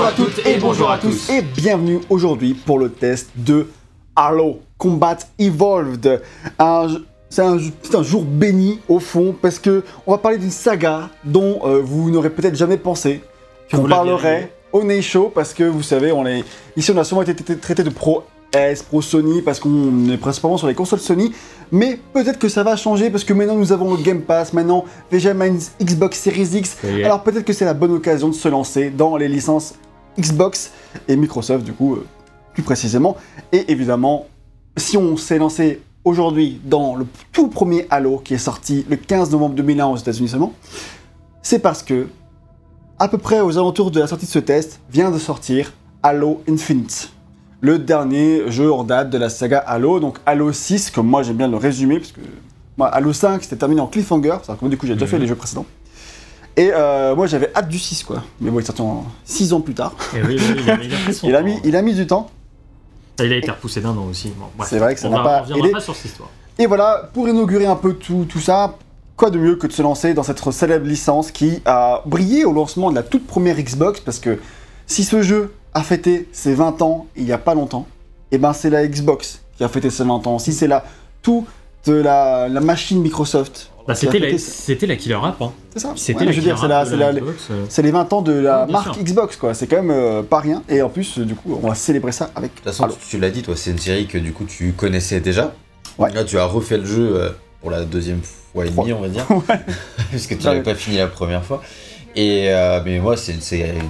Bonjour à toutes et bonjour à tous. Et bienvenue aujourd'hui pour le test de Halo Combat Evolved. C'est un, jour béni au fond parce que on va parler d'une saga dont euh, vous n'aurez peut-être jamais pensé. On parlerait au Ney Show parce que vous savez, on est ici on a souvent été traité de pro S, pro Sony parce qu'on est principalement sur les consoles Sony. Mais peut-être que ça va changer parce que maintenant nous avons le Game Pass, maintenant VGM a une Xbox Series X. Alors peut-être que c'est la bonne occasion de se lancer dans les licences Xbox et Microsoft du coup euh, plus précisément. Et évidemment, si on s'est lancé aujourd'hui dans le tout premier Halo qui est sorti le 15 novembre 2001 aux États-Unis seulement, c'est parce que à peu près aux alentours de la sortie de ce test vient de sortir Halo Infinite. Le dernier jeu en date de la saga Halo, donc Halo 6, comme moi j'aime bien le résumer, parce que moi, Halo 5 c'était terminé en cliffhanger, c'est-à-dire que moi, du coup j'ai déjà Mhm. fait les jeux précédents. Et euh, moi j'avais hâte du 6 quoi. Mais bon, il est sorti en 6 ans plus tard. Eh oui, oui, il a, il a pris son Il a, temps. mis, il a mis du temps. Ah, il a été repoussé d'un an aussi. Bon. C'est vrai que ça n'a pas On reviendra pas sur cette histoire. Et voilà, pour inaugurer un peu tout, tout ça, quoi de mieux que de se lancer dans cette célèbre licence qui a brillé au lancement de la toute première Xbox, parce que si ce jeu a fêté ses 20 ans il n'y a pas longtemps, et ben c'est la Xbox qui a fêté ses 20 ans. Si c'est la tout de la, la machine Microsoft. Bah, c'était la, ses- c'était la killer app. Hein. C'est ça. C'était Ouais, la je veux killer dire, c'est app la- de c'est la la- Xbox, euh. c'est les 20 ans de la Oui, marque sûr. Xbox, quoi. C'est quand même euh, pas rien. Et en plus, du coup, on va célébrer ça avec De toute façon, Halo. tu, l'as dit, toi, c'est une série que du coup tu connaissais déjà. Ouais. Là, tu as refait le jeu euh, pour la deuxième fois et demie, on va dire. Puisque tu Ouais. l'avais pas fini la première fois. Et euh, mais moi, c'est une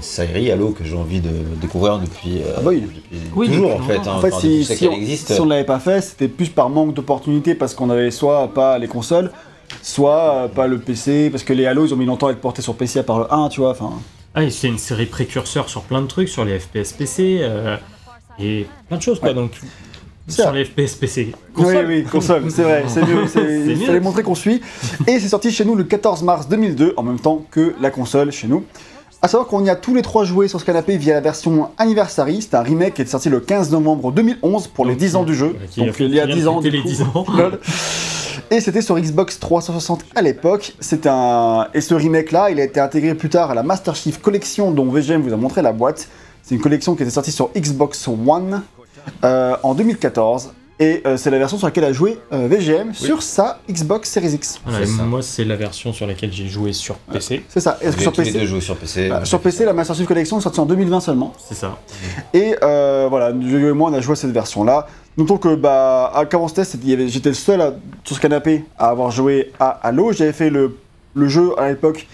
série Halo que j'ai envie de découvrir depuis, euh, Ah bah oui. depuis Oui, toujours en fait. hein. En fait, on, si on ne l'avait pas fait, c'était plus par manque d'opportunités parce qu'on avait soit pas les consoles, soit euh, pas le PC, parce que les Halo ils ont mis longtemps à être portés sur PC à part le 1, tu vois. Enfin, Ah, et c'est une série précurseur sur plein de trucs, sur les FPS PC euh, et plein de choses quoi. Ouais. Donc sur les FPS PC. oui, Console. oui, console, c'est vrai, c'est mieux, il fallait montrer qu'on suit. Et c'est sorti chez nous le 14 mars 2002, en même temps que la console chez nous. A savoir qu'on y a tous les trois joué sur ce canapé via la version Anniversary, c'est un remake qui est sorti le 15 novembre 2011 pour les Donc, 10 ans du jeu. Donc il y a qui vient 10 de ans. les coup. 10 ans. Lol. Et c'était sur Xbox 360 à l'époque. C'est un et ce remake là, il a été intégré plus tard à la Master Chief Collection dont VGM vous a montré la boîte. C'est une collection qui était sortie sur Xbox One euh, en 2014 et euh, c'est la version sur laquelle a joué euh, VGM sur sa Xbox Series X. Voilà, moi, c'est la version sur laquelle j'ai joué sur PC. C'est ça. Est-ce que sur PC joué sur PC. Bah, sur PC, la Master Chief Collection est sortie en 2020 seulement. C'est ça. Et euh, voilà, Dieu et moi, on a joué à cette version-là. Notons que, bah, à qu'avant ce test, j'étais le seul à- sur ce canapé à avoir joué à Halo. J'avais fait le, le jeu à l'époque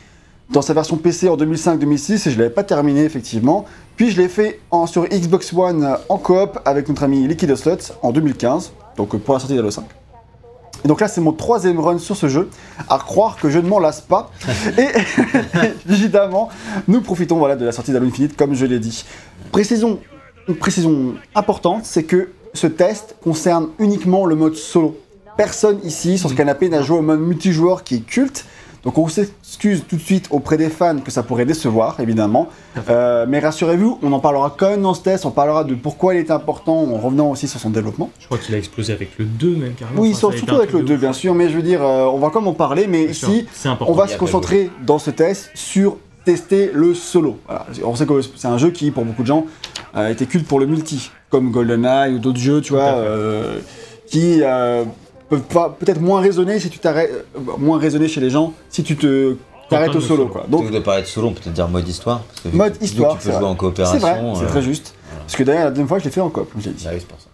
dans sa version PC en 2005-2006 et je l'avais pas terminé, effectivement. Puis je l'ai fait en, sur Xbox One euh, en coop avec notre ami Liquid Slot en 2015, donc euh, pour la sortie d'Halo 5. Et donc là, c'est mon troisième run sur ce jeu, à croire que je ne m'en lasse pas. Et évidemment, nous profitons voilà, de la sortie d'Halo Infinite, comme je l'ai dit. Précision, une précision importante, c'est que ce test concerne uniquement le mode solo. Personne ici sur ce canapé n'a joué au mode multijoueur qui est culte. Donc on s'excuse tout de suite auprès des fans que ça pourrait décevoir, évidemment. Euh, mais rassurez-vous, on en parlera quand même dans ce test, on parlera de pourquoi il est important en revenant aussi sur son développement. Je crois qu'il a explosé avec le 2 même carrément. Oui, Enfin, surtout avec le de 2, ouf. bien sûr, mais je veux dire, euh, on va quand même en parler, mais ici, on va se concentrer dans ce test sur tester le solo. Voilà. On sait que c'est un jeu qui, pour beaucoup de gens, a été culte pour le multi, comme GoldenEye ou d'autres jeux, tu vois, euh, qui euh, peuvent pas- peut-être moins résonner si tu t'arrêtes, euh, moins résonner chez les gens si tu te t'arrêtes au solo, solo. quoi. Donc, Donc de parler de solo, on peut peut-être dire mode histoire. Parce que Mode que- histoire, que Tu c'est peux jouer vrai. en coopération. c'est vrai, c'est euh, très juste. Parce que d'ailleurs, la deuxième fois, je l'ai fait en coop, comme j'ai dit. Ah oui, c'est pour ça.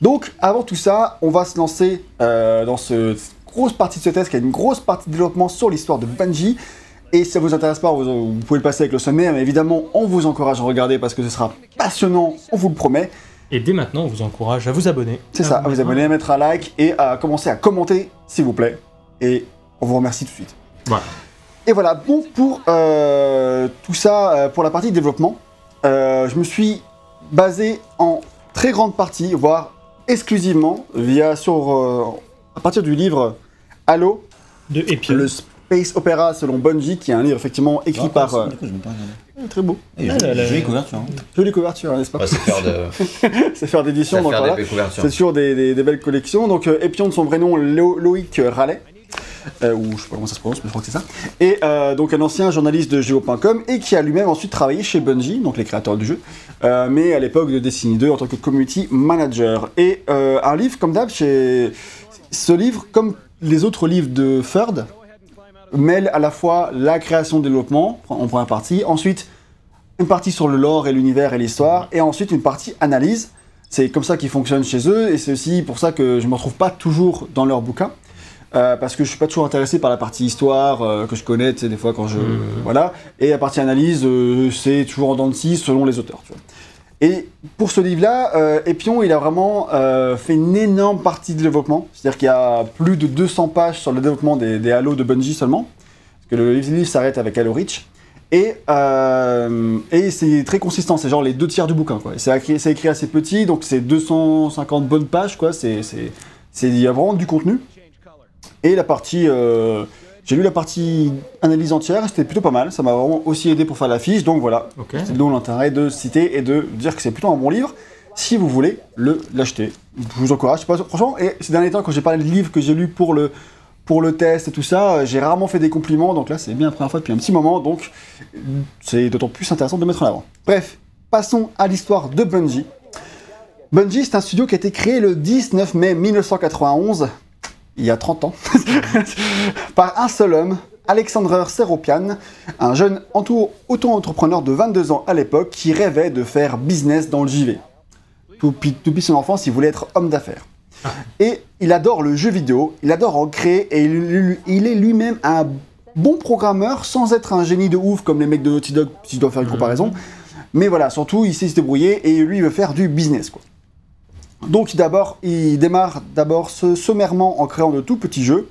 Donc, avant tout ça, on va se lancer euh, dans ce grosse partie de ce test, qui a une grosse partie de développement sur l'histoire de Bungie. Et si ça vous intéresse pas, vous, vous pouvez le passer avec le sommaire, mais évidemment, on vous encourage à regarder parce que ce sera passionnant, on vous le promet. Et dès maintenant, on vous encourage à vous abonner. C'est ça, à vous abonner, à mettre un like et à commencer à commenter, s'il vous plaît. Et on vous remercie tout de suite. Voilà. Et voilà, bon, pour euh, tout ça, euh, pour la partie développement, euh, je me suis basé en très grande partie, voire exclusivement, via sur, euh, à partir du livre Halo, De Epion. le Space Opera selon Bungie, qui est un livre effectivement écrit par... regarder. très beau, Ah. Jolie couverture. hein. jolie couverture, n'est-ce pas c'est faire de, C'est faire d'édition, c'est donc voilà. C'est sûr des, des- des belles collections. Donc euh, Epion de son vrai nom, Lo- Loïc Rallet. euh, ou je sais pas comment ça se prononce, mais je crois que c'est ça. Et euh, donc un ancien journaliste de Geo.com et qui a lui-même ensuite travaillé chez Bungie, donc les créateurs du jeu, euh, mais à l'époque de Destiny 2 en tant que community manager. Et euh, un livre comme d'hab, chez... ce livre, comme les autres livres de Third, mêle à la fois la création développement en première partie, ensuite une partie sur le lore et l'univers et l'histoire, et ensuite une partie analyse. C'est comme ça qu'ils fonctionnent chez eux, et c'est aussi pour ça que je ne me retrouve pas toujours dans leurs bouquins. euh, parce que je suis pas toujours intéressé par la partie histoire euh, que je connais, tu sais, des fois quand je voilà, et la partie analyse, euh, c'est toujours en dents de scie selon les auteurs. Tu vois. Et pour ce livre-là, euh, Epion, il a vraiment euh, fait une énorme partie de développement. C'est-à-dire qu'il y a plus de 200 pages sur le développement des, des Halo de Bungie seulement. Parce que le livre s'arrête avec Halo Reach. Et, euh, et c'est très consistant, c'est genre les deux tiers du bouquin. C'est écrit, écrit assez petit, donc c'est 250 bonnes pages. il y a vraiment du contenu. Et la partie... j'ai lu la partie analyse entière, c'était plutôt pas mal. Ça m'a vraiment aussi aidé pour faire la fiche. Donc voilà, Ok. c'est d'où l'intérêt de citer et de dire que c'est plutôt un bon livre. Si vous voulez le l'acheter, je vous encourage. Pas, franchement, et ces derniers temps, quand j'ai parlé de livres que j'ai lus pour le, pour le test et tout ça, euh, j'ai rarement fait des compliments. Donc là, c'est bien la première fois depuis un petit moment. Donc c'est d'autant plus intéressant de le mettre en avant. Bref, passons à l'histoire de Bungie. Bungie, c'est un studio qui a été créé le 19 mai 1991, il y a 30 ans, par un seul homme, Alexandre Seropian, un jeune auto-entrepreneur de 22 ans à l'époque qui rêvait de faire business dans le JV. Depuis, depuis son enfance, il voulait être homme d'affaires. Et il adore le jeu vidéo, il adore en créer et il, il est lui-même un bon programmeur sans être un génie de ouf comme les mecs de Naughty Dog, si je dois faire une comparaison. Mais voilà, surtout, il sait se débrouiller et lui, il veut faire du business. Quoi. Donc d'abord, il démarre d'abord ce- sommairement en créant de tout petits jeux,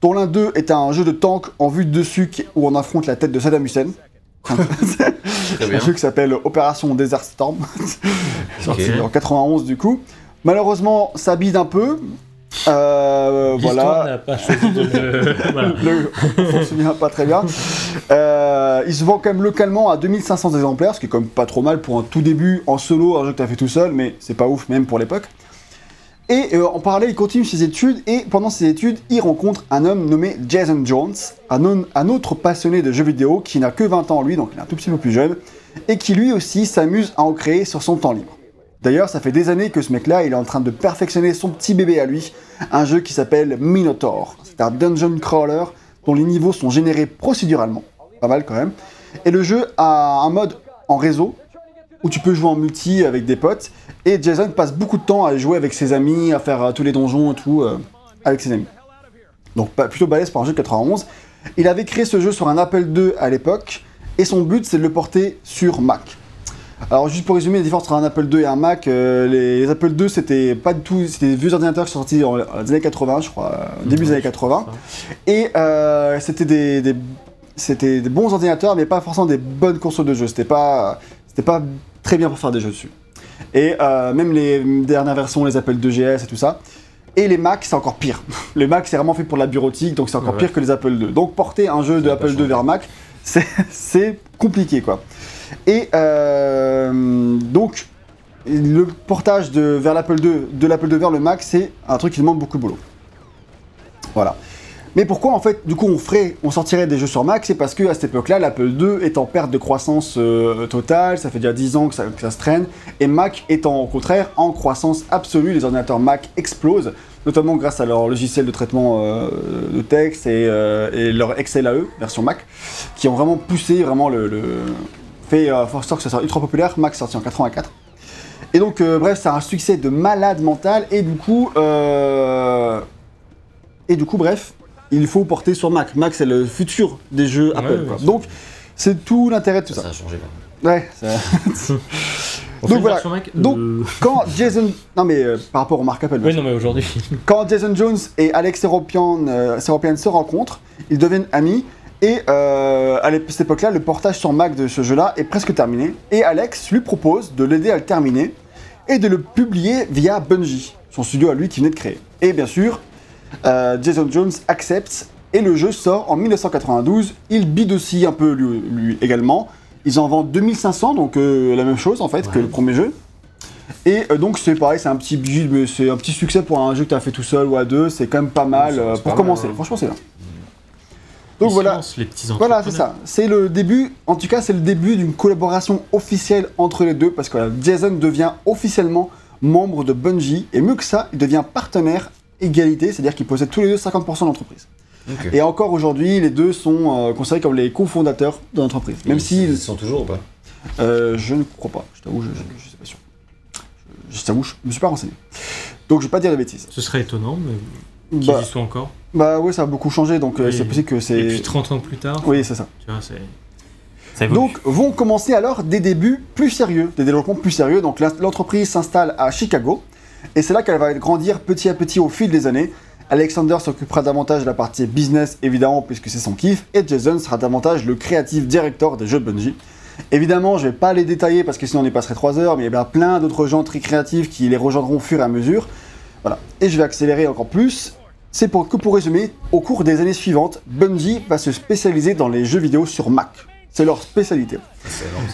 dont l'un d'eux est un jeu de tank en vue de dessus où on affronte la tête de Saddam Hussein. Un jeu qui s'appelle Opération Desert Storm, sorti en 91 du coup. Malheureusement, ça bide un peu. Euh, voilà. n'a pas choisi de le. voilà. Le, on s'en souvient pas très bien. Euh, il se vend quand même localement à 2500 exemplaires, ce qui est quand même pas trop mal pour un tout début en solo, un jeu que tu as fait tout seul, mais c'est pas ouf même pour l'époque. Et euh, en parallèle, il continue ses études, et pendant ses études, il rencontre un homme nommé Jason Jones, un, un autre passionné de jeux vidéo qui n'a que 20 ans lui, donc il est un tout petit peu plus jeune, et qui lui aussi s'amuse à en créer sur son temps libre. D'ailleurs, ça fait des années que ce mec-là, il est en train de perfectionner son petit bébé à lui, un jeu qui s'appelle Minotaur. C'est un dungeon crawler dont les niveaux sont générés procéduralement, pas mal quand même. Et le jeu a un mode en réseau où tu peux jouer en multi avec des potes. Et Jason passe beaucoup de temps à jouer avec ses amis, à faire euh, tous les donjons et tout euh, avec ses amis. Donc plutôt balèze pour un jeu de 91. Il avait créé ce jeu sur un Apple II à l'époque, et son but c'est de le porter sur Mac. Alors juste pour résumer les différences entre un Apple II et un Mac, euh, les, les Apple II c'était pas du tout, c'était des vieux ordinateurs qui sont sortis dans les années 80 je crois, euh, début des années 80. Et euh, c'était des, des- c'était des bons ordinateurs mais pas forcément des bonnes consoles de jeux, c'était pas, c'était pas très bien pour faire des jeux dessus. Et même les dernières versions, les Apple 2GS et tout ça. Et les Mac, c'est encore pire. Les Mac, c'est vraiment fait pour la bureautique, donc c'est encore Ouais. pire que les Apple II. Donc porter un jeu de Apple pas II changer. vers Mac, c'est compliqué, quoi. Et euh, donc, le portage de, vers l'Apple II, de l'Apple II vers le Mac, c'est un truc qui demande beaucoup de boulot. Voilà. Mais pourquoi en fait, du coup, on ferait, on sortirait des jeux sur Mac? C'est parce que à cette époque-là, l'Apple II est en perte de croissance euh, totale. Ça fait déjà 10 ans que ça, se traîne. Et Mac est en- au contraire en croissance absolue. Les ordinateurs Mac explosent, notamment grâce à leur logiciel de traitement euh, de texte et, euh, et leur XLAE version Mac, qui ont vraiment poussé vraiment le- fait euh, sorte que ça soit ultra populaire. Mac sorti en 84. Et donc, euh, bref, c'est un succès de malade mental. Et du coup, euh, et du coup, bref, il faut porter sur Mac. Mac, c'est le futur des jeux Apple. ouais, quoi. Donc, c'est tout l'intérêt de tout ça. Ça a changé là. Ouais. ça- Donc voilà. Mac Donc- Euh, Quand Jason, non mais euh, par rapport aux marques Apple. Oui, non, mais aujourd'hui. Quand Jason Jones et Alex Seropian, euh, Seropian se rencontrent, ils deviennent amis. Et euh, à cette époque-là, le portage sur Mac de ce jeu-là est presque terminé. Et Alex lui propose de l'aider à le terminer et de le publier via Bungie, son studio à lui qui venait de créer. Et bien sûr, euh, Jason Jones accepte et le jeu sort en 1992. Il bide aussi un peu lui, lui également. Ils en vendent 2500, donc euh, la même chose en fait que le premier jeu. Et euh, donc c'est pareil, c'est un petit mais c'est un petit succès pour un jeu que tu as fait tout seul ou à deux, c'est quand même pas mal euh, pour pas commencer. mal, hein. Franchement, c'est bien. Donc Ils voilà, lancent les petits voilà, c'est ça. C'est le début, en tout cas, c'est le début d'une collaboration officielle entre les deux parce que voilà, Jason devient officiellement membre de Bungie et mieux que ça, il devient partenaire égalité, c'est-à-dire qu'ils possèdent tous les deux 50% de l'entreprise. Et encore aujourd'hui, les deux sont euh, considérés comme les cofondateurs de l'entreprise. Même Ils- si Ils sont toujours ou pas? Euh, je ne crois pas, je t'avoue, je, je suis pas sûr. Je, je t'avoue, je me suis pas renseigné. Donc je vais pas dire de bêtises. Ce serait étonnant, mais qu'ils Bah, y soient encore. bah ouais, ça a beaucoup changé, donc euh, Oui. c'est possible que Et c'est. puis 30 ans plus tard, Oui, c'est ça. tu vois, c'est. Ça évolue. Donc vont commencer alors des débuts plus sérieux, des développements plus sérieux. Donc l'entreprise s'installe à Chicago et c'est là qu'elle va grandir petit à petit au fil des années. Alexander s'occupera davantage de la partie business évidemment puisque c'est son kiff et Jason sera davantage le creative director des jeux de Bungie. Évidemment, je vais pas les détailler parce que sinon on y passerait 3 heures, mais il y a plein d'autres gens très créatifs qui les rejoindront au fur et à mesure. Voilà. Et je vais accélérer encore plus. C'est pour que pour résumer, au cours des années suivantes, Bungie va se spécialiser dans les jeux vidéo sur Mac. C'est leur spécialité.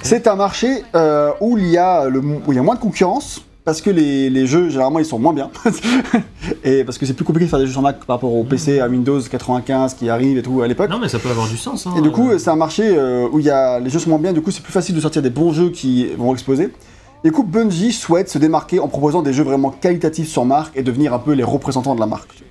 C'est un marché euh, où, il y a le, où il y a moins de concurrence, parce que les, les jeux, généralement, ils sont moins bien. et parce que c'est plus compliqué de faire des jeux sur Mac par rapport au PC, à Windows 95 qui arrive et tout à l'époque. Non, mais ça peut avoir du sens. Hein, Et du coup, euh, c'est un marché euh, où il y a, les jeux sont moins bien, du coup, c'est plus facile de sortir des bons jeux qui vont exploser. Et du coup, Bungie souhaite se démarquer en proposant des jeux vraiment qualitatifs sur marque et devenir un peu les représentants de la marque.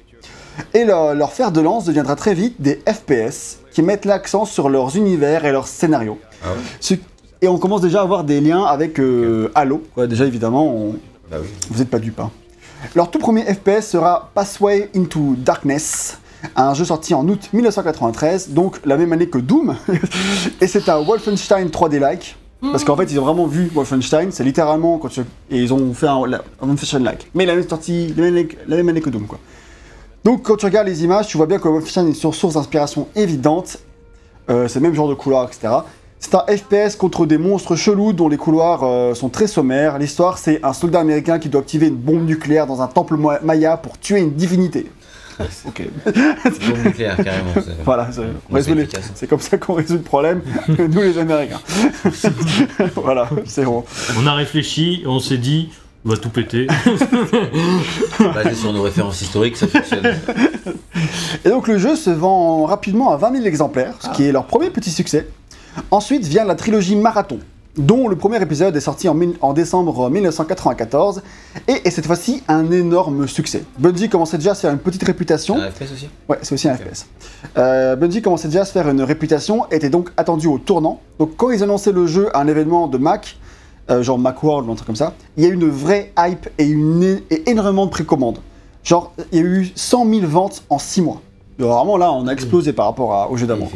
Et leur, leur fer de lance deviendra très vite des FPS qui mettent l'accent sur leurs univers et leurs scénarios. Ah ouais Ce- Et on commence déjà à avoir des liens avec euh, Halo. Ouais, déjà, évidemment, on- Bah oui. vous n'êtes pas dupes. hein. Leur tout premier FPS sera Pathway into Darkness, un jeu sorti en août 1993, donc la même année que Doom. et c'est un Wolfenstein 3D-like. Parce qu'en fait, ils ont vraiment vu Wolfenstein, c'est littéralement quand tu... Et ils ont fait un, la- un Wolfenstein-like. Mais la même sortie, la même, année- la même année que Doom, quoi. Donc quand tu regardes les images, tu vois bien que Wolfenstein est sur source d'inspiration évidente. Euh, c'est le même genre de couloir, etc. C'est un FPS contre des monstres chelous dont les couloirs euh, sont très sommaires. L'histoire, c'est un soldat américain qui doit activer une bombe nucléaire dans un temple ma- maya pour tuer une divinité. ok. Bombe nucléaire, carrément. c'est- Voilà, les- c'est comme ça qu'on résout le problème, nous les Américains. voilà, c'est bon. On a réfléchi, on s'est dit, on va tout péter. Basé sur nos références historiques, ça fonctionne. Et donc le jeu se vend rapidement à 20 000 exemplaires, ce qui est leur premier petit succès. Ensuite vient la trilogie Marathon, dont le premier épisode est sorti en, décembre 1994, et est cette fois-ci un énorme succès. Bungie commençait déjà à se faire une petite réputation. Un FPS aussi? Ouais, c'est aussi un FPS. Euh, Bungie commençait déjà à se faire une réputation, était donc attendu au tournant. Donc quand ils annonçaient le jeu à un événement de Mac, euh, genre Macworld ou un truc comme ça, il y a eu une vraie hype et, une, et énormément de précommandes. Genre, il y a eu 100 000 ventes en 6 mois. Donc, Vraiment là, on a explosé par rapport à- au jeu d'avant.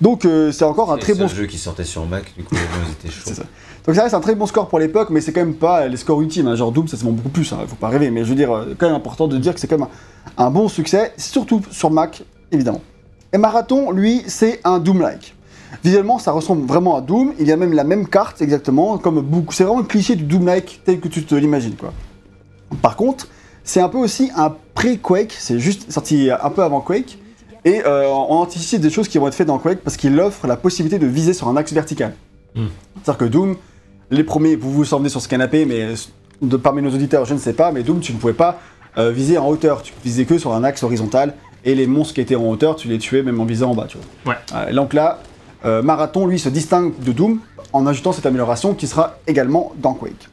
Donc euh, c'est encore un C'est très bon seul jeu qui sortait sur Mac, du coup, les gens, étaient chauds. C'est. Donc ça reste un très bon score pour l'époque, mais c'est quand même pas les scores ultimes. hein. Genre Doom, ça se vend beaucoup plus, hein. faut pas rêver. Mais je veux dire, euh, quand même important de dire que c'est quand même un, un bon succès, surtout sur Mac, évidemment. Et Marathon, lui, c'est un Doom-like. Visuellement, ça ressemble vraiment à Doom. Il y a même la même carte, exactement, comme beaucoup. C'est vraiment le cliché du Doom-like tel que tu te l'imagines, quoi. Par contre, c'est un peu aussi un pré-Quake. C'est juste sorti un peu avant Quake. Et euh, on anticipe des choses qui vont être faites dans Quake parce qu'il offre la possibilité de viser sur un axe vertical. Hmm. C'est-à-dire que Doom, les premiers, vous vous semblez sur ce canapé, mais de parmi nos auditeurs, je ne sais pas, mais Doom, tu ne pouvais pas euh, viser en hauteur, tu visais que sur un axe horizontal, et les monstres qui étaient en hauteur, tu les tuais même en visant en bas, tu vois. Ouais. Euh, donc là, euh, Marathon, lui, se distingue de Doom en ajoutant cette amélioration qui sera également dans Quake.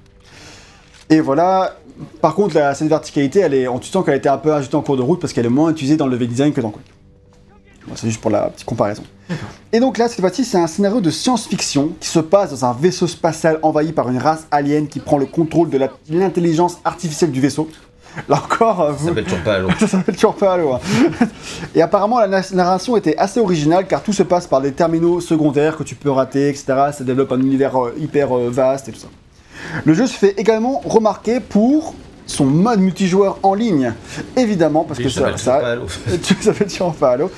Et voilà, par contre, la, cette verticalité, elle est, on tu sens qu'elle a été un peu ajoutée en cours de route parce qu'elle est moins utilisée dans le level design que dans Quake. Bon, C'est juste pour la petite comparaison. Et donc là, cette fois-ci, c'est un scénario de science-fiction qui se passe dans un vaisseau spatial envahi par une race alien qui prend le contrôle de l'intelligence artificielle du vaisseau. Là encore, euh, Ça vous- s'appelle toujours pas Halo. ça s'appelle toujours pas Halo. hein. Et apparemment, la na- narration était assez originale car tout se passe par des terminaux secondaires que tu peux rater, etc. Ça développe un univers euh, hyper euh, vaste et tout ça. Le jeu se fait également remarquer pour son mode multijoueur en ligne, évidemment, parce que Ça ça, toujours pas Halo. ça s'appelle toujours pas Halo.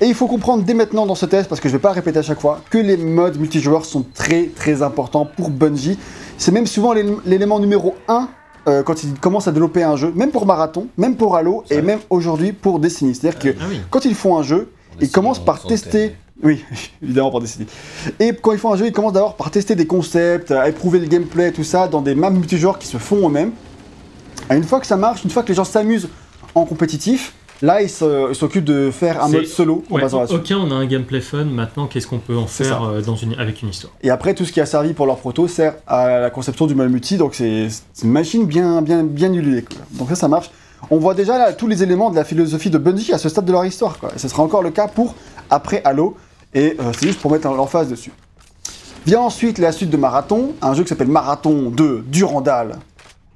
Et il faut comprendre dès maintenant dans ce test, parce que je vais pas répéter à chaque fois, que les modes multijoueurs sont très très importants pour Bungie. C'est même souvent l'élé- l'élément numéro 1 quand ils commencent à développer un jeu, même pour Marathon, même pour Halo, et même aujourd'hui pour Destiny. C'est-à-dire que Ah oui. quand ils font un jeu, ils commencent par tester. Oui, évidemment pour Destiny. Et quand ils font un jeu, ils commencent d'abord par tester des concepts, à éprouver le gameplay, tout ça, dans des maps multijoueurs qui se font eux-mêmes. Et une fois que ça marche, une fois que les gens s'amusent en compétitif, Là, ils s'occupent de faire un mode solo en Ouais, basant là-dessus. ok, on a un gameplay fun. Maintenant, qu'est-ce qu'on peut en faire euh, dans une, avec une histoire? Et après, tout ce qui a servi pour leur proto sert à la conception du mode multi, donc c'est une machine bien, bien, bien. Donc ça, ça marche. On voit déjà là tous les éléments de la philosophie de Bungie à ce stade de leur histoire. Quoi. Et ce sera encore le cas pour après Halo, et euh, c'est juste pour mettre l'emphase dessus. Vient ensuite la suite de Marathon, un jeu qui s'appelle Marathon 2 Durandal.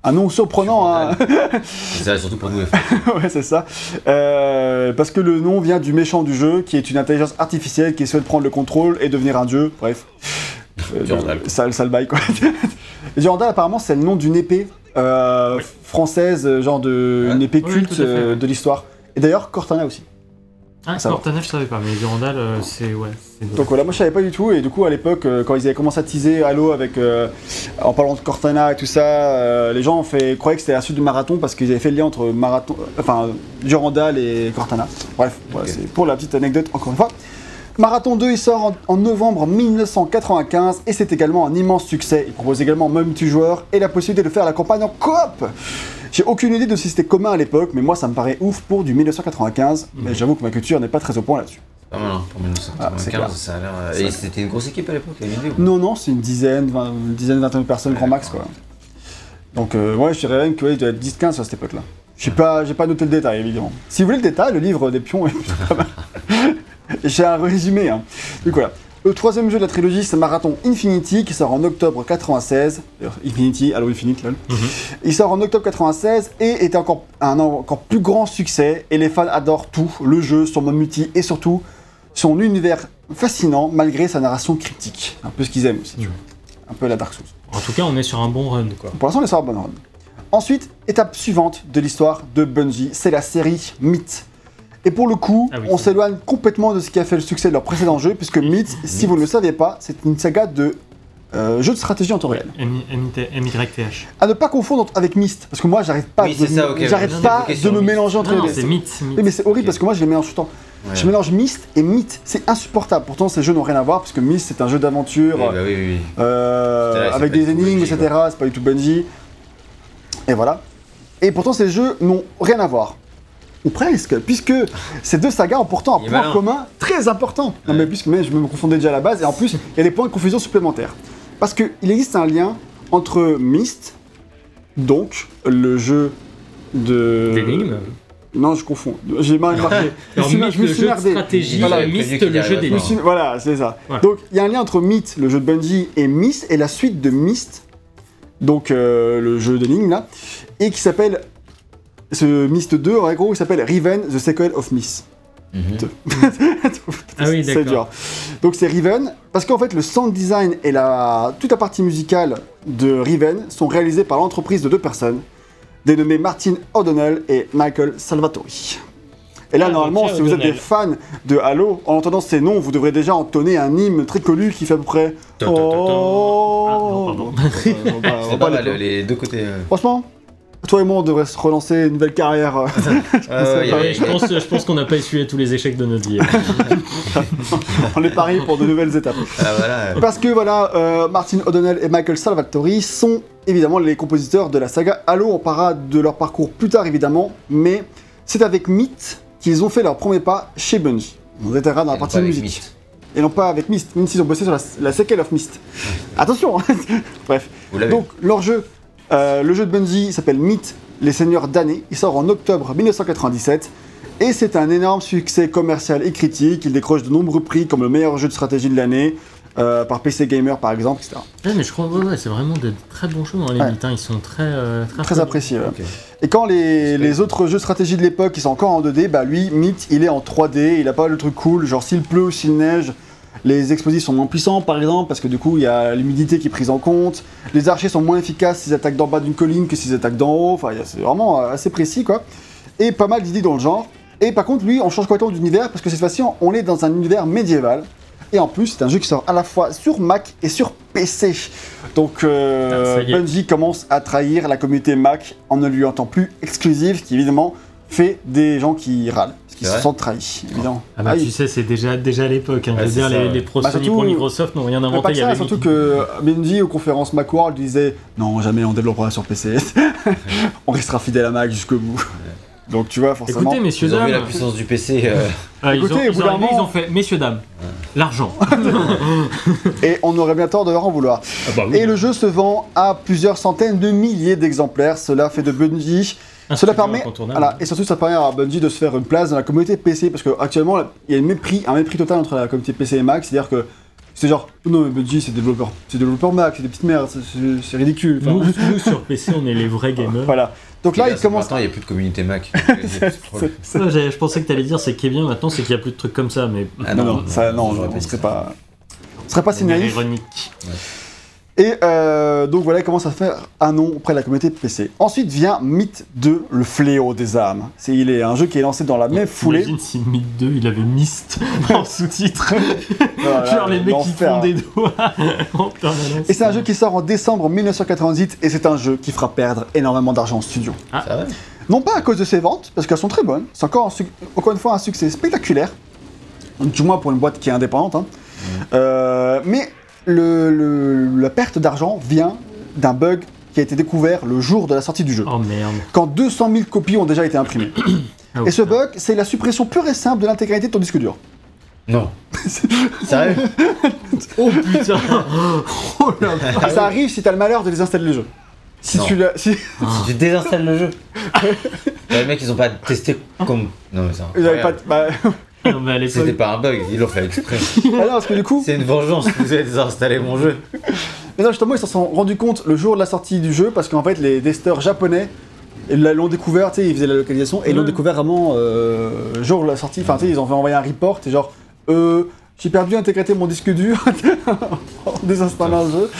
Un nom surprenant, hein C'est ça, surtout pour nous. ouais, c'est ça. Euh, parce que le nom vient du méchant du jeu, qui est une intelligence artificielle qui souhaite prendre le contrôle et devenir un dieu. Bref. Euh, Durandal. Sale, sale bail, quoi. Durandal, apparemment, c'est le nom d'une épée euh, Oui. française, genre de, Ouais. une épée culte euh, de l'histoire. Et d'ailleurs, Cortana aussi. Ah. Cortana, je savais pas, mais Durandal, euh, c'est. Ouais, Donc voilà, moi je savais pas du tout, et du coup à l'époque, euh, quand ils avaient commencé à teaser Halo avec, euh, en parlant de Cortana et tout ça, euh, les gens ont fait, croyaient que c'était la suite du marathon parce qu'ils avaient fait le lien entre marathon, enfin Durandal et Cortana. Bref, voilà, Ok. c'est pour la petite anecdote encore une fois. Marathon 2, il sort en, en novembre 1995 et c'est également un immense succès. Il propose également multijoueur et la possibilité de faire la campagne en coop. J'ai aucune idée de si c'était commun à l'époque, mais moi ça me paraît ouf pour du 1995. Mais j'avoue que ma culture n'est pas très au point là-dessus. Mal, hein, pour Ah, c'est 1995, clair. ça a l'air. euh, Et c'était une grosse équipe à l'époque, Non, non, c'est une dizaine, vingt- une dizaine, vingtaine de personnes, grand max, quoi. Donc, euh, ouais, je dirais même qu'il doit être 10-15 à cette époque-là. J'ai pas, pas noté le détail, évidemment. Si vous voulez le détail, le livre des pions est plutôt pas mal. J'ai un résumé, hein. Donc voilà. Le troisième jeu de la trilogie, c'est Marathon Infinity, qui sort en octobre 96. D'ailleurs, Infinity, Halo Infinite, lol. Mhm. Il sort en octobre 96 et était encore un encore plus grand succès. Et les fans adorent tout, le jeu, son mode multi et surtout son univers fascinant malgré sa narration cryptique. Un peu ce qu'ils aiment aussi, tu vois. Un peu la Dark Souls. En tout cas, on est sur un bon run, quoi. Pour l'instant, on est sur la bonne run. Ensuite, étape suivante de l'histoire de Bungie, c'est la série Myth. Et pour le coup, Ah oui, on s'éloigne complètement de ce qui a fait le succès de leur précédent jeu, puisque Myth, si vous ne le saviez pas, c'est une saga de euh, jeux de stratégie en temps réel. MYTH. À ne pas confondre avec Myst, parce que moi, j'arrive pas, Oui, de, ça, ok, j'arrive ok. pas de me mélanger entre Non, les non, deux. c'est mythe. Oui, mais c'est horrible Ok. parce que moi, je les mélange tout le temps. Ouais. Je mélange Myst et Myth, c'est insupportable. Pourtant, ces jeux n'ont rien à voir, parce que Myst, c'est un jeu d'aventure. Oui, bah oui, oui, oui. Euh, avec des énigmes, etc. C'est pas du tout Bungie. Et voilà. Et pourtant, ces jeux n'ont rien à voir. Ou presque, puisque ces deux sagas ont pourtant un point commun très important. Non, mais puisque mais je me confondais déjà à la base, et en plus, il y a des points de confusion supplémentaires. Parce qu'il existe un lien entre Myst, donc le jeu de. D'énigmes. Non, je confonds. J'ai mal marqué. je suis, je me suis merdé. stratégie, Voilà. Le jeu des Voilà, c'est ça. Voilà. Donc, il y a un lien entre Myth, le jeu de Bungie, et Myst, et la suite de Myst, donc euh, le jeu d'énigmes là, et qui s'appelle. Ce Myst 2, en gros, il s'appelle Riven, The Sequel of Myst. Mhm. Ah oui, C'est d'accord. dur. Donc, c'est Riven, parce qu'en fait, le sound design et la... toute la partie musicale de Riven sont réalisés par l'entreprise de deux personnes, dénommées Martin O'Donnell et Michael Salvatori. Et là, Ah, normalement, si vous êtes des fans de Halo, en entendant ces noms, vous devrez déjà entonner un hymne très connu qui fait à peu près. Ta, ta, ta, ta. Oh Ah, non, pardon. On va- on va C'est pas pas les mal, les deux côtés. euh. Franchement, toi et moi, on devrait se relancer une nouvelle carrière. euh, ouais, Ouais, je pense, je pense qu'on n'a pas essuyé tous les échecs de notre vie. on est pari pour de nouvelles étapes. Ah voilà. Parce que voilà, euh, Martin O'Donnell et Michael Salvatori sont évidemment les compositeurs de la saga Halo. On parlera de leur parcours plus tard évidemment, mais c'est avec Myth qu'ils ont fait leur premier pas chez Bungie. On détaillera dans la partie musique. Myst. Et non pas avec Myst, même s'ils ont bossé sur la, la sequel of Myst. Attention hein. Bref. Donc leur jeu, euh, le jeu de Bungie s'appelle Myth, les Seigneurs d'année. Il sort en octobre 1997. Et c'est un énorme succès commercial et critique. Il décroche de nombreux prix comme le meilleur jeu de stratégie de l'année, euh, par PC Gamer par exemple, etc. Ouais, mais je crois, ouais, ouais, c'est vraiment de très bons jeux dans les Ouais. mythes, hein. Ils sont très. euh, très, Très apprécié. ouais. Ok. Et quand les, les autres jeux de stratégie de l'époque ils sont encore en 2D, bah lui, Myth, il est en 3D, il a pas le truc cool, genre s'il pleut ou s'il neige, les explosifs sont moins puissants par exemple, parce que du coup il y a l'humidité qui est prise en compte, les archers sont moins efficaces s'ils attaquent d'en bas d'une colline que s'ils attaquent d'en haut, enfin c'est vraiment euh, assez précis quoi. Et pas mal d'idées dans le genre. Et par contre lui, on change complètement d'univers, parce que cette fois-ci on est dans un univers médiéval. Et en plus, c'est un jeu qui sort à la fois sur Mac et sur PC. Donc, euh, Ah. Bungie commence à trahir la communauté Mac en ne lui entend plus exclusive, qui évidemment fait des gens qui râlent, parce qu'ils se sentent trahis, évidemment. Ah bah Ah, tu il- sais, c'est déjà, déjà à l'époque. Hein. Ouais, je veux c'est dire, ça, les, les pros Bah, Sony surtout- pour Microsoft n'ont rien inventé. pas Il que y ça, avait surtout Mickey. que Bungie aux conférences Macworld disait non jamais on développera sur PC, on restera fidèle à Mac jusqu'au bout. Donc tu vois, forcément. Écoutez, messieurs, Ils ont vu la puissance du PC. euh, Ah, ils, Écoutez, ont, ils, ont arrivé, ils ont fait, messieurs, dames, l'argent. Et on aurait bien tort de leur en vouloir. Ah bah oui. Et le jeu se vend à plusieurs centaines de milliers d'exemplaires. Cela fait de Bungie. Un Cela permet, voilà, et surtout ça permet à Bungie de se faire une place dans la communauté PC parce qu'actuellement il y a un mépris, un mépris total entre la communauté PC et Mac, c'est-à-dire que c'est genre non mais Bungie c'est développeur, c'est développeur Mac, c'est des petites merdes, c'est- ridicule. Enfin, Nous, nous, sur PC, on est les vrais gamers. voilà. Donc là il commence. Maintenant, il n'y a plus de communauté Mac. Je pensais que t'allais dire c'est qui est bien maintenant, c'est qu'il n'y a plus de trucs comme ça, mais. Ah Non, non, ça, non, on serait ça. pas, on serait pas si naïf. ironique. Et euh, donc voilà, il commence à faire un nom auprès de la communauté PC. Ensuite vient Myth 2, le fléau des âmes. C'est il est un jeu qui est lancé dans la même foulée. Imagine si Myth 2 il avait Myst en sous-titre. Voilà, Genre les mecs qui font des doigts en permanence. Et c'est un jeu qui sort en décembre 1998 et c'est un jeu qui fera perdre énormément d'argent au studio. Ça va Non pas à cause de ses ventes, parce qu'elles sont très bonnes. C'est encore, un suc- encore une fois un succès spectaculaire. Du moins pour une boîte qui est indépendante. hein. Euh, mais le- le- la perte d'argent vient d'un bug qui a été découvert le jour de la sortie du jeu. Oh merde. Quand 200 000 copies ont déjà été imprimées. Ah, Et ce putain. bug, c'est la suppression pure et simple de l'intégralité de ton disque dur. Non. Sérieux Oh putain Oh vache. Et ça arrive si t'as le malheur de désinstaller le jeu. Si Non. tu l'as- si- Ah. Si tu désinstalles le jeu. les mecs, ils ont pas testé comme. Non, mais ça. Ils avaient pas. bah, Non, mais à l'époque, C'était pas un bug, ils l'ont fait exprès. ah non, parce que du coup, C'est une vengeance, vous avez désinstallé mon jeu. mais non, justement, ils s'en sont rendus compte le jour de la sortie du jeu parce qu'en fait, les testeurs japonais ils l'ont découvert, tu sais, ils faisaient la localisation et ils l'ont découvert vraiment euh, le jour de la sortie. Enfin, tu sais, ils ont fait envoyer un report et genre, euh, j'ai perdu l'intégrité de mon disque dur en désinstallant le jeu.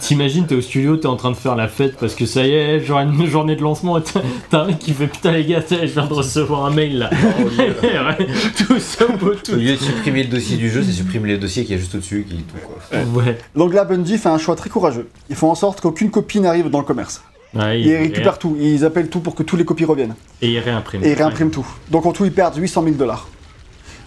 T'imagines, t'es au studio, t'es en train de faire la fête parce que ça y est, genre une journée de lancement, et t'as un mec qui fait putain les gars, je viens de recevoir un mail là. Ouais, tout ça beau Au tout. lieu de supprimer le dossier du jeu, c'est supprimer le dossier qui est juste au-dessus, qui tout quoi. Ouais. Donc là, Bungie fait un choix très courageux. Ils font en sorte qu'aucune copie n'arrive dans le commerce. Ouais, Ils récupèrent tout, ils appellent tout pour que tous les copies reviennent. Et il réimprime. Et ils réimpriment tout. Donc en tout, ils perdent 800 000 dollars.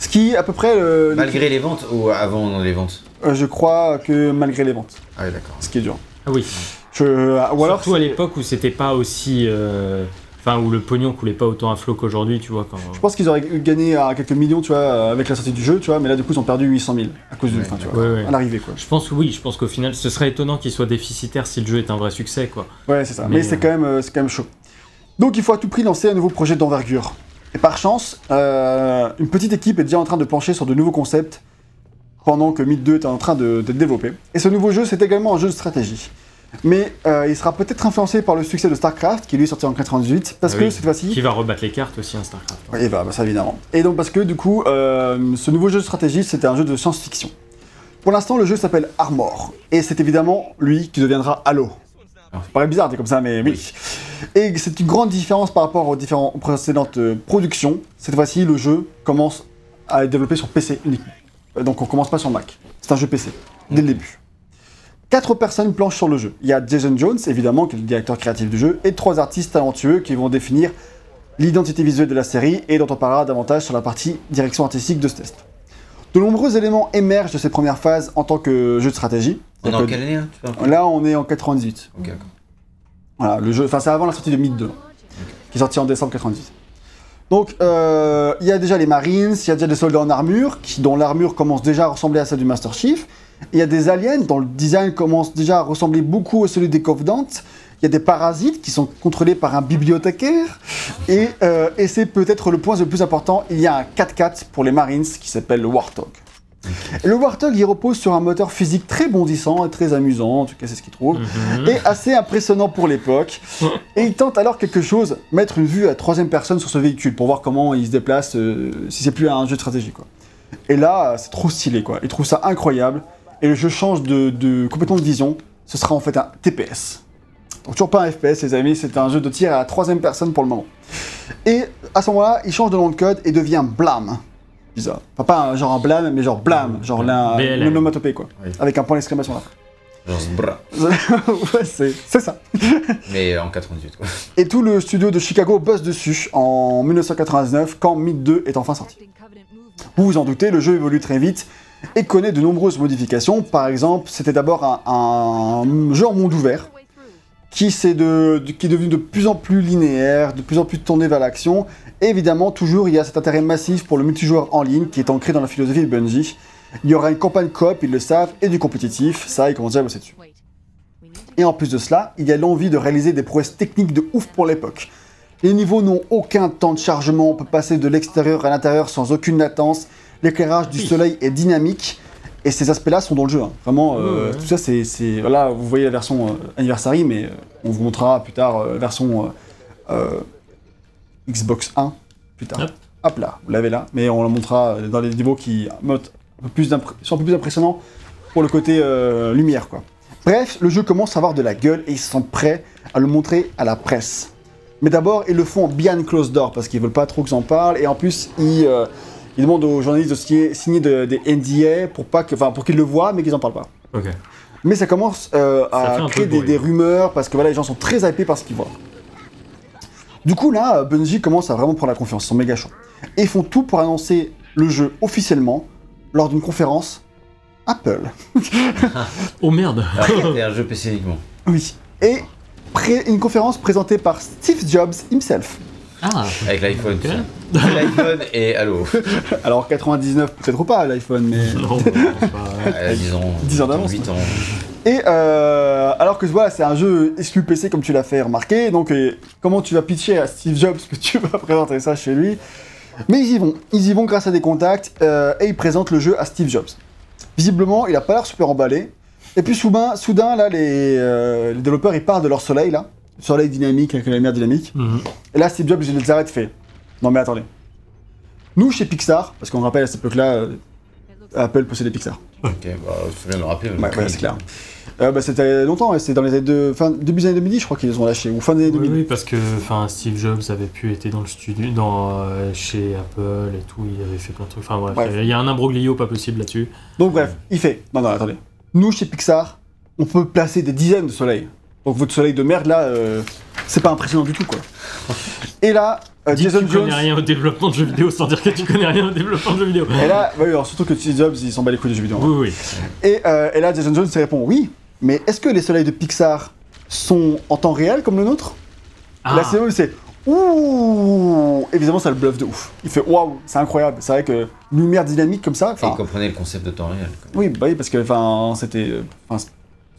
Ce qui, à peu près, le- Malgré les ventes ou avant les ventes Euh, je crois que malgré les ventes, Ah oui, d'accord. ce qui est dur. Ah oui. Je, ou alors, Surtout à l'époque où c'était pas aussi. euh, Enfin, où le pognon coulait pas autant à flot qu'aujourd'hui, tu vois. Quand... je pense qu'ils auraient gagné à quelques millions, tu vois, euh, avec la sortie du jeu, tu vois, mais là, du coup, ils ont perdu 800 000 à cause du, Ouais, enfin, tu vois, ouais, ouais. à l'arrivée, quoi. Je pense oui, je pense qu'au final, ce serait étonnant qu'il soit déficitaire si le jeu est un vrai succès, quoi. Ouais, c'est ça. Mais, Mais, c'est euh, quand même, euh, c'est quand même chaud. Donc, il faut à tout prix lancer un nouveau projet d'envergure. Et par chance, euh, une petite équipe est déjà en train de plancher sur de nouveaux concepts pendant que Myth 2 est en train de- d'être développé. Et ce nouveau jeu, c'est également un jeu de stratégie. Mais euh, il sera peut-être influencé par le succès de StarCraft, qui lui est sorti en 98, parce Ah que oui. cette fois-ci, Qui va rebattre les cartes aussi, un StarCraft. Oui, bah, bah, ça évidemment. Et donc parce que du coup, euh, ce nouveau jeu de stratégie, c'était un jeu de science-fiction. Pour l'instant, le jeu s'appelle Armor, et c'est évidemment lui qui deviendra Halo. Ça paraît bizarre dit comme ça, mais oui. Et c'est une grande différence par rapport aux différentes précédentes euh, productions. Cette fois-ci, le jeu commence à être développé sur PC uniquement. Euh, Donc on commence pas sur Mac. C'est un jeu PC, dès le début. Quatre personnes planchent sur le jeu. Il y a Jason Jones, évidemment, qui est le directeur créatif du jeu, et trois artistes talentueux qui vont définir l'identité visuelle de la série et dont on parlera davantage sur la partie direction artistique de ce test. De nombreux éléments émergent de ces premières phases en tant que jeu de stratégie. On est en quelle année hein, Là, on est en 98. Ok, d'accord. Voilà, le jeu, enfin c'est avant la sortie de Myth 2, qui est sorti en décembre 98. Donc euh, il y a déjà les Marines, il y a déjà des soldats en armure, qui, dont l'armure commence déjà à ressembler à celle du Master Chief. Il y a des aliens dont le design commence déjà à ressembler beaucoup à celui des Covenants. Il y a des parasites qui sont contrôlés par un bibliothécaire. Et, euh, et c'est peut-être le point le plus important, il y a un 4x4 pour les Marines qui s'appelle le Warthog. Le Warthog, il repose sur un moteur physique très bondissant et très amusant, en tout cas c'est ce qu'il trouve Mhm. et assez impressionnant pour l'époque. Et il tente alors quelque chose, mettre une vue à troisième personne sur ce véhicule pour voir comment il se déplace, euh, si c'est plus un jeu de stratégie quoi. Et là, c'est trop stylé quoi. Il trouve ça incroyable. Et le jeu change de, de- complètement de vision. Ce sera en fait un TPS. Donc toujours pas un FPS les amis, c'est un jeu de tir à la troisième personne pour le moment. Et à ce moment-là, il change de nom de code et devient Blam. Bizarre. Enfin, pas un, genre un blâme, mais genre Blam, genre l'un- BLM. une onomatopée quoi. Oui. Avec un point d'exclamation là. Genre Zbra. ouais, c'est c'est ça. Mais en 98 quoi. Et tout le studio de Chicago bosse dessus en 1999 quand Myth 2 est enfin sorti. Vous vous en doutez, le jeu évolue très vite et connaît de nombreuses modifications. Par exemple, c'était d'abord un, un jeu en monde ouvert qui, s'est de, qui est devenu de plus en plus linéaire, de plus en plus tourné vers l'action. Et évidemment, toujours, il y a cet intérêt massif pour le multijoueur en ligne qui est ancré dans la philosophie de Bungie. Il y aura une campagne coop, ils le savent, et du compétitif, ça, ils commencent déjà à bosser dessus. Et en plus de cela, il y a l'envie de réaliser des prouesses techniques de ouf pour l'époque. Les niveaux n'ont aucun temps de chargement, on peut passer de l'extérieur à l'intérieur sans aucune latence. L'éclairage du soleil est dynamique. Et ces aspects-là sont dans le jeu. hein. Vraiment, euh, Ouais, ouais. tout ça, c'est. Là, vous voyez la version euh, Anniversary, mais euh, on vous montrera plus tard euh, la version euh, euh, Xbox 1. Plus tard. Hop. Hop là, vous l'avez là. Mais on la montrera euh, dans les niveaux qui un peu plus d'impré- sont un peu plus impressionnants pour le côté euh, lumière, quoi. Bref, le jeu commence à avoir de la gueule et ils sont prêts à le montrer à la presse. Mais d'abord, ils le font en behind closed door parce qu'ils veulent pas trop que j'en parle. Et en plus, ils, euh, ils demandent aux journalistes de signer, signer de- des NDA pour, pas que, enfin, pour qu'ils le voient, mais qu'ils en parlent pas. Ok. Mais ça commence euh, à créer de des, bruit. des rumeurs parce que voilà, les gens sont très hypés par ce qu'ils voient. Du coup, là, Bungie commence à vraiment prendre la confiance, ils sont méga chauds. Et ils font tout pour annoncer le jeu officiellement lors d'une conférence Apple. Oh merde c'est un jeu PC uniquement. Oui. Et pré- une conférence présentée par Steve Jobs himself. Ah Avec l'iPhone. Ok. tout ça. L'iPhone et Halo. Alors 99 peut-être pas l'iPhone, mais... Non, c'est pas- Euh, disons. 10 ans d'avance, 8 ans. Et euh, alors que voilà, c'est un jeu exclu PC comme tu l'as fait remarquer, donc euh, comment tu vas pitcher à Steve Jobs que tu vas présenter ça chez lui? Mais ils y vont, ils y vont grâce à des contacts euh, et ils présentent le jeu à Steve Jobs. Visiblement, il a pas l'air super emballé. Et puis soudain, soudain là, les, euh, les développeurs ils parlent de leur soleil là, soleil dynamique avec la lumière dynamique. Mhm. Et là, Steve Jobs il les arrête fait. Non mais attendez. Nous chez Pixar, parce qu'on rappelle à cette époque-là, euh, Apple possédait Pixar. Ok, bah, bien le rappeler. Ouais, ouais, c'est clair. Euh, bah, c'était longtemps, c'était dans les années de, fin, début des années 2010, je crois qu'ils les ont lâchés, ou fin des années Oui, 2000. oui, parce que enfin, Steve Jobs avait pu être dans le studio, dans, euh, chez Apple et tout, il avait fait plein de trucs. Enfin bref, Bref. il y a un imbroglio pas possible là-dessus. Donc bref, il fait. Non, non, attendez. Nous, chez Pixar, on peut placer des dizaines de soleils. Donc votre soleil de merde, là, euh, c'est pas impressionnant du tout, quoi. Et là, euh, Dis que Jason tu Jones... connais rien au développement de jeux vidéo sans dire que tu connais rien au développement de jeux vidéo. Et là, ouais, alors, surtout que Steve Jobs, il s'en bat les couilles des jeux vidéo. hein. Oui, oui. Et, euh, et là, Jason Jones il répond oui, mais est-ce que les soleils de Pixar sont en temps réel comme le nôtre? Ah, La CEO, c'est ouh Évidemment, ça le bluffe de ouf. Il fait waouh, c'est incroyable. C'est vrai que lumière dynamique comme ça. Et Enfin, il comprenait le concept de temps réel. quoi. oui, bah oui, parce que enfin, c'était, euh, enfin,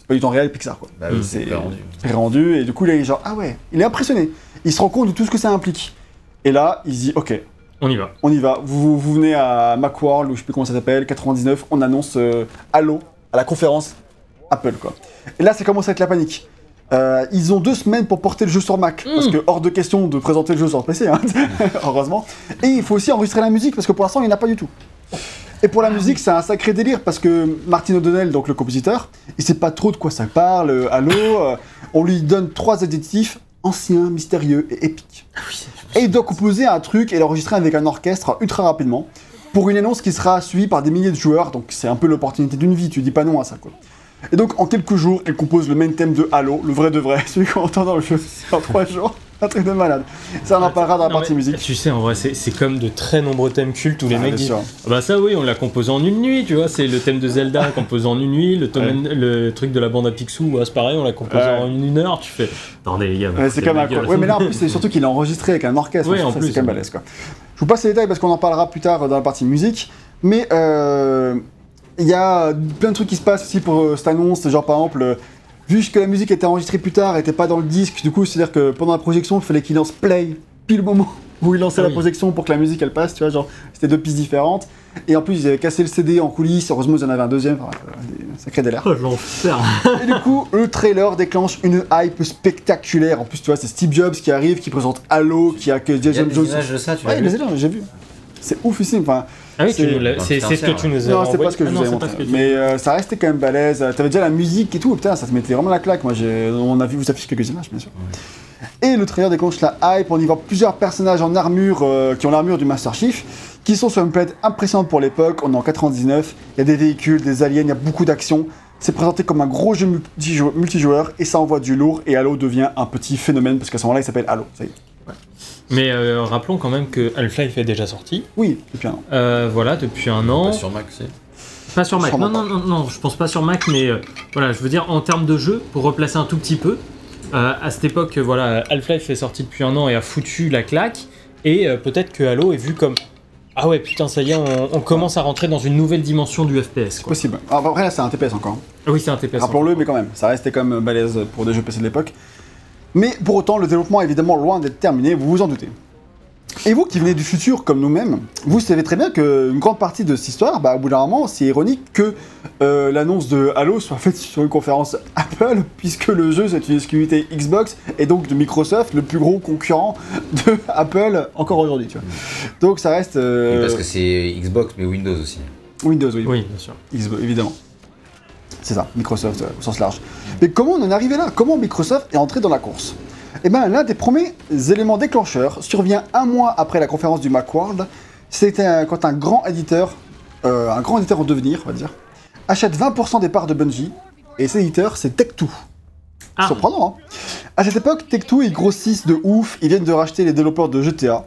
c'est pas du temps réel Pixar quoi. Bah oui, Mm. c'est rendu. rendu et du coup, il est genre ah ouais, il est impressionné. Il se rend compte de tout ce que ça implique. Et là, il se dit ok, on y va. on y va. Vous, vous venez à Macworld ou je sais plus comment ça s'appelle, 99. On annonce euh, Halo à la conférence Apple quoi. Et là, ça commence à être la panique. Euh, ils ont deux semaines pour porter le jeu sur Mac, parce que hors de question de présenter le jeu sur PC, hein, heureusement. Et il faut aussi enregistrer la musique, parce que pour l'instant, il n'y en a pas du tout. Et pour la musique, c'est un sacré délire, parce que Martin O'Donnell, donc le compositeur, il sait pas trop de quoi ça parle, euh, Halo, euh, on lui donne trois adjectifs, ancien, mystérieux et épique. Et il doit composer un truc et l'enregistrer avec un orchestre ultra rapidement, pour une annonce qui sera suivie par des milliers de joueurs, donc c'est un peu l'opportunité d'une vie, tu dis pas non à ça quoi. Et donc en quelques jours, elle compose le main thème de Halo, le vrai de vrai, celui qu'on entend dans le jeu, c'est en trois jours, un truc de malade. Ça on en parlera dans la partie musique. Tu sais, en vrai, c'est c'est comme de très nombreux thèmes cultes où les Ah, mecs disent sûr. Ah Bah, ça, oui, on l'a composé en une nuit, tu vois. C'est le thème de Zelda composé en une nuit, le, thème- le truc de la bande à Picsou, ouais, c'est pareil, on l'a composé Ouais. en une heure. Tu fais Attendez, les gars, c'est comme un gueule. Ouais, mais là en plus, c'est surtout qu'il est enregistré avec un orchestre, Ouais, ça, en c'est plus, quand même balèze quoi. Je vous passe les détails parce qu'on en parlera plus tard dans la partie musique, mais euh, il y a plein de trucs qui se passent aussi pour euh, cette annonce, genre par exemple, euh, vu que la musique était enregistrée plus tard, était pas dans le disque, du coup, c'est-à-dire que pendant la projection, il fallait qu'il lance play pile au moment où il lançait Ah la projection pour que la musique elle passe, tu vois, genre c'était deux pistes différentes. Et en plus, ils avaient cassé le CD en coulisses, heureusement ils en avaient un deuxième, enfin, euh, des délires. Oh, l'enfer. Et du coup, le trailer déclenche une hype spectaculaire. En plus, tu vois, c'est Steve Jobs qui arrive, qui présente Halo, qui accueille Il y a des Jones. images de ça, tu Ouais, les images, j'ai vu. C'est oufissime. Enfin, Ah oui, C'est- ce que tu nous as non, c'est pas ce que je Ah vous non, ai montré. Mais euh, ça restait quand même balèze. T'avais déjà la musique et tout. Putain, ça te mettait vraiment la claque. Moi, on a vu vous afficher quelques images, bien sûr. Et le trailer déclenche la hype. On y voit plusieurs personnages en armure euh, qui ont l'armure du Master Chief, qui sont sur une planète impressionnante pour l'époque. On est en 99. Il y a des véhicules, des aliens, il y a beaucoup d'action. C'est présenté comme un gros jeu multijou- multijoueur et ça envoie du lourd. Et Halo devient un petit phénomène parce qu'à ce moment-là, il s'appelle Halo. Ça y est. Mais euh, rappelons quand même que Half-Life est déjà sorti. Oui, depuis un an. Euh, voilà, depuis un an. Pas sur Mac, c'est. Pas sur Mac. Non, non, non, non, je pense pas sur Mac, mais euh, voilà, je veux dire en termes de jeu, pour replacer un tout petit peu, Euh, à cette époque, voilà, Half-Life est sorti depuis un an et a foutu la claque. Et euh, peut-être que Halo est vu comme ah ouais putain ça y est, on, on commence à rentrer dans une nouvelle dimension du FPS. Quoi. Possible. Ah, bah, après là, c'est un TPS encore. Oui c'est un TPS. Rappelons-le, mais quand même, ça restait quand même balèze pour des jeux PC de l'époque. Mais pour autant, le développement est évidemment loin d'être terminé, vous vous en doutez. Et vous qui venez du futur comme nous-mêmes, vous savez très bien qu'une grande partie de cette histoire, bah, au bout d'un moment, c'est ironique que euh, l'annonce de Halo soit faite sur une conférence Apple, puisque le jeu c'est une exclusivité Xbox et donc de Microsoft, le plus gros concurrent de Apple encore aujourd'hui. tu vois. Donc ça reste euh, Parce que c'est Xbox, mais Windows aussi. Windows, oui. Oui bien sûr. Xbox, évidemment. C'est ça, Microsoft euh, au sens large. Mais comment on en est arrivé là? Comment Microsoft est entré dans la course? Eh bien, l'un des premiers éléments déclencheurs survient un mois après la conférence du Macworld. C'était quand un grand éditeur, euh, un grand éditeur en devenir, on va dire, achète 20% des parts de Bungie. Et cet éditeur, c'est Tech2. Ah. Surprenant, hein À cette époque, Tech2, ils grossissent de ouf. Ils viennent de racheter les développeurs de GTA.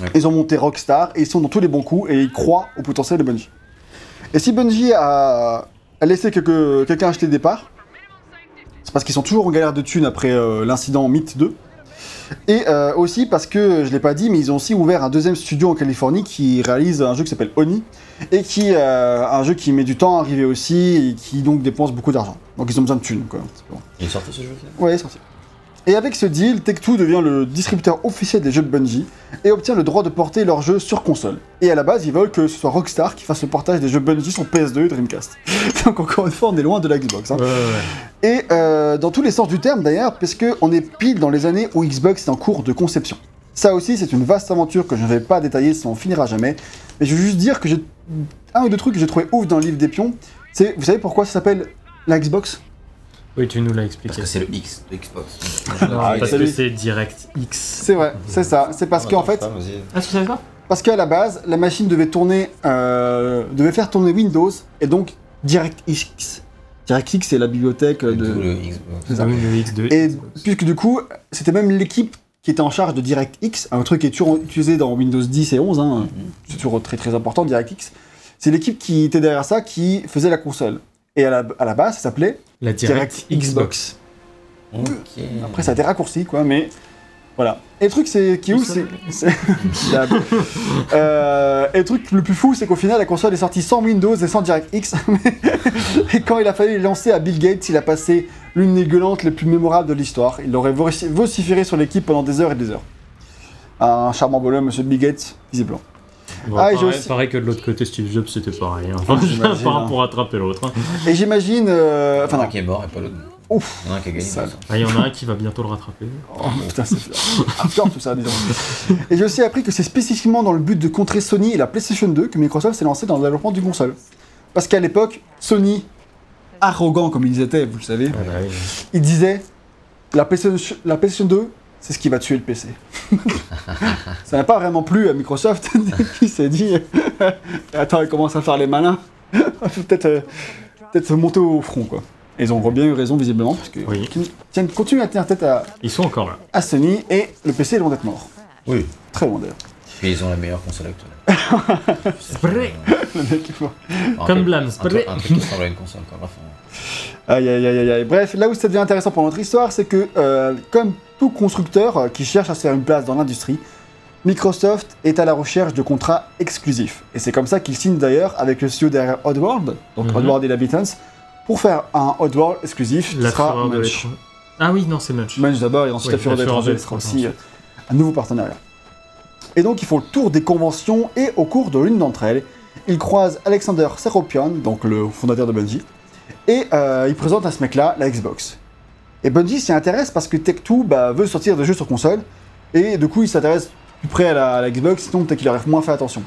Ouais. Ils ont monté Rockstar et ils sont dans tous les bons coups et ils croient au potentiel de Bungie. Et si Bungie a, quelque- quelqu'un acheter des parts, c'est parce qu'ils sont toujours en galère de thunes après euh, l'incident Myth 2. Et euh, aussi parce que, je l'ai pas dit, mais ils ont aussi ouvert un deuxième studio en Californie qui réalise un jeu qui s'appelle Oni, et qui euh, un jeu qui met du temps à arriver aussi, et qui donc dépense beaucoup d'argent. Donc ils ont besoin de thunes, quoi. Bon. Il est sorti ce jeu Ouais, il est sorti. Et avec ce deal, Tech2 devient le distributeur officiel des jeux de Bungie et obtient le droit de porter leurs jeux sur console. Et à la base, ils veulent que ce soit Rockstar qui fasse le portage des jeux Bungie sur PS2 et Dreamcast. Donc encore une fois, on est loin de la Xbox. hein. Ouais, ouais, ouais. Et euh, dans tous les sens du terme d'ailleurs, parce qu'on est pile dans les années où Xbox est en cours de conception. Ça aussi, c'est une vaste aventure que je ne vais pas détailler, ça on finira jamais. Mais je veux juste dire que j'ai un ou deux trucs que j'ai trouvé ouf dans le livre des pions. C'est, vous savez pourquoi ça s'appelle la Xbox? Oui tu nous l'as Parce expliqué. que c'est le X de Xbox. Ah, parce que c'est DirectX. C'est vrai, c'est ça. C'est parce qu'en fait, Ah tu savais pas? Parce qu'à la base, la machine devait tourner, euh, devait faire tourner Windows et donc DirectX. DirectX, c'est la bibliothèque de... de. le Xbox. C'est ça. Oui, le X de Et Xbox. puisque du coup, c'était même l'équipe qui était en charge de DirectX, un truc qui est toujours utilisé dans Windows 10 et 11, hein, c'est toujours très très important, DirectX. C'est l'équipe qui était derrière ça qui faisait la console. Et à la, à la base, ça s'appelait La Direct Direct Xbox. Après, ça a été raccourci, quoi, mais voilà. Et le truc, c'est qui est ouf, c'est. Euh, et le truc le plus fou, c'est qu'au final, la console est sortie sans Windows et sans DirectX. et quand il a fallu les lancer à Bill Gates, il a passé l'une des gueulantes les plus mémorables de l'histoire. Il aurait voci- vociféré sur l'équipe pendant des heures et des heures. Un charmant bonhomme, monsieur Bill Gates, visiblement. Bon, Ah, pareil, aussi- pareil que de l'autre côté, Steve Jobs, c'était pareil. hein. Enfin, pas hein. pour rattraper l'autre. hein. Et j'imagine. euh, Enfin, un non. qui est mort et pas l'autre. Ouf. Il y en a un qui a gagné. Ah, il y en a un qui va bientôt le rattraper. Oh putain, c'est hardcore tout ça, disons. Et j'ai aussi appris que c'est spécifiquement dans le but de contrer Sony et la PlayStation 2 que Microsoft s'est lancé dans le développement d'une console. Parce qu'à l'époque, Sony, arrogant comme ils étaient, vous le savez, Ah, bah oui. il disait la PlayStation, la PlayStation 2, c'est ce qui va tuer le PC. ça n'a pas vraiment plu à Microsoft, qui s'est dit Attends, ils commencent à faire les malins, Faut peut-être euh, peut-être se monter au front, quoi. Et ils ont bien eu raison, visiblement, parce que Oui. tiennent- continuent à tenir tête à, Ils sont encore là. à Sony et le PC est loin d'être mort. Oui. Très loin d'ailleurs. Et ils ont la meilleure console actuelle. Spray. Le mec, Comme Un spray. truc un truc qui ressemble à une console, quoi. Aïe aïe aïe aïe aïe. Bref, là où ça devient intéressant pour notre histoire, c'est que, euh, comme tout constructeur euh, qui cherche à se faire une place dans l'industrie, Microsoft est à la recherche de contrats exclusifs. Et c'est comme ça qu'il signe d'ailleurs avec le studio derrière Oddworld, donc Mhm. Oddworld Inhabitants, pour faire un Oddworld exclusif qui sera Munch. Ah oui, non, c'est Munch. Munch d'abord et ensuite Oui, la Fureur sera aussi euh, un nouveau partenariat. Et donc ils font le tour des conventions et au cours de l'une d'entre elles, ils croisent Alexander Seropian, donc le fondateur de Bungie, et euh, ils présentent à ce mec-là la Xbox. Et Bungie s'y intéresse parce que Tech2 bah, veut sortir des jeux sur console, et du coup il s'intéresse plus près à la, Xbox, sinon peut-être qu'il aurait moins fait attention.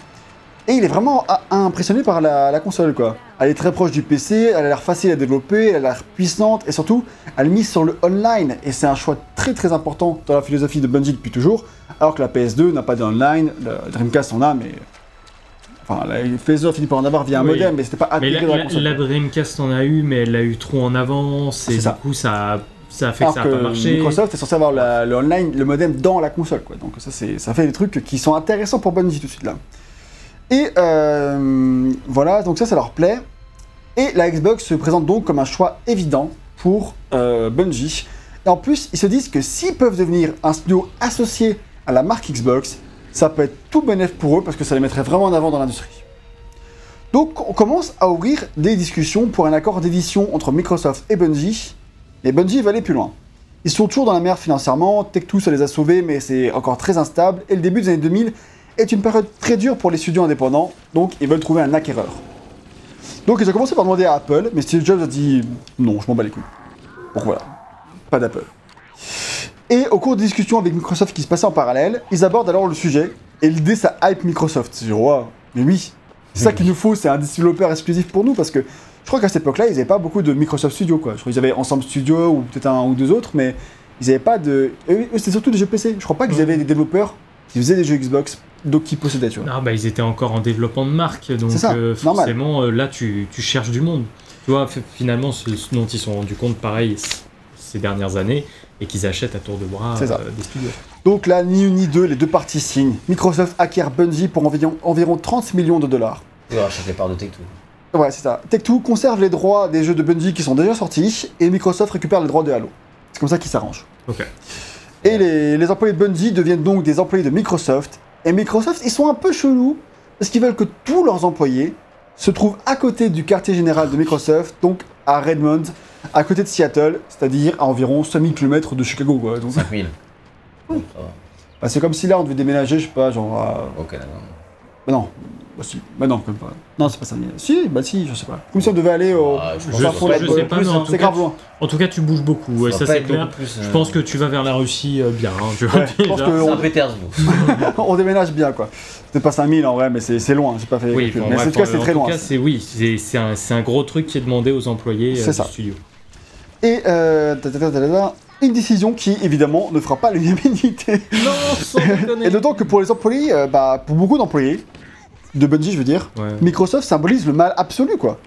Et il est vraiment ah, impressionné par la, console, quoi. Elle est très proche du PC, elle a l'air facile à développer, elle a l'air puissante, et surtout, elle mise sur le online. Et c'est un choix très très important dans la philosophie de Bungie depuis toujours, alors que la PS2 n'a pas d'online, le Dreamcast en a, mais... Enfin, la PS2 a fini par en avoir via un Oui. modem, mais c'était pas intégré la, dans la console. la Dreamcast en a eu, mais elle l'a eu trop en avance, et C'est du ça. coup, ça, ça a fait Alors que ça a pas marché. Microsoft est censé avoir la- le online, le modem dans la console, quoi. Donc ça, c'est, ça fait des trucs qui sont intéressants pour Bungie tout de suite là. Et euh, voilà, donc ça, ça leur plaît. Et la Xbox se présente donc comme un choix évident pour euh, Bungie. Et en plus, ils se disent que s'ils peuvent devenir un studio associé à la marque Xbox, ça peut être tout bénéf pour eux parce que ça les mettrait vraiment en avant dans l'industrie. Donc on commence à ouvrir des discussions pour un accord d'édition entre Microsoft et Bungie. Et Bungie va aller plus loin. Ils sont toujours dans la merde financièrement, Tech2 ça les a sauvés mais c'est encore très instable, et le début des années 2000 est une période très dure pour les studios indépendants, donc ils veulent trouver un acquéreur. Donc ils ont commencé par demander à Apple, mais Steve Jobs a dit non, je m'en bats les couilles. Donc voilà, pas d'Apple. Et au cours des discussions avec Microsoft qui se passaient en parallèle, ils abordent alors le sujet, et l'idée ça hype Microsoft. C'est genre, Wow, mais oui, c'est ça qu'il nous faut, c'est un développeur exclusif pour nous, parce que je crois qu'à cette époque-là, ils n'avaient pas beaucoup de Microsoft Studio, quoi. Je crois qu'ils avaient Ensemble Studio, ou peut-être un ou deux autres, mais ils n'avaient pas de... Eux, c'était surtout des jeux PC. Je crois pas qu'ils avaient des développeurs qui faisaient des jeux Xbox, donc qui possédaient, tu vois. Ah bah ils étaient encore en développement de marque, donc ça, euh, forcément euh, là tu, tu cherches du monde. Tu vois, finalement ce, ce dont ils se sont rendus compte pareil ces dernières années et qu'ils achètent à tour de bras C'est ça. euh, des studios. Donc là, ni une ni deux, les deux parties signent. Microsoft acquiert Bungie pour environ, environ 30 millions de dollars. Ils rachètent les parts de Tech2. Ouais, c'est ça. Tech2 conserve les droits des jeux de Bungie qui sont déjà sortis, et Microsoft récupère les droits de Halo. C'est comme ça qu'ils s'arrangent. Ok. Et les, les employés de Bungie deviennent donc des employés de Microsoft. Et Microsoft, ils sont un peu chelous, parce qu'ils veulent que tous leurs employés se trouvent à côté du quartier général de Microsoft, donc à Redmond, à côté de Seattle, c'est-à-dire à environ 5000 km de Chicago, quoi. Donc, 5000. Ça va. bah, c'est comme si là, on devait déménager, je sais pas, genre à... Au Canada. Bah non, bah si, bah non, quand même pas. Non, c'est pas ça. mais- Si, bah si, je sais pas. Comme si on devait aller au... Ah, je je sais pas, mais en tout C'est cas, grave loin. En tout cas tu bouges beaucoup, ouais, ça c'est clair. plus, Je euh, pense que tu vas vers la Russie euh, bien, hein, tu vois, Ouais, je pense que- on- Pétersbourg. on déménage bien, quoi. C'est pas 5000 en vrai, mais c'est c'est loin, j'ai pas fait Oui, bon, Mais en tout cas, c'est en très tout loin. cas, c'est oui, c'est un, gros truc qui est demandé aux employés euh, C'est du ça. studio. Et euh, une décision qui, évidemment, ne fera pas l'unanimité. Non, sans. Et d'autant que pour les employés, euh, bah, pour beaucoup d'employés, de Bungie, je veux dire, Ouais. Microsoft symbolise le mal absolu, quoi.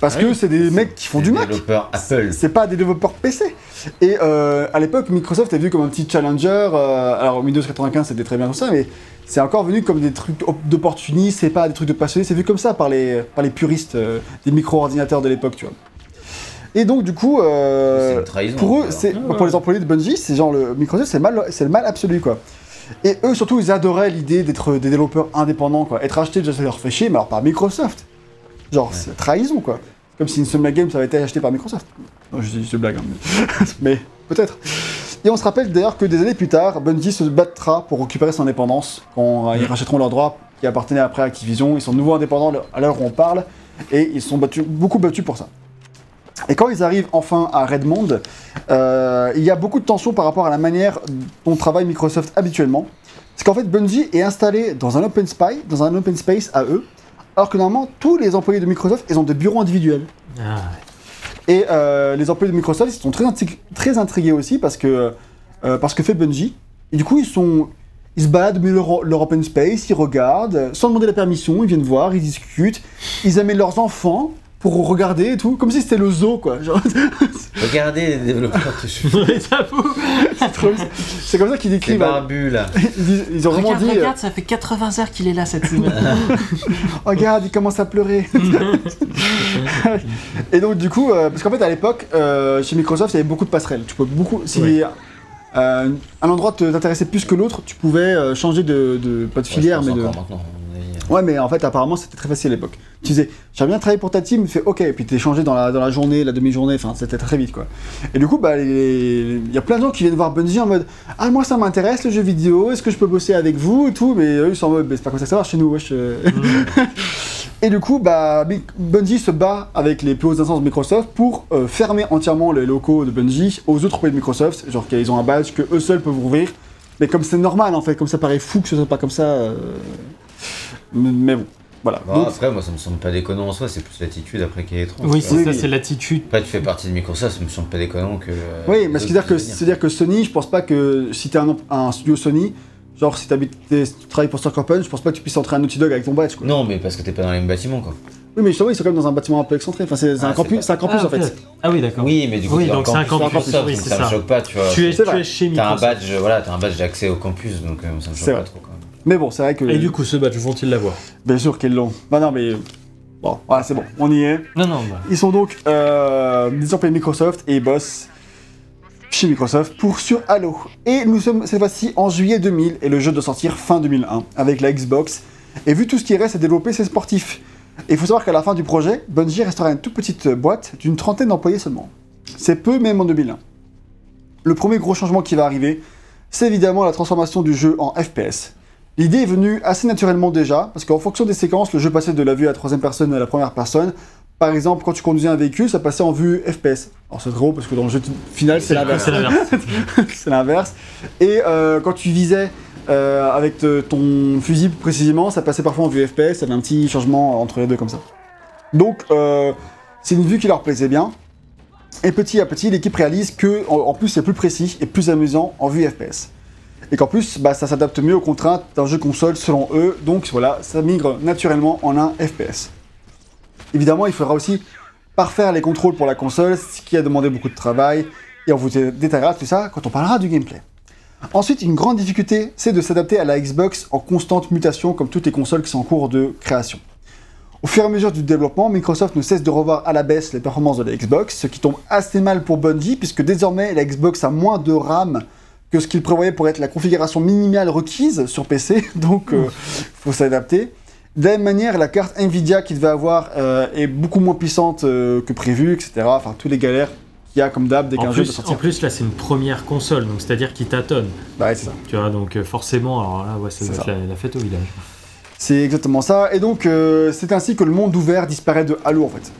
Parce Ouais. que c'est des mecs qui font du Mac. Développeur Apple. C'est pas des développeurs PC. Et euh, à l'époque, Microsoft est vu comme un petit challenger. euh, alors, Windows 95, c'était très bien tout ça, mais c'est encore venu comme des trucs op- d'opportunistes, c'est pas des trucs de passionnés. C'est vu comme ça par les, par les puristes euh, des micro-ordinateurs de l'époque, tu vois. Et donc, du coup, euh, trahison, pour eux, alors. c'est ouais. pour les employés de Bungie, c'est genre le Microsoft, c'est le mal, c'est le mal absolu, quoi. Et eux, surtout, ils adoraient l'idée d'être des développeurs indépendants, quoi. Être achetés, déjà, ça leur fait chier, mais alors par Microsoft. Genre, c'est trahison, quoi. Comme si Insomnia Games avait été acheté par Microsoft. Non, je, je blague, hein, mais, mais peut-être. Et on se rappelle d'ailleurs que des années plus tard, Bungie se battra pour récupérer son indépendance quand ils rachèteront leurs droits qui appartenaient après à Activision. Ils sont de nouveau indépendants à l'heure où on parle et ils sont battus, beaucoup battus pour ça. Et quand ils arrivent enfin à Redmond, euh, il y a beaucoup de tensions par rapport à la manière dont travaille Microsoft habituellement. Parce qu'en fait, Bungie est installé dans un open space, dans un open space à eux, alors que normalement tous les employés de Microsoft, ils ont des bureaux individuels. Ah, Et euh, les employés de Microsoft, ils sont très, très intrigués aussi parce que, euh, parce que fait Bungie. Et du coup, ils sont. Ils se baladent de leur, leur open space, ils regardent, sans demander la permission, ils viennent voir, ils discutent, ils amènent leurs enfants pour regarder et tout, comme si c'était le zoo quoi. Genre, Regardez les développeurs de c'est comme ça qu'ils Les décrivent. euh, barbus là. Ils, ont vraiment Regarde, dit. euh, regarde, ça fait 80 heures qu'il est là cette semaine. Regarde, il commence à pleurer. et donc du coup, euh, parce qu'en fait à l'époque, euh, chez Microsoft, il y avait beaucoup de passerelles. Tu pouvais beaucoup, si Oui. euh, un endroit t'intéressait plus que l'autre, tu pouvais euh, changer de, de- pas de filière, Ouais, mais de. maintenant. Ouais, mais en fait apparemment c'était très facile à l'époque. Tu disais, j'aimerais bien travailler pour ta team, il fait ok, et puis t'es changé dans la, dans la journée, la demi-journée, enfin c'était très vite quoi. Et du coup, bah, il y a plein de gens qui viennent voir Bungie en mode, ah moi ça m'intéresse le jeu vidéo, est-ce que je peux bosser avec vous et tout, mais eux ils sont en mode, Bah, c'est pas comme ça que ça marche chez nous, wesh. euh. Et du coup, bah, Bungie se bat avec les plus hautes instances de Microsoft pour euh, fermer entièrement les locaux de Bungie aux autres employés de Microsoft, genre qu'ils ont un badge que eux seuls peuvent ouvrir. Mais comme c'est normal en fait, comme ça paraît fou que ce soit pas comme ça. euh, Mais, mais bon, voilà. Bon, Donc, après, moi, ça me semble pas déconnant en soi, c'est plus l'attitude après qui est étrange. Oui, quoi. c'est Oui, ça, oui. c'est l'attitude. Après, tu fais partie de Microsoft, ça me semble pas déconnant que. euh, oui, mais c'est-à-dire que, venir. c'est-à-dire que Sony, je pense pas que si t'es un, un studio Sony, genre si t'habites- t'es- tu travailles pour Punch, je pense pas que tu puisses entrer un Naughty Dog avec ton badge quoi. Non, mais parce que t'es pas dans les mêmes bâtiments, quoi. Oui, mais justement, ils sont quand même dans un bâtiment un peu excentré. Enfin, c'est c'est Ah, un c'est campus, pas- c'est un campus Ah, en fait. Ah oui, d'accord. Oui, mais du coup, Oui, donc c'est un campus campus, Microsoft, oui, donc c'est ça me ça. choque pas, tu vois. Tu es, C'est tu es chez T'as un Microsoft. badge, voilà, t'as un badge d'accès au campus, donc euh, ça me C'est choque pas trop, même. Mais bon, c'est vrai que. Et du coup, ce badge, vont-ils l'avoir Bien sûr qu'ils l'ont. Non, non, mais. Bon, voilà, c'est bon, on y est. Non, non, bah. Ils sont donc euh, de Microsoft et ils bossent chez Microsoft pour sur Halo. Et nous sommes cette fois-ci en juillet 2000 et le jeu doit sortir fin 2001 avec la Xbox. Et vu tout ce qui reste à développer, c'est sportif. Et il faut savoir qu'à la fin du projet, Bungie restera une toute petite boîte d'une trentaine d'employés seulement. C'est peu même en 2001. Le premier gros changement qui va arriver, c'est évidemment la transformation du jeu en FPS. L'idée est venue assez naturellement déjà, parce qu'en fonction des séquences, le jeu passait de la vue à la troisième personne à la première personne. Par exemple, quand tu conduisais un véhicule, ça passait en vue FPS. Alors c'est drôle parce que dans le jeu final, c'est l'inverse. C'est l'inverse. Et euh, quand tu visais euh, avec te- ton fusil précisément, ça passait parfois en vue FPS. Ça avait un petit changement entre les deux comme ça. Donc euh, c'est une vue qui leur plaisait bien. Et petit à petit, l'équipe réalise que en, en plus c'est plus précis et plus amusant en vue FPS. Et qu'en plus, bah, ça s'adapte mieux aux contraintes d'un jeu console selon eux. Donc voilà, ça migre naturellement en un FPS. Évidemment, il faudra aussi parfaire les contrôles pour la console, ce qui a demandé beaucoup de travail. Et on vous dé- détaillera tout ça quand on parlera du gameplay. Ensuite, une grande difficulté, c'est de s'adapter à la Xbox en constante mutation comme toutes les consoles qui sont en cours de création. Au fur et à mesure du développement, Microsoft ne cesse de revoir à la baisse les performances de la Xbox, ce qui tombe assez mal pour Bungie, puisque désormais la Xbox a moins de RAM que ce qu'il prévoyait pour être la configuration minimale requise sur PC, donc il faut s'adapter. De la même manière, la carte Nvidia qu'il devait avoir euh, est beaucoup moins puissante euh, que prévu, etc. Enfin, tous les galères qu'il y a comme d'hab dès qu'un jeu sortir. en plus, là, c'est une première console, donc c'est-à-dire qu'il tâtonne. Bah ouais, c'est ça. Tu vois, donc euh, forcément, alors là, ouais, ça doit être la, la fête au village. C'est exactement ça. Et donc, euh, c'est ainsi que le monde ouvert disparaît de Halo, en fait.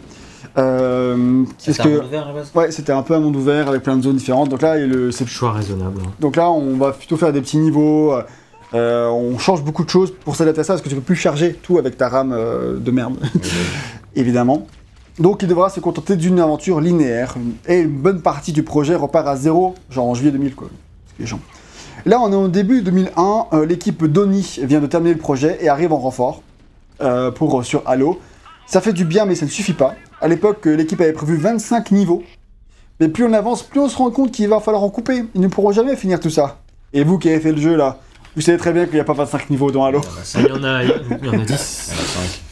Euh, que, base ouais, c'était un peu un monde ouvert avec plein de zones différentes. Donc là, il y a le- c'est Choix raisonnable. hein. Donc là, on va plutôt faire des petits niveaux. euh, on change beaucoup de choses pour s'adapter à ça parce que tu peux plus charger tout avec ta RAM euh, de merde, évidemment. Donc il devra se contenter d'une aventure linéaire et une bonne partie du projet repart à zéro, genre en juillet 2000 quoi. Les gens. Là, on est au début 2001. euh, L'équipe d'Oni vient de terminer le projet et arrive en renfort euh, pour sur Halo. Ça fait du bien, mais ça ne suffit pas. À l'époque, euh, l'équipe avait prévu 25 niveaux. Mais plus on avance, plus on se rend compte qu'il va falloir en couper. Ils ne pourront jamais finir tout ça. Et vous qui avez fait le jeu là, vous savez très bien qu'il n'y a pas 25 niveaux dans Halo. Il y en a, il y en a 10.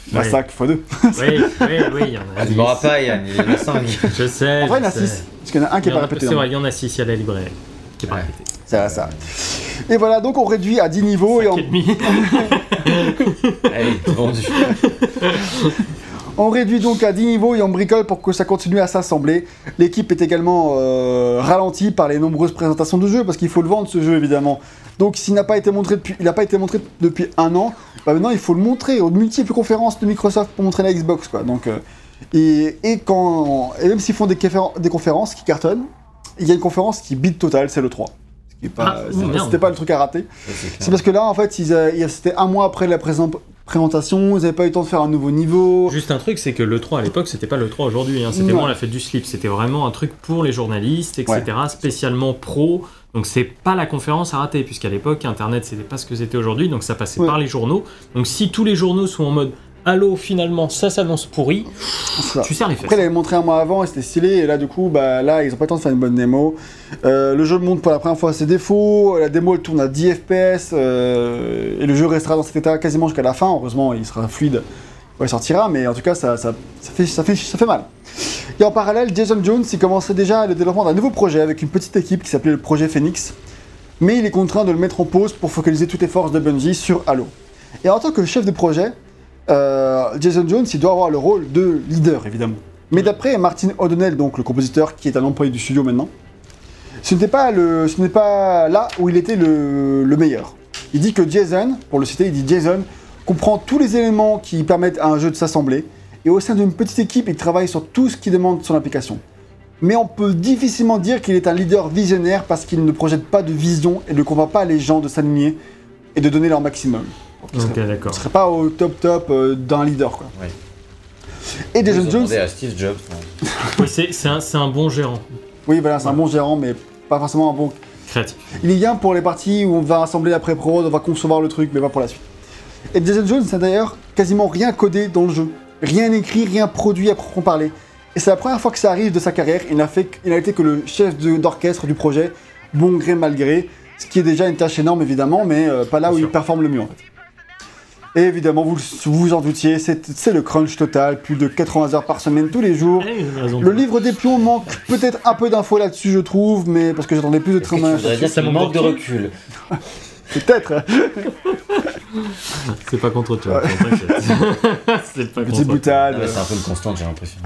Il y en a Ouais. 5 x 2. Oui, oui, oui, il y en a Ah, 10. tu m'auras pas, Yann, il y en a 5. Je sais. En vrai, il y en a je sais. 6. Parce qu'il y en a un qui n'est pas répété. C'est vrai, il y en a 6, il y a la librairie qui est pas Ouais. répétée. C'est vrai, ça. Et voilà, donc on réduit à 10 niveaux et on, Et demi. Allez, vendu. On réduit donc à 10 niveaux et on bricole pour que ça continue à s'assembler. L'équipe est également euh, ralentie par les nombreuses présentations de jeu parce qu'il faut le vendre ce jeu évidemment. Donc s'il n'a pas été montré depuis, il n'a pas été montré depuis un an, bah maintenant il faut le montrer aux multiples conférences de Microsoft pour montrer la Xbox quoi. Donc euh, et, et quand et même s'ils font des, conféren- des conférences qui cartonnent, il y a une conférence qui bide total, c'est le 3. Ce qui est pas, Ah, c'était pas le truc à rater. C'est parce que là, en fait, c'était un mois après la présent- présentation, ils n'avaient pas eu le temps de faire un nouveau niveau. Juste un truc, c'est que le 3 à l'époque, c'était pas le 3 aujourd'hui. hein. C'était vraiment la fête du slip. C'était vraiment un truc pour les journalistes, etc. Spécialement pro. Donc c'est pas la conférence à rater, puisqu'à l'époque, Internet, c'était pas ce que c'était aujourd'hui. Donc ça passait Ouais. par les journaux. Donc si tous les journaux sont en mode Allô, finalement, ça s'annonce pourri, Ça. tu serres les fesses. Après, il avait montré un mois avant et c'était stylé. Et là, du coup, bah, là, ils ont pas le temps de faire une bonne démo. Euh, le jeu montre pour la première fois ses défauts. La démo, elle tourne à 10 FPS. euh, et le jeu restera dans cet état quasiment jusqu'à la fin. Heureusement, il sera fluide quand il sortira. Mais en tout cas, ça, ça, ça fait, ça, fait, ça fait mal. Et en parallèle, Jason Jones, il commençait déjà le développement d'un nouveau projet avec une petite équipe qui s'appelait le projet Phoenix. Mais il est contraint de le mettre en pause pour focaliser toutes les forces de Bungie sur Halo. Et en tant que chef de projet, Jason Jones, il doit avoir le rôle de leader, évidemment. Mais d'après Martin O'Donnell, donc le compositeur qui est un employé du studio maintenant, ce n'était pas, le, ce n'est pas là où il était le, le meilleur. Il dit que Jason, pour le citer, il dit Jason comprend tous les éléments qui permettent à un jeu de s'assembler, et au sein d'une petite équipe, il travaille sur tout ce qui demande son application. Mais on peut difficilement dire qu'il est un leader visionnaire parce qu'il ne projette pas de vision et ne convainc pas les gens de s'aligner et de donner leur maximum. Serait- ne serait pas au top top euh, d'un leader quoi. Et Jason Jones, à Steve Jobs. hein. Oui, c'est un, c'est un bon gérant. oui voilà, c'est un bon gérant mais pas forcément un bon. Créatif. Il est bien pour les parties où on va assembler la pré-prod, on va concevoir le truc, mais pas pour la suite. Et Jason Jones n'a d'ailleurs quasiment rien codé dans le jeu, rien écrit, rien produit à proprement parler. Et c'est la première fois que ça arrive de sa carrière. Il n'a fait, il n'a été que le chef de- d'orchestre du projet, bon gré mal gré, ce qui est déjà une tâche énorme évidemment, mais euh, pas là Bien où sûr. il performe le mieux en fait. Et évidemment, vous vous en doutiez, c'est le crunch total, plus de 80 heures par semaine tous les jours. Le livre des pions manque peut-être un peu d'infos là-dessus, je trouve, mais parce que j'attendais plus de dire ça qu'il manque de recul Peut-être. C'est pas contre toi. C'est pas Petite contre toi. boutade. Ah, C'est un peu une constante, j'ai l'impression.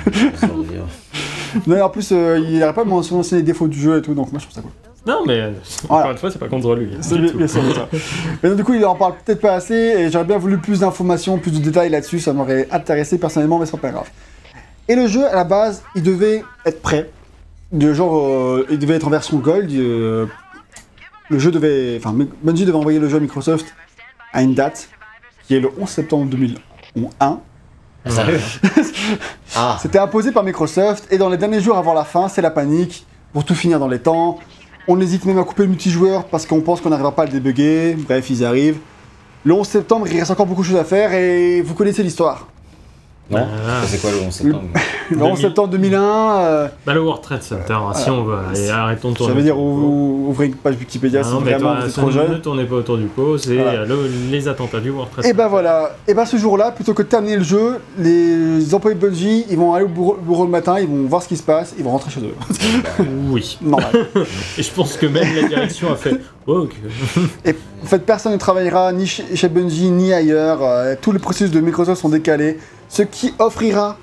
Non, en plus, euh, il n'arrête pas de mentionner les défauts du jeu et tout, donc moi je trouve ça cool. Non, mais euh, Voilà. encore une fois, c'est pas contre lui. C'est du bien, sûr, sûr. Mais donc, du coup, il en parle peut-être pas assez et j'aurais bien voulu plus d'informations, plus de détails là-dessus, ça m'aurait intéressé personnellement, mais c'est pas grave. Et le jeu, à la base, il devait être prêt. De genre, euh, il devait être en version gold. euh, le jeu devait. Enfin, Bungie devait envoyer le jeu à Microsoft à une date qui est le 11 septembre 2001. Ah, Sérieux? Ah, C'était imposé par Microsoft et dans les derniers jours avant la fin, c'est la panique pour tout finir dans les temps. On hésite même à couper le multijoueur parce qu'on pense qu'on n'arrivera pas à le débugger. Bref, ils arrivent. Le 11 septembre, il reste encore beaucoup de choses à faire et vous connaissez l'histoire. Non Ah. C'est quoi le 11 septembre Le 11 2000. septembre 2001, euh, Bah, le World Trade Center, hein, si on veut. Allez, arrêtons de tourner. ça veut dire ou- ouvrez une page Wikipédia Ah si non, mais vraiment toi, vous êtes trop ne jeune. tournez pas autour du pot, c'est Voilà. euh, le- les attentats du World Trade Et Center. ben voilà, et ben ce jour-là, plutôt que de terminer le jeu, les employés de Bungie, ils vont aller au bureau, bureau le matin, ils vont voir ce qui se passe, ils vont rentrer chez eux. Oui. Normal. Et je pense que même la direction a fait. Oh, ok. Et en fait, personne ne travaillera ni chez chez Bungie ni ailleurs. euh, tous les processus de Microsoft sont décalés, ce qui offrira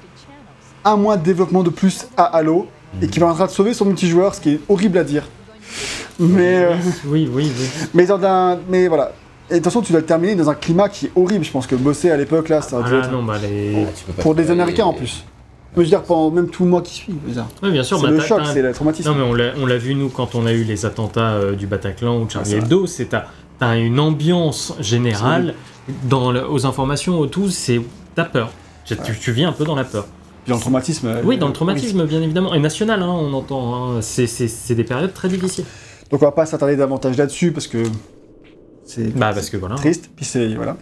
un mois de développement de plus à Halo et qui permettra de sauver son multijoueur, ce qui est horrible à dire. Mais, euh, Oui, oui, oui. mais, dans un, mais voilà. Et de toute façon, tu dois le terminer dans un climat qui est horrible. Je pense que bosser à l'époque, là, ça Ah être- non, bah les. Ah, Pour des. Américains en plus. Je veux dire, pendant même tout le mois qui suit. Oui, bien sûr, C'est bah, le choc, c'est le traumatisme. Non, mais on l'a, vu, nous, quand on a eu les attentats euh, du Bataclan ou Charlie Ah, c'est Hebdo, c'est t'as, une ambiance générale dans le- aux informations, au tout, c'est t'as peur. Tu, tu- tu vis un peu dans la peur. Puis dans le traumatisme. euh, Oui, dans le traumatisme, bien évidemment. Et national, hein, on entend. hein. C'est, des périodes très difficiles. Donc on va pas s'attarder davantage là-dessus parce que c'est Bah, parce que voilà. triste. Puis c'est voilà.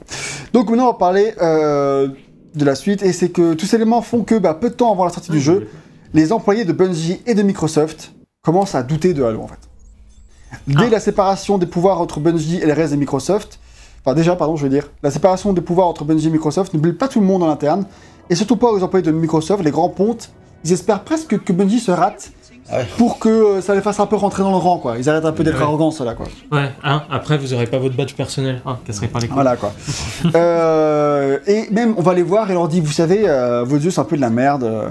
Donc maintenant on va parler euh, de la suite et c'est que tous ces éléments font que bah, peu de temps avant la sortie du jeu, les employés de Bungie et de Microsoft commencent à douter de Halo en fait. Dès Ah. la séparation des pouvoirs entre Bungie et le reste de Microsoft, enfin déjà pardon je veux dire, la séparation des pouvoirs entre Bungie et Microsoft ne plaît pas tout le monde en interne et surtout pas aux employés de Microsoft, les grands pontes. Ils espèrent presque que Bungie se rate Ah ouais. pour que euh, ça les fasse un peu rentrer dans le rang quoi. Ils arrêtent un peu d'être Ouais. arrogants ceux-là quoi. Ouais, hein, après, vous aurez pas votre badge personnel. Hein, casserez pas les couilles. Voilà quoi. Euh, et même on va les voir et leur dit vous savez euh, vos yeux c'est un peu de la merde.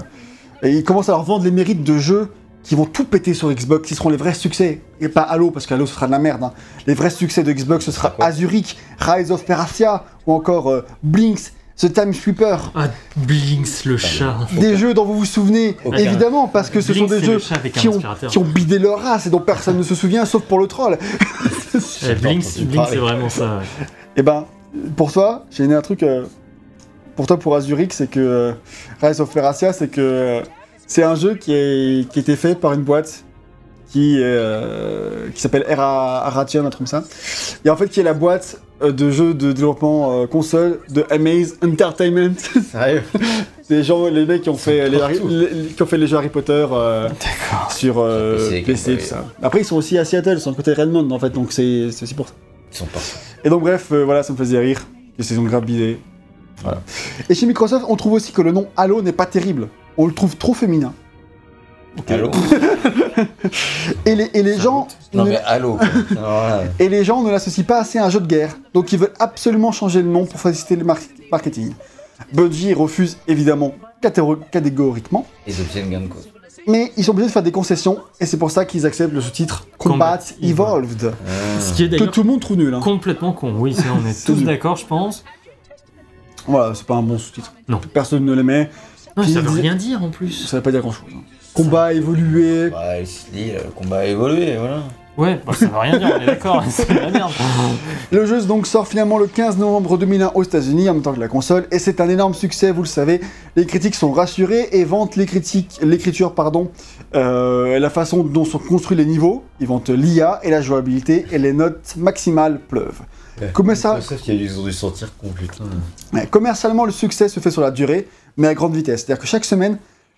et ils commencent à leur vendre les mérites de jeux qui vont tout péter sur Xbox, qui seront les vrais succès. Et pas Halo parce qu'Halo ce sera de la merde. hein. Les vrais succès de Xbox ce sera Azuric, Rise of Peracia ou encore euh, Blinks, The Time Sweeper. Ah, Blinks, le chat. Des jeux dont vous vous souvenez, évidemment, parce que ce Blinks, sont des jeux qui un ont, qui ont bidé leur race et dont personne ne se souvient sauf pour le troll. Eh, Blinks, c'est vraiment ça. ouais. Et ben, pour toi, j'ai né un truc. euh, pour toi, pour Azuric, c'est que euh, Rise of Peracia, c'est que euh, c'est un jeu qui, est, qui a été fait par une boîte qui, euh, qui s'appelle Era Aratium, un truc comme ça. Et en fait, qui est la boîte euh, de jeux de développement euh, console de Amaze Entertainment. Sérieux? Les gens, les mecs qui ont fait les, Harry- Partout. les- qui ont fait les jeux Harry Potter euh, sur PC, tout ça. Après, ils sont aussi à Seattle, sur le côté Redmond, en fait, donc c'est aussi pour ça. Ils sont parfaits. Et donc bref, voilà, ça me faisait rire. Et c'est une grave bidée. Voilà. Et chez Microsoft, on trouve aussi que le nom Halo n'est pas terrible. On le trouve trop féminin. Allô Et les, et les gens Non ne, mais allô et les gens ne l'associent pas assez à un jeu de guerre. Donc ils veulent absolument changer le nom pour faciliter le mar- marketing. Bungie refuse évidemment catégoriquement. Ils obtiennent gain de cause. Mais ils sont obligés de faire des concessions. Et c'est pour ça qu'ils acceptent le sous-titre Combat, Combat Evolved. Ah. Ce qui est Que tout le monde trouve nul. hein. complètement con. Oui, ça, on est C'est tous d'accord, je pense. Voilà, c'est pas un bon sous-titre. Non. Personne ne l'aimait. Non, ça veut rien dire en plus. Ça veut pas dire grand-chose. hein. Combat évolué, Bah, il se dit, le combat a évolué, voilà. Ouais, bah, ça veut rien dire, on est d'accord. C'est de la merde. Le jeu donc sort finalement le 15 novembre 2001 aux États-Unis en même temps que la console et c'est un énorme succès, vous le savez. Les critiques sont rassurés et vantent les critiques, l'écriture pardon, euh, la façon dont sont construits les niveaux. Ils vantent l'IA et la jouabilité et les notes maximales pleuvent. Comment ça ils ont dû sortir con, putain. Ouais, Commercialement, le succès se fait sur la durée, mais à grande vitesse. C'est-à-dire que chaque semaine,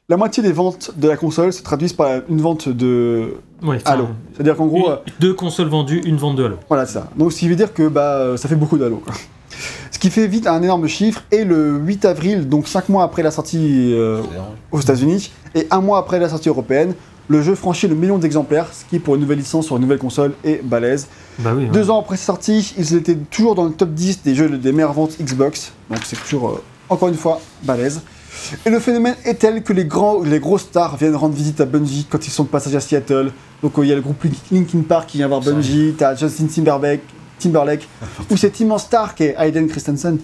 la moitié des ventes de la console se traduisent par une vente de Ouais, Halo. C'est-à-dire qu'en gros, une- euh, deux consoles vendues, une vente de Halo. Voilà, c'est ça. Donc, ce qui veut dire que bah, euh, ça fait beaucoup d'Halo. Ce qui fait vite un énorme chiffre. Et le 8 avril, donc 5 mois après la sortie euh, aux États-Unis et un mois après la sortie européenne, le jeu franchit le million d'exemplaires, ce qui pour une nouvelle licence sur une nouvelle console est balèze. Bah oui. ouais. Deux ans après sa sortie, ils étaient toujours dans le top 10 des jeux des meilleures ventes Xbox. Donc c'est toujours, euh, encore une fois, balèze. Et le phénomène est tel que les, grands, les gros stars viennent rendre visite à Bungie quand ils sont de passage à Seattle. Donc euh, il y a le groupe Linkin Park qui vient voir Bungie, t'as Justin Timberlake, Timberlake ou cet immense star qui est Hayden Christensen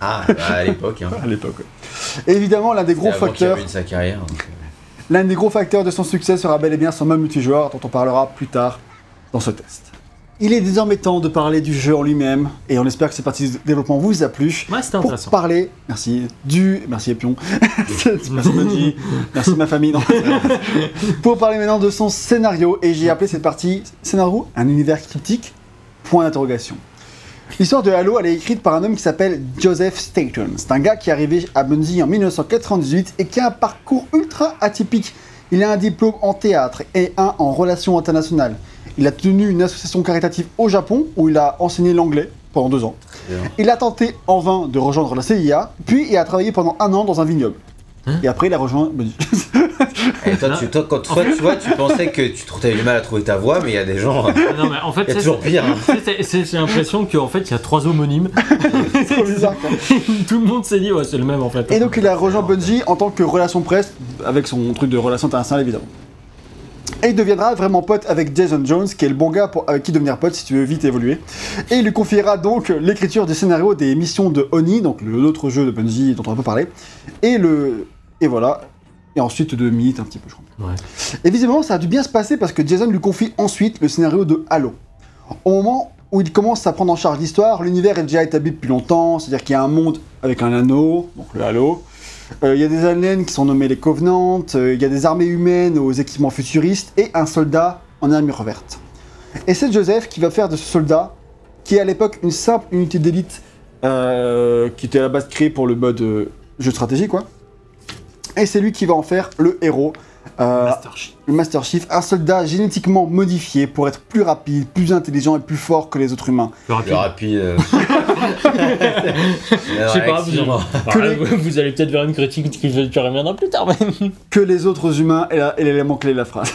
Ah, bah, à l'époque. Hein. à l'époque. ouais. Et évidemment, l'un des gros facteurs, sa carrière. euh, l'un des gros facteurs de son succès sera bel et bien son mode multijoueur dont on parlera plus tard dans ce test. Il est désormais temps de parler du jeu en lui-même, et on espère que cette partie de développement vous a plu. Ouais, c'était Pour intéressant. parler, merci, du. Merci Epion. merci. Merci ma famille. non. Pour parler maintenant de son scénario, et j'ai appelé cette partie scénario un univers cryptique Point d'interrogation. L'histoire de Halo, elle est écrite par un homme qui s'appelle Joseph Staten. C'est un gars qui est arrivé à Bungie en 1998 et qui a un parcours ultra atypique. Il a un diplôme en théâtre et un en relations internationales. Il a tenu une association caritative au Japon où il a enseigné l'anglais pendant deux ans. Il a tenté en vain de rejoindre la CIA, puis il a travaillé pendant un an dans un vignoble. Hein et après, il a rejoint Bungie. Et toi, tu, toi, quand toi, tu vois, tu pensais que tu avais du mal à trouver ta voix, mais il y a des gens. Non, mais en fait, Il y a c'est- toujours pire. hein. J'ai l'impression qu'en fait, il y a trois homonymes. C'est trop bizarre, quoi. Tout le monde s'est dit, ouais, c'est le même en fait. Et donc, il a rejoint Bungie en tant que relation presse, avec son truc de relation internationale, évidemment. Et il deviendra vraiment pote avec Jason Jones, qui est le bon gars pour, avec qui devenir pote si tu veux vite évoluer. Et il lui confiera donc l'écriture du scénario des missions de Oni, donc l'autre jeu de Bungie dont on va pas parler. Et le. Et voilà. Et ensuite de Myth, un petit peu, je crois. Ouais. Et visiblement, ça a dû bien se passer parce que Jason lui confie ensuite le scénario de Halo. Au moment où il commence à prendre en charge l'histoire, l'univers est déjà établi depuis longtemps, c'est-à-dire qu'il y a un monde avec un anneau, donc le Halo. Euh, Il y a des aliens qui sont nommés les Covenants, euh, il y a des armées humaines aux équipements futuristes et un soldat en armure verte. Et c'est Joseph qui va faire de ce soldat, qui est à l'époque une simple unité d'élite euh, qui était à la base créée pour le mode jeu de stratégie, quoi. Et c'est lui qui va en faire le héros. Euh, Master Chief. le Master Chief, un soldat génétiquement modifié pour être plus rapide, plus intelligent et plus fort que les autres humains. Le rapide. Le rapide. euh, Je sais pas, vous, excuse-moi. Que les- vous- allez peut-être vers une critique qui, reviendra plus tard, mais. Que les autres humains est la- est l'élément clé de la phrase.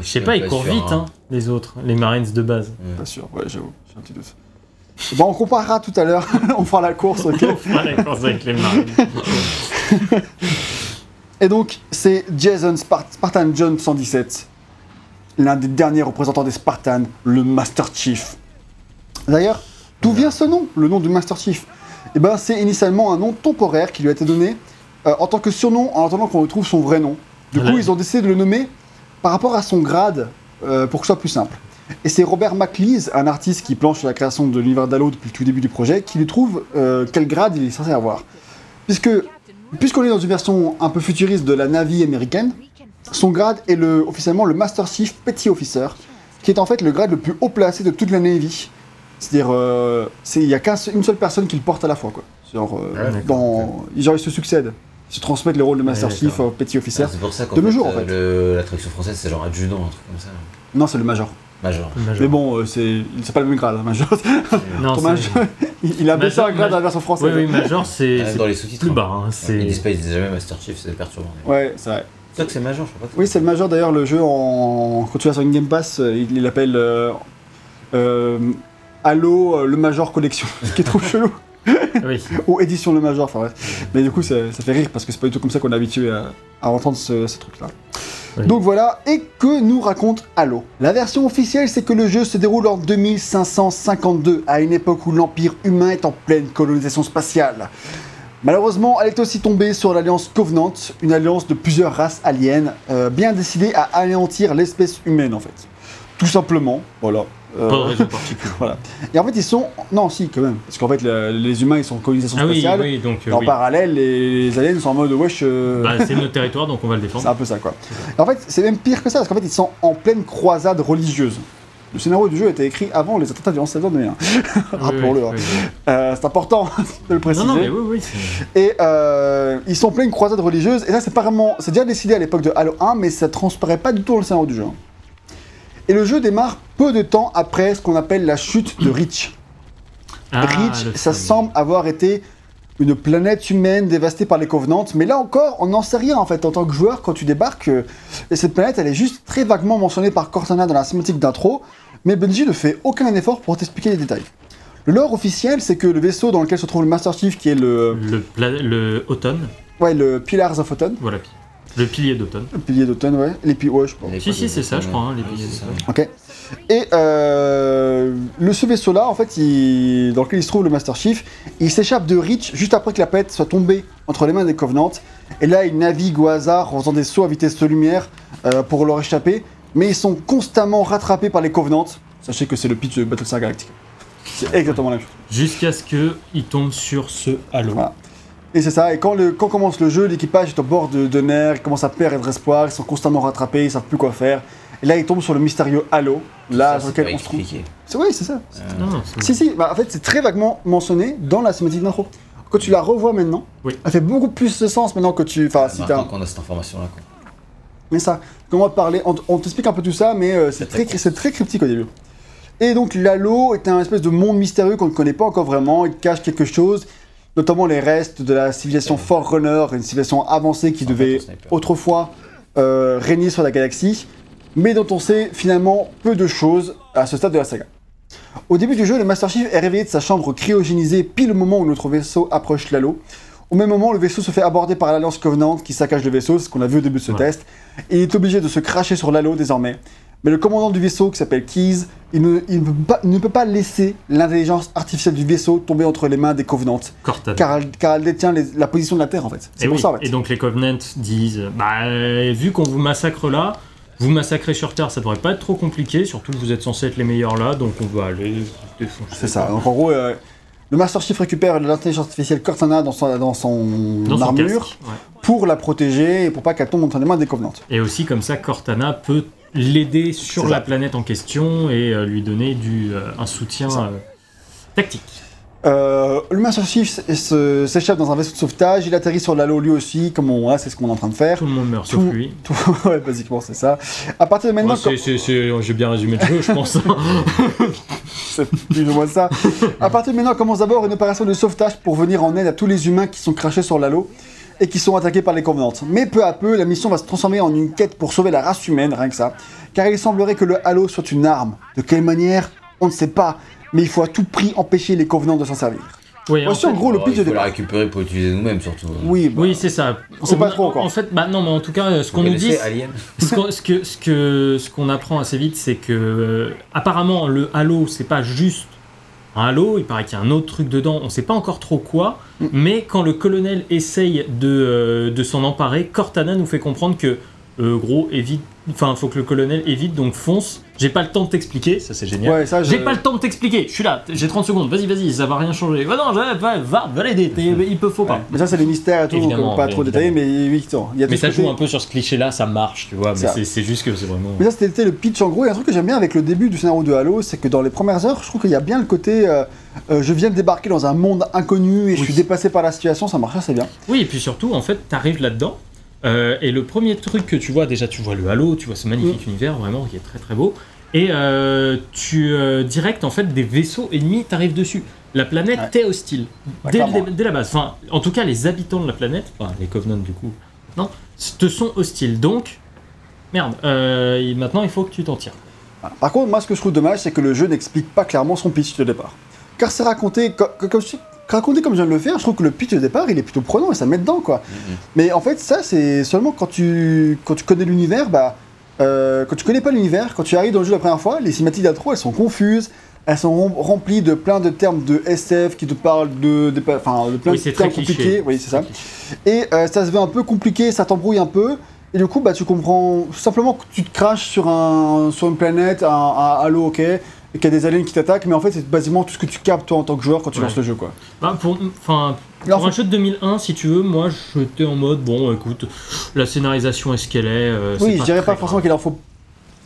Je sais pas, ils courent vite, hein, les autres, les Marines de base. Pas sûr, ouais, j'avoue, j'ai un petit doute. Bon, on comparera tout à l'heure, on fera la course, ok On fera la course avec les Marines. Et donc, c'est Jason Spart- Spartan John 117, l'un des derniers représentants des Spartans, le Master Chief. D'ailleurs, d'où vient ce nom, le nom du Master Chief? Eh ben, c'est initialement un nom temporaire qui lui a été donné euh, en tant que surnom en attendant qu'on retrouve son vrai nom. Du coup, Ouais. ils ont décidé de le nommer par rapport à son grade euh, pour que ce soit plus simple. Et c'est Robert McLeese, un artiste qui planche sur la création de l'univers d'Halo depuis le tout début du projet, qui lui trouve euh, quel grade il est censé avoir. Puisque, puisqu'on est dans une version un peu futuriste de la Navy américaine, son grade est le, officiellement le Master Chief Petty Officer, qui est en fait le grade le plus haut placé de toute la Navy. C'est-à-dire, euh, il n'y a qu'une seule personne qui le porte à la fois. Quoi. Genre, euh, dans, genre, ils se succèdent. Ils se transmettent les rôles de Master Ouais, Chief au Petty Officer. Ah, C'est pour ça De nos fait, jours, en euh, fait. le- la traduction française, c'est genre adjudant, un truc comme ça. Non, c'est le Major. Major. Mais bon, euh, c'est c'est pas le même grade, hein, Major. Non, Major, il, il a baissé un grade dans la version Oui, française. oui, Major, c'est dans les sous-titres. plus hein. bas. hein, Ils C'est. disent pas, ils disent jamais Master Chief, c'est perturbant. Ouais, c'est vrai. C'est toi que c'est Major, je crois pas. que- Oui, c'est le Major d'ailleurs, le jeu en. Quand tu vas sur une Game Pass, euh, il l'appelle. Euh, euh, Halo, euh, le Major Collection. Ce qui est trop chelou. Oui. Ou édition le Major, enfin bref. Mais du coup, ça, ça fait rire parce que c'est pas du tout comme ça qu'on est habitué à, à entendre ce, ce truc-là. Donc voilà, et que nous raconte Halo La version officielle, c'est que le jeu se déroule en 2552, à une époque où l'Empire humain est en pleine colonisation spatiale. Malheureusement, elle est aussi tombée sur l'alliance Covenant, une alliance de plusieurs races aliens, euh, bien décidée à anéantir l'espèce humaine en fait. Tout simplement, voilà. Euh, Pas de raison particulière. voilà. Et en fait, ils sont. Non, si, quand même. Parce qu'en fait, le- les humains, ils sont en colonisation Ah oui, spatiale. oui, donc. euh, Et en oui. parallèle, les aliens sont en mode wesh. euh, Bah, c'est notre territoire, donc on va le c'est défendre. un peu ça, quoi. Et en fait, c'est même pire que ça, parce qu'en fait, ils sont en pleine croisade religieuse. Le scénario du jeu a été écrit avant les attentats du 11 septembre 2001. Oui, Rappelons-le. hein. Euh, c'est important de le préciser. Non, non, mais oui, oui. c'est- Et euh, ils sont en pleine croisade religieuse. Et ça, c'est pas vraiment. C'est déjà décidé à l'époque de Halo 1, mais ça transparaît pas du tout dans le scénario du jeu. hein. Et le jeu démarre peu de temps après ce qu'on appelle la chute de Reach. Ah, Reach, ça semble avoir été une planète humaine dévastée par les Covenants, mais là encore, on n'en sait rien en fait en tant que joueur quand tu débarques. euh, et cette planète, elle est juste très vaguement mentionnée par Cortana dans la cinématique d'intro, mais Bungie ne fait aucun effort pour t'expliquer les détails. Le lore officiel, c'est que le vaisseau dans lequel se trouve le Master Chief, qui est le, Le, le automne, ouais, le Pillars of Autumn, voilà. Le pilier d'automne. le pilier d'automne, ouais, les pi- ouais, je pense. Si, si, c'est ça, je crois, hein, les ça. d'automne. Ok. Et euh, le, ce vaisseau-là, en fait, il- dans lequel il se trouve le Master Chief, il s'échappe de Reach juste après que la planète soit tombée entre les mains des Covenants. Et là, il navigue au hasard en faisant des sauts à vitesse de lumière euh, pour leur échapper. Mais ils sont constamment rattrapés par les Covenants. Sachez que c'est le pitch de Battlestar Galactica. C'est exactement la même chose. Jusqu'à ce qu'il tombe sur ce halo. Voilà. Et c'est ça, et quand, le, quand commence le jeu, l'équipage est au bord de, de nerfs, ils commencent à perdre espoir, ils sont constamment rattrapés, ils savent plus quoi faire. Et là, ils tombent sur le mystérieux Halo, là Ça, sur c'est lequel on se trouve. C'est oui, c'est ça. Non, non, c'est- Si, si, bah, en fait, c'est très vaguement mentionné dans la cinématique d'intro. Quand tu la revois maintenant, Oui. elle fait beaucoup plus de sens maintenant que tu. Enfin, si Maintenant t'as. qu'on a cette information-là. quoi. Mais ça, comment te parler On, on t'explique un peu tout ça, mais euh, c'est C'est très très, c'est très cryptique au début. Et donc, l'Halo est un espèce de monde mystérieux qu'on ne connaît pas encore vraiment. Il cache quelque chose, notamment les restes de la civilisation Forerunner, une civilisation avancée qui devait autrefois euh, régner sur la galaxie, mais dont on sait finalement peu de choses à ce stade de la saga. Au début du jeu, le Master Chief est réveillé de sa chambre cryogénisée pile au moment où notre vaisseau approche l'Halo. Au même moment, le vaisseau se fait aborder par l'Alliance Covenant qui saccage le vaisseau, c'est ce qu'on a vu au début de ce test, et il est obligé de se cracher sur l'Halo désormais. Mais le commandant du vaisseau, qui s'appelle Keys, il ne, il ne peut pas, il ne peut pas laisser l'intelligence artificielle du vaisseau tomber entre les mains des Covenants, Cortana. car elle, car elle détient les- la position de la Terre en fait. C'est pour oui. ça en fait. et donc les Covenants disent bah, euh, vu qu'on vous massacre là, vous massacrez sur Terre, ça devrait pas être trop compliqué, surtout que vous êtes censés être les meilleurs là, donc on va aller défoncer. C'est ça. Donc en gros, euh, le Master Chief récupère l'intelligence artificielle Cortana dans son, dans son, Dans son armure casque, ouais. pour la protéger et pour pas qu'elle tombe entre les mains des Covenants. Et aussi comme ça, Cortana peut l'aider sur la planète en question et euh, lui donner du, euh, un soutien euh, tactique. Le Master Chief s'échappe dans un vaisseau de sauvetage, il atterrit sur l'Halo lui aussi, comme on, c'est ce qu'on est en train de faire. Tout le monde meurt sauf lui. Tout- ouais, basiquement, c'est ça. À partir de maintenant, Ouais, J'ai bien résumé le jeu, je pense. C'est plus ou moins ça. À partir de maintenant, commence d'abord une opération de sauvetage pour venir en aide à tous les humains qui sont crachés sur l'Halo et qui sont attaqués par les Covenants. Mais peu à peu, la mission va se transformer en une quête pour sauver la race humaine, rien que ça. Car il semblerait que le Halo soit une arme. De quelle manière On ne sait pas. Mais il faut à tout prix empêcher les Covenants de s'en servir. Oui, en Voici en fait- gros le pitch de faut la départ. récupérer pour utiliser nous-mêmes surtout. Oui, bah, Oui, c'est ça. On sait pas trop encore. En fait, bah non, mais en tout cas, euh, ce qu'on nous dit, ce que, ce que, ce qu'on apprend assez vite, c'est que euh, apparemment le Halo, c'est pas juste un Halo. Il paraît qu'il y a un autre truc dedans. On sait pas encore trop quoi. Mm. Mais quand le colonel essaye de, euh, de s'en emparer, Cortana nous fait comprendre que euh, gros évite. Enfin, faut que le colonel évite, donc fonce. J'ai pas le temps de t'expliquer, ça c'est génial. Ouais, ça, je- J'ai pas le temps de t'expliquer, je suis là, j'ai 30 secondes, vas-y, vas-y, ça va rien changer. Va non, va, va, va, va l'aider, il peut, faut pas. Ouais. Mais ça, c'est des mystères et tout, peut pas trop évidemment. détailler, mais oui, attends, il y a tout Mais ça côté- joue un peu sur ce cliché-là, ça marche, tu vois, mais c'est- juste que c'est vraiment. Mais ça, c'était le pitch en gros. Et un truc que j'aime bien avec le début du scénario de Halo, c'est que dans les premières heures, je trouve qu'il y a bien le côté euh, euh, je viens de débarquer dans un monde inconnu et je suis dépassé par la situation, ça marche assez bien. Oui, et puis surtout, en fait, t'arrives là-dedans, euh, et le premier truc que tu vois, déjà, tu vois le Halo, tu vois ce magnifique univers, vraiment, qui est très très beau, et euh, tu euh, direct, en fait, des vaisseaux ennemis t'arrivent dessus. La planète Ouais. t'est hostile, Ouais, dès, la base. Enfin, en tout cas, les habitants de la planète, enfin, les Covenants du coup, non, te sont hostiles. Donc, merde, euh, maintenant, il faut que tu t'en tires. Par contre, moi, ce que je trouve dommage, c'est que le jeu n'explique pas clairement son pitch de départ. Car c'est raconté, co- co- comme, je- raconté comme je viens de le faire, je trouve que le pitch de départ, il est plutôt prenant et ça met dedans, quoi. Mhm. Mais en fait, ça, c'est seulement quand tu, quand tu connais l'univers, bah, euh, quand tu connais pas l'univers, quand tu arrives dans le jeu la première fois, les cinématiques d'intro, elles sont confuses, elles sont rem- remplies de plein de termes de SF qui te parlent de, de, enfin, de plein Oui, de termes compliqués. Oui, c'est ça. Et euh, ça se veut un peu compliqué, ça t'embrouille un peu. Et du coup, bah, tu comprends simplement que tu te craches sur, un, sur une planète, un, un halo, ok, et qu'il y a des aliens qui t'attaquent, mais en fait, c'est basiquement tout ce que tu captes toi en tant que joueur quand tu Ouais. lances le jeu, quoi. Bah, pour, enfin, Alors, pour un jeu de 2001, si tu veux, moi j'étais en mode bon, écoute, la scénarisation est ce qu'elle est. euh, oui, je dirais pas forcément qu'il en faut.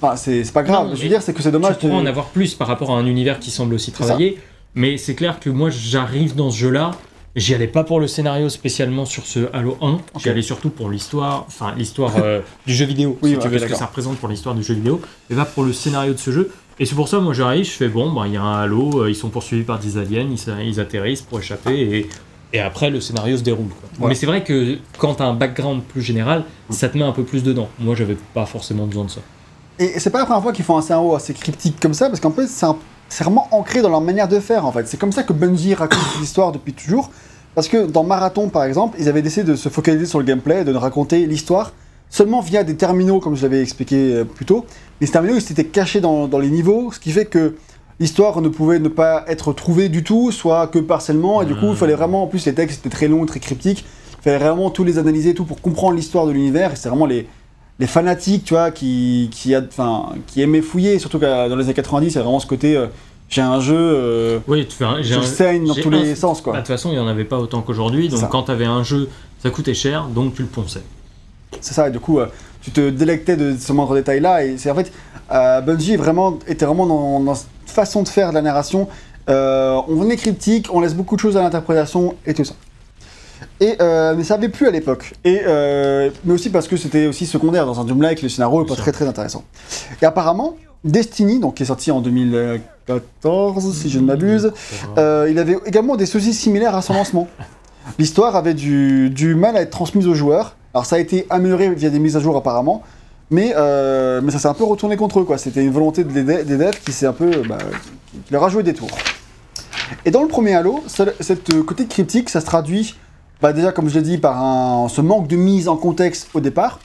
Enfin, c'est c'est pas grave. Non, je veux dire, c'est que c'est dommage. Tu de- en avoir plus par rapport à un univers qui semble aussi travaillé, mais c'est clair que moi j'arrive dans ce jeu-là. J'y allais pas pour le scénario spécialement sur ce Halo 1, j'y Ok. allais surtout pour l'histoire, enfin l'histoire euh, du jeu vidéo, Oui, si ouais, tu veux, ce que ça représente pour l'histoire du jeu vidéo, et pas pour le scénario de ce jeu. Et c'est pour ça, moi j'arrive, je fais bon, bah, il y a un halo, euh, ils sont poursuivis par des aliens, ils, ils atterrissent pour échapper et, et après le scénario se déroule. quoi. Ouais. Mais c'est vrai que quand t'as un background plus général, ça te met un peu plus dedans. Moi j'avais pas forcément besoin de ça. Et c'est pas la première fois qu'ils font un scénario assez cryptique comme ça, parce qu'en fait, c'est un- c'est vraiment ancré dans leur manière de faire, en fait. C'est comme ça que Bungie raconte l'histoire depuis toujours. Parce que dans Marathon, par exemple, ils avaient décidé de se focaliser sur le gameplay, et de raconter l'histoire seulement via des terminaux, comme je l'avais expliqué euh, plus tôt. Les terminaux, ils s'étaient cachés dans, dans les niveaux, ce qui fait que l'histoire ne pouvait ne pas être trouvée du tout, soit que partiellement, et du coup, il fallait vraiment, en plus, les textes étaient très longs, très cryptiques, il fallait vraiment tous les analyser, et tout, pour comprendre l'histoire de l'univers, et c'est vraiment les, les fanatiques, tu vois, qui, qui, enfin, qui aimaient fouiller, surtout que dans les années 90, c'est vraiment ce côté, euh, j'ai un jeu, euh, Oui, tu fais un- je j'ai le un- saigne dans tous un- les sens, Bah, quoi. De toute façon, il y en avait pas autant qu'aujourd'hui, donc Ça. quand t'avais un jeu, ça coûtait cher, donc tu le ponçais. C'est ça, et du coup, euh, tu te délectais de ce moindre détail-là, et c'est en fait, euh, Bungie est vraiment, était vraiment dans, dans cette façon de faire de la narration. Euh, on venait critique, on laisse beaucoup de choses à l'interprétation, et tout ça. Et, euh, mais ça avait plus à l'époque. Et mais aussi parce que c'était aussi secondaire dans un Doom-like, le scénario est pas très très intéressant. Et apparemment, Destiny, donc qui est sorti en 2014, si je ne m'abuse, euh, il avait également des soucis similaires à son lancement. L'histoire avait du, du mal à être transmise aux joueurs. Alors ça a été amélioré via des mises à jour apparemment, mais, euh, mais ça s'est un peu retourné contre eux. quoi. C'était une volonté de- des des devs qui s'est un peu, bah, qui leur a joué des tours. Et dans le premier Halo, ce- cette euh, côté cryptique, ça se traduit bah, déjà, comme je l'ai dit, par un, ce manque de mise en contexte au départ,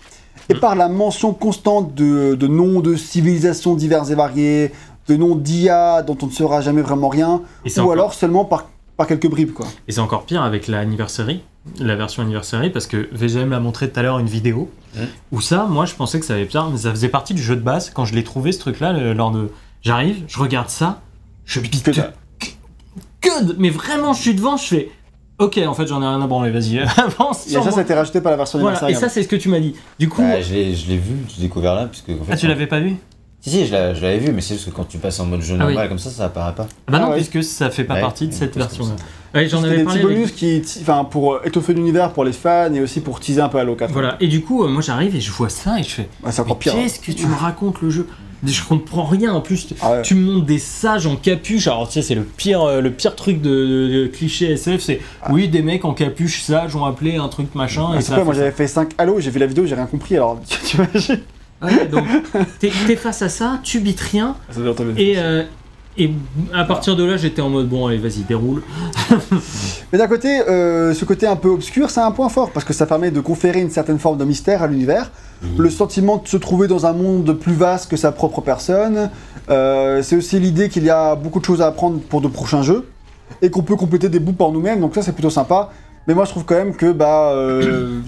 et par la mention constante de, de noms de civilisations diverses et variées, de noms d'IA dont on ne saura jamais vraiment rien, ou encore- alors seulement par, par quelques bribes, quoi. Et c'est encore pire avec l'anniversary, la version anniversary, parce que VGM l'a montré tout à l'heure une vidéo, Ouais. où ça, moi je pensais que ça avait bien, mais ça faisait partie du jeu de base. Quand je l'ai trouvé ce truc-là, lors de. J'arrive, je regarde ça, je bite Que que, de- Mais vraiment, je suis devant, je fais. Ok, en fait, j'en ai rien à branler, vas-y, avance. Et ça, moi. ça a été rajouté par la version Voilà, et ça, c'est ce que tu m'as dit. Du coup. Bah, je l'ai je l'ai vu, je l'ai découvert là, puisque. en fait, ah, tu l'avais pas vu Si, si, je l'a- je l'avais vu, mais c'est juste que quand tu passes en mode jeu Ah oui. normal comme ça, ça apparaît pas. Ah Bah Ah non, ouais. puisque ça fait pas Ouais, partie de cette version-là. Ouais, j'en avais des parlé. petits avec- bonus qui, enfin, pour euh, étoffer l'univers pour les fans et aussi pour teaser un peu Halo 4. Voilà, et du coup, euh, moi j'arrive et je vois ça et je fais. Ouais, c'est Mais encore pire. hein. qu'est-ce que tu me racontes le jeu? Je comprends rien en plus. Ah ouais. Tu me montres des sages en capuche. Alors tu sais, c'est le pire, euh, le pire truc de, de- de cliché SF. C'est oui, des mecs en capuche sages ont appelé un truc machin. Ah, et c'est ça moi j'avais fait 5 Halo, j'ai vu la vidéo, j'ai rien compris, alors tu imagines? Ouais, donc t'es face à ça, tu bites rien. Ça. Et, euh, et à partir de là, j'étais en mode bon, allez, vas-y, déroule. Mais d'un côté, euh, ce côté un peu obscur, c'est un point fort, parce que ça permet de conférer une certaine forme de mystère à l'univers, le sentiment de se trouver dans un monde plus vaste que sa propre personne, euh, c'est aussi l'idée qu'il y a beaucoup de choses à apprendre pour de prochains jeux, et qu'on peut compléter des bouts par nous-mêmes, donc ça c'est plutôt sympa. Mais moi je trouve quand même que, bah, euh,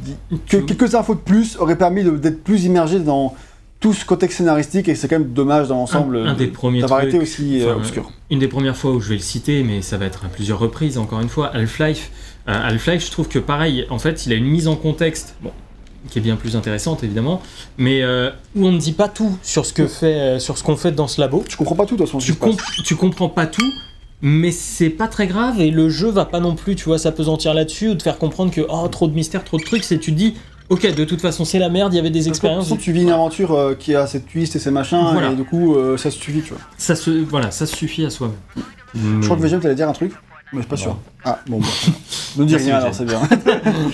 que Tu- quelques infos de plus auraient permis d'être plus immergé dans tout ce contexte scénaristique, et c'est quand même dommage dans l'ensemble Un- un des premiers d'avoir été aussi euh, enfin, obscur. Une des premières fois où je vais le citer, mais ça va être à plusieurs reprises, encore une fois, Half-Life. Euh, Half-Life, je trouve que pareil, en fait, il a une mise en contexte, bon, qui est bien plus intéressante évidemment, mais euh, où on ne dit pas tout sur ce que fait, euh, sur ce qu'on fait dans ce labo. Je comprends pas tout de toute façon. Tu, comp- tu comprends pas tout, mais c'est pas très grave et le jeu va pas non plus, tu vois, s'apesantir là-dessus ou te faire comprendre que oh trop de mystère, trop de trucs. C'est tu te dis, ok, de toute façon c'est la merde, il y avait des expériences. façon, tu vis une aventure euh, qui a cette twist et ces machins, Voilà. et du coup, euh, ça se suffit, tu vois. Ça se, voilà, ça suffit à soi-même. Je crois que VGM, t'allais dire un truc, mais je suis pas sûr. Ah, bon, bah. ne dis rien alors, c'est bien.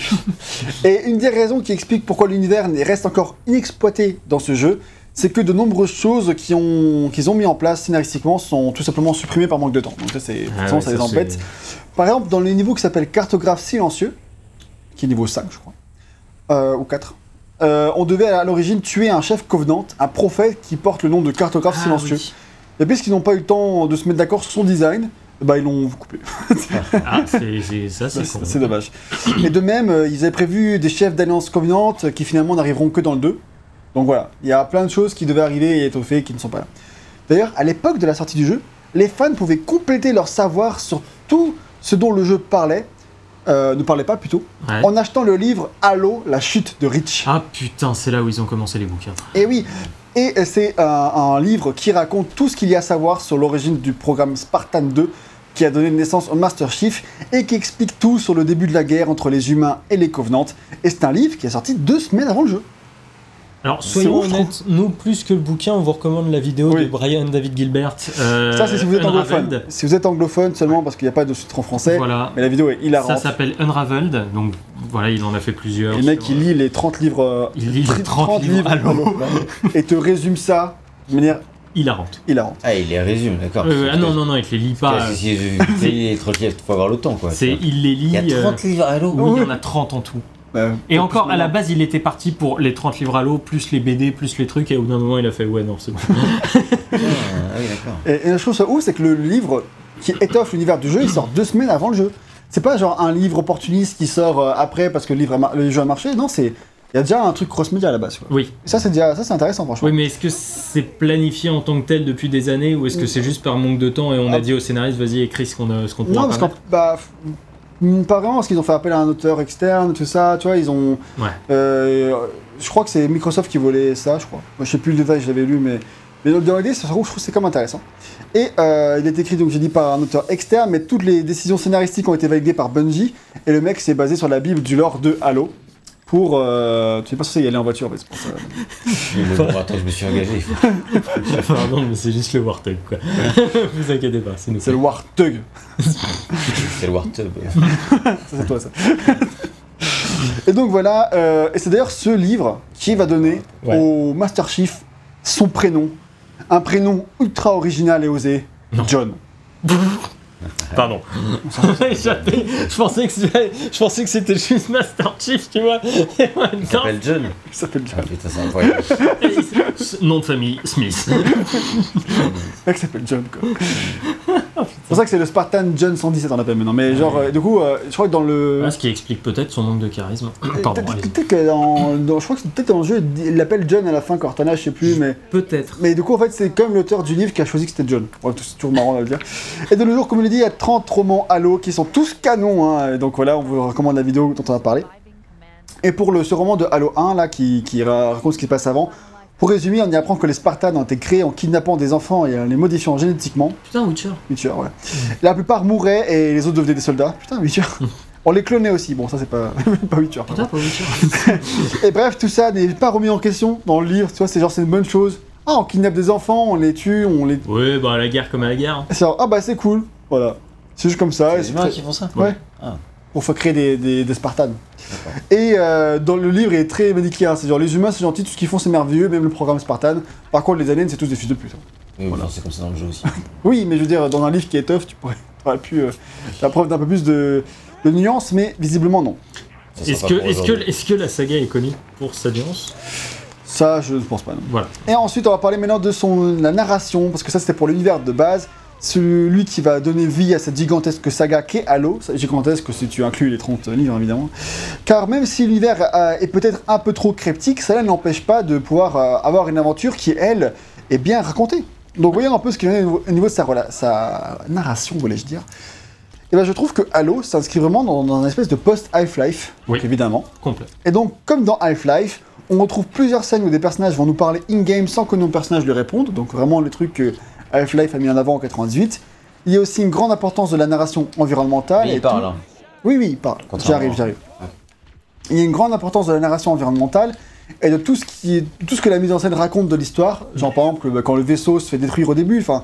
et une des raisons qui explique pourquoi l'univers reste encore inexploité dans ce jeu, c'est que de nombreuses choses ont- qu'ils ont mis en place scénaristiquement sont tout simplement supprimées par manque de temps. Donc ça, c'est, Ah ouais, ça les embête. Par exemple, dans le niveau qui s'appelle Cartographe silencieux, qui est niveau 5, je crois, euh, ou 4, euh, on devait à l'origine tuer un chef Covenant, un prophète qui porte le nom de Cartographe Ah silencieux. oui. Et puisqu'ils n'ont pas eu le temps de se mettre d'accord sur son design, bah ils l'ont coupé. Ah, c'est c'est- ça, c'est C'est con. c'est dommage. Et de même, euh, ils avaient prévu des chefs d'Alliance Covenant qui finalement n'arriveront que dans le 2. Donc voilà, il y a plein de choses qui devaient arriver et être faites qui ne sont pas là. D'ailleurs, à l'époque de la sortie du jeu, les fans pouvaient compléter leur savoir sur tout ce dont le jeu parlait, euh, ne parlait pas plutôt, Ouais. en achetant le livre Halo, la chute de Reach. Ah putain, c'est là où ils ont commencé les bouquins. Et oui, et c'est un, un livre qui raconte tout ce qu'il y a à savoir sur l'origine du programme Spartan 2 qui a donné naissance au Master Chief et qui explique tout sur le début de la guerre entre les humains et les Covenants. Et c'est un livre qui est sorti deux semaines avant le jeu. Alors, soyons honnêtes, nous, plus que le bouquin, on vous recommande la vidéo Oui. de Brian David Gilbert. euh, Ça, c'est si vous êtes Unraveled. anglophone. Si vous êtes anglophone seulement parce qu'il n'y a pas de sous-titres en français, Voilà. mais la vidéo est Ça hilarante. s'appelle Unraveled. Donc, voilà, il en a fait plusieurs. Et le mec, sur- il lit les 30 livres. euh, Il lit les 30 livres à l'eau. et te résume ça de manière Hilarante. hilarante. Ah, il les résume, d'accord. Euh, ah non, non, non, il les lit pas. Parce que Si si tu lis les 30 livres, faut avoir le temps, quoi. C'est, il les lit. Il y a euh, 30 livres à l'eau. oui, il y en a 30 en tout. Bah, Et encore, à la base, il était parti pour les 30 livres à l'eau, plus les BD, plus les trucs, et au bout d'un moment, il a fait Ouais, non, c'est bon. Ah. Et, et la chose ouf, c'est que le livre qui étoffe l'univers du jeu, il sort deux semaines avant le jeu. C'est pas genre un livre opportuniste qui sort euh, après parce que le, livre a mar- le jeu a marché. Non, c'est il y a déjà un truc cross-média à la base. quoi. Oui. Et ça, c'est déjà ça, c'est intéressant, franchement. Oui, mais est-ce que c'est planifié en tant que tel depuis des années, ou est-ce que c'est juste par manque de temps et on a Ah. dit au scénariste Vas-y, écris ce qu'on a- ce qu'on Non, parce qu'en bah, pas vraiment, parce qu'ils ont fait appel à un auteur externe, tout ça. Tu vois, ils ont. Ouais. Euh, je crois que c'est Microsoft qui volait ça, je crois. Moi, je sais plus le détail, je l'avais lu, mais. Mais dans l'idée, ça se trouve, je trouve que c'est comme intéressant. Et euh, il est écrit, donc j'ai dit, par un auteur externe, mais toutes les décisions scénaristiques ont été validées par Bungie. Et le mec s'est basé sur la Bible du lore de Halo. Pour. Euh, tu sais pas si y aller en voiture, mais c'est pour ça. Bon, attends, je me suis engagé. Pardon, mais c'est juste le Warthog, quoi. Vous inquiétez pas, c'est nous. C'est le Warthog. C'est le Wartub. Ça, c'est toi, ça. et donc voilà, euh, et c'est d'ailleurs ce livre qui va donner Ouais. au Master Chief son prénom. Un prénom ultra original et osé. Non. John. Pardon. Échappé. je pensais que c'était- je pensais que c'était juste Master Chief, tu vois. Et Il s'appelle John. Il s'appelle Ah John. putain, c'est incroyable. nom de famille Smith. Le mec s'appelle John, quoi. c'est pour ça que c'est le Spartan John 117, on l'appelle maintenant. Mais genre, euh, du coup, euh, je crois que dans le. Ah, ce qui explique peut-être son manque de charisme. Pardon, Peut-être allez-y. peut-être que dans, dans- Je crois que c'est peut-être dans le jeu, il l'appelle John à la fin, Cortana, je sais plus, mais. Peut-être. Mais du coup, en fait, c'est comme l'auteur du livre qui a choisi que c'était John. Ouais, c'est toujours marrant de le dire. Et de nos jours, comme l'ai dit, il y a 30 romans Halo qui sont tous canons. Hein. Donc voilà, on vous recommande la vidéo dont on a parlé. Et pour le, ce roman de Halo 1, là, qui, qui ra- raconte ce qui se passe avant, pour résumer, on y apprend que les Spartans ont été créés en kidnappant des enfants et en les modifiant génétiquement. Putain, Witcher. Witcher, ouais. La plupart mouraient et les autres devenaient des soldats. Putain, Witcher. On les clonait aussi. Bon, ça, c'est pas, pas Witcher. Putain, pas Witcher. et bref, tout ça n'est pas remis en question dans le livre, tu vois, c'est genre c'est une bonne chose. Ah, on kidnappe des enfants, on les tue, on les. Ouais, bah à la guerre comme à la guerre. Ah bah c'est cool, voilà. C'est juste comme ça. C'est les c'est humains très- qui font ça Ouais. Ah. Pour faire créer des, des, des Spartans. Et euh, dans le livre, il est très manichéen. C'est genre les humains, c'est gentil, tout ce qu'ils font, c'est merveilleux, même le programme Spartan. Par contre, les aliens, c'est tous des fils de pute. hein. Oui, voilà. c'est comme ça dans le jeu aussi. Oui, mais je veux dire, dans un livre qui est tough, tu pourrais, aurais pu euh, la preuve d'un peu plus de, de nuances, mais visiblement non. Est-ce que, est-ce, que, est-ce que la saga est connue pour sa nuance? Ça, je ne pense pas. Non. Voilà. Et ensuite, on va parler maintenant de son, la narration, parce que ça, c'était pour l'univers de base. Celui qui va donner vie à cette gigantesque saga qu'est Halo. Gigantesque si tu inclus les 30 livres, évidemment. Car même si l'univers euh, est peut-être un peu trop cryptique, cela n'empêche pas de pouvoir euh, avoir une aventure qui, elle, est bien racontée. Donc voyons un peu ce qu'il y a au niveau- au niveau de sa, narration, voulais-je dire. Et ben, je trouve que Halo s'inscrit vraiment dans, dans un espèce de post-Half-Life, Oui. évidemment. Complet. Et donc, comme dans Half-Life, on retrouve plusieurs scènes où des personnages vont nous parler in-game sans que nos personnages lui répondent. Donc vraiment le truc que Half-Life a mis en avant en 98. Il y a aussi une grande importance de la narration environnementale. Mais et il parle, tout- hein. Oui, oui, il parle. J'arrive, j'arrive. Ouais. Il y a une grande importance de la narration environnementale et de tout ce, qui est, tout ce que la mise en scène raconte de l'histoire. Genre par exemple bah, quand le vaisseau se fait détruire au début, enfin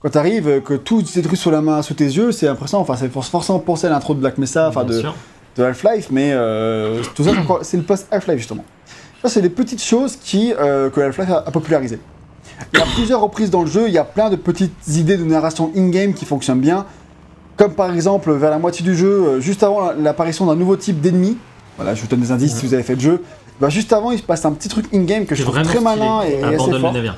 quand t'arrives, euh, que tout se détruit sous la main, sous tes yeux, c'est impressionnant. Enfin, c'est for- forcément penser à l'intro de Black Mesa, enfin de, Half-Life, mais euh, tout ça, c'est le post-Half-Life justement. Ça, c'est les petites choses qui, euh, que Half-Life a, a popularisées. Il y a plusieurs reprises dans le jeu, il y a plein de petites idées de narration in-game qui fonctionnent bien. Comme par exemple, vers la moitié du jeu, euh, juste avant la- l'apparition d'un nouveau type d'ennemi. Voilà, je vous donne des indices si vous avez fait le jeu. Bah, juste avant, il se passe un petit truc in-game que je trouve très malin et, et assez fort. le navire.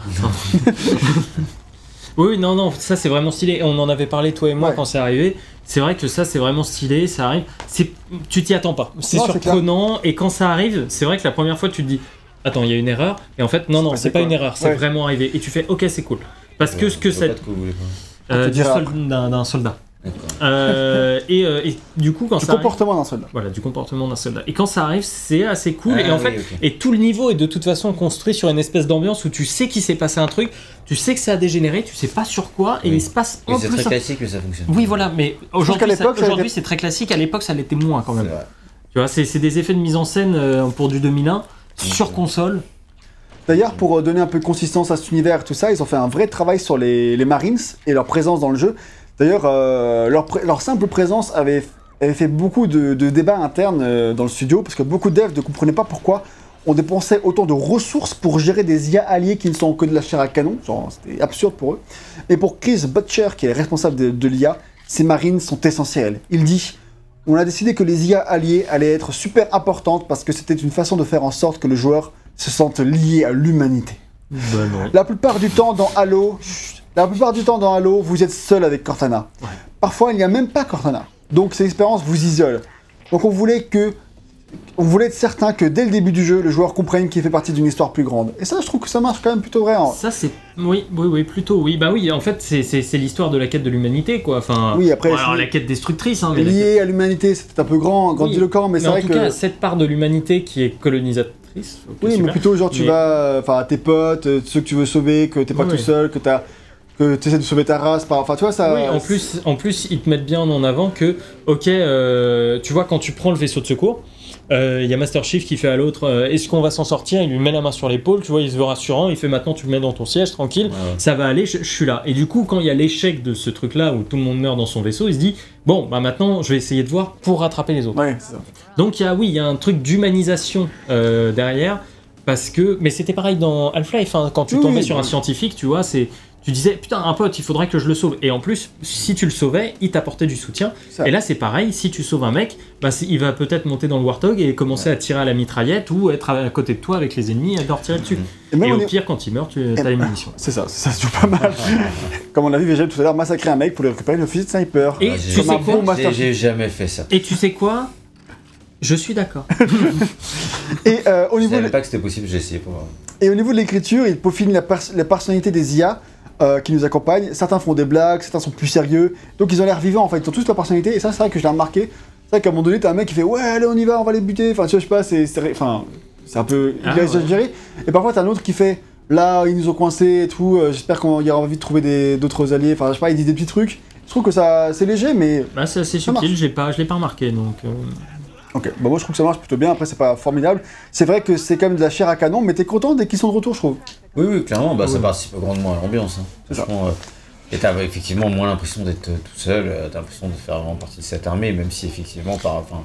oui, non, non, ça c'est vraiment stylé. On en avait parlé toi et moi Ouais. quand c'est arrivé. C'est vrai que ça c'est vraiment stylé, ça arrive. Tu t'y attends pas. C'est surprenant et quand ça arrive, c'est vrai que la première fois tu te dis, attends, il y a une erreur. Et en fait, non, non, c'est pas quoi une erreur, c'est Ouais. vraiment arrivé. Et tu fais, ok, c'est cool. Parce que ce que ça, euh, du d'un, soldat. Euh, et, euh, et du coup quand Du ça arrive- comportement d'un soldat. voilà, du comportement d'un soldat. Et quand ça arrive, c'est assez cool. Ah et en oui, fait, et tout le niveau est de toute façon construit sur une espèce d'ambiance où tu sais qu'il s'est passé un truc, tu sais que ça a dégénéré, tu sais pas sur quoi, et Oui. il se passe en c'est plus. très classique que ça fonctionne. Oui, voilà, mais aujourd'hui, c'est très classique. À l'époque, ça l'était moins quand même. Tu vois, c'est c'est des effets de mise en scène euh, pour du 2001 sur console. D'ailleurs, pour euh, donner un peu de consistance à cet univers tout ça, ils ont fait un vrai travail sur les, Marines et leur présence dans le jeu. D'ailleurs, euh, leur, simple présence avait, fait beaucoup de, débats internes euh, dans le studio parce que beaucoup de devs ne comprenaient pas pourquoi on dépensait autant de ressources pour gérer des IA alliés qui ne sont que de la chair à canon. C'était absurde pour eux. Et pour Chris Butcher, qui est responsable de, de l'IA, ces Marines sont essentiels. Il dit On a décidé que les IA alliés allaient être super importantes parce que c'était une façon de faire en sorte que le joueur se sente lié à l'humanité. Non. La plupart du temps dans Halo, la plupart du temps dans Halo, vous êtes seul avec Cortana. Ouais. Parfois, il n'y a même pas Cortana. Donc cette expérience vous isole. Donc on voulait que on voulait être certain que dès le début du jeu, le joueur comprenne qu'il fait partie d'une histoire plus grande. Et ça, je trouve que ça marche quand même plutôt vrai. hein. Ça c'est oui oui oui plutôt oui bah oui en fait c'est c'est c'est l'histoire de la quête de l'humanité quoi enfin Oui, après, bon, alors c'est- la quête destructrice hein, mais la quête- Lié à l'humanité, c'était un peu grand, grandiloquent, mais, c'est en vrai tout que. cas cette part de l'humanité qui est colonisatrice ok, oui, mais plutôt genre tu Mais- vas, enfin, tes potes, euh, ceux que tu veux sauver, que t'es pas Oui, tout oui. seul, que t'as, que t'essaies de sauver ta race, par- enfin, tu vois ça. Oui, en plus, en plus, ils te mettent bien en avant que, ok, euh, tu vois, quand tu prends le vaisseau de secours, il y a Master Chief qui fait à l'autre, euh, est-ce qu'on va s'en sortir? Il lui met la main sur l'épaule, tu vois, il se veut rassurant, il fait maintenant, tu le mets dans ton siège, tranquille, Ouais, ça va aller, je, je suis là. Et du coup, quand il y a l'échec de ce truc-là où tout le monde meurt dans son vaisseau, il se dit, bon, bah maintenant, je vais essayer de voir pour rattraper les autres. Ouais, c'est ça. Donc il y a, oui, il y a un truc d'humanisation euh, derrière, parce que, mais c'était pareil dans Half-Life, hein, quand tu Oui, tombais oui, sur un scientifique, tu vois, c'est, tu disais, putain, un pote, il faudrait que je le sauve. Et en plus, si tu le sauvais, il t'apportait du soutien. Ça. Et là, c'est pareil, si tu sauves un mec, bah, il va peut-être monter dans le Warthog et commencer à tirer à la mitraillette ou être à côté de toi avec les ennemis et leur tirer dessus. Et même Et au pire, quand il meurt, tu as les munitions. C'est ça, ça se joue pas mal. Comme on l'a vu VGM tout à l'heure, massacrer un mec pour lui récupérer le fusil de sniper. Et Ouais, tu sais quoi J'ai jamais fait ça. Et tu sais quoi? Je suis d'accord. Et, euh, au Je niveau savais de- pas que c'était possible, j'ai essayé pour et au niveau de l'écriture, il peaufine la, pers- la personnalité des IA euh, qui nous accompagnent. Certains font des blagues, certains sont plus sérieux. Donc ils ont l'air vivants en fait, ils ont tous leur personnalité. Et ça, c'est vrai que je l'ai remarqué. C'est vrai qu'à un moment donné, t'as un mec qui fait Ouais, allez, on y va, on va les buter. Enfin, tu vois, je sais pas, c'est c'est- enfin, c'est un peu Ah, il a exagéré. Et parfois, t'as un autre qui fait Là, ils nous ont coincés et tout. euh, J'espère qu'on y aura envie de trouver des- d'autres alliés. Enfin, je sais pas, il dit des petits trucs. Je trouve que ça, c'est léger, mais Bah, c'est assez subtil, j'ai pas, je l'ai pas remarqué donc. euh, Ok, bah moi je trouve que ça marche plutôt bien, après c'est pas formidable. C'est vrai que c'est quand même de la chair à canon, mais t'es content dès qu'ils sont de retour, je trouve. Oui, oui, clairement, bah, ça Oui. participe grandement à l'ambiance. Hein. Ça. Franchement, euh, et t'as effectivement moins l'impression d'être euh, tout seul, euh, t'as l'impression de faire vraiment partie de cette armée, même si effectivement, par, enfin,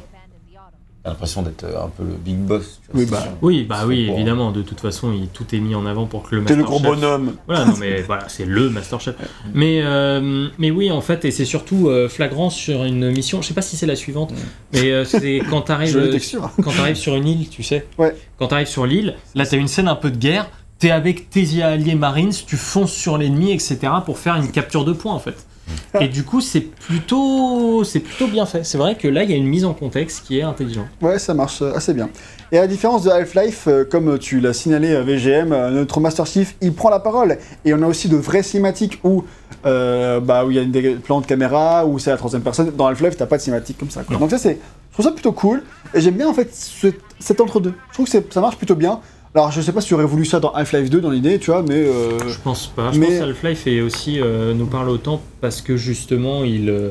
t'as l'impression d'être euh, un peu le big boss. Tu vois, Oui, bah, sûr. Oui, bah oui, pour- évidemment. De toute façon, il, tout est mis en avant pour que le T'es Master le gros Chef- bonhomme. Voilà, non mais voilà, c'est le Master Chef. Mais, euh, mais oui, en fait, et c'est surtout euh, flagrant sur une mission. Je sais pas si c'est la suivante, mais euh, c'est quand t'arrives euh, quand t'arrives sur une île, tu sais. Ouais. Quand t'arrives sur l'île, là t'as une scène un peu de guerre. T'es avec tes alliés Marines, tu fonces sur l'ennemi, etc. pour faire une capture de points en fait. Et du coup, c'est plutôt, c'est plutôt bien fait. C'est vrai que là, il y a une mise en contexte qui est intelligente. Ouais, ça marche euh, assez bien. Et à la différence de Half-Life, euh, comme tu l'as signalé à VGM, euh, notre Master Chief, il prend la parole. Et on a aussi de vraies cinématiques où euh, bah, où il y a une des plans de caméra, où c'est la troisième personne. Dans Half-Life, t'as pas de cinématique comme ça. quoi. Donc ça, c'est, je trouve ça plutôt cool. Et j'aime bien en fait ce- cet entre-deux. Je trouve que ça marche plutôt bien. Alors, je sais pas si tu aurais voulu ça dans Half-Life 2 dans l'idée, tu vois, mais. euh, Je pense pas. Je Mais- pense que Half-Life est aussi euh, nous parle autant parce que justement il euh,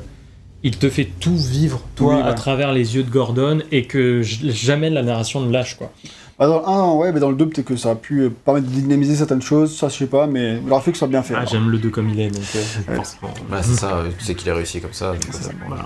il te fait tout vivre toi Oui, à travers les yeux de Gordon et que jamais la narration ne lâche quoi. Bah, dans le 1, ouais, mais dans le 2, peut-être que ça a pu permettre de dynamiser certaines choses, ça je sais pas, mais il aura fait que ce soit bien fait. Ah j'aime le 2 comme il est donc euh, Ouais. Bah, c'est ça, tu sais qu'il est réussi comme ça. donc, ça. Voilà.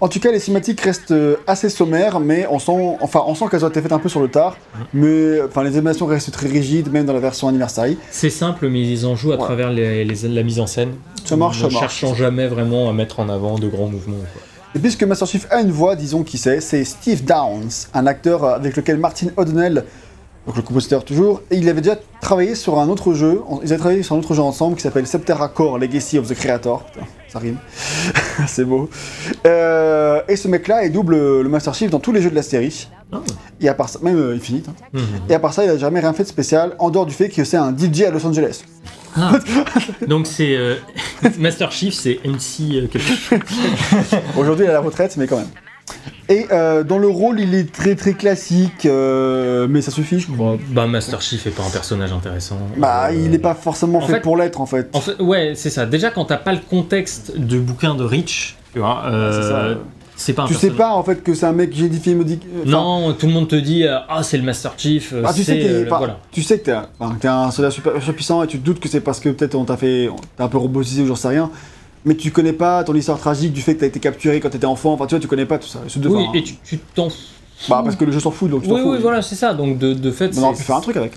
En tout cas, les cinématiques restent euh, assez sommaires, mais on sent, enfin, on sent qu'elles ont été faites un peu sur le tard. Mhm. Mais enfin, les animations restent très rigides, même dans la version anniversary. C'est simple mais ils en jouent à Ouais. travers les, les- la mise en scène. Ça marche, en ça marche. cherchant jamais vraiment à mettre en avant de grands mouvements. quoi. Et puisque Master Chief a une voix, disons qui c'est, c'est Steve Downs, un acteur avec lequel Martin O'Donnell, donc le compositeur toujours, et il avait déjà travaillé sur un autre jeu. Ils avaient travaillé sur un autre jeu ensemble qui s'appelle Septerra Core Legacy of the Creator. Putain, ça rime. c'est beau. Euh, et ce mec-là, il double le Master Chief dans tous les jeux de la série. Ah. Et à part ça, même euh, Infinite. hein. Mhm. Et à part ça, il a jamais rien fait de spécial, en dehors du fait que c'est un DJ à Los Angeles. Ah. donc c'est euh, Master Chief, c'est MC euh, quelque chose. Aujourd'hui, il est à la retraite, mais quand même. Et euh, dans le rôle, il est très très classique, euh, mais ça suffit, je crois. Bah Master Chief est pas un personnage intéressant. Bah, Euh, il n'est pas forcément en fait, fait- pour l'être en fait. En fait, ouais, c'est ça. Déjà, quand t'as pas le contexte du bouquin de Rich, tu vois, euh, C'est pas un Tu sais pas en fait que c'est un mec génifié modique. enfin, Non, tout le monde te dit ah c'est le Master Chief. Ah, tu sais que voilà. tu sais que t'es un, soldat super, super puissant et tu te doutes que c'est parce que peut-être on t'a fait, t'es un peu robotisé ou j'en sais rien, mais tu connais pas ton histoire tragique du fait que t'as été capturé quand t'étais enfant, enfin tu vois, tu connais pas tout ça. C'est Oui, enfin, et tu tu t'en fous. Bah parce que le jeu s'en fout donc tu t'en Oui, fous. oui, voilà, c'est ça. Donc de, de fait, On aurait c'est- pu faire un truc avec.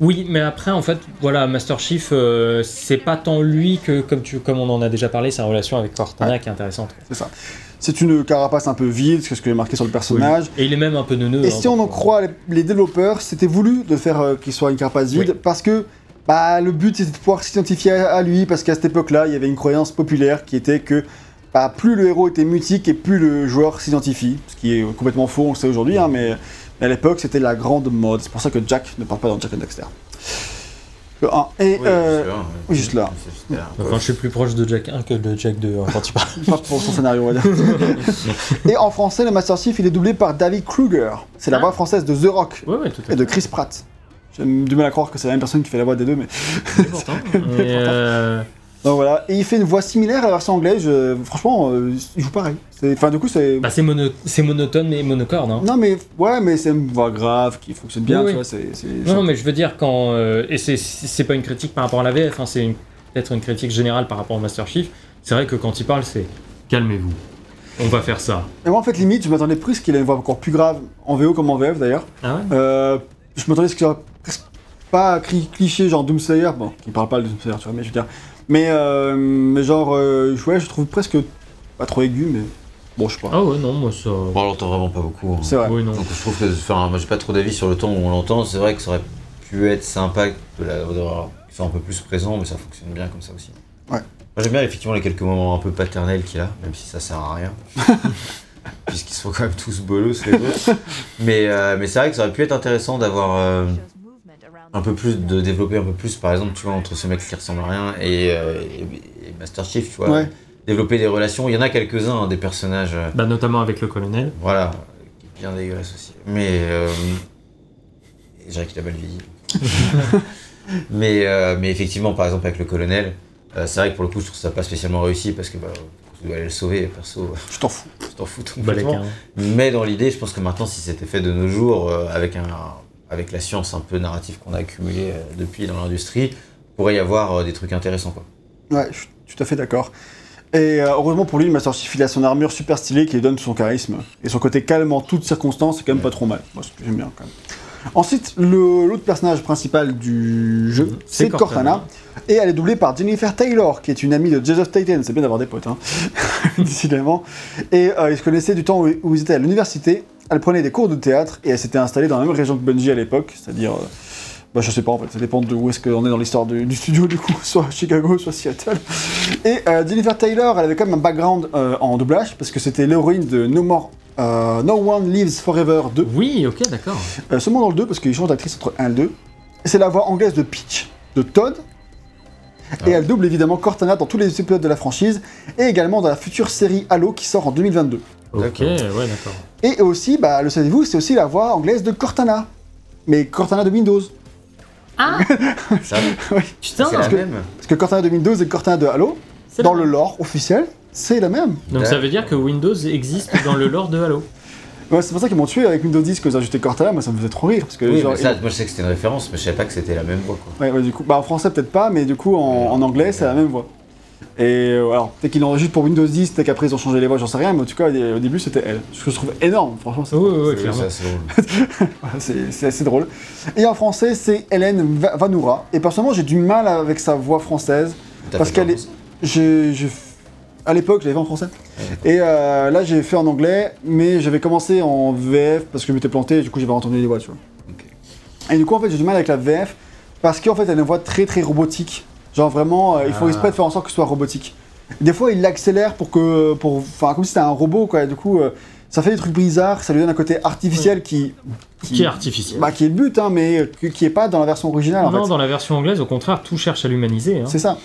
Oui, mais après, en fait, voilà, Master Chief, euh, c'est pas tant lui que, comme, tu, comme on en a déjà parlé, sa relation avec Cortana qui est intéressante. C'est ça. C'est une carapace un peu vide, c'est ce que j'ai marqué sur le personnage. Et il est même un peu neuneux. Et hein, si on en croit les, les développeurs, c'était voulu de faire euh, qu'il soit une carapace vide parce que bah, le but c'était de pouvoir s'identifier à, lui parce qu'à cette époque-là, il y avait une croyance populaire qui était que bah, plus le héros était mutique et plus le joueur s'identifie. Ce qui est complètement faux, on le sait aujourd'hui, hein, mais à l'époque c'était la grande mode. C'est pour ça que Jack ne parle pas dans Jack and Dexter. Le 1. Et Oui, euh, oui, juste là. C'est juste là. Enfin, je suis plus proche de Jack 1 que de Jack 2 hein, quand tu parles. pas pour son scénario, on va dire. et en français, le Master Chief il est doublé par David Kruger. C'est la Ah. voix française de The Rock Ouais, ouais, tout à et de Chris Pratt. J'ai du mal à croire que c'est la même personne qui fait la voix des deux, mais. Pourtant. Et, euh, Donc voilà, et il fait une voix similaire à la version anglaise. je- Franchement, euh, il joue pareil. C'est- Enfin, du coup, c'est. bah, c'est mono- c'est monotone mais monocorde. Hein. Non, mais ouais, mais c'est une voix grave qui fonctionne bien, Oui, tu oui. vois. Non, non, mais je veux dire, quand. euh, et c'est- c'est pas une critique par rapport à la VF, hein, c'est une- peut-être une critique générale par rapport au Master Chief. C'est vrai que quand il parle, c'est calmez-vous. On va faire ça. Et moi, en fait, limite, je m'attendais plus qu'il ait une voix encore plus grave en VO comme en VF d'ailleurs. Ah ouais? Euh, je m'attendais à ce qu'il soit presque pas cli- cliché, genre Doomslayer. Bon, qui parle pas de Doomslayer, tu vois, mais je veux dire. Mais, euh, mais genre, euh, ouais, je trouve presque pas trop aigu, mais bon, je sais pas. Ah ouais, non, moi ça. Bon, on l'entend vraiment pas beaucoup. hein. C'est vrai. Oui, non. Donc je trouve que, enfin, moi j'ai pas trop d'avis sur le ton où on l'entend. C'est vrai que ça aurait pu être sympa de la, qu'il soit un peu plus présent, mais ça fonctionne bien comme ça aussi. Ouais. Moi j'aime bien effectivement les quelques moments un peu paternels qu'il a, même si ça sert à rien. Puisqu'ils sont quand même tous bolos les autres. mais euh, mais c'est vrai que ça aurait pu être intéressant d'avoir euh, un peu plus, de développer un peu plus, par exemple, tu vois, entre ce mec qui ressemble à rien et, euh, et- et Master Chief, tu vois. Ouais. Développer des relations. Il y en a quelques-uns, hein, des personnages. Bah, notamment avec le colonel. voilà, qui est bien dégueulasse aussi. Mais. Euh, je dirais qu'il a mal vieilli. mais, euh, mais effectivement, par exemple, avec le colonel, euh, c'est vrai que pour le coup, je trouve ça pas spécialement réussi parce que bah, tu dois aller le sauver, perso, Je t'en fous. tu t'en fous complètement. hein. Mais dans l'idée, je pense que maintenant, si c'était fait de nos jours, euh, avec, un, avec la science un peu narrative qu'on a accumulée euh, depuis dans l'industrie, pourrait y avoir euh, des trucs intéressants. Quoi. Ouais, je suis tout à fait d'accord. Et euh, heureusement pour lui, le Master Chief, il a son armure super stylée qui lui donne son charisme. Et son côté calme en toutes circonstances, c'est quand même pas trop mal. Moi, c'est ce que j'aime bien quand même. Ensuite, l'autre personnage principal du jeu, C'est c'est Cortana. Et elle est doublée par Jennifer Taylor, qui est une amie de Joseph Titan. C'est bien d'avoir des potes, hein. décidément. Et euh, ils se connaissaient du temps où, où ils étaient à l'université. Elle prenait des cours de théâtre et elle s'était installée dans la même région que Bungie à l'époque, c'est-à-dire. euh, bah, je sais pas en fait, ça dépend de où est-ce qu'on est dans l'histoire du, du studio du coup, soit Chicago, soit Seattle. Et euh, Jennifer Taylor, elle avait quand même un background euh, en doublage, parce que c'était l'héroïne de No More, euh, No One Lives Forever 2. Oui, ok, d'accord. Euh, seulement dans le 2, parce qu'ils changent d'actrice entre 1 et le 2. Et c'est la voix anglaise de Peach, de Todd. Et Ah. elle double évidemment Cortana dans tous les épisodes de la franchise, et également dans la future série Halo qui sort en 2022. Ok, ouais, d'accord. Et aussi, bah, le savez-vous, c'est aussi la voix anglaise de Cortana. Mais Cortana de Windows. Ça, Putain, c'est la que- même. Parce que Cortana de Windows et Cortana de Halo, dans le lore officiel, c'est la même. Donc ça veut dire que Windows existe dans le lore de Halo. Ouais, c'est pour ça qu'ils m'ont tué avec Windows 10 que ils ont ajouté Cortana, moi ça me faisait trop rire. Parce que, Oui, genre, mais ça, moi je sais que c'était une référence, mais je savais pas que c'était la même voix. Quoi. Ouais, ouais, du coup, bah en français peut-être pas, mais du coup en, en anglais c'est la même voix. Et euh, alors, peut-être qu'ils l'ont juste pour Windows 10, peut-être qu'après ils ont changé les voix, j'en sais rien, mais en tout cas au début c'était elle. Ce que je trouve énorme, franchement, c'est Oui, oui, oui, C'est- assez drôle. Et en français c'est Hélène Va- Vanoura, et personnellement j'ai du mal avec sa voix française. Parce qu'elle est- J'ai, j'ai- à l'époque, je l'avais fait en français. Et euh, là, j'ai fait en anglais, mais j'avais commencé en VF parce que je m'étais planté, et du coup, j'avais entendu les voix, tu vois. Et du coup, en fait, j'ai du mal avec la VF parce qu'en fait, elle a une voix très très robotique. Genre vraiment, euh, il faut Ah. exprès de faire en sorte que ce soit robotique. Des fois, il l'accélère pour que, pour, enfin, comme si c'était un robot, quoi. Et du coup, euh, ça fait des trucs bizarres, ça lui donne un côté artificiel qui, Qui est artificiel. bah, qui est le but, hein, mais qui- qui est pas dans la version originale. en non, fait. dans la version anglaise, au contraire, tout cherche à l'humaniser. hein. C'est ça.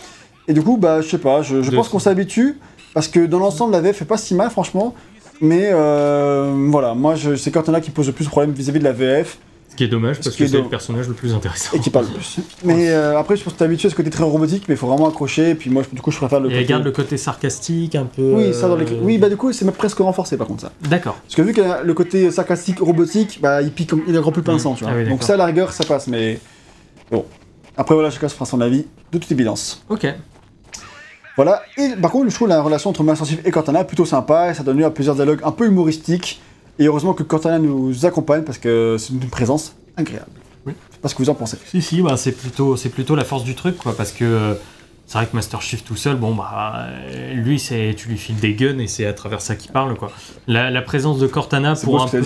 Et du coup, bah, je sais pas, je, pense qu'on s'habitue, parce que dans l'ensemble, la VF fait pas si mal, franchement. Mais euh, voilà, moi, c'est Cortana qui pose le plus de problèmes vis-à-vis de la VF. Ce qui est dommage Ce parce est que c'est do- le personnage le plus intéressant. et qui parle plus. Mais euh, après, je pense que t'es habitué à ce côté très robotique, mais il faut vraiment accrocher. Et puis moi, du coup, je préfère le Et côté. regarde le côté sarcastique un peu. Oui, ça dans les. euh, Oui, bah du coup, c'est même presque renforcé par contre ça. D'accord. Parce que vu que le côté sarcastique robotique, bah il pique comme il est grand plus pinçant, tu vois. Ah oui, Donc ça, à la rigueur, ça passe, mais bon. Après voilà, chacun se fera son avis, de toute évidence. Ok. Voilà. Et par contre, je trouve la relation entre Master Chief et Cortana plutôt sympa, et ça donne lieu à plusieurs dialogues un peu humoristiques. Et heureusement que Cortana nous accompagne parce que c'est une présence agréable. Oui. Je sais pas ce que vous en pensez. Si, si, bah, c'est plutôt, plutôt la force du truc, quoi, parce que euh, c'est vrai que Master Chief tout seul, bon, bah, euh, lui, c'est, tu lui files des guns et c'est à travers ça qu'il parle, quoi. La, la présence de Cortana pour beau un peu,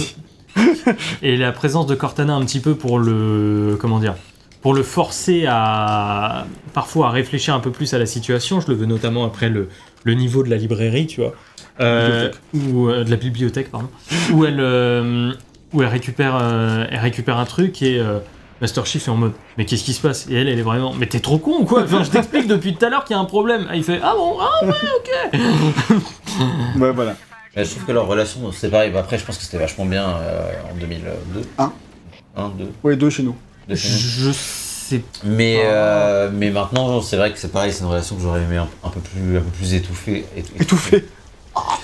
et la présence de Cortana un petit peu pour le, comment dire, pour le forcer à, parfois à réfléchir un peu plus à la situation. Je le veux notamment après le, le niveau de la librairie, tu vois, Euh, ou euh, de la bibliothèque, pardon, où elle, euh, où elle récupère, euh, elle récupère un truc et euh, Master Chief est en mode mais qu'est-ce qui se passe? Et elle, elle est vraiment mais t'es trop con ou quoi? Enfin, Je t'explique depuis tout à l'heure qu'il y a un problème. Et il fait ah bon? Ah ouais ok. Ouais, voilà. Mais je trouve que leur relation, c'est pareil. Après, je pense que c'était vachement bien euh, en 2002. Un. 1, 2. Ouais, deux chez nous. Je sais Mais, euh, mais maintenant, c'est vrai que c'est pareil, c'est une relation que j'aurais aimé un, un peu plus, un peu plus étouffée. étou- Étouffé.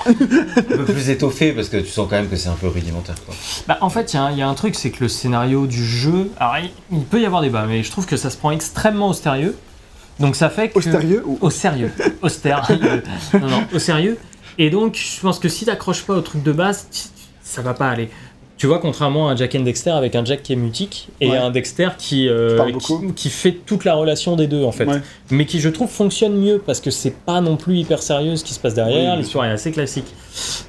Un peu plus étoffée parce que tu sens quand même que c'est un peu rudimentaire. Quoi. Bah, en fait, il y, a un- il y a un truc, c'est que le scénario du jeu. Alors, il, il peut y avoir débat, mais je trouve que ça se prend extrêmement au sérieux. Donc, ça fait que. Au sérieux ou Au sérieux. Austère. non, non, au sérieux. Et donc, je pense que si t'accroches pas au truc de base, ça va pas aller. Tu vois, contrairement à un Jack and Dexter avec un Jack qui est mutique et Ouais. un Dexter qui, euh, Qui qui, fait toute la relation des deux en fait. Ouais. Mais qui, je trouve, fonctionne mieux parce que c'est pas non plus hyper sérieux ce qui se passe derrière. Oui. L'histoire est assez classique.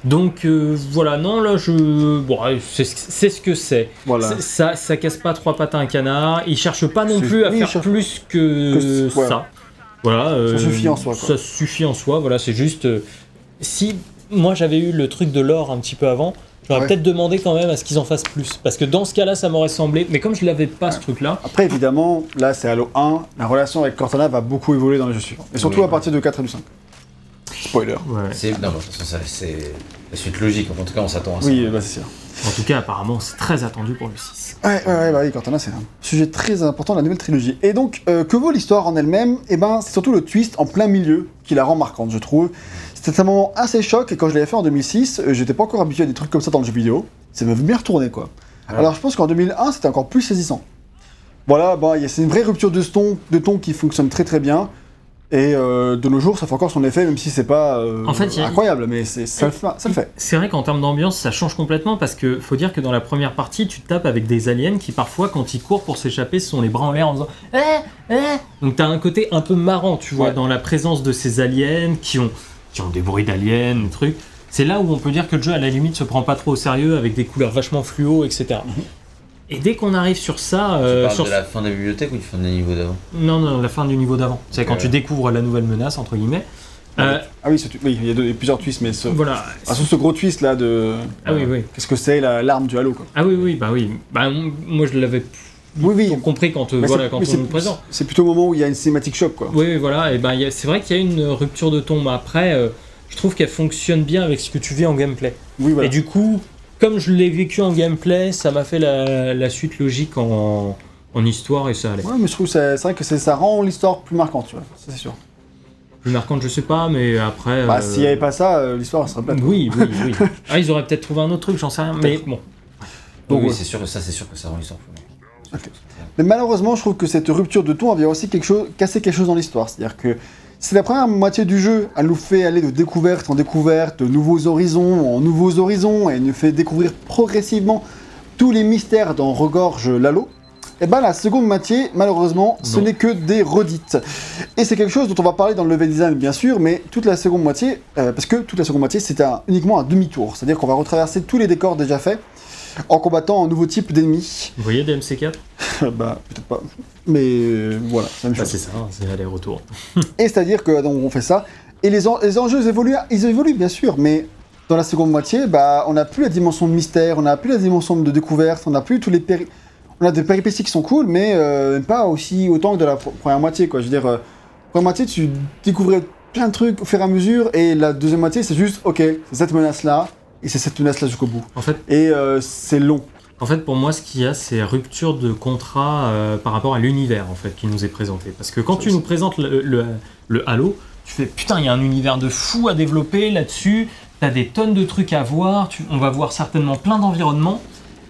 Donc euh, voilà, non, là je. Bon, c'est ce que c'est. Voilà. Ça, ça casse pas trois pattes à un canard. Il cherche pas non plus à oui, faire plus que, que c- ouais. ça. Voilà. euh, suffit en soi, quoi. Ça suffit en soi. Voilà, c'est juste. si moi j'avais eu le truc de l'or un petit peu avant, j'aurais Ouais. peut-être demandé quand même à ce qu'ils en fassent plus. Parce que dans ce cas-là, ça m'aurait semblé. Mais comme je l'avais pas ce truc-là, Après, évidemment, là, c'est Halo 1. La relation avec Cortana va beaucoup évoluer dans les jeux suivants. Et surtout Oui. à partir de 4 et du 5. Spoiler. ouais. C'est, non, de toute façon, ça, c'est la suite logique. En tout cas, on s'attend à ça. Oui, bah, c'est sûr. en tout cas, apparemment, c'est très attendu pour le 6. Ouais, ouais, ouais, bah oui, Cortana, c'est un sujet très important de la nouvelle trilogie. Et donc, euh, que vaut l'histoire en elle-même? Eh ben, c'est surtout le twist en plein milieu qui la rend marquante, je trouve. C'était un moment assez choc, et quand je l'avais fait en 2006, euh, j'étais pas encore habitué à des trucs comme ça dans le jeu vidéo. Ça m'avait bien retourné, quoi. Ouais. Alors, je pense qu'en 2001, c'était encore plus saisissant. Voilà, bah, c'est une vraie rupture de ton, de ton qui fonctionne très très bien. Et euh, de nos jours, ça fait encore son effet, même si c'est pas euh, En fait, il y a- incroyable, mais ça, le fait, ça le fait. C'est vrai qu'en termes d'ambiance, ça change complètement parce que faut dire que dans la première partie, tu te tapes avec des aliens qui parfois, quand ils courent pour s'échapper, sont les bras en l'air en disant Eh Eh Donc t'as un côté un peu marrant, tu vois, Ouais. dans la présence de ces aliens qui ont, qui ont des bruits d'aliens, des trucs. C'est là où on peut dire que le jeu, à la limite, se prend pas trop au sérieux avec des couleurs vachement fluo, etc. Et dès qu'on arrive sur ça, Tu euh, parles sur de la fin de la bibliothèque ou du fin des niveaux d'avant non, non, la fin du niveau d'avant, c'est quand Ok. tu découvres la nouvelle menace entre guillemets. Euh, Ah oui, c'est- oui, il y a, plusieurs twists, mais ce, voilà. ah, sur ce gros twist là de. Ah oui, oui. Qu'est-ce que c'est la- l'arme du Halo, quoi. Ah oui, oui, bah oui. Bah, moi, je l'avais Oui, oui. compris quand, euh, Mais voilà, c'est- quand mais on c'est- nous présente. C'est plutôt au moment où il y a une cinématique choc, quoi. Oui, oui, voilà. Et ben, c'est vrai qu'il y a une rupture de ton, mais après, euh, je trouve qu'elle fonctionne bien avec ce que tu vis en gameplay. Oui, voilà. Et du coup, comme je l'ai vécu en gameplay, ça m'a fait la, la suite logique en, en histoire et ça allait. Ouais, mais je trouve que c'est vrai que ça rend l'histoire plus marquante, tu vois. Ça, c'est sûr. Plus marquante, je sais pas, mais après. Bah, euh, s'il n'y avait pas ça, euh, l'histoire serait plate. Oui, oui, oui. ah, ils auraient peut-être trouvé un autre truc, j'en sais rien. Mais bon. Donc, oui, ouais. c'est sûr que ça, c'est sûr que ça rend l'histoire plus. Mais malheureusement, je trouve que cette rupture de ton vient aussi quelque chose, casser quelque chose dans l'histoire. C'est-à-dire que c'est la première moitié du jeu, elle nous fait aller de découverte en découverte, de nouveaux horizons en nouveaux horizons, et elle nous fait découvrir progressivement tous les mystères dont regorge Lalo. Et ben la seconde moitié, malheureusement, ce n'est que des redites. Et c'est quelque chose dont on va parler dans le level design, bien sûr, mais toute la seconde moitié, euh, parce que toute la seconde moitié, c'est un- uniquement un demi-tour. C'est-à-dire qu'on va retraverser tous les décors déjà faits en combattant un nouveau type d'ennemi. Vous voyez DMC4 bah, peut-être pas. Mais euh, voilà, c'est la même bah, chose. C'est ça, c'est aller-retour. Et c'est-à-dire que donc, on fait ça. Et les, en- les enjeux évoluent, ils évoluent bien sûr, mais dans la seconde moitié, bah, on n'a plus la dimension de mystère, on n'a plus la dimension de découverte, on n'a plus tous les péri... On a des péripéties qui sont cool, mais euh, pas aussi autant que de la pr- première moitié, quoi. Je veux dire, euh, première moitié, tu découvrais plein de trucs au fur et à mesure, et la deuxième moitié, c'est juste, ok, c'est cette menace-là, et c'est cette menace-là jusqu'au bout. En fait, Et euh, c'est long. En fait, pour moi, ce qu'il y a, c'est rupture de contrat euh, par rapport à l'univers en fait qui nous est présenté. Parce que quand tu nous présentes le, le- le Halo, tu fais putain, il y a un univers de fou à développer là-dessus. T'as des tonnes de trucs à voir. tu- on va voir certainement plein d'environnements.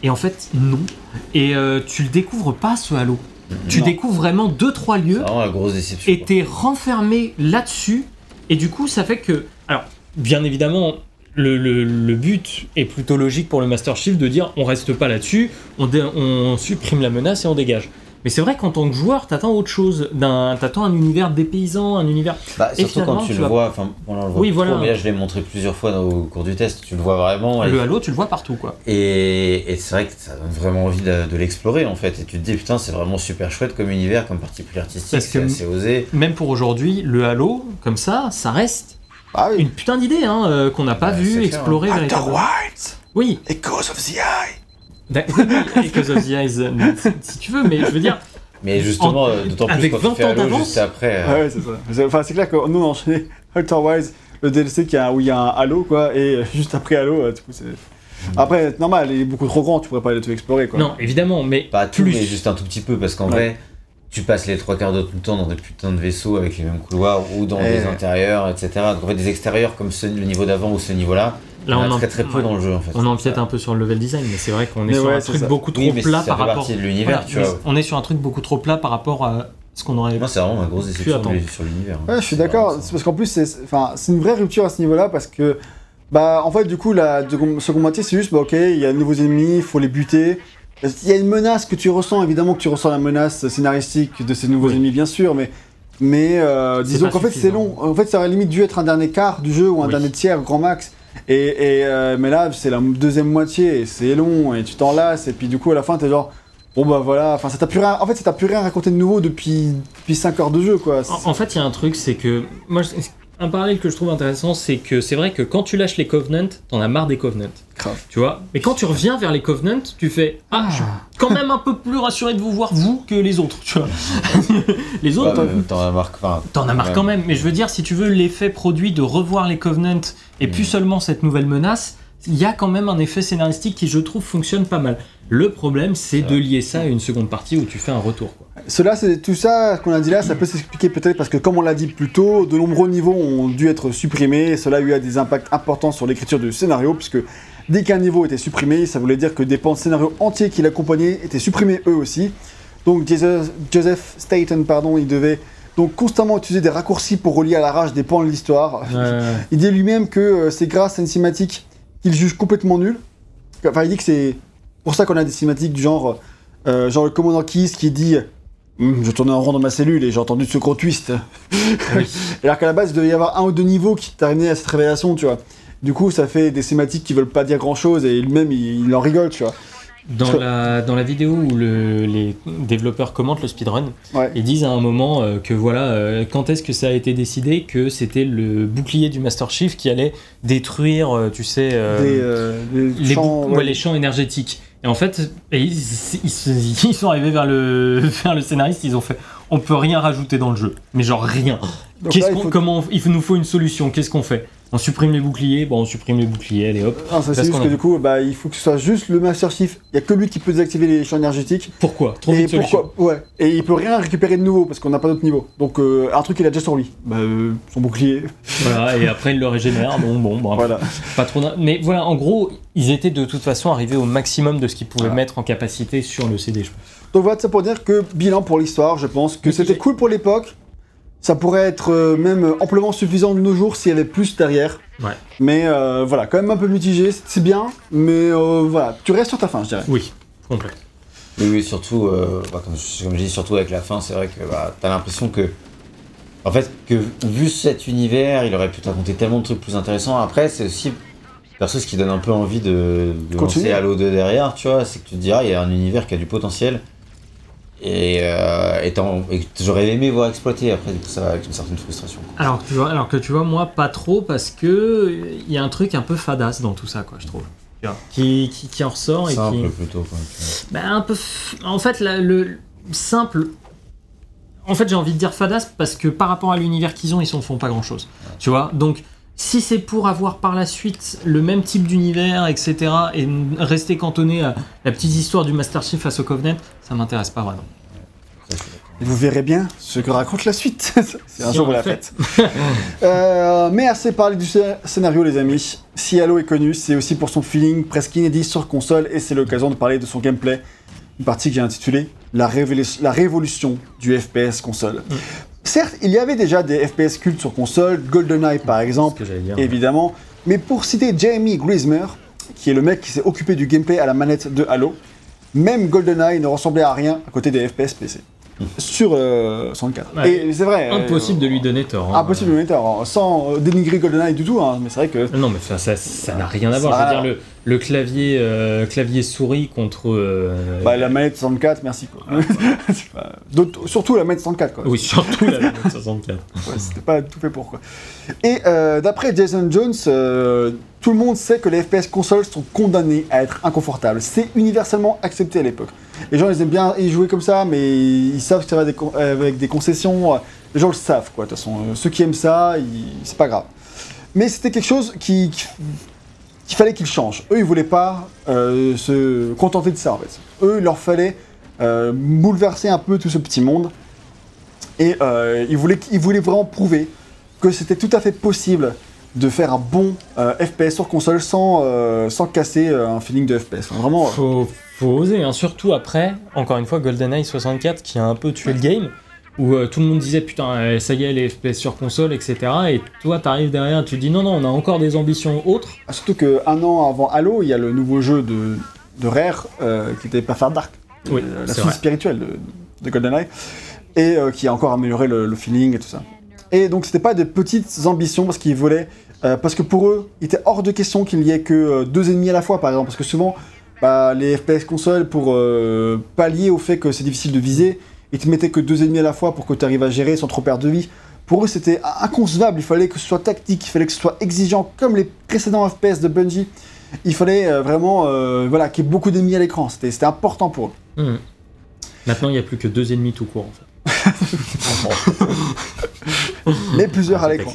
Et en fait, non. Et euh, tu le découvres pas ce Halo. Tu Non. découvres vraiment deux trois lieux vraiment la grosse déception. et t'es renfermé là-dessus. Et du coup, ça fait que. Alors, bien évidemment, le, le- le but est plutôt logique pour le Master Chief de dire on reste pas là-dessus, on, dé- on supprime la menace et on dégage. Mais c'est vrai qu'en tant que joueur, t'attends autre chose. d'un- T'attends un univers dépaysant, un univers. Bah, Et surtout quand tu, tu le vas- vois, enfin, on le voit Oui, plus voilà. trop, mais là je l'ai montré plusieurs fois dans- au cours du test, tu le vois vraiment. et- Le Halo, tu le vois partout, quoi. Et, et c'est vrai que ça donne vraiment envie de, de l'explorer en fait. Et tu te dis, putain, c'est vraiment super chouette comme univers, comme partie pris artistique, c'est assez osé. Même pour aujourd'hui, le Halo, comme ça, ça reste Ah oui. une putain d'idée hein, euh, qu'on n'a pas Ouais, c'est vu clair. explorer Outer véritablement. Wilds, Oui, Echoes of the Eye. oui, Echoes of the Eyes, euh, si- tu veux, mais je veux dire, Mais justement, En- euh, d'autant plus avec quand 20 tu fais ans Halo d'avance. juste après. euh, Ouais, ouais, c'est ça. C'est- Enfin, c'est clair que nous, on a enchaîné Ulter Wilds, le DLC qui a, où il y a un Halo, quoi, et juste après Halo, euh, du coup, c'est. Après, c'est normal, il est beaucoup trop grand, tu pourrais pas aller tout explorer, quoi. non, évidemment, mais Pas tout, plus. mais juste un tout petit peu, parce qu'en Ouais. vrai, tu passes les trois quarts de ton temps dans des putains de vaisseaux avec les mêmes couloirs ou dans des intérieurs, etc. Donc en fait, des extérieurs comme ce- le niveau d'avant ou ce niveau-là, Là, on, on a en- très très peu ouais. dans le jeu en fait. On empiète un peu sur le level design, mais c'est vrai qu'on est Mais sur ouais, un truc ça. beaucoup trop Oui, mais plat ça par fait rapport. de l'univers, Voilà, tu mais vois. On est sur un truc beaucoup trop plat par rapport à ce qu'on aurait. Moi, c'est vraiment ma grosse déception sur l'univers. Ouais, je suis d'accord. C'est parce qu'en plus, c'est enfin, c'est une vraie rupture à ce niveau-là parce que, bah, en fait, du coup, la seconde seconde moitié, c'est juste, bah, ok, il y a de nouveaux ennemis, il faut les buter. Il y a une menace que tu ressens, évidemment que tu ressens la menace scénaristique de ces nouveaux Oui. ennemis, bien sûr, mais, mais euh, disons qu'en fait, c'est long. En fait, ça aurait limite dû être un dernier quart du jeu ou un Oui. dernier tiers, grand max. Et, et, euh, mais là, c'est la deuxième moitié, et c'est long, et tu t'en lasses, et puis du coup, à la fin, t'es genre. Bon bah voilà, enfin ça t'a plus rien, en fait ça t'a plus rien raconté de nouveau depuis, depuis 5 heures de jeu quoi. En, en fait, il y a un truc, c'est que moi, un parallèle que je trouve intéressant, c'est que c'est vrai que quand tu lâches les Covenants, t'en as marre des Covenants. Grave. Tu vois? Mais quand tu reviens vers les Covenants, tu fais Ah, je suis quand même un peu plus rassuré de vous voir, vous, que les autres. Tu vois Les autres, Bah, euh, T'en as marre. enfin, T'en as marre ouais. quand même, mais je veux dire, si tu veux l'effet produit de revoir les Covenants et plus Mm. seulement cette nouvelle menace, il y a quand même un effet scénaristique qui, je trouve, fonctionne pas mal. Le problème, c'est de vrai. lier ça à une seconde partie où tu fais un retour. Quoi. Cela, c'est tout ça qu'on a dit là, ça peut s'expliquer peut-être parce que, comme on l'a dit plus tôt, de nombreux niveaux ont dû être supprimés. Et cela a eu des impacts importants sur l'écriture du scénario, puisque dès qu'un niveau était supprimé, ça voulait dire que des pans de scénario entiers qui l'accompagnaient étaient supprimés eux aussi. Donc Joseph Staten, pardon, il devait donc constamment utiliser des raccourcis pour relier à la rage des pans de l'histoire. Il dit lui-même que euh, c'est grâce à une cinématique qu'il juge complètement nulle. Enfin, il dit que c'est pour ça qu'on a des cinématiques du genre, euh, genre le commandant Keys qui dit Hum, Je tournais en rond dans ma cellule et j'ai entendu ce gros twist. Oui. Alors qu'à la base, il devait y avoir un ou deux niveaux qui t'amenaient à cette révélation, tu vois. Du coup, ça fait des cinématiques qui veulent pas dire grand chose et lui-même, il, il en rigole, tu vois. Dans, la, dans la vidéo où le- les développeurs commentent le speedrun, Ouais. ils disent à un moment euh, que voilà, euh, quand est-ce que ça a été décidé que c'était le bouclier du Master Chief qui allait détruire, euh, tu sais, euh, des, euh, les, champs, ouais, les champs énergétiques. Et en fait, et ils, ils se- ils sont arrivés vers le, vers le scénariste, ils ont fait on peut rien rajouter dans le jeu. Mais genre rien. Qu'est-ce qu'on- comment, il nous faut une solution, qu'est-ce qu'on fait? On supprime les boucliers Bon, on supprime les boucliers, allez hop. Non, ça, c'est Parce juste que a- du coup, bah, il faut que ce soit juste le Master Chief. Il y a que lui qui peut désactiver les champs énergétiques. Pourquoi? Trouver et pourquoi? Ouais. Et il peut rien récupérer de nouveau parce qu'on n'a pas d'autre niveau. Donc euh, un truc il a déjà sur lui. Bah euh, son bouclier. Voilà, et après il le régénère, bon, bon, bon, voilà. pas trop. Mais voilà, en gros, ils étaient de toute façon arrivés au maximum de ce qu'ils pouvaient Voilà. mettre en capacité sur le CD, je pense. Donc voilà, ça pour dire que bilan pour l'histoire, je pense que c'était cool pour l'époque. Ça pourrait être euh, même amplement suffisant de nos jours s'il y avait plus derrière. Ouais. Mais euh, voilà, quand même un peu mitigé, c'est- bien. Mais euh, voilà, tu restes sur ta fin, je dirais. Oui, complet. Oui, oui, surtout, euh, bah, comme, je, comme je dis, surtout avec la fin, c'est vrai que bah, t'as l'impression que. En fait, que vu cet univers, il aurait pu te raconter tellement de trucs plus intéressants. Après, c'est aussi. Perso, ce qui donne un peu envie de, de Continuer. lancer Halo 2 derrière, tu vois, c'est que tu te dis, ah, il y a un univers qui a du potentiel. Et, euh, et et j'aurais aimé voir exploiter. Après, du coup, ça va avec une certaine frustration. quoi. Alors que tu vois, alors que tu vois, moi pas trop parce que il y a un truc un peu fadasse dans tout ça, quoi, je trouve. Qui, qui, qui en ressort et qui. Simple plutôt, quoi. Bah, un peu. f- En fait, la- le simple. En fait, j'ai envie de dire fadasse parce que par rapport à l'univers qu'ils ont, ils s'en font pas grand chose. Tu vois Donc, Si c'est pour avoir par la suite le même type d'univers, etc., et rester cantonné à la petite histoire du Master Chief face au Covenant, ça m'intéresse pas vraiment. Et Vous verrez bien ce que raconte la suite. C'est un Si jour la faites. Euh, mais assez parlé du scé- scénario, les amis. Si Halo est connu, c'est aussi pour son feeling presque inédit sur console, et c'est l'occasion de parler de son gameplay. Une partie que j'ai intitulée la, révolution du FPS console. Certes, il y avait déjà des FPS cultes sur console, GoldenEye par exemple, dire. évidemment. Mais pour citer Jamie Grismer, qui est le mec qui s'est occupé du gameplay à la manette de Halo, même GoldenEye ne ressemblait à rien à côté des FPS PC. Sur euh, 64. Ouais. Et c'est vrai. Impossible euh, de lui donner tort. hein. Impossible de le mettre, alors, sans euh, dénigrer GoldenEye du tout, hein, mais c'est vrai que. Non, mais ça- ça ça n'a rien à voir. Ça Je veux n'a dire, le, le clavier, euh, clavier souris contre. euh, Bah, la manette 64, merci quoi. Surtout la manette 64 quoi. Oui, surtout la manette 64. Ouais, C'était pas tout fait pour quoi. Et euh, d'après Jason Jones, tout le monde sait que les FPS consoles sont condamnés à être inconfortables. C'est universellement accepté à l'époque. Les gens ils aiment bien y jouer comme ça, mais ils savent que ça va des avec des concessions. Les gens le savent quoi. De toute façon, ceux qui aiment ça, ils- c'est pas grave. Mais c'était quelque chose qui, qui- qu'il fallait qu'ils changent. Eux, ils voulaient pas euh, se contenter de ça en fait. Eux, il leur fallait euh, bouleverser un peu tout ce petit monde. Et euh, ils, voulaient, vraiment prouver que c'était tout à fait possible de faire un bon FPS sur console sans, casser un feeling de FPS. Enfin, vraiment, Faut, faut oser, hein. surtout après, encore une fois, GoldenEye 64 qui a un peu tué le game, où euh, tout le monde disait putain, euh, ça y est, les FPS sur console, etc. Et toi, t'arrives derrière, tu dis non, non, on a encore des ambitions autres. ah, surtout qu'un an avant Halo, il y a le nouveau jeu de, de Rare euh, qui était Perfect Dark, Oui, euh, la suite spirituelle de, de GoldenEye, et qui a encore amélioré le, le feeling et tout ça. Et donc c'était pas des petites ambitions parce qu'ils voulaient, parce que pour eux, il était hors de question qu'il y ait que deux ennemis à la fois par exemple, parce que souvent bah, les FPS consoles pour pallier au fait que c'est difficile de viser, ils te mettaient que deux ennemis à la fois pour que tu arrives à gérer sans trop perdre de vie. Pour eux c'était inconcevable, il fallait que ce soit tactique, il fallait que ce soit exigeant comme les précédents FPS de Bungie. Il fallait euh, vraiment euh, voilà, qu'il y ait beaucoup d'ennemis à l'écran, c'était important pour eux. Hmm. Maintenant, il n'y a plus que deux ennemis tout court en fait. Mais plusieurs à Ah, l'écran.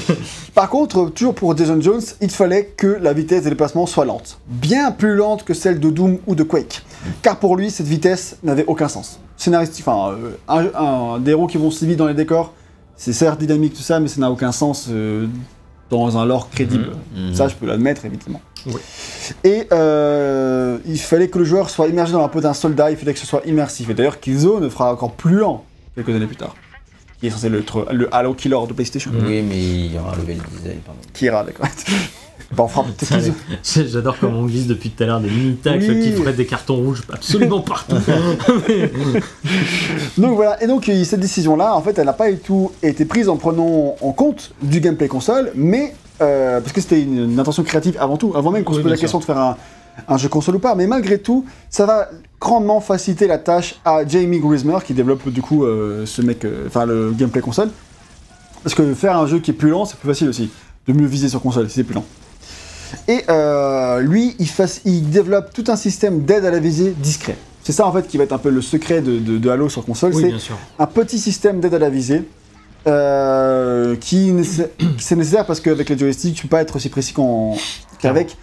Par contre, toujours pour Jason Jones, il fallait que la vitesse des déplacements soit lente. Bien plus lente que celle de Doom ou de Quake. Car pour lui, cette vitesse n'avait aucun sens. Scénaristique, enfin, euh, un, un- des héros qui vont si vite dans les décors, c'est certes dynamique tout ça, mais ça n'a aucun sens euh, dans un lore crédible. Mhm. Ça, je peux l'admettre, évidemment. Oui. Et euh, il fallait que le joueur soit immergé dans la peau d'un soldat, il fallait que ce soit immersif. Et d'ailleurs, Killzone fera encore plus lent quelques années plus tard. Qui est censé être le Halo Killer de PlayStation. Oui, mais il y aura un level design, pardon. Kira, d'accord. Bon, Killzone. J'adore comme on glisse depuis tout à l'heure des mini-tags Oui. qui feraient des cartons rouges absolument partout. Donc voilà, et donc euh, cette décision-là, en fait, elle n'a pas du tout été prise en prenant en compte du gameplay console, mais euh, parce que c'était une, une intention créative avant tout, avant même qu'on Oui, se pose la question de faire un, un jeu console ou pas, mais malgré tout, ça va grandement faciliter la tâche à Jamie Grismer qui développe du coup euh, ce mec, euh, enfin le gameplay console, parce que faire un jeu qui est plus lent, c'est plus facile aussi, de mieux viser sur console c'est plus lent. Et euh, lui, il, fasse- il développe tout un système d'aide à la visée discret. C'est ça en fait qui va être un peu le secret de, de- de Halo sur console, oui, c'est un petit système d'aide à la visée euh, qui c'est nécessaire parce qu'avec les joysticks, tu peux pas être aussi précis qu'avec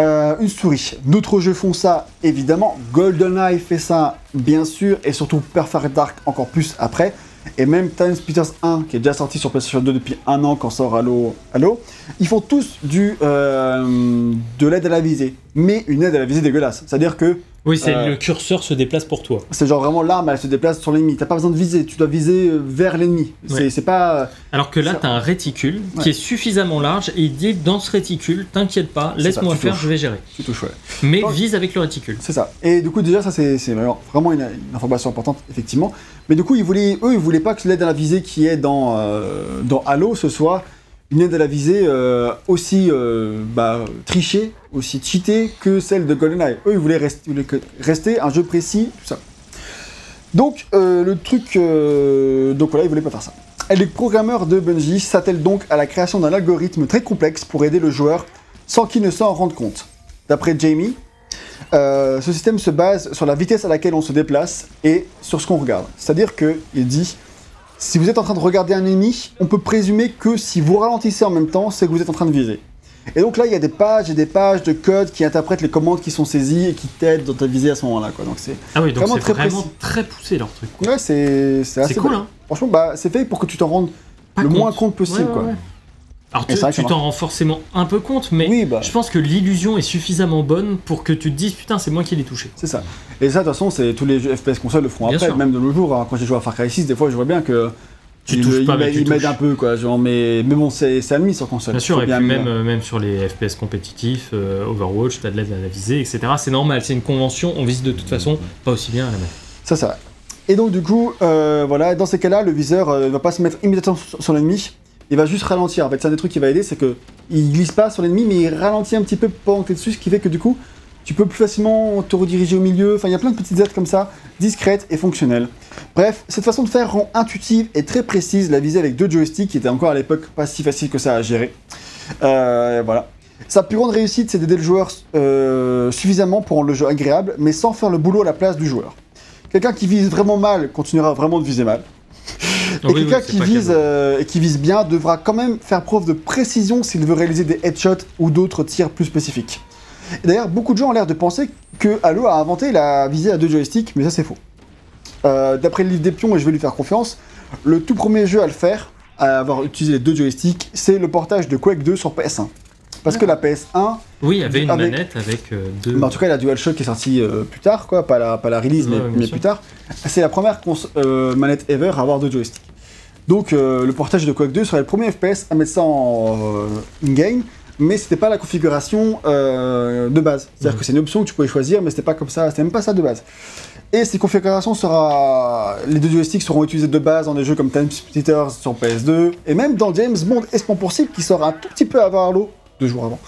euh, une souris. D'autres jeux font ça, évidemment. GoldenEye fait ça, bien sûr, et surtout Perfect Dark encore plus après. Et même Time Splitters 1, qui est déjà sorti sur PlayStation 2 depuis un an quand sort Halo, Halo ils font tous du, euh, de l'aide à la visée. Mais une aide à la visée dégueulasse. C'est-à-dire que Oui, c'est Euh, le curseur se déplace pour toi. c'est genre vraiment l'arme, elle se déplace sur l'ennemi. T'as pas besoin de viser, tu dois viser euh, vers l'ennemi. C'est- Ouais. C'est pas. euh, Alors que là, Ça- tu as un réticule Ouais. qui est suffisamment large et il dit dans ce réticule, t'inquiète pas, laisse-moi faire, touches. je vais gérer. Tu touches, ouais. Mais Donc- vise avec le réticule. C'est ça. Et du coup, déjà, ça, c'est c'est vraiment vraiment une, une information importante, effectivement. Mais du coup, ils voulaient, eux, ils voulaient pas que l'aide à la visée qui est dans, euh, dans Halo, ce soit une aide à la visée euh, aussi euh, bah, trichée, aussi cheatée que celle de GoldenEye. Eux, ils voulaient, rester, un jeu précis, tout ça. Donc, euh, le truc. donc voilà, ils voulaient pas faire ça. Les programmeurs de Bungie s'attellent donc à la création d'un algorithme très complexe pour aider le joueur sans qu'il ne s'en rende compte. D'après Jamie, ce système se base sur la vitesse à laquelle on se déplace et sur ce qu'on regarde. C'est-à-dire que il dit, si vous êtes en train de regarder un ennemi, on peut présumer que si vous ralentissez en même temps, c'est que vous êtes en train de viser. Et donc là, il y a des pages et des pages de code qui interprètent les commandes qui sont saisies et qui t'aident dans ta visée à ce moment-là. Quoi. Donc c'est Ah oui, donc Vraiment c'est très vraiment très poussé leur truc. quoi. ouais, c'est c'est assez cool, hein Franchement, bah, c'est fait pour que tu t'en rendes Pas le compte. moins compte possible. Ouais, ouais, quoi. Alors tu ça t'en rends forcément un peu compte, mais Oui, bah, je pense que l'illusion est suffisamment bonne pour que tu te dises putain, c'est moi qui l'ai touché. c'est ça. Et ça, de toute façon, c'est tous les jeux FPS consoles le font Bien après, sûr. même de nos jours. hein. Quand j'ai joué à Far Cry 6, des fois, je vois bien que Tu il, touches il pas, mais il m'aide un peu, quoi. Genre, mais, mais bon, c'est admis sur console. Bien sûr, et bien puis même, euh, même sur les FPS compétitifs, euh, Overwatch, t'as de l'aide à la visée, etc. C'est normal, c'est une convention, on vise de toute façon pas aussi bien à la main. Ça, c'est vrai. Et donc, du coup, euh, voilà, dans ces cas-là, le viseur ne va pas se mettre immédiatement sur l'ennemi. Il va juste ralentir. En fait, c'est un des trucs qui va aider, c'est que il glisse pas sur l'ennemi, mais il ralentit un petit peu pendant que t'es dessus, ce qui fait que du coup, tu peux plus facilement te rediriger au milieu. Enfin, il y a plein de petites aides comme ça, discrètes et fonctionnelles. Bref, cette façon de faire rend intuitive et très précise la visée avec deux joysticks, qui était encore à l'époque pas si facile que ça à gérer. Euh, voilà. Sa plus grande réussite, c'est d'aider le joueur euh, suffisamment pour rendre le jeu agréable, mais sans faire le boulot à la place du joueur. Quelqu'un qui vise vraiment mal continuera vraiment de viser mal. Et Oui, quelqu'un qui vise euh, et qui vise bien devra quand même faire preuve de précision s'il veut réaliser des headshots ou d'autres tirs plus spécifiques. D'ailleurs, beaucoup de gens ont l'air de penser que Halo a inventé la visée à deux joysticks, mais ça c'est faux. Euh, D'après le livre des pions, et je vais lui faire confiance, le tout premier jeu à le faire, à avoir utilisé les deux joysticks, c'est le portage de Quake 2 sur PS1. Parce que la PS1, Oui, il y avait une Avec- manette avec euh, deux. mais en tout cas la DualShock qui est sortie euh, plus tard, quoi, pas la, pas la release, mais, Ouais, plus tard, c'est la première euh, manette ever à avoir deux joysticks. Donc le portage de Quake 2 serait le premier FPS à mettre ça en in-game, mais c'était pas la configuration euh, de base. C'est-à-dire que c'est une option que tu pouvais choisir, mais c'était pas comme ça, c'était même pas ça de base. Et cette configuration sera. Les deux joysticks seront utilisés de base dans des jeux comme Time Splitters sur PS2, et même dans James Bond Espion pour cible qui sort un tout petit peu avant Halo, deux jours avant.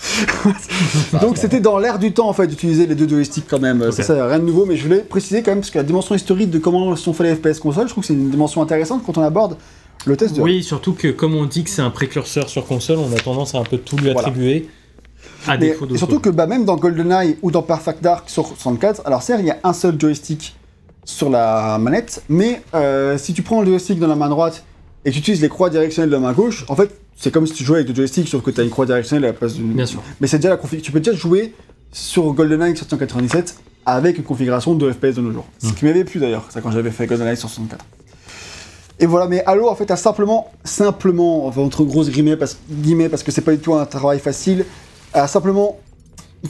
Donc c'était dans l'air du temps en fait d'utiliser les deux joysticks quand même. Ça, rien de nouveau, mais je voulais préciser quand même parce que la dimension historique de comment sont faits les FPS console, je trouve que c'est une dimension intéressante quand on aborde le test de. Oui, surtout que comme on dit que c'est un précurseur sur console, on a tendance à un peu tout lui Voilà. attribuer. À Mais- et surtout que bah, même dans GoldenEye ou dans Perfect Dark sur 64, alors certes il y a un seul joystick sur la manette, mais euh, si tu prends le joystick dans la main droite et tu utilises les croix directionnelles de la main gauche, en fait c'est comme si tu jouais avec deux joysticks sauf que tu as une croix directionnelle à la place d'une. Bien sûr. Mais c'est déjà la config. Tu peux déjà jouer sur GoldenEye 797 avec une configuration de FPS de nos jours. Hmm. Ce qui m'avait plu d'ailleurs, ça quand j'avais fait GoldenEye sur 64. Et voilà, mais Halo en fait a simplement, simplement, enfin entre grosses guillemets parce, guillemets, parce que c'est pas du tout un travail facile, a simplement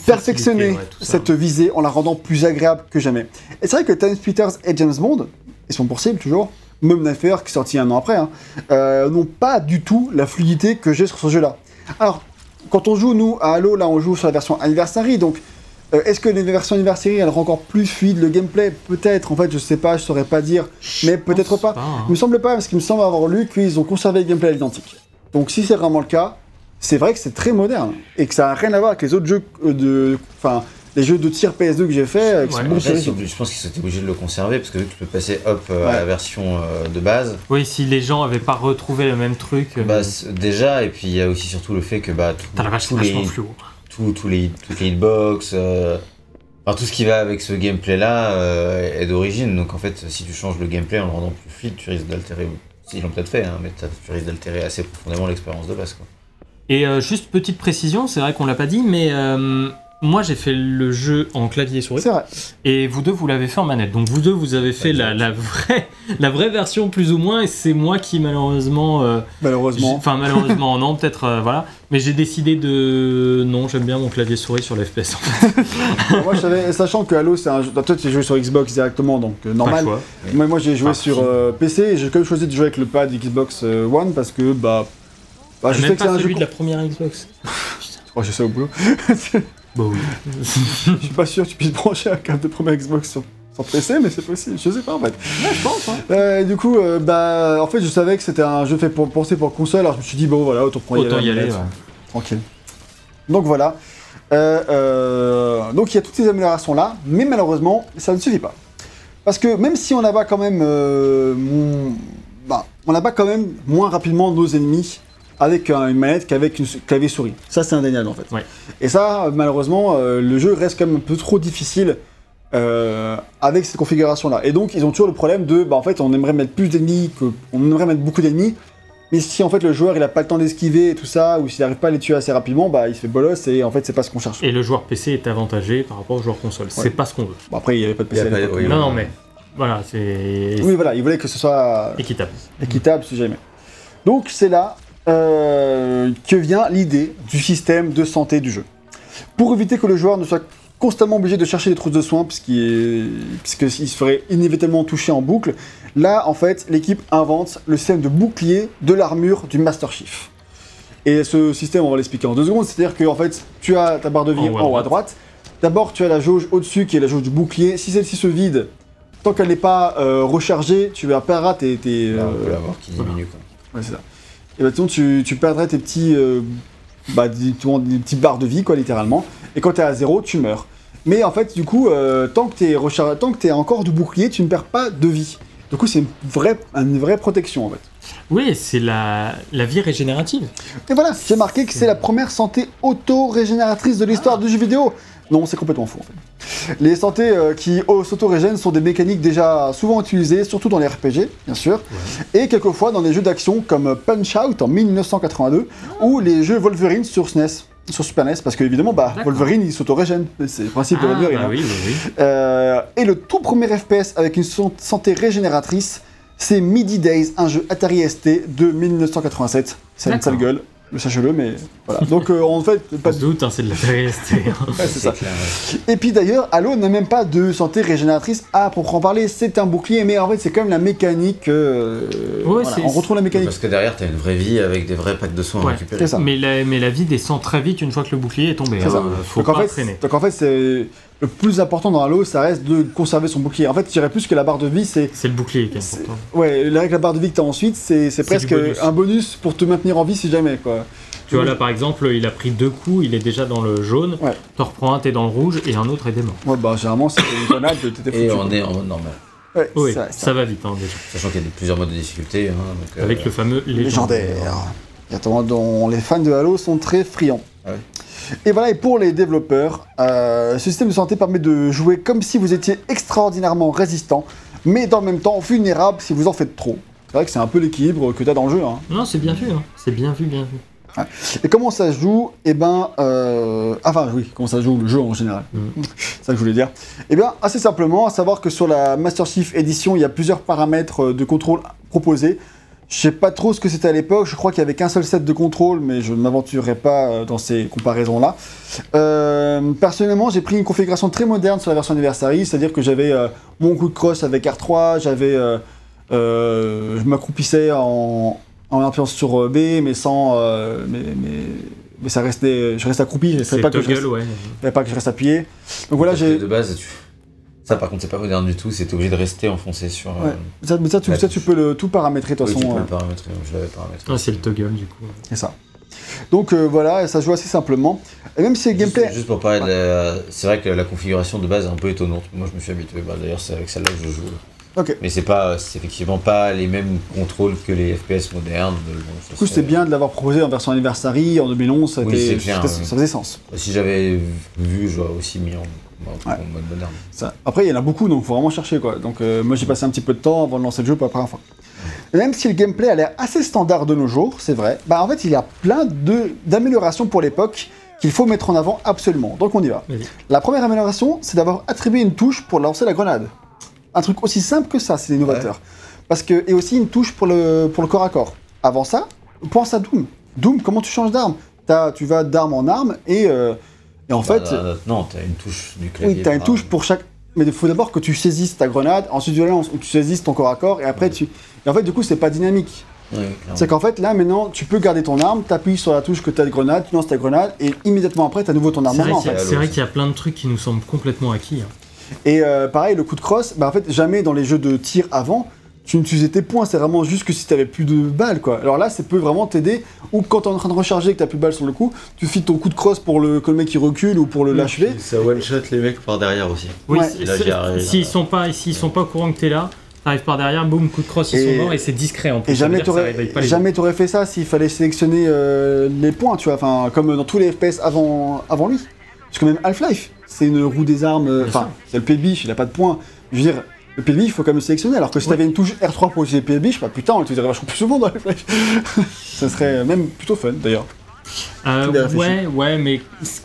perfectionné ouais, cette visée en la rendant plus agréable que jamais. Et c'est vrai que Time Splitters et James Bond, ils sont pour cible toujours, même Nightfire qui est sorti un an après, hein, euh, n'ont pas du tout la fluidité que j'ai sur ce jeu-là. Alors, quand on joue, nous, à Halo, là, on joue sur la version Anniversary, donc euh, est-ce que les versions Anniversary, elles rendent encore plus fluide le gameplay? Peut-être, en fait, je sais pas, je saurais pas dire, mais peut-être pas. hein. Il me semble pas, parce qu'il me semble avoir lu qu'ils ont conservé le gameplay à l'identique. Donc si c'est vraiment le cas, c'est vrai que c'est très moderne, et que ça n'a rien à voir avec les autres jeux euh, de... Enfin, les jeux de tir PS2 que j'ai fait, euh, qui Ouais, sont je pense qu'ils sont obligés de le conserver parce que vu que tu peux passer hop euh, Ouais. à la version euh, de base, Oui, si les gens avaient pas retrouvé le même truc. euh, bah, déjà, et puis il y a aussi surtout le fait que bah, tout- la vache, tous, les, vachement fluo. tous, tous les, toutes les hitbox, euh, enfin, tout ce qui va avec ce gameplay là euh, est d'origine. Donc en fait, si tu changes le gameplay en le rendant plus fluide, tu risques d'altérer. Ils l'ont peut-être fait, hein, mais t'as- tu risques d'altérer assez profondément l'expérience de base. Quoi. Et euh, juste petite précision, c'est vrai qu'on l'a pas dit, mais euh, moi j'ai fait le jeu en clavier et souris. C'est vrai. Et vous deux, vous l'avez fait en manette. Donc vous deux, vous avez fait la, la vraie, la vraie version plus ou moins. Et c'est moi qui malheureusement, euh, Malheureusement. enfin malheureusement non, peut-être euh, voilà. Mais j'ai décidé de non, j'aime bien mon clavier souris sur les FPS. moi, je savais, sachant que Halo, c'est un jeu... Toi, tu as joué sur Xbox directement, donc euh, normal. choix. Moi, moi j'ai joué Ah, sur euh, PC, et j'ai quand même choisi de jouer avec le pad Xbox euh, One, parce que, bah... bah je sais même que c'est un jeu... celui de la première Xbox. Oh, j'ai ça au boulot. Bah oui. Je suis pas sûr que tu puisses brancher un câble de première Xbox sur, sur PC, mais c'est possible. Je sais pas en fait. je pense. Hein. Euh, du coup, euh, bah, en fait, je savais que c'était un jeu fait pour penser pour console, alors je me suis dit bon, voilà, autant prendre Autant y aller. ouais. tranquille. Donc voilà. Euh, donc il y a toutes ces améliorations là, mais malheureusement, ça ne suffit pas. Parce que même si on abat quand même, mon- bah, on abat quand même moins rapidement nos ennemis avec un- une manette qu'avec une clavier souris. Ça c'est indéniable en fait. Ouais. Et ça, malheureusement, euh, le jeu reste quand même un peu trop difficile euh, avec cette configuration-là. Et donc, ils ont toujours le problème de, bah, en fait, on aimerait mettre plus d'ennemis, que, on aimerait mettre beaucoup d'ennemis, mais si en fait le joueur il a pas le temps d'esquiver et tout ça, ou s'il n'arrive pas à les tuer assez rapidement, bah il se fait bolos et en fait c'est pas ce qu'on cherche. Et le joueur PC est avantagé par rapport au joueur console. C'est pas ce qu'on veut. Bon, après, il n'y avait pas de PC. à pas- oui, non, non, mais voilà, c'est Oui, voilà, il voulait que ce soit équitable. équitable si jamais. Donc c'est là euh, que vient l'idée du système de santé du jeu. Pour éviter que le joueur ne soit constamment obligé de chercher des trousses de soins, puisqu'il est- puisqu'il se ferait inévitablement toucher en boucle, là en fait l'équipe invente le système de bouclier de l'armure du Master Chief. Et ce système, on va l'expliquer en deux secondes, c'est-à-dire que en fait tu as ta barre de vie En haut à haut à droite, d'abord tu as la jauge au-dessus qui est la jauge du bouclier, si celle-ci se vide, tant qu'elle n'est pas euh, rechargée, tu vas perdre tes... tes, Là, on euh, peut l'avoir qui diminue quoi. Ouais, c'est ça. Et bah, sinon, tu, tu perdrais tes petits, euh, bah, des, des petits barres de vie, quoi, littéralement. Et quand t'es à zéro, tu meurs. Mais en fait, du coup, euh, tant que t'es rechar- tant que t'es encore du bouclier, tu ne perds pas de vie. Du coup, c'est une vraie, une vraie protection, en fait. Oui, c'est la, la vie régénérative. Et voilà, j'ai marqué que c'est la première santé auto-régénératrice de l'histoire du jeu vidéo. Non, c'est complètement faux en fait. Les santé euh, qui s'auto-régènent sont des mécaniques déjà souvent utilisées, surtout dans les RPG, bien sûr, et quelquefois dans les jeux d'action comme Punch Out en 1982 ou les jeux Wolverine sur SNES, sur Super NES, parce qu'évidemment, bah, D'accord. Wolverine il s'auto-régène, c'est le principe de Ah, Wolverine. bah hein. oui, oui. Euh, et le tout premier FPS avec une santé régénératrice, c'est Midi Days, un jeu Atari ST de 1987. C'est une sale gueule, sachez-le, mais voilà. Donc euh, en fait, pas de... doute, hein, c'est de la hein. Ouais, c'est ça. clair, ouais. Et puis d'ailleurs, Halo n'a même pas de santé régénératrice à proprement parler. C'est un bouclier, mais en fait, c'est quand même la mécanique. euh, voilà, on retrouve la mécanique. Parce que derrière, t'as une vraie vie avec des vrais packs de soins à récupérer. ça. mais, la, mais la vie descend très vite une fois que le bouclier est tombé. C'est hein. ça. Faut donc, en pas fait, traîner. donc en fait, c'est le plus important dans Halo, ça reste de conserver son bouclier. En fait, je dirais plus que la barre de vie, c'est C'est le bouclier qui est C'est- important. ouais, avec la barre de vie que t'as ensuite, c'est c'est presque bonus. un bonus pour te maintenir en vie si jamais quoi. Tu vois là par exemple, il a pris deux coups, il est déjà dans le jaune. Ouais. T'en reprends un, t'es dans le rouge et un autre est mort. Ouais, bah généralement, t'es une grenade, t'étais foutu. Et on est en mode normal. Ouais, Oui, c'est ça va vite hein, déjà. Sachant qu'il y a plusieurs modes de difficulté. hein, donc, euh, Avec le fameux légendaire. légendaire. Exactement, dont les fans de Halo sont très friands. Ah ouais. Et voilà, et pour les développeurs, euh, ce système de santé permet de jouer comme si vous étiez extraordinairement résistant, mais dans le même temps vulnérable si vous en faites trop. C'est vrai que c'est un peu l'équilibre que tu as dans le jeu. Hein. Non, c'est bien vu, hein. c'est bien vu, bien vu. Et comment ça se joue Eh ben, euh... enfin oui, comment ça se joue le jeu en général. Mm. c'est ça que je voulais dire. Eh bien, assez simplement, à savoir que sur la Master Chief Edition, il y a plusieurs paramètres euh, de contrôle proposés. Je sais pas trop ce que c'était à l'époque. Je crois qu'il y avait qu'un seul set de contrôle, mais je ne m'aventurerai pas euh, dans ces comparaisons-là. Euh, personnellement, j'ai pris une configuration très moderne sur la version Anniversary, c'est-à-dire que j'avais euh, mon coup de crosse avec R3, j'avais, euh, euh, je m'accroupissais en, en appuyant sur B, mais sans, euh, mais, mais, mais ça restait, je restais accroupi. Je savais C'est pas que je reste, ouais. je savais pas que je reste appuyé. Donc voilà, j'ai, De base, tu... ça par contre, c'est pas moderne du tout. C'est obligé de rester enfoncé sur. euh, Ouais. ça, mais ça, tu, ça, tu peux le tout paramétrer de toute oui, tu façon. peux euh, le paramétrer. Je l'avais paramétré. Ah, c'est le toggle du coup. C'est ça. Donc euh, voilà, ça joue assez simplement. Et même si le gameplay, Juste, pour parler. C'est vrai que la configuration de base est un peu étonnante. Moi, je me suis habitué. Bah, D'ailleurs, c'est avec celle-là que je joue. ok. Mais c'est pas, c'est effectivement pas les mêmes contrôles que les FPS modernes. bon, ça, Du coup, c'est- c'était bien de l'avoir proposé en version anniversary en 2011. Ça, Oui, était- clair, ouais. ça faisait sens. Si j'avais vu, j'aurais aussi mis en- Ouais. Ça. Après, il y en a beaucoup, donc faut vraiment chercher quoi. Donc euh, moi, j'ai passé un petit peu de temps avant de lancer le jeu pour la première fois. Et même si le gameplay a l'air assez standard de nos jours, c'est vrai, bah en fait, il y a plein de d'améliorations pour l'époque qu'il faut mettre en avant absolument. Donc on y va. La première amélioration, c'est d'avoir attribué une touche pour lancer la grenade. Un truc aussi simple que ça, c'est innovateur. Parce que et aussi une touche pour le pour le corps à corps. Avant ça, pense à Doom. Doom, comment tu changes d'arme? T'as- Tu vas d'arme en arme et euh, et en fait, Bah, euh, non, t'as une touche du clavier. oui, t'as une touche pour chaque. Mais il faut d'abord que tu saisisses ta grenade, ensuite tu lances, ou tu saisisses ton corps à corps, et après tu. Et en fait, du coup, c'est pas dynamique. Oui. C'est qu'en fait, là, maintenant, tu peux garder ton arme, t'appuies sur la touche que t'as de grenade, tu lances ta grenade, et immédiatement après, t'as à nouveau ton arme C'est en vrai qu'il y, a- fait. fait. c'est vrai qu'il y a plein de trucs qui nous semblent complètement acquis. hein. Et euh, pareil, le coup de crosse, bah en fait, jamais dans les jeux de tir avant, tu n'utilisais tes points, c'est vraiment juste que si t'avais plus de balles, quoi. Alors là, ça peut vraiment t'aider, ou quand t'es en train de recharger et que t'as plus de balles sur le coup, tu files ton coup de crosse pour le, que le mec il recule ou pour le l'achever. Ça one shot les mecs par derrière aussi. Oui, Ouais. s'ils sont pas, s'ils sont pas au courant que t'es là, t'arrives par derrière, boum, coup de crosse, ils Et- sont morts et c'est discret en plus. Et jamais t'aurais jamais t'aurais fait ça s'il fallait sélectionner euh, les points, tu vois, enfin comme dans tous les FPS avant avant lui. Parce que même Half-Life, c'est une roue des armes. euh, Enfin, c'est le pied de biche, il a pas de points. Je veux dire, le pied de biche, il faut quand même le sélectionner. Alors que si Ouais. t'avais une touche R3 pour utiliser le pied de biche, bah putain, on l'utiliserait vachement plus souvent dans Half-Life. Ça serait même plutôt fun d'ailleurs. Euh, ouais, ouais, mais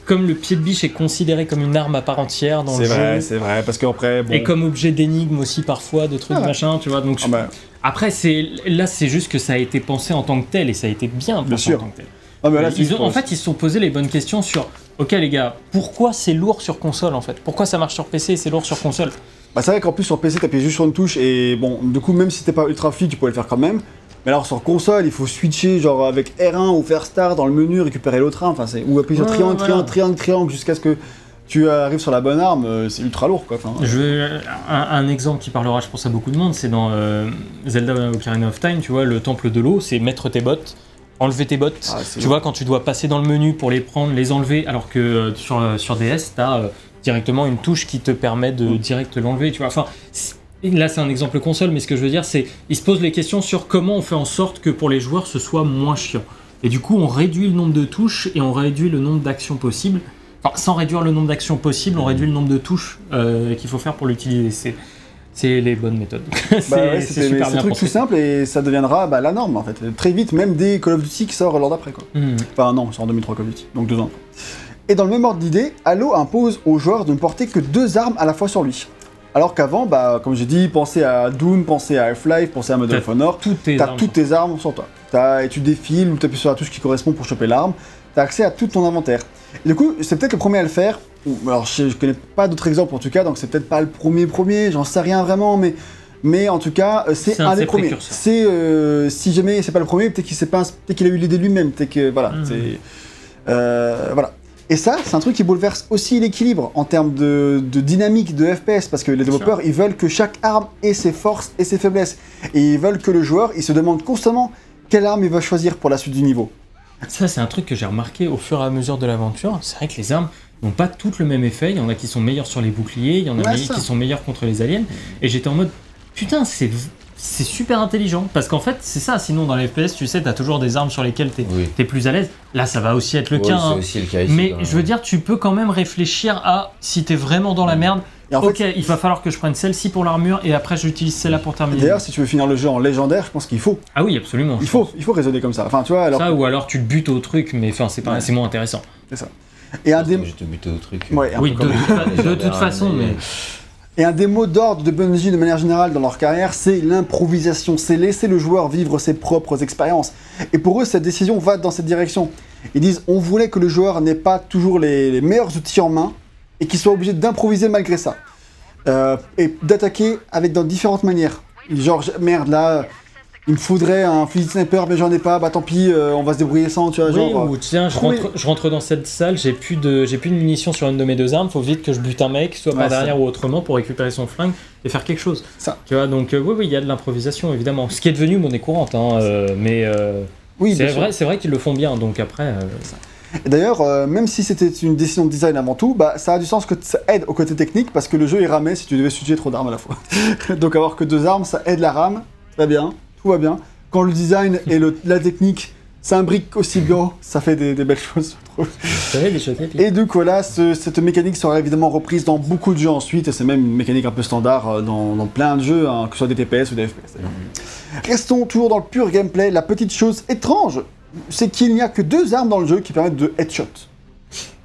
comme le pied de biche est considéré comme une arme à part entière dans le jeu, c'est vrai, parce qu'après, bon. et comme objet d'énigme aussi parfois, de trucs Ah machin, tu vois. Donc Ah bah, après, c'est là, c'est juste que ça a été pensé en tant que tel et ça a été bien pensé Bien sûr. en tant que tel. ah là, ils c'est- ont- en fait, ils se sont posés les bonnes questions sur. Ok les gars, pourquoi c'est lourd sur console en fait? Pourquoi ça marche sur PC et c'est lourd sur console? Bah, c'est vrai qu'en plus sur PC t'appuies juste sur une touche et bon du coup même si t'es pas ultra fluide tu pourrais le faire quand même. Mais alors sur console il faut switcher genre avec R1 ou faire start dans le menu récupérer l'autre arme, enfin c'est ou appuyer sur Ouais, triangle, voilà. triangle, triangle, triangle jusqu'à ce que tu arrives sur la bonne arme, euh, c'est ultra lourd quoi. Enfin, Je veux un, un exemple qui parlera, je pense, à beaucoup de monde, c'est dans euh, Zelda Ocarina of Time, tu vois, le temple de l'eau, c'est mettre tes bottes, enlever tes bottes. Ah, tu vois, quand tu dois passer dans le menu pour les prendre, les enlever, alors que euh, sur, euh, sur DS, t'as euh, directement une touche qui te permet de Mm. direct l'enlever, tu vois. Enfin, là, c'est un exemple console, mais ce que je veux dire, c'est ils se posent les questions sur comment on fait en sorte que pour les joueurs, ce soit moins chiant. Et du coup, on réduit le nombre de touches et on réduit le nombre d'actions possibles. Enfin, sans réduire le nombre d'actions possibles, on réduit le nombre de touches euh, qu'il faut faire pour l'utiliser. C'est, c'est les bonnes méthodes. c'est, Bah ouais, c'est super bien truc tout simple et ça deviendra bah, la norme en fait. Très vite, même des Call of Duty qui sort l'an d'après quoi. Hmm. Enfin non, c'est en 2003 Call of Duty, donc deux ans. Et dans le même ordre d'idée, Halo impose aux joueurs de ne porter que deux armes à la fois sur lui. Alors qu'avant, bah, comme j'ai dit, pensez à Doom, pensez à Half-Life, pensez à Medal of Honor, Toutes tes t'as armes toutes tes armes sur toi. T'as, et tu défiles ou t'appuies sur la touche qui correspond pour choper l'arme, t'as accès à tout ton inventaire. Et du coup, c'est peut-être le premier à le faire. Alors, je, je connais pas d'autres exemples en tout cas, donc c'est peut-être pas le premier premier, j'en sais rien vraiment, mais, mais en tout cas, euh, c'est C'est un, un de des premiers. précurseurs. C'est, euh, si jamais c'est pas le premier, peut-être qu'il s'est pas, peut-être qu'il a eu l'idée lui-même, peut-être que, voilà, c'est, euh, voilà. Et ça, c'est un truc qui bouleverse aussi l'équilibre en termes de, de dynamique de FPS, parce que les développeurs, ils veulent que chaque arme ait ses forces et ses faiblesses. Et ils veulent que le joueur, il se demande constamment quelle arme il va choisir pour la suite du niveau. Ça, c'est un truc que j'ai remarqué au fur et à mesure de l'aventure. C'est vrai que les armes n'ont pas toutes le même effet. Il y en a qui sont meilleures sur les boucliers, il y en a Ouais, qui sont meilleures contre les aliens. Et j'étais en mode, putain, c'est c'est super intelligent. Parce qu'en fait, c'est ça. Sinon, dans les FPS, tu sais, t'as toujours des armes sur lesquelles t'es Oui. es plus à l'aise. Là, ça va aussi être le Ouais, cas. c'est hein. aussi le cas ici. Mais je veux dire, tu peux quand même réfléchir à si t'es vraiment dans la merde. Et en ok, fait, il va falloir que je prenne celle-ci pour l'armure et après j'utilise celle-là pour terminer. d'ailleurs, si tu veux finir le jeu en légendaire, je pense qu'il faut. Ah oui, absolument. Il faut, pense. il faut raisonner comme ça. Enfin, tu vois, alors. Ça ou alors tu te butes au truc, mais enfin c'est pas, Ouais. c'est moins intéressant. Et un des, Je te bute au truc. Ouais, Oui, de toute façon, mais et un des mots d'ordre de Bungie de manière générale dans leur carrière, c'est l'improvisation. C'est laisser le joueur vivre ses propres expériences. Et pour eux, cette décision va dans cette direction. Ils disent on voulait que le joueur n'ait pas toujours les, meilleurs outils en main et qu'il soit obligé d'improviser malgré ça. Euh, et d'attaquer avec dans différentes manières. Genre, merde, là, il me faudrait un fusil de sniper, mais j'en ai pas, bah tant pis, euh, on va se débrouiller sans, tu vois, Oui, genre. euh, ou tiens, je rentre, je rentre dans cette salle, j'ai plus de, j'ai plus de munitions sur une de mes deux armes, faut vite que je bute un mec, soit par Ouais, derrière ou autrement, pour récupérer son flingue et faire quelque chose. Ça. Tu vois, donc euh, oui, oui, il y a de l'improvisation évidemment, ce qui est devenu monnaie courante, hein, euh, mais euh, oui, c'est vrai, c'est vrai qu'ils le font bien, donc après. euh, D'ailleurs, euh, même si c'était une décision de design avant tout, bah, ça a du sens que ça aide au côté technique parce que le jeu il ramait si tu devais switcher trop d'armes à la fois. Donc avoir que deux armes, ça aide la rame, va bien, tout va bien. Quand le design et le- la technique s'imbriquent aussi bien, ça fait des, des belles choses, je trouve. Des choses. Et du coup là, ce- cette mécanique sera évidemment reprise dans beaucoup de jeux ensuite, et c'est même une mécanique un peu standard euh, dans, dans plein de jeux, hein, que ce soit des TPS ou des FPS. Restons toujours dans le pur gameplay, la petite chose étrange, c'est qu'il n'y a que deux armes dans le jeu qui permettent de headshot.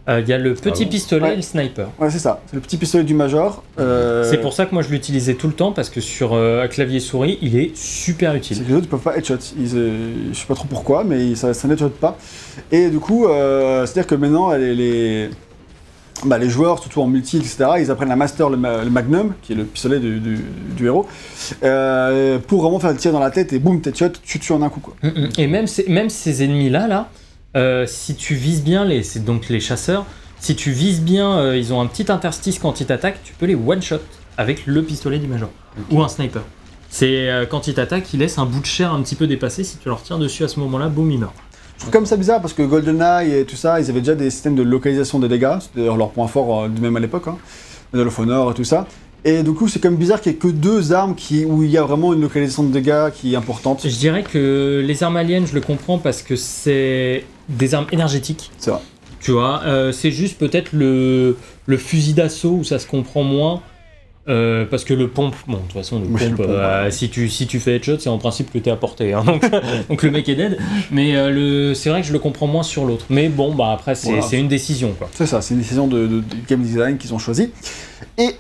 Euh, Il y a le petit Ah bon pistolet Ouais. et le sniper. Ouais, c'est ça. C'est le petit pistolet du Major. euh, C'est pour ça que moi je l'utilisais tout le temps parce que sur euh, clavier souris, il est super C'est utile. que les autres ils peuvent pas headshot. Ils, euh, je sais pas trop pourquoi, mais ils- ça, ça n'headshot pas. Et du coup, euh, c'est-à-dire que maintenant, les, les, bah, les joueurs, surtout en multi, etc., ils apprennent à master le, ma- le Magnum, qui est le pistolet du, du- du héros, euh, pour vraiment faire le tir dans la tête et boum, headshot, tu tues en un coup. Quoi. Mm, mm. Et même ces, même ces ennemis-là, là, euh, si tu vises bien, les, c'est donc les chasseurs, si tu vises bien, euh, ils ont un petit interstice quand ils t'attaquent, tu peux les one-shot avec le pistolet du Major. Ou un sniper. C'est euh, quand ils t'attaquent, ils laissent un bout de chair un petit peu dépassé, si tu leur tires dessus à ce moment-là, boum, ils meurent. Je trouve comme ça bizarre parce que GoldenEye et tout ça, ils avaient déjà des systèmes de localisation des dégâts, c'était d'ailleurs leur point fort euh, même à l'époque, hein, Medal of Honor et tout ça. Et du coup, c'est comme bizarre qu'il n'y ait que deux armes qui, où il y a vraiment une localisation de dégâts qui est importante. Je dirais que les armes aliens, je le comprends parce que c'est des armes énergétiques. C'est vrai. Tu vois, euh, c'est juste peut-être le, le fusil d'assaut où ça se comprend moins. Euh, parce que le pompe, bon, de toute façon, le Oui, le pompe, euh, si, tu, si tu fais headshot, c'est en principe que t'es à portée. hein, donc, donc le mec est dead. Mais euh, le, c'est vrai que je le comprends moins sur l'autre. Mais bon, bah après, c'est, Voilà. c'est une décision, quoi. C'est ça, c'est une décision de, de- de game design qu'ils ont choisi. Et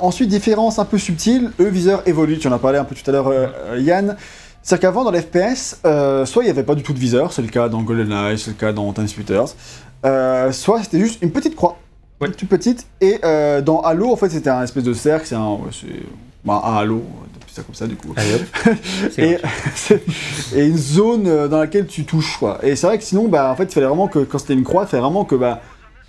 ensuite, différence un peu subtile, le viseur évolue, tu en as parlé un peu tout à l'heure, Yann. C'est qu'avant, dans l'FPS, euh, soit il n'y avait pas du tout de viseur, c'est le cas dans GoldenEye, c'est le cas dans Time Splitters, soit c'était juste une petite croix, Ouais. toute petite, et euh, dans Halo, en fait, c'était un espèce de cercle, c'est un, ouais, bah, un Halo, depuis ça comme ça du coup. Et, et une zone euh, dans laquelle tu touches quoi. Et c'est vrai que sinon bah en fait il fallait vraiment que quand c'était une croix, il fallait vraiment que bah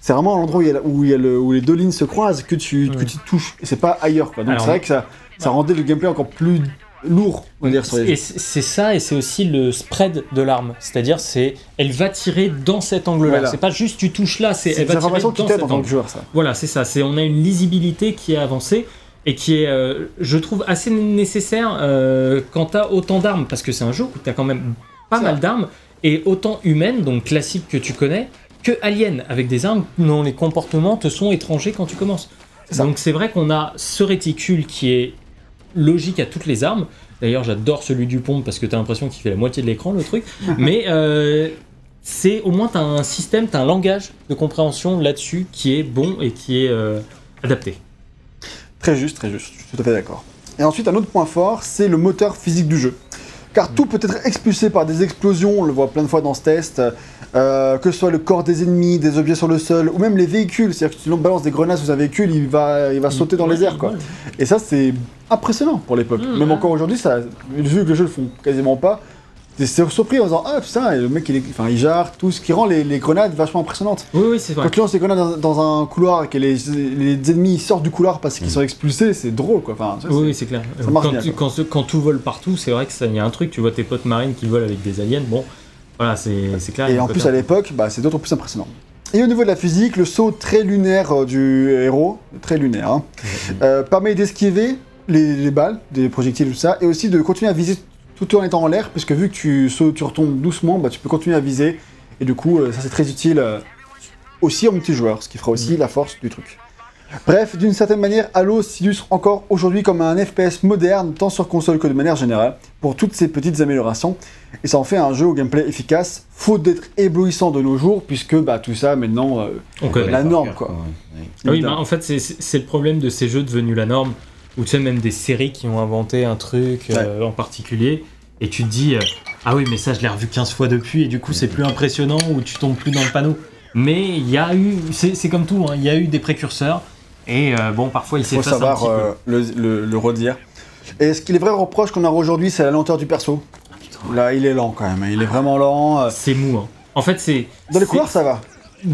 c'est vraiment l'endroit où, il y a où, il y a le- où les deux lignes se croisent que tu, que Ouais. tu touches. Et c'est pas ailleurs quoi. Donc c'est vrai que ça, ça rendait le gameplay encore plus lourd, on va dire sur les Et c'est ça, et c'est aussi le spread de l'arme. C'est-à-dire, c'est elle va tirer dans cet angle-là. Voilà. C'est pas juste tu touches là, c'est elle va tirer qui dans cet angle. joueur ça. Voilà, c'est ça. C'est on a une lisibilité qui est avancée et qui est, euh, je trouve, assez nécessaire euh, quand t'as autant d'armes, parce que c'est un jeu où t'as quand même pas mal d'armes et autant humaines, donc classiques que tu connais, que aliens, avec des armes dont les comportements te sont étrangers quand tu commences. Donc c'est vrai qu'on a ce réticule qui est logique à toutes les armes. D'ailleurs, j'adore celui du pont parce que t'as l'impression qu'il fait la moitié de l'écran, le truc. Mais euh, c'est au moins t'as un système, t'as un langage de compréhension là-dessus qui est bon et qui est euh, adapté. Très juste, très juste, je suis tout à fait d'accord. Et ensuite, un autre point fort, c'est le moteur physique du jeu. Car tout peut être expulsé par des explosions, on le voit plein de fois dans ce test, euh, que ce soit le corps des ennemis, des objets sur le sol, ou même les véhicules. C'est-à-dire que si l'on balance des grenades sous un véhicule, il va, il va sauter dans les airs. quoi. Et ça, c'est impressionnant pour l'époque. Mmh, Même encore aujourd'hui, ça, vu que les jeux le font quasiment pas, t'es surpris en disant Ah putain, le mec il, est, enfin, il jarre, tout ce qui rend les, les grenades vachement impressionnantes. Oui, oui, c'est vrai. Quand tu lances les grenades dans, dans un couloir et que les, les ennemis sortent du couloir parce qu'ils Mm. sont expulsés, c'est drôle quoi. Enfin, ça, Oui, c'est- oui, c'est clair. ça marche quand, bien, tu- quand, quand tout vole partout, c'est vrai que ça y a un truc. Tu vois tes potes marines qui volent avec des aliens. Bon, voilà, c'est c'est clair. Et en plus, à l'époque, bah, c'est d'autant plus impressionnant. Et au niveau de la physique, le saut très lunaire euh, du héros, très lunaire, hein, euh, permet d'esquiver les, les balles, des projectiles, tout ça, et aussi de continuer à viser tout en étant en l'air, puisque vu que tu sautes, tu retombes doucement, bah, tu peux continuer à viser, et du coup, euh, ça c'est très utile euh, aussi en multijoueur, ce qui fera aussi la force du truc. Bref, d'une certaine manière, Halo s'illustre encore aujourd'hui comme un FPS moderne, tant sur console que de manière générale, pour toutes ces petites améliorations, et ça en fait un jeu au gameplay efficace, faute d'être éblouissant de nos jours, puisque bah, tout ça maintenant... euh, On. La norme, cœur, quoi. ouais, ouais. Ah oui, bah, en fait, c'est le problème de ces jeux devenus la norme, où tu sais, même des séries qui ont inventé un truc euh, en particulier, et tu te dis, euh, ah oui, mais ça, je l'ai revu 15 fois depuis, et du coup, c'est plus impressionnant, ou tu tombes plus dans le panneau. Mais il y a eu, c'est comme tout, hein, il y a eu des précurseurs, et euh, bon, parfois, Il faut s'effacent un savoir petit peu. le, le- le redire. Et ce qui est vrai reproche qu'on a aujourd'hui, c'est la lenteur du perso. Là, il est lent quand même, il est vraiment lent. C'est mou. hein. En fait, c'est. Dans les couloirs, ça va.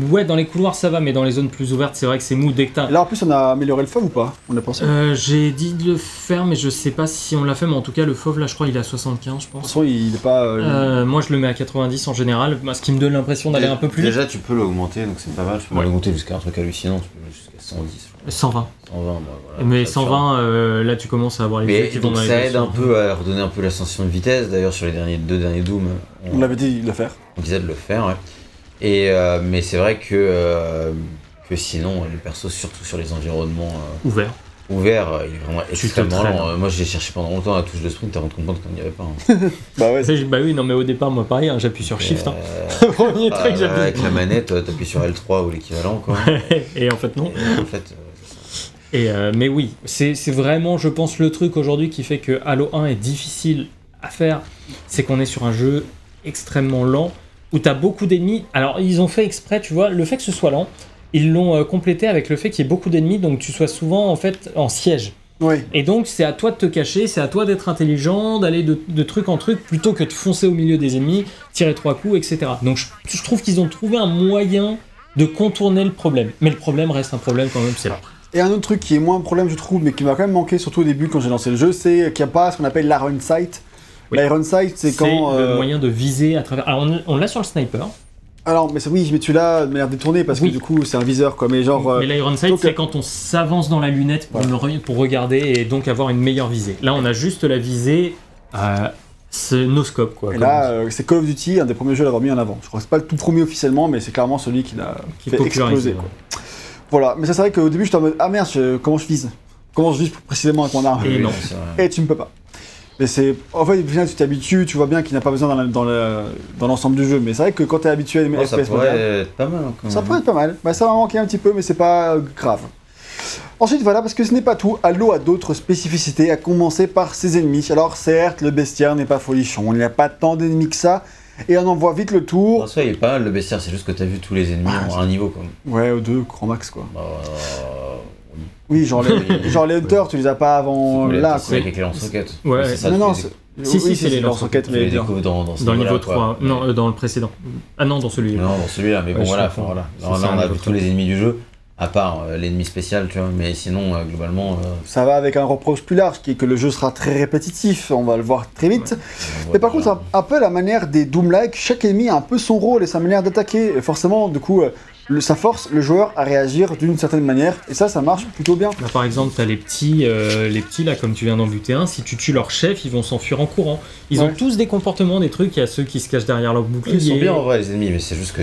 Ouais, dans les couloirs, ça va, mais dans les zones plus ouvertes, c'est vrai que c'est mou dès que t'as. Là, en plus, on a amélioré le fauve ou pas On a pensé. Euh, J'ai dit de le faire, mais je sais pas si on l'a fait, mais en tout cas, le fauve, là, je crois, il est à 75, je toute pense. façon, il est pas. euh, Euh, moi, je le mets à 90 en général, ce qui me donne l'impression d'aller un peu plus vite. Déjà, tu peux l'augmenter, donc c'est pas mal. Tu peux Ouais. l'augmenter jusqu'à un truc hallucinant, tu peux jusqu'à 110. je crois. 120. 120, bah, voilà, mais c'est absurde. 120, euh, là, tu commences à avoir les yeux Mais qui donc ça aide un peu à redonner un peu la sensation de vitesse. D'ailleurs, sur les derniers, deux derniers Doom, On l'avait dit de le faire. on disait de le faire. ouais. Et, euh, mais c'est vrai que, euh, que sinon, le perso, surtout sur les environnements euh, Ouvert. ouverts, euh, il est vraiment Tu te extrêmement traînes. lent. Euh, Moi, j'ai cherché pendant longtemps la touche de sprint avant de comprendre qu'il n'y avait pas. hein. Bah ouais, Bah oui, non, mais au départ, moi, pareil, hein, j'appuie sur Shift. hein. Euh, Premier ah, truc, avec la manette, euh, t'appuies sur L3 ou l'équivalent. quoi. Et en fait, non. Et en fait, euh. Et euh, mais oui, c'est c'est vraiment, je pense, le truc aujourd'hui qui fait que Halo 1 est difficile à faire. C'est qu'on est sur un jeu extrêmement lent où tu as beaucoup d'ennemis. Alors, ils ont fait exprès, tu vois, le fait que ce soit lent, ils l'ont euh, complété avec le fait qu'il y ait beaucoup d'ennemis, donc tu sois souvent en fait en siège. Oui. Et donc, c'est à toi de te cacher, c'est à toi d'être intelligent, d'aller de, de truc en truc, plutôt que de foncer au milieu des ennemis, tirer trois coups, etc. Donc, je, je trouve qu'ils ont trouvé un moyen de contourner le problème. Mais le problème reste un problème quand même, c'est là. Et un autre truc qui est moins un problème, je trouve, mais qui m'a quand même manqué, surtout au début quand j'ai lancé le jeu, c'est qu'il n'y a pas ce qu'on appelle l'Iron Sight. Oui. L'Iron Sight, c'est quand. le euh, moyen de viser à travers. Alors, on, on l'a sur le sniper, Alors, mais c'est- oui, mais tu l'as de manière détournée parce Oui. que du coup, c'est un viseur, quoi. Mais genre. euh, mais l'iron sight, c'est euh, quand on s'avance dans la lunette pour, Voilà. pour regarder et donc avoir une meilleure visée. Là, on a juste la visée euh, C'est no scope, quoi. Et là, euh, c'est Call of Duty, un des premiers jeux à l'avoir mis en avant. Je crois que c'est pas le tout premier officiellement, mais c'est clairement celui qui l'a Qui fait exploser. ouais. Voilà, mais ça c'est vrai qu'au début j'étais en mode ah merde, je- comment je vise? Comment je vise précisément avec mon arme? Et non. c'est. Et tu ne peux pas. Mais c'est. En fait, au final, tu t'habitues, tu vois bien qu'il n'a pas besoin dans la- dans le- dans l'ensemble du jeu. Mais c'est vrai que quand tu es habitué à des Oh, ça FPS pourrait modernes, être pas mal. quand ça pourrait être pas mal. Bah, ça m'a manqué un petit peu, mais c'est pas euh, grave. Ensuite, voilà, parce que ce n'est pas tout. Halo a d'autres spécificités, à commencer par ses ennemis. Alors, certes, le bestiaire n'est pas folichon. Il n'y a pas tant d'ennemis que ça. Et on en voit vite le tour. En soi, il est pas mal le bestiaire, c'est juste que t'as vu tous les ennemis Ah, en un niveau, quoi. Ouais, ou deux, grand max, quoi. Bah, euh, Oui, genre les, genre les Hunters, tu les as pas avant c'est là, c'est avec les lance-roquettes. Ouais. Mais c'est ça, non, non, Si, oui, si, c'est les lance-roquettes, mais dans, dans, ce Dans le niveau niveau-là, 3. quoi. Non, euh, dans le précédent. Ah non, dans celui-là. Non, dans celui-là, mais bon, voilà, là, on a vu tous les ennemis du jeu, à part euh, l'ennemi spécial, tu vois, mais sinon, euh, globalement. euh, Ça va avec un reproche plus large, qui est que le jeu sera très répétitif, on va le voir très vite. Mais par contre, un, un peu la manière des Doom-like, chaque ennemi a un peu son rôle et sa manière d'attaquer. Forcément, du coup, le- ça force le joueur à réagir d'une certaine manière. Et ça, ça marche plutôt bien. Bah, par exemple, t'as les petits, euh, les petits là, comme tu viens d'en buter un. Si tu tues leur chef, ils vont s'enfuir en courant. Ils ont tous des comportements, des trucs. Il y a ceux qui se cachent derrière leur bouclier. Ils sont bien en vrai, les ennemis, mais c'est juste que.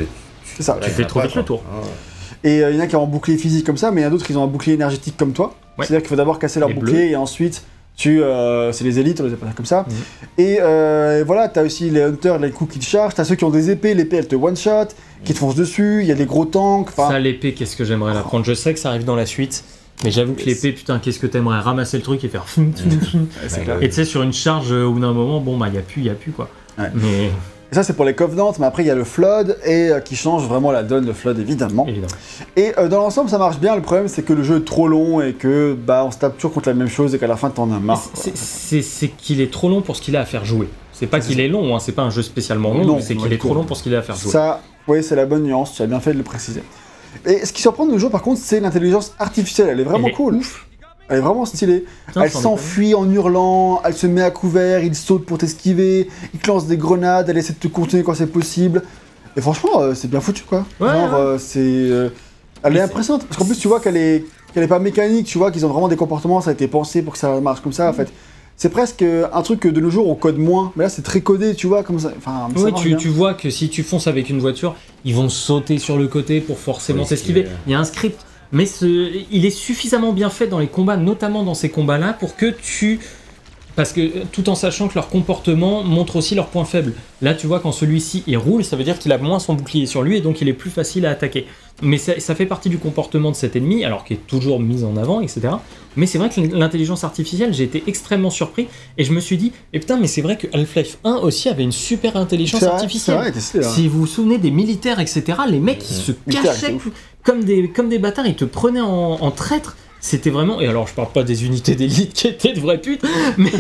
C'est ça. voilà, Tu fais trop vite le tour. Ah ouais. Et euh, il y en a qui ont un bouclier physique comme ça, mais il y en a d'autres qui ont un bouclier énergétique comme toi. Ouais. C'est-à-dire qu'il faut d'abord casser leur Les bouclier et ensuite tu. euh, c'est les élites, on les appelle comme ça. Mhm. Et euh, voilà, t'as aussi les hunters, les coups qui te chargent. T'as ceux qui ont des épées, l'épée elle te one-shot, qui te foncent dessus. Il y a des gros tanks. Enfin, Ça, l'épée, qu'est-ce que j'aimerais la prendre? Je sais que ça arrive dans la suite. Mais j'avoue que l'épée, putain, qu'est-ce que t'aimerais? Ramasser le truc et faire. ouais. Et tu sais, sur une charge, euh, au bout d'un moment, bon, bah, il y a plus, il y a plus, quoi. Ouais. Mais, Et ça, c'est pour les Covenants, mais après, il y a le Flood, et euh, qui change vraiment la donne, le Flood, évidemment. évidemment. Et euh, dans l'ensemble, ça marche bien. Le problème, c'est que le jeu est trop long et que bah, on se tape toujours contre la même chose et qu'à la fin, t'en as marre. C'est- qu'il est trop long pour ce qu'il a à faire jouer. C'est pas qu'il est long, hein, c'est pas un jeu spécialement long, c'est qu'il est trop long pour ce qu'il a à faire jouer. Ça, oui, c'est la bonne nuance, tu as bien fait de le préciser. Et ce qui surprend de nos jeux, par contre, c'est l'intelligence artificielle. Elle est vraiment Elle est cool. Elle est vraiment stylée. Putain, elle s'enfuit en hurlant, elle se met à couvert, il saute pour t'esquiver, il te lance des grenades, elle essaie de te contenir quand c'est possible. Et franchement, euh, c'est bien foutu quoi. Ouais, Genre, ouais. euh, c'est. euh, elle est impressionnante. Parce qu'en plus, tu vois qu'elle est, qu'elle est pas mécanique, tu vois qu'ils ont vraiment des comportements, ça a été pensé pour que ça marche comme ça en fait. C'est presque un truc que de nos jours on code moins, mais là c'est très codé, tu vois, comme ça. Enfin, ça Oui, tu, vois que si tu fonces avec une voiture, ils vont sauter sur le côté pour forcément Oui, c'est- Il y a un script, mais il est suffisamment bien fait dans les combats, notamment dans ces combats-là, pour que tu. Parce que euh, tout en sachant que leur comportement montre aussi leurs points faibles. Là, tu vois, quand celui-ci il roule, ça veut dire qu'il a moins son bouclier sur lui et donc il est plus facile à attaquer. Mais ça, ça fait partie du comportement de cet ennemi, alors qu'il est toujours mis en avant, etc. Mais c'est vrai que l'intelligence artificielle, j'ai été extrêmement surpris et je me suis dit, et putain, mais c'est vrai que Half-Life 1 aussi avait une super intelligence vrai, artificielle. Vrai, hein. Si vous vous souvenez des militaires, etc., les mecs qui se cachaient comme des, comme des bâtards, ils te prenaient en, en traître. C'était vraiment, et alors je parle pas des unités d'élite qui étaient de vraies putes, mais,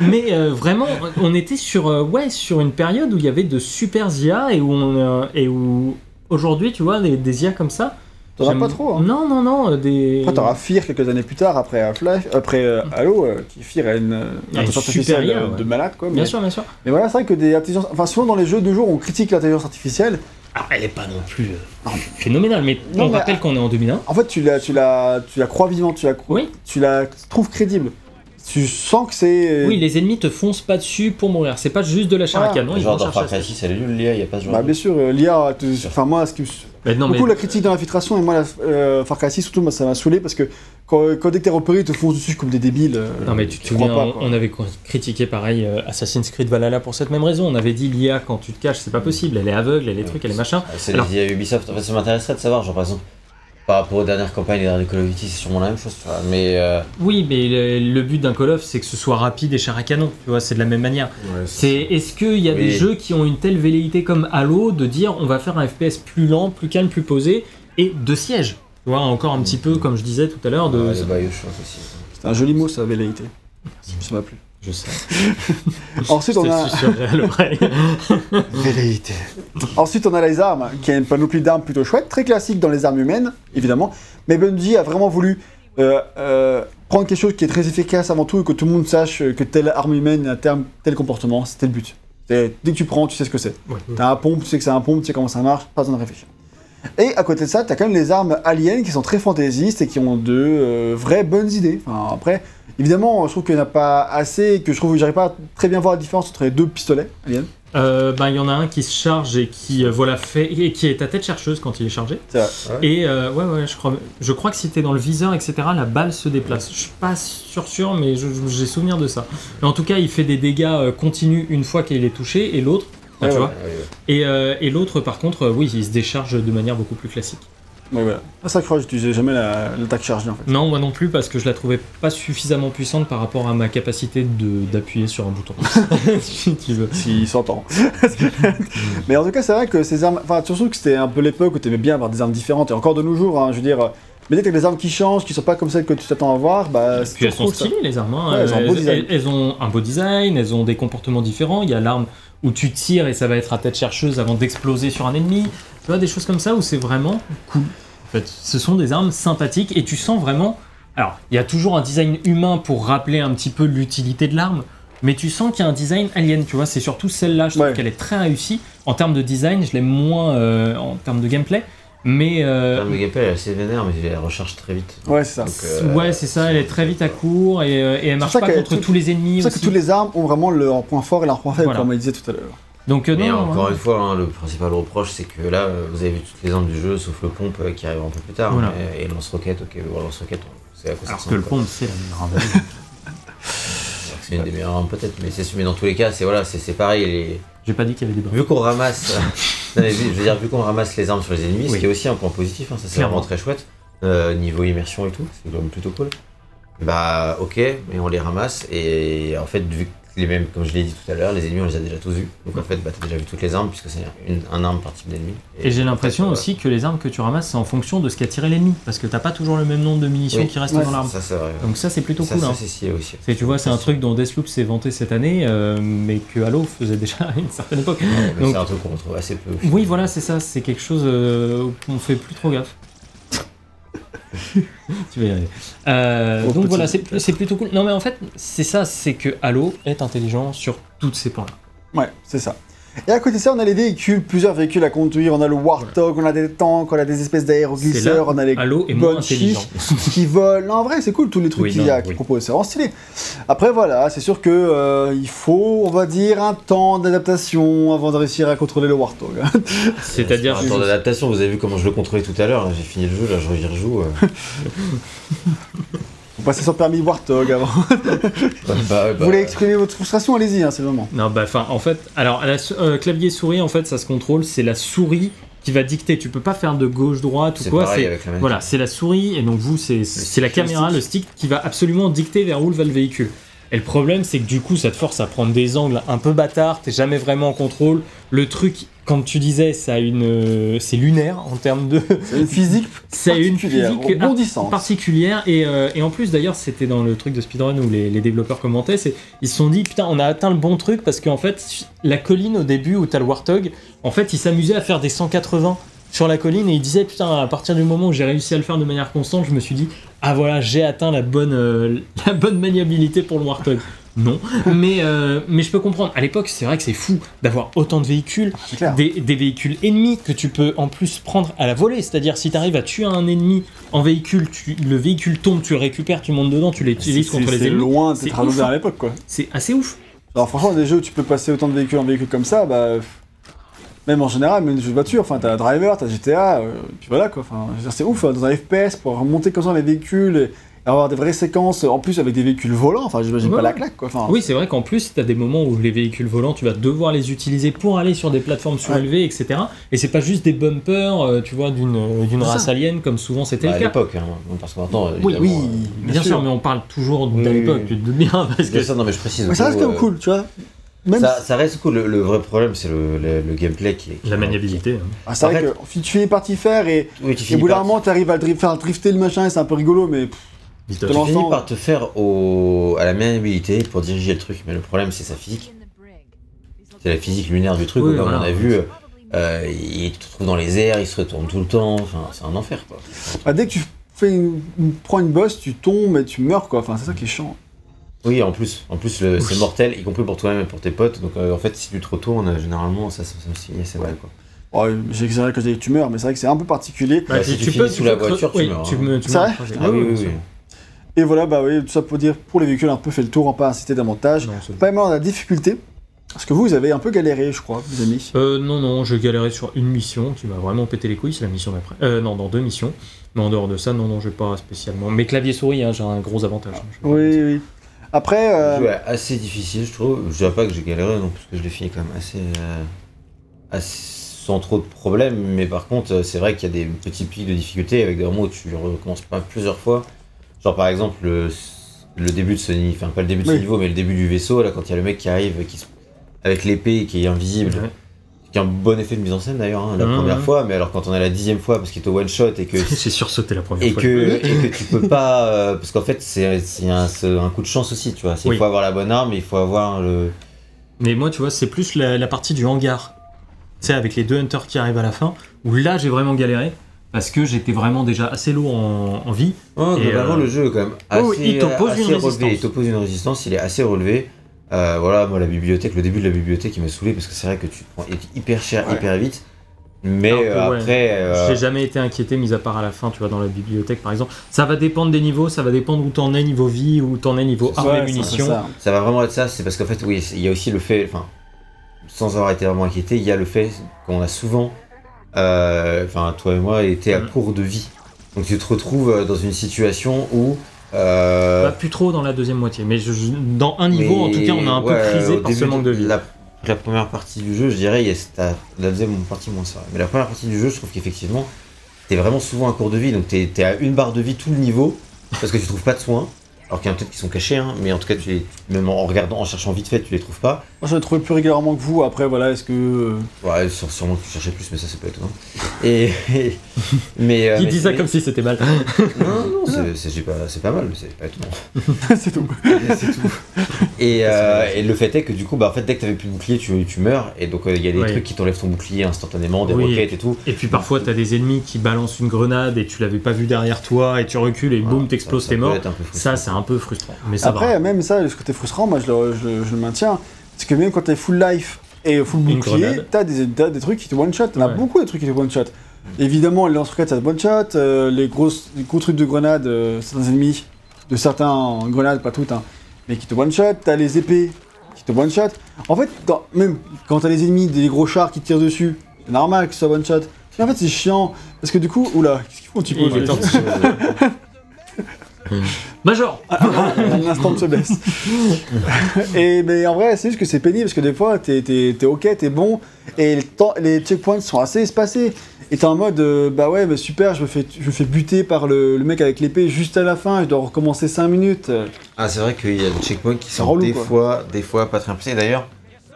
mais euh, vraiment, on était sur, euh, ouais, sur une période où il y avait de super IA et où, on, euh, et où aujourd'hui, tu vois, des, des IA comme ça. T'en as pas trop, hein. Non, non, non, euh, des. Après, t'auras Fear quelques années plus tard, après Half-Life, après euh, Halo, euh, qui Fear a une, euh, intelligence artificielle euh, ouais. de malade, quoi. Mais, Bien sûr, bien sûr. mais voilà, c'est vrai que des intelligences. Enfin, souvent dans les jeux de jour, on critique l'intelligence artificielle. Alors, elle est pas non plus euh, phénoménale, mais Non, on mais- rappelle qu'on est en 2001. En fait, tu la, tu la, tu la crois vivante, tu la, Oui. tu la trouves crédible. Tu sens que c'est. Oui, les ennemis te foncent pas dessus pour mourir. C'est pas juste de la chair à Voilà. canon, ils Genre vont dans Far à Cry 6, elle est nulle, l'IA, il n'y a pas ce genre Bah, de- bien sûr, euh, l'IA. te- Enfin, moi, ce qui me- Mais non, mais beaucoup la critique de l'infiltration, et moi, la, euh, Far Cry 6, surtout, moi, ça m'a saoulé parce que quand, quand dès que t'es repéré, ils te foncent dessus comme des débiles. euh, Non mais tu te crois souviens, pas, on- avait critiqué pareil euh, Assassin's Creed Valhalla pour cette même raison. On avait dit l'IA quand tu te caches, c'est pas possible, elle est aveugle, elle est truc, elle est machin. Ah, C'est Alors- les IA Ubisoft. En fait, ça m'intéresserait de savoir, genre par exemple, par rapport aux dernières campagnes, les derniers Call of Duty, c'est sûrement la même chose, tu vois. Mais euh, Oui, mais le, le but d'un Call of, c'est que ce soit rapide et chair à canon. Tu vois, c'est de la même manière. C'est est-ce qu'il y a des jeux qui ont une telle velléité comme Halo de dire on va faire un FPS plus lent, plus calme, plus posé et de siège. Tu vois, encore un petit peu comme je disais tout à l'heure de. ouais. C'est un joli mot, ça, velléité. Ça m'a plu. Je sais. Ensuite, on a. à. Ensuite, on les armes, qui a une panoplie d'armes plutôt chouette, très classique dans les armes humaines, évidemment. Mais Bungie a vraiment voulu euh, euh, prendre quelque chose qui est très efficace avant tout et que tout le monde sache que telle arme humaine a tel, tel comportement. C'était le but. C'est- Dès que tu prends, tu sais ce que c'est. Ouais. T'as un pompe, tu sais que c'est un pompe, tu sais comment ça marche, pas besoin de réfléchir. Et à côté de ça, t'as quand même les armes aliens qui sont très fantaisistes et qui ont de euh, vraies bonnes idées. Enfin, après, évidemment, je trouve qu'il n'y en a pas assez, et que je trouve que j'arrive pas à très bien voir la différence entre les deux pistolets aliens. Euh, bah, il y en a un qui se charge et qui euh, voilà fait et qui est ta tête chercheuse quand il est chargé. C'est vrai. Et euh, ouais ouais, je crois, je crois que si t'es dans le viseur etc, la balle se déplace. Je suis pas sûr sûr, mais je- je- j'ai souvenir de ça. Mais en tout cas, il fait des dégâts euh, continus une fois qu'il est touché et l'autre, enfin, Ouais, tu ouais. vois. Et, euh, et l'autre par contre, euh, oui, il se décharge de manière beaucoup plus classique. Ouais, voilà. Ah, ça, je crois que j'utilisais jamais la- l'attaque chargée en fait. Non, moi non plus parce que je la trouvais pas suffisamment puissante par rapport à ma capacité de d'appuyer sur un bouton. si tu veux. S'il s'entend. Mais en tout cas, c'est vrai que ces armes. Enfin, surtout que c'était un peu l'époque où t'aimais bien avoir des armes différentes. Et encore de nos jours, hein, je veux dire. Mais dès que des armes qui changent, qui sont pas comme celles que tu t'attends à voir, bah. c'est Puis elles sont cool, ça. stylées les armes. hein. Ouais, elles ont un beau design, elles ont des comportements différents. Il y a l'arme où tu tires et ça va être à tête chercheuse avant d'exploser sur un ennemi. Tu vois, des choses comme ça où c'est vraiment cool. En fait, ce sont des armes sympathiques et tu sens vraiment. Alors, il y a toujours un design humain pour rappeler un petit peu l'utilité de l'arme, mais tu sens qu'il y a un design alien, tu vois. C'est surtout celle-là, je trouve Ouais. qu'elle est très réussie. En termes de design, je l'aime moins euh, en termes de gameplay, mais. euh, Le gameplay elle est assez vénère, mais elle recharge très vite. Ouais, c'est ça. Donc, C'est euh, Ouais, c'est ça, elle est très vite à court et, euh, et elle marche ça pas contre tout- tous les ennemis. pour ça que toutes les armes ont vraiment leur point fort et leur point faible, Voilà. comme on disait tout à l'heure. Donc, euh, Mais non, encore ouais. une fois, hein, le principal reproche, c'est que là, vous avez vu toutes les armes du jeu, sauf le pompe euh, qui arrive un peu plus tard. Voilà. mais- et lance-roquette, ok, le lance-roquette, c'est à quoi ça Alors que ressemble, le pompe, c'est la meilleure arme. Que C'est une des meilleures armes peut-être, mais, c'est- mais dans tous les cas, c'est voilà, c'est c'est pareil. Les... J'ai pas dit qu'il y avait des bras. Vu qu'on ramasse, non, mais vu- je veux dire, vu qu'on ramasse les armes sur les ennemis, ce Oui. qui est aussi un point positif, hein, ça c'est Clairement. vraiment très chouette, euh, niveau immersion et tout, c'est quand même plutôt cool. Bah ok, mais on les ramasse et en fait vu que les mêmes, comme je l'ai dit tout à l'heure, les ennemis on les a déjà tous vus. Donc en fait, bah, t'as déjà vu toutes les armes puisque c'est une, un arme par type d'ennemi. Et j'ai l'impression aussi que les armes que tu ramasses, c'est en fonction de ce qu'a tiré l'ennemi. Parce que t'as pas toujours le même nombre de munitions Oui. qui restent Ouais, dans l'arme. Ça c'est vrai. Donc ça, c'est plutôt ça, cool. ça, hein. c'est stylé aussi. C'est- Tu vois, c'est un truc dont Deathloop s'est vanté cette année, euh, mais que Halo faisait déjà à une certaine époque. Ouais, mais Donc- c'est un truc qu'on retrouve assez peu. Oui, voilà, c'est ça. C'est quelque chose euh, qu'on fait plus trop gaffe. tu vas y arriver. Euh, Oh, donc voilà, c'est plutôt cool. Non, mais en fait, c'est ça, c'est que Halo est intelligent sur toutes ces points-là. Ouais, c'est ça. Et à côté de ça, on a les véhicules, plusieurs véhicules à conduire. On a le Warthog, on a des tanks, on a des espèces d'aéroglisseurs, on a les chiches qui volent. Non, en vrai, c'est cool tous les trucs Oui, qu'il y a, oui. proposent. C'est vraiment stylé. Après, voilà, c'est sûr que euh, il faut, on va dire, un temps d'adaptation avant de réussir à contrôler le Warthog. hein. C'est-à-dire, un temps d'adaptation, vous avez vu comment je le contrôlais tout à l'heure, j'ai fini le jeu, là je rejoue. euh. Vous passez sans permis Warthog avant. bah, bah, Vous voulez exprimer votre frustration Allez-y, hein, c'est le moment. Non, bah, enfin, en fait, alors, à la euh, clavier souris, en fait, ça se contrôle, c'est la souris qui va dicter. Tu peux pas faire de gauche-droite ou c'est quoi. C'est voilà, c'est la souris, et donc vous, c'est c'est la caméra, stick. le stick, qui va absolument dicter vers où va le véhicule. Et le problème, c'est que du coup, ça te force à prendre des angles un peu bâtards, t'es jamais vraiment en contrôle. Le truc, comme tu disais, ça a une, c'est lunaire en termes de, physique c'est une particulière, physique particulière. Et, euh, et en plus d'ailleurs c'était dans le truc de speedrun où les, les développeurs commentaient c'est ils se sont dit putain on a atteint le bon truc parce qu'en fait la colline au début où t'as le Warthog en fait il s'amusait à faire des 180 sur la colline et il disait putain à partir du moment où j'ai réussi à le faire de manière constante je me suis dit ah voilà j'ai atteint la bonne euh, la bonne maniabilité pour le Warthog non mais euh, mais je peux comprendre à l'époque c'est vrai que c'est fou d'avoir autant de véhicules clair. des, des véhicules ennemis que tu peux en plus prendre à la volée. C'est-à-dire, si tu arrives à tuer un ennemi en véhicule, tu- le véhicule tombe, tu le récupères, tu montes dedans, tu l'utilises contre les c'est ennemis. loin C'est d'être à l'ouvert ouf, à l'époque, quoi. C'est assez ouf. Alors franchement, des jeux où tu peux passer autant de véhicules en véhicule comme ça, bah... Même en général, même des jeux de voiture, enfin t'as Driver, t'as GTA, euh, puis voilà quoi, enfin c'est ouf, hein, dans un FPS, pour remonter comme ça les véhicules et avoir des vraies séquences, en plus avec des véhicules volants, enfin j'imagine Ouais, pas la ouais. claque quoi, enfin... Oui, c'est vrai qu'en plus, tu as des moments où les véhicules volants, tu vas devoir les utiliser pour aller sur des plateformes surélevées, etc. Et c'est pas juste des bumpers, euh, tu vois, d'une euh, race ça. alien comme souvent c'était Bah, à le cas. l'époque, hein, parce que maintenant, Oui, euh, Bien sûr, mais on parle toujours oui, l'époque, oui. tu te doutes bien, parce que bien sûr, non mais je précise. Mais ça reste quand même euh, cool, tu vois. Même Ça, ça reste cool, le, le vrai problème c'est le, le, le gameplay qui est. qui- la maniabilité. Ah, c'est vrai En que tu finis par t'y faire et, Oui, tu et bout d'un moment t'arrives à le dri- faire drifter le machin et c'est un peu rigolo, mais tu finis par te faire au, à la maniabilité pour diriger le truc, mais le problème c'est sa physique. C'est la physique lunaire du truc, Oui, comme voilà. on a vu, euh, il te retrouve dans les airs, il se retourne tout le temps, enfin c'est un enfer quoi. bah, dès que tu fais une, une- prends une bosse, tu tombes et tu meurs quoi, enfin c'est ça qui est chiant. Oui, en plus, en plus le- c'est mortel, y compris pour toi-même et pour tes potes. Donc euh, en fait, si tu te retournes, euh, généralement, ça, ça, ça me signe assez mal quoi. Oh, quand dit que tu meurs, mais c'est vrai que c'est un peu particulier. Bah, si tu finis sous la peux voiture, tu oui, meurs, Tu hein. me, tu C'est meurs trajet. Ah oui, oui, c'est oui. Et voilà, bah oui, tout ça pour dire, pour les véhicules, un peu fait le tour, on va pas inciter davantage. Non, Pas mal dans la difficulté, parce que vous, vous avez un peu galéré, je crois, les amis. Euh, non, non, je galérais sur une mission qui m'a vraiment pété les couilles, c'est la mission d'après. Euh, non, dans deux missions. Mais en dehors de ça, non, non, j'ai pas spécialement. Mais clavier-souris, hein, j'ai un gros avantage. hein, je- Oui, oui. Après, euh, Le jeu est assez difficile, je trouve. Je dirais pas que j'ai galéré, non, parce que je l'ai fini quand même assez, euh, assez- sans trop de problèmes. Mais par contre, euh, c'est vrai qu'il y a des petits pics de difficulté avec des moments où tu recommences pas plusieurs fois. Genre par exemple le, le début de ce niveau, enfin pas le début de ce Oui. niveau, mais le début du vaisseau, là, quand il y a le mec qui arrive qui se- avec l'épée qui est invisible. Ouais. Qui a un bon effet de mise en scène d'ailleurs, hein, la Mhm. première fois, mais alors quand on est la dixième fois parce qu'il te one shot et que J'ai sursauté la première et fois. que, et que tu peux pas. euh, parce qu'en fait, c'est c'est un, c'est un coup de chance aussi, tu vois. C'est- Il Oui. faut avoir la bonne arme, il faut avoir le. Mais moi, tu vois, c'est plus la, la partie du hangar. Tu sais, avec les deux hunters qui arrivent à la fin, où là, j'ai vraiment galéré. Parce que j'étais vraiment déjà assez lourd en, en vie. Oh, globalement, euh, le jeu est quand même oh, assez, oui, il t'oppose assez une relevé. résistance. Il t'oppose une résistance, il est assez relevé. Euh, voilà, moi, la bibliothèque, le début de la bibliothèque, il m'a saoulé parce que c'est vrai que tu te prends hyper cher, Ouais. hyper vite. Mais peu, euh, ouais. après. euh, J'ai jamais été inquiété, mis à part à la fin, tu vois, dans la bibliothèque par exemple. Ça va dépendre des niveaux, ça va dépendre où t'en es niveau vie, où t'en es niveau armes ouais, et munitions. ça. Ça va vraiment être ça, c'est parce qu'en fait, oui, il y a aussi le fait, enfin, sans avoir été vraiment inquiété, il y a le fait qu'on a souvent, enfin, toi et moi, été à Mhm. court de vie. Donc tu te retrouves euh, dans une situation où. euh, Pas plus trop dans la deuxième moitié, mais je- je- dans un niveau, en tout cas, on a un peu ouais, au par ce manque de vie. La, la première partie du jeu, je dirais, il y a- c'est à- la deuxième partie moins ça. Mais la première partie du jeu, je trouve qu'effectivement, t'es vraiment souvent à court de vie, donc t'es es à une barre de vie tout le niveau, parce que tu trouves pas de soins. Alors qu'il y en a peut-être qui sont cachés, hein, mais en tout cas, tu les, même en regardant, en cherchant vite fait, tu les trouves pas. Moi, j'en ai trouvé plus régulièrement que vous. Après, voilà, est-ce que. euh, Ouais, sûre- sûrement que tu cherchais plus, mais ça, c'est pas étonnant. Et, mais, euh, Il mais dit ça mais- comme si c'était mal. Non, non, c'est- pas, mal, mais c'est pas étonnant. c'est tout. c'est tout. Et, euh, et le fait est que du coup, bah, en fait, dès que t'avais plus de bouclier, tu, tu meurs. Et donc, euh, il y a des Ouais. trucs qui t'enlèvent ton bouclier instantanément, des Oui. roquettes et tout. Et puis parfois, t'as des ennemis qui balancent une grenade et tu l'avais pas vu derrière toi et tu recules et boum, t'exploses, t'es mort. Ça, c'est un peu frustrant. Mais ça Après, va. même ça, ce côté frustrant, moi, je le, je, je le maintiens. Parce que même quand t'es full life et full bouclier, t'as des, t'as des trucs qui te one-shot. T'en as Ouais. beaucoup de trucs qui te one-shot. Évidemment, les lance-roquettes, ça te one-shot. euh, les, grosses, les gros trucs de grenades, euh, certains ennemis, de certains grenades, pas toutes, hein, mais qui te one-shot. T'as les épées qui te one-shot. En fait, dans- même quand t'as les ennemis, des gros chars qui te tirent dessus, c'est normal que ce soit one-shot. Mais en fait, c'est chiant. Parce que du coup, oula, qu'est-ce qu'ils font un petit Major un instant de faiblesse. et mais en vrai, c'est juste que c'est pénible parce que des fois, t'es t'es- t'es ok, t'es bon, et le temps- les checkpoints sont assez espacés. Et t'es en mode, euh, bah ouais, mais super, je me fais, je me fais buter par le, le mec avec l'épée juste à la fin, je dois recommencer 5 minutes. Ah, c'est vrai qu'il y a des checkpoints qui sont relou, des quoi. fois, des fois pas très impliqués. D'ailleurs,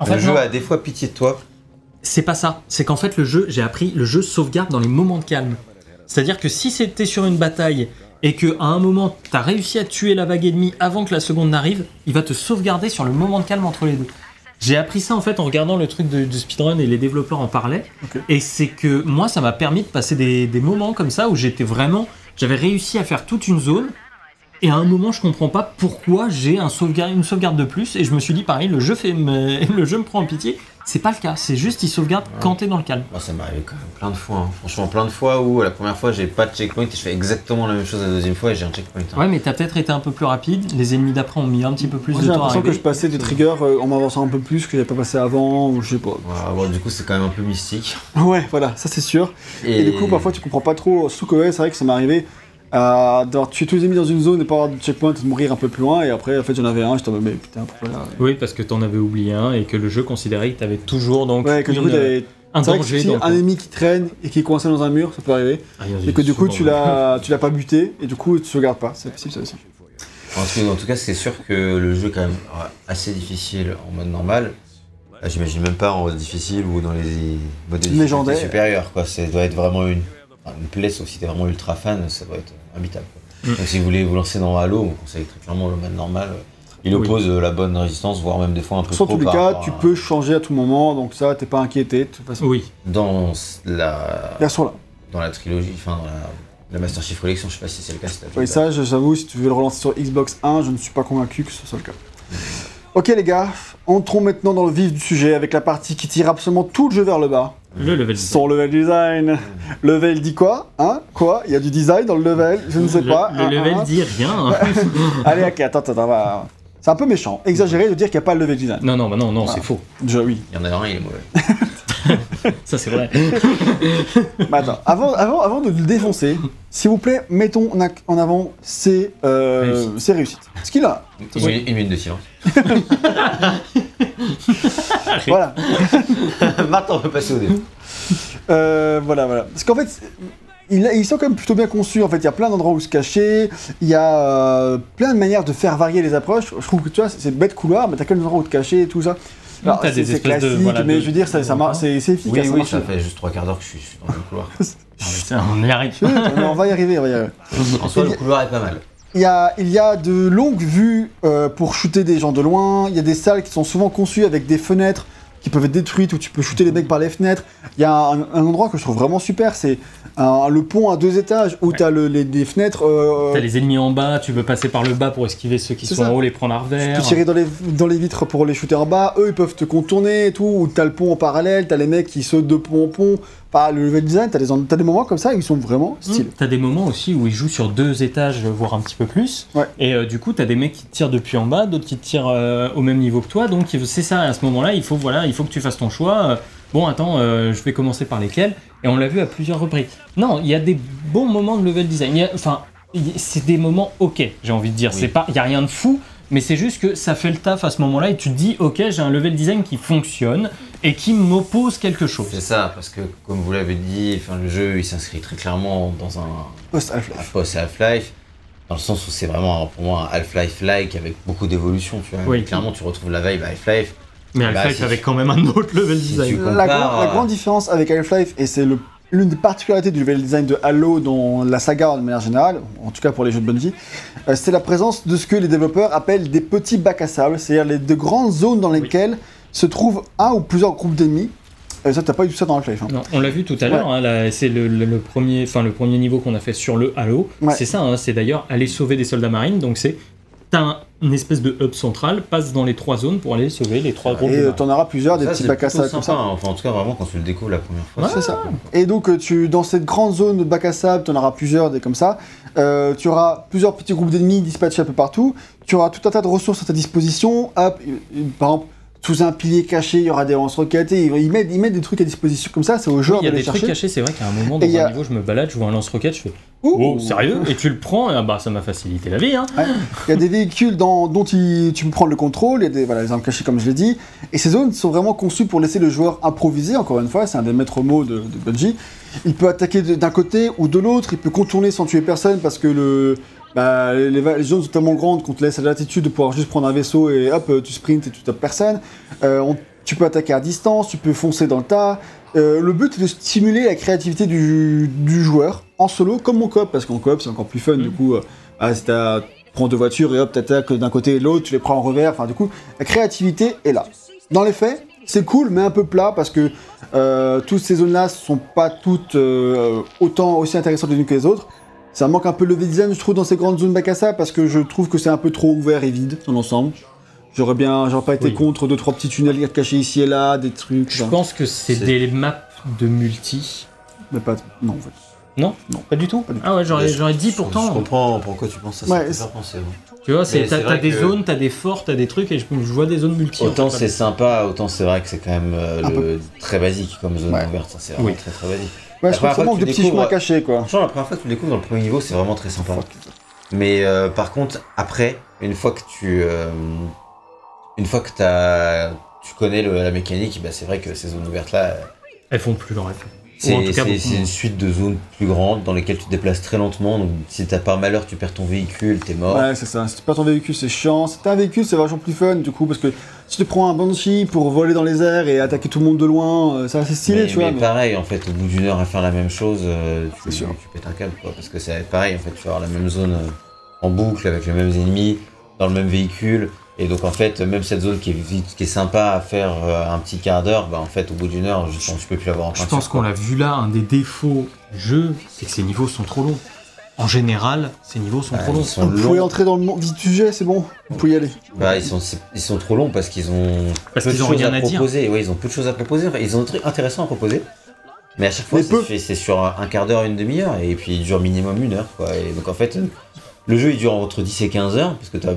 En le fait, jeu non. a des fois pitié de toi. C'est pas ça. C'est qu'en fait, le jeu, j'ai appris, le jeu sauvegarde dans les moments de calme. C'est-à-dire que si c'était sur une bataille et que à un moment, t'as réussi à tuer la vague ennemie avant que la seconde n'arrive, il va te sauvegarder sur le moment de calme entre les deux. J'ai appris ça en fait en regardant le truc de, de speedrun et les développeurs en parlaient. Et c'est que moi, ça m'a permis de passer des, des moments comme ça où j'étais vraiment. J'avais réussi à faire toute une zone. Et à un moment, je comprends pas pourquoi j'ai un sauvegarde, une sauvegarde de plus. Et je me suis dit, pareil, le jeu, fait me- le jeu me prend en pitié. C'est pas le cas. C'est juste, il sauvegarde quand t'es dans le calme. Moi, ça m'est arrivé quand même plein de fois. hein. Franchement, plein de fois où la première fois j'ai pas de checkpoint et je fais exactement la même chose la deuxième fois et j'ai un checkpoint. hein. Ouais, mais t'as peut-être été un peu plus rapide. Les ennemis d'après ont mis un petit peu plus Moi, de j'ai temps à l'impression que je passais des triggers euh, en m'avançant un peu plus que j'avais pas passé avant, ou je sais pas. Voilà, bon, du coup, c'est quand même un peu mystique. Ouais, voilà, ça c'est sûr. Et... du coup, parfois tu comprends pas trop. Surtout que ouais, c'est vrai que ça m'est arrivé euh, d'avoir tué tous les ennemis dans une zone et pas avoir de checkpoint et de mourir un peu plus loin. Et après, en fait, j'en avais un, j'étais en mode, mais putain, pourquoi là Oui, parce que t'en avais oublié un et que le jeu considérait que t'avais toujours donc Ouais, que du coup, t'avais. un danger. si un ennemi qui traîne et qui est coincé dans un mur, ça peut arriver. Ah, Et que du coup, tu l'as, tu l'as pas buté et du coup, tu sauvegardes pas. C'est possible ça aussi. En tout, cas, c'est sûr que le jeu est quand même assez difficile en mode normal. J'imagine même pas en mode difficile ou dans les modes de difficulté Légendaire. supérieurs. Quoi. Ça doit être vraiment une, une plaie, sauf si t'es vraiment ultra fan, ça doit être imbitable. quoi. Mm. Donc si vous voulez vous lancer dans Halo, on conseille très clairement le mode normal. Il oppose euh, la bonne résistance, voire même des fois un peu Sur trop tous les cas, tu à- peux changer à tout moment, donc ça, t'es pas inquiété de toute façon. Oui. Dans la, Version là. dans la trilogie, enfin dans la, la Master Chief Collection, je sais pas si c'est le cas. si t'as Oui, fait ça, j'avoue, si tu veux le relancer sur Xbox 1, je ne suis pas convaincu que ce soit le cas. Ok les gars, entrons maintenant dans le vif du sujet avec la partie qui tire absolument tout le jeu vers le bas. Le level design. Son level design. Level dit quoi Hein Quoi Il y a du design dans le level Je ne sais Le- pas. Le Hein, level hein. dit rien. Allez, ok, attends, attends, va. C'est un peu méchant, exagéré de dire qu'il n'y a pas le level design. non, non, bah non, non, Ah. c'est faux. Je, oui. Il y en a un, il est mauvais. Ça, c'est vrai. Mais attends, avant, avant, avant de le défoncer, s'il vous plaît, mettons en ac- en avant ses, euh, Réussites. ses réussites. Ce qu'il a. Une, minute- une minute de silence. Voilà. Maintenant, on peut passer au début. Euh, voilà, voilà. Parce qu'en fait, il a- ils sont quand même plutôt bien conçus. En fait, il y a plein d'endroits où se cacher. Il y a euh, plein de manières de faire varier les approches. Je trouve que tu vois, c'est bête couloir, mais t'as quand même des endroits où te cacher et tout ça. Alors, T'as c'est des espèces de- classique, voilà, mais de- je veux dire, ça, ça mar- c'est efficace. Oui, ça oui, marche ça fait juste trois quarts d'heure que je suis, dans le couloir. On y arrive. On va y arriver, on va y arriver. En soi, Il y le a- couloir est pas mal. Il y a, il y a de longues vues euh, pour shooter des gens de loin. Il y a des salles qui sont souvent conçues avec des fenêtres qui peuvent être détruites où tu peux shooter les mecs par les fenêtres. Il y a un, un endroit que je trouve vraiment super, c'est le pont à deux étages où tu as les, fenêtres. euh, T'as les ennemis en bas, tu peux passer par le bas pour esquiver ceux qui sont ça. en haut, les prendre à Tu revers. peux tirer dans les, dans les vitres pour les shooter en bas, eux ils peuvent te contourner et tout, ou t'as le pont en parallèle, t'as les mecs qui sautent de pont en pont, par le level design, t'as des, moments comme ça, ils sont vraiment stylés. Mmh. T'as des moments aussi où ils jouent sur deux étages, voire un petit peu plus. Ouais. Et euh, du coup, t'as des mecs qui tirent depuis en bas, d'autres qui tirent euh, au même niveau que toi. Donc c'est ça. À ce moment-là, il faut voilà, il faut que tu fasses ton choix. Euh, Bon, attends, euh, je vais commencer par lesquels. Et on l'a vu à plusieurs reprises. Non, il y a des bons moments de level design. Enfin, c'est des moments ok. J'ai envie de dire. Oui. C'est pas, il y a rien de fou. Mais c'est juste que ça fait le taf à ce moment-là et tu te dis, ok, j'ai un level design qui fonctionne et qui m'oppose quelque chose. C'est ça, parce que comme vous l'avez dit, enfin, le jeu il s'inscrit très clairement dans un, Post un Half-Life. post-Half-Life, dans le sens où c'est vraiment pour moi un Half-Life-like avec beaucoup d'évolution. Tu vois. Oui. Clairement, tu retrouves la vibe Half-Life. Mais Bah, Half-Life si avec tu- quand même un autre level si design. La, euh, grande différence avec Half-Life, et c'est l'une des particularités du level design de Halo dans la saga de manière générale, en tout cas pour les jeux de Bungie, euh, c'est la présence de ce que les développeurs appellent des petits bacs à sable, c'est-à-dire les de grandes zones dans lesquelles se trouvent un ou plusieurs groupes d'ennemis. Et ça, t'as pas eu tout ça dans Half-Life. hein. Non, on l'a vu tout à l'heure, hein, c'est le, le- le premier, enfin le premier niveau qu'on a fait sur le Halo. Ouais. C'est ça, hein, c'est d'ailleurs aller sauver des soldats marines. Donc c'est t'as un- une espèce de hub central, passe dans les trois zones pour aller sauver les trois groupes. Et euh, t'en auras plusieurs, des Ça, petits bacs à sable comme sympa, ça. hein. Enfin, en tout cas, vraiment, quand tu le découvres la première fois. Ouais. C'est ça. Et donc, euh, tu, dans cette grande zone de bac à sable, tu en auras plusieurs, des comme ça. Euh, tu auras plusieurs petits groupes d'ennemis dispatchés un peu partout. Tu auras tout un tas de ressources à ta disposition. Hop, euh, euh, par exemple, sous un pilier caché, il y aura des lance-roquettes. et Ils, mettent, ils mettent des trucs à disposition comme ça, c'est au Oui, joueur il y a de les des trucs cachés, c'est vrai qu'à un moment dans un a- niveau, je me balade, je vois un lance-roquette, je fais Ouh. Oh, sérieux? Et tu le prends, et, ah bah ça m'a facilité la vie. Hein. Ouais. Il y a des véhicules dans- dont il- tu peux prendre le contrôle, il y a des, voilà, des armes cachées comme je l'ai dit. Et ces zones sont vraiment conçues pour laisser le joueur improviser, encore une fois, c'est un des maîtres mots de, de Bungie. Il peut attaquer d'un côté ou de l'autre, il peut contourner sans tuer personne parce que le, bah, les, zones sont tellement grandes qu'on te laisse la latitude de pouvoir juste prendre un vaisseau et hop, tu sprints et tu tapes personne. Euh, on- tu peux attaquer à distance, tu peux foncer dans le tas. Euh, le but est de stimuler la créativité du, du joueur en solo comme en coop, parce qu'en coop c'est encore plus fun du coup. euh, ah, si tu prends deux voitures et hop, t'attaques d'un côté et de l'autre, tu les prends en revers, enfin du coup, la créativité est là. Dans les faits, c'est cool, mais un peu plat parce que euh, toutes ces zones-là sont pas toutes euh, autant aussi intéressantes les unes que les autres. Ça manque un peu de level design, je trouve, dans ces grandes zones bac à sable parce que je trouve que c'est un peu trop ouvert et vide dans l'ensemble. J'aurais bien, j'aurais pas été Oui. contre deux trois petits tunnels cachés ici et là, des trucs. Je pense que c'est des maps de multi. Mais pas, non en fait. Non? Non. Pas du tout? Pas du tout. Ah ouais, j'aurais dit pourtant. Je comprends pourquoi tu penses ça, ça Ouais, faire penser. ouais. Tu vois, t'as c'est t'as vrai des que- zones, t'as des forts, t'as des trucs, et je, je vois des zones multi. Autant c'est sympa, autant c'est vrai que c'est quand même euh, le très basique comme zone Ouais. ouverte. ça, C'est vraiment Oui. très très basique. Ouais, je trouve que première ça fois manque que de tu petits découvres- chemins cachés quoi. Franchement, la première fois que tu le découvres dans le premier niveau, c'est vraiment très sympa. Mais euh, par contre, après, une fois que tu, euh, une fois que t'as, tu connais le- la mécanique, bah, c'est vrai que ces zones ouvertes là, Elles font plus leur effet. C'est une suite de zones plus grandes dans lesquelles tu te déplaces très lentement. Donc si t'as par malheur tu perds ton véhicule, t'es mort. Ouais, c'est ça. Si tu perds ton véhicule, c'est chiant. Si t'as un véhicule, c'est vachement plus fun, du coup, parce que si tu prends un Banshee pour voler dans les airs et attaquer tout le monde de loin, euh, c'est assez stylé, mais, tu vois. mais mais- pareil, en fait, au bout d'une heure à faire la même chose, euh, tu, tu pètes un câble, quoi. Parce que c'est pareil, en fait, tu vas avoir la même zone euh, en boucle avec les mêmes ennemis, dans le même véhicule. Et donc, en fait, même cette zone qui est vite, qui est sympa à faire euh, un petit quart d'heure, bah, en fait, au bout d'une heure, je pense je peux plus l'avoir en Je pense qu'on l'a vu là, un des défauts du jeu, c'est que ces niveaux sont trop longs. En général, ces niveaux sont Ouais, trop longs. ils sont Vous pouvez entrer dans le monde- vif du sujet, c'est bon. Vous pouvez y aller. Bah, ils sont, ils sont trop longs parce qu'ils ont Parce peu qu'ils de ont choses rien à à dire. proposer. Ouais, ils ont peu de choses à proposer. Enfin, ils ont des trucs intéressants à proposer. Mais à chaque fois, c'est sur un quart d'heure, une demi-heure, et puis il dure minimum une heure, quoi. Et donc en fait, le jeu il dure entre 10 et 15 heures, parce que t'as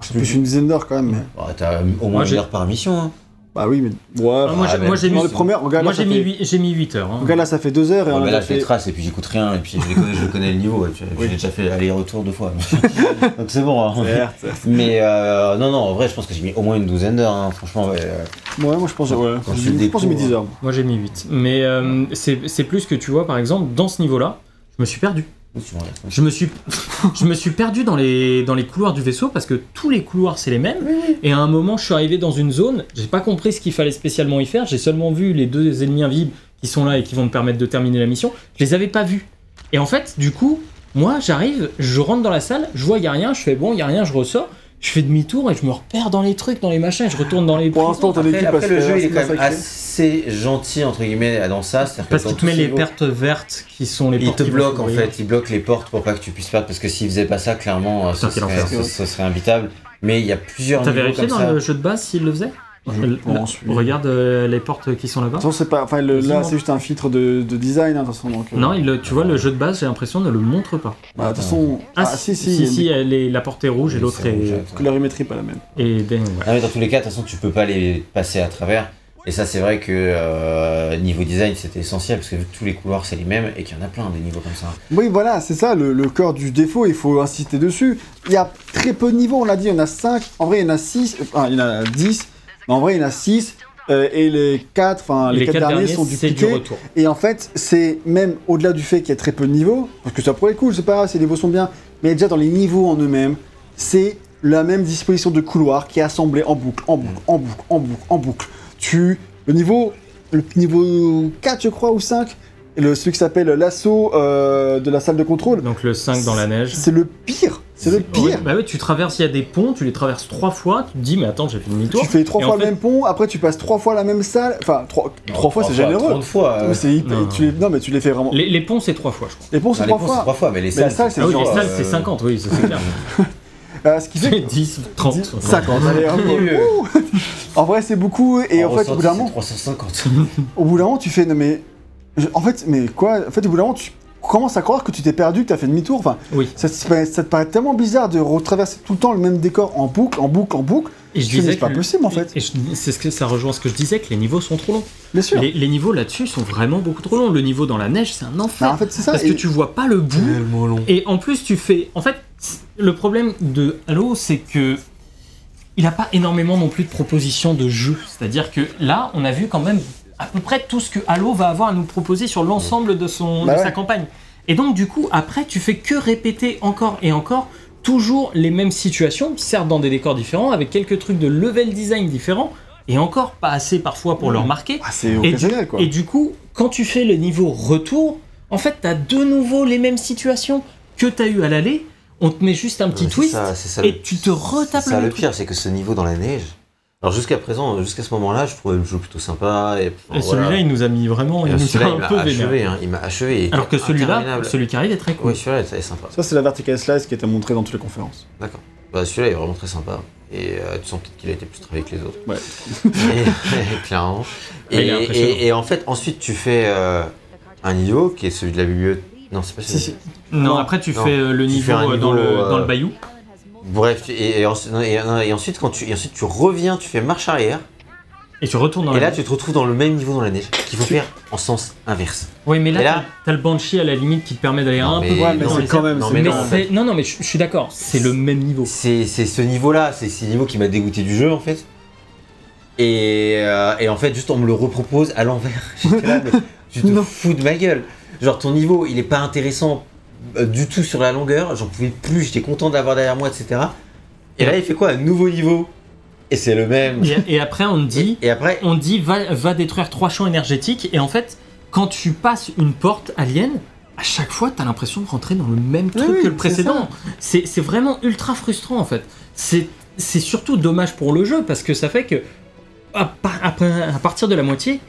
C'est plus une dizaine d'heures quand même. Mais... bah, t'as au moins Moi, une heure par mission. Hein. Bah oui, mais. Ouais, Ah, moi, j'ai- moi, mis, les premières, regarde, moi, j'ai mis, fait- huit- j'ai mis 8 heures. hein. regarde, là, ça fait deux heures et Ouais, on mais a là, je les fait. trace, et puis j'écoute rien, et puis je, les connais, je connais le niveau, et puis, puis j'ai déjà fait aller-retour deux fois. donc c'est bon. Hein. Certes, certes. Mais euh, non, non, en vrai, je pense que j'ai mis au moins une douzaine d'heures, hein. franchement. Ouais, euh, Ouais, moi je pense, ouais. Quand Je tu pense que j'ai mis découvres- 10 heures. moi. J'ai mis 8. Mais euh, c'est plus que tu vois, par exemple, dans ce niveau-là, je me suis perdu. Je me suis, je me suis perdu dans les, dans les couloirs du vaisseau parce que tous les couloirs c'est les mêmes. Et à un moment, je suis arrivé dans une zone, j'ai pas compris ce qu'il fallait spécialement y faire. J'ai seulement vu les deux ennemis invisibles qui sont là et qui vont me permettre de terminer la mission. Je les avais pas vus. Et en fait, du coup, moi j'arrive, je rentre dans la salle, je vois y a rien, je fais bon, il y a rien, je ressors. Je fais demi-tour et je me repère dans les trucs, dans les machins, je retourne dans les Pour l'instant, t'as Après, le jeu il est quand même massacré. assez gentil entre guillemets dans ça. c'est-à-dire Parce qu'il te met les pertes vertes qui sont les Il portes te bloque en fait, il bloque les portes pour pas que tu puisses perdre parce que s'il faisait pas ça, clairement, euh, ce Putain, quel serait, enfer. ce- ce serait imbitable. Mais il y a plusieurs T'as niveaux vérifié comme dans ça. le jeu de base s'il le faisait? Je pense, oui. Regarde euh, les portes qui sont là-bas. Attention, c'est pas. Enfin, le- là, c'est juste un filtre de, de design, hein, de toute façon. Donc, euh, Non, il, tu vois, le jeu de base, j'ai l'impression, ne le montre pas. Bah, de toute façon. Ah, si, si. si, si, est- la porte est rouge et l'autre c'est rouge, est. colorimétrie pas la même. Et ben, ouais. Non, mais dans tous les cas, de toute façon, tu peux pas les passer à travers. Et ça, c'est vrai que euh, niveau design, c'était essentiel parce que vu que tous les couloirs c'est les mêmes et qu'il y en a plein des niveaux comme ça. Oui, voilà, c'est ça le, le cœur du défaut, il faut insister dessus. Il y a très peu de niveaux, on l'a dit, il y en a 5, en vrai il y en a 6, enfin il y en a 10, mais en vrai il y en a 6, et les 4, enfin les, 4 quatre derniers, sont du dupliqués. retour. Et en fait, c'est même au-delà du fait qu'il y a très peu de niveaux, parce que ça pourrait être cool, c'est pas grave, ces niveaux sont bien, mais déjà dans les niveaux en eux-mêmes, c'est la même disposition de couloir qui est assemblée en boucle, en boucle, en boucle, en boucle, en boucle. Tu, le niveau, le niveau 4 je crois, ou 5, le, celui qui s'appelle l'assaut euh, de la salle de contrôle, Donc le 5 dans la neige. c'est le pire, c'est le pire. Oui, bah oui, tu traverses, il y a des ponts, tu les traverses trois fois, tu te dis, mais attends, j'ai fait demi-tour. Tu fais trois Et fois en le fait- même pont, après tu passes trois fois la même salle, enfin trois, trois fois c'est généreux. 30 fois. euh, Mais c'est hyper- Non. tu les- non mais tu les fais vraiment. Les, les ponts, c'est trois fois, je crois. Les ponts c'est trois fois. trois fois, mais les salles, les salles, c'est Ah oui, genre, les salles, euh, c'est 50, oui, ça, c'est clair. Euh, ce qui fait que 10, 30. 10, 50, allez, hop, Mieux. ouh. En vrai, c'est beaucoup, et en, fait, au bout d'un moment, 350. au bout d'un moment, tu fais, non mais. Je- En fait, mais quoi En fait, au bout d'un moment, tu commences à croire que tu t'es perdu, que tu as fait demi-tour. Enfin, Oui. ça, te paraît- ça te paraît tellement bizarre de retraverser tout le temps le même décor en boucle, en boucle, en boucle. Et je disais c'est pas que- possible, en fait. Et je- c'est ce que ça rejoint ce que je disais, que les niveaux sont trop longs. Bien sûr. Les, les niveaux là-dessus sont vraiment beaucoup trop longs. Le niveau dans la neige, c'est un enfer. Bah, en fait, c'est ça. parce et- que tu vois pas le bout. Tellement long. Et en plus, tu fais. En fait, le problème de Halo, c'est que. Il n'a pas énormément non plus de propositions de jeux. C'est-à-dire que là, on a vu quand même à peu près tout ce que Halo va avoir à nous proposer sur l'ensemble de, son, Bah de ouais. sa campagne. Et donc, du coup, après, tu fais que répéter encore et encore toujours les mêmes situations, certes dans des décors différents, avec quelques trucs de level design différents, et encore pas assez parfois pour leur marquer. Ah, c'est Et du, occasionnel, quoi. et du coup, quand tu fais le niveau retour, en fait, t'as de nouveau les mêmes situations que t'as eu à l'aller. On te met juste un petit Ouais, twist ça, c'est ça et le- tu te retapes C'est ça le le pire, c'est que ce niveau dans la neige. Alors jusqu'à présent, jusqu'à ce moment-là, je trouvais le jeu plutôt sympa. Et, Et voilà. celui-là, il nous a mis vraiment, il nous celui-là, a un m'a peu achevé. hein, il m'a achevé. il Alors que celui-là, celui qui arrive est très cool. Oui, celui-là est est sympa. Ça, c'est la vertical slice qui était montrée dans toutes les conférences. D'accord. Bah, celui-là est vraiment très sympa. Et euh, tu sens peut-être qu'il a été plus travaillé que les autres. Ouais. Et- clairement. Et, impressionnant. et- et en fait, ensuite, tu fais euh, un niveau qui est celui de la bibliothèque. Non, c'est pas Si, celui si. Non, Non, après, tu non. fais euh, le Tu niveau, fais dans, le, euh, dans le bayou. Bref, et, et ensuite, non, et- non, et ensuite, quand tu, et ensuite, tu reviens, tu fais marche arrière. Et tu retournes dans et la là, tu te retrouves dans le même niveau dans la neige qu'il faut faire en sens inverse. Oui, mais là, Et là- t'as- le Banshee à la limite qui te permet d'aller un peu Ouais, mais dans c'est les quand airs. même- Non, mais Mais non, en c'est- non, non, mais je je suis d'accord, c'est le même niveau. C'est c'est ce niveau-là, c'est ce niveau qui m'a dégoûté du jeu en fait. Et, euh, et en fait, juste on me le repropose à l'envers. J'étais là, mais tu te Non. fous de ma gueule. Genre ton niveau, il est pas intéressant du tout sur la longueur. J'en pouvais plus, j'étais content de l'avoir derrière moi, etc. Et là, il fait quoi? Un nouveau niveau. Et c'est le même. Et, et après, on dit, Et, et après, on dit va, va détruire trois champs énergétiques et en fait quand tu passes une porte alien à chaque fois t'as l'impression de rentrer dans le même truc oui, que le précédent c'est vraiment ultra frustrant en fait c'est c'est surtout dommage pour le jeu parce que ça fait que à partir de la moitié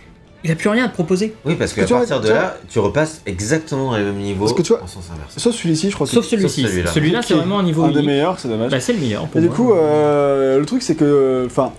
il a plus rien à te proposer oui, parce que qu'à partir de tu vois- là, tu repasses exactement dans les mêmes niveaux Parce que tu vois- en sens inverse. Sauf celui-ci, je crois. que sauf celui-ci celui-là. celui-là c'est vraiment un niveau Un des unique. meilleurs, c'est dommage. Bah, c'est le meilleur pour Et du coup, euh, le truc, c'est que. Enfin.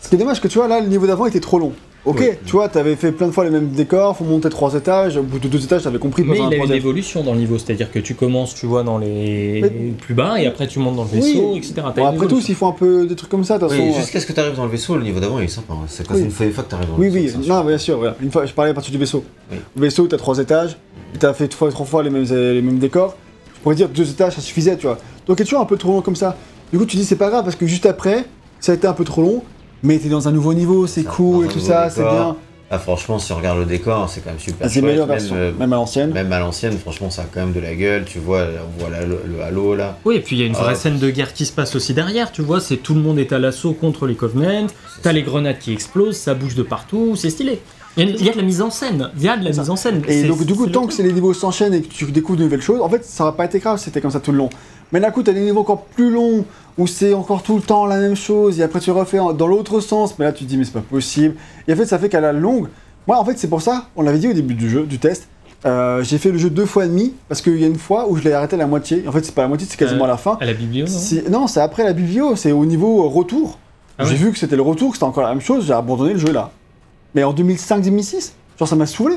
Ce qui est dommage, que tu vois, là, le niveau d'avant était trop long. Ok, Oui. tu vois, t'avais fait plein de fois les mêmes décors, faut monter trois étages, au bout de deux étages, t'avais compris Mais il a une évolution dans le niveau, c'est-à-dire que tu commences, tu vois, dans les Mais- plus bas et après tu montes dans le vaisseau, Oui. etc. Bon, après tout, s'ils font un peu des trucs comme ça, de toute Oui, façon. jusqu'à ce que tu arrives dans le vaisseau, le niveau d'avant il est sympa. hein. C'est quand Oui. une fois, une fois que tu arrives dans Oui, le oui, vaisseau. c'est non, super. bien sûr, voilà. Une fois, je parlais à partir du vaisseau. Oui. Le vaisseau, t'as trois étages, et t'as fait trois, trois fois les mêmes, les mêmes décors. Je pourrais dire deux étages, ça suffisait, tu vois. Donc, c'est toujours un peu trop long comme ça. Du coup, tu dis, c'est pas grave, parce que juste après, ça a été un peu trop long, mais t'es dans un nouveau niveau, c'est cool et tout ça, c'est bien. Ah, franchement, si on regarde le décor, c'est quand même super. C'est meilleure même, version, euh, même à l'ancienne. Même à l'ancienne, franchement, ça a quand même de la gueule. Tu vois, on voit la- le, le halo là. Oui, et puis il y a une vraie Ah. scène de guerre qui se passe aussi derrière, tu vois, c'est tout le monde est à l'assaut contre les Covenants, t'as les grenades qui explosent, ça bouge de partout, c'est stylé. Il y, a, il y a de la mise en scène, il y a de la mise en scène. Et donc, du coup, tant que les niveaux s'enchaînent et que tu découvres de nouvelles choses, en fait, ça aurait pas été grave, c'était comme ça tout le long. Mais d'un coup, t'as des niveaux encore plus longs où c'est encore tout le temps la même chose, et après tu refais dans l'autre sens, mais là tu te dis, mais c'est pas possible. Et en fait, ça fait qu'à la longue, moi en fait, c'est pour ça, on l'avait dit au début du jeu, du test, euh, j'ai fait le jeu deux fois et demi, parce qu'il y a une fois où je l'ai arrêté à la moitié. En fait, c'est pas la moitié, c'est quasiment Euh, à la fin. À la biblio, non C'est- Non, c'est après la biblio, c'est au niveau euh, retour. Ah j'ai ouais vu que c'était le retour, que c'était encore la même chose, j'ai abandonné le jeu là. Mais en 2005-2006, genre ça m'a saoulé.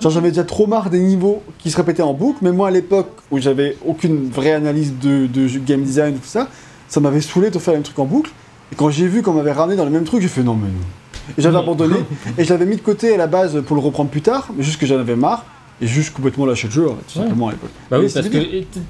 Genre j'avais déjà trop marre des niveaux qui se répétaient en boucle, mais moi à l'époque où j'avais aucune vraie analyse de, game design tout ça, ça m'avait saoulé de faire le même truc en boucle. Et quand j'ai vu qu'on m'avait ramené dans le même truc, j'ai fait non mais non. Et j'avais abandonné, et je l'avais mis de côté à la base pour le reprendre plus tard, mais juste que j'en avais marre, et juste complètement lâché le jeu, hein, tout Ouais. simplement à l'époque. Bah oui, parce que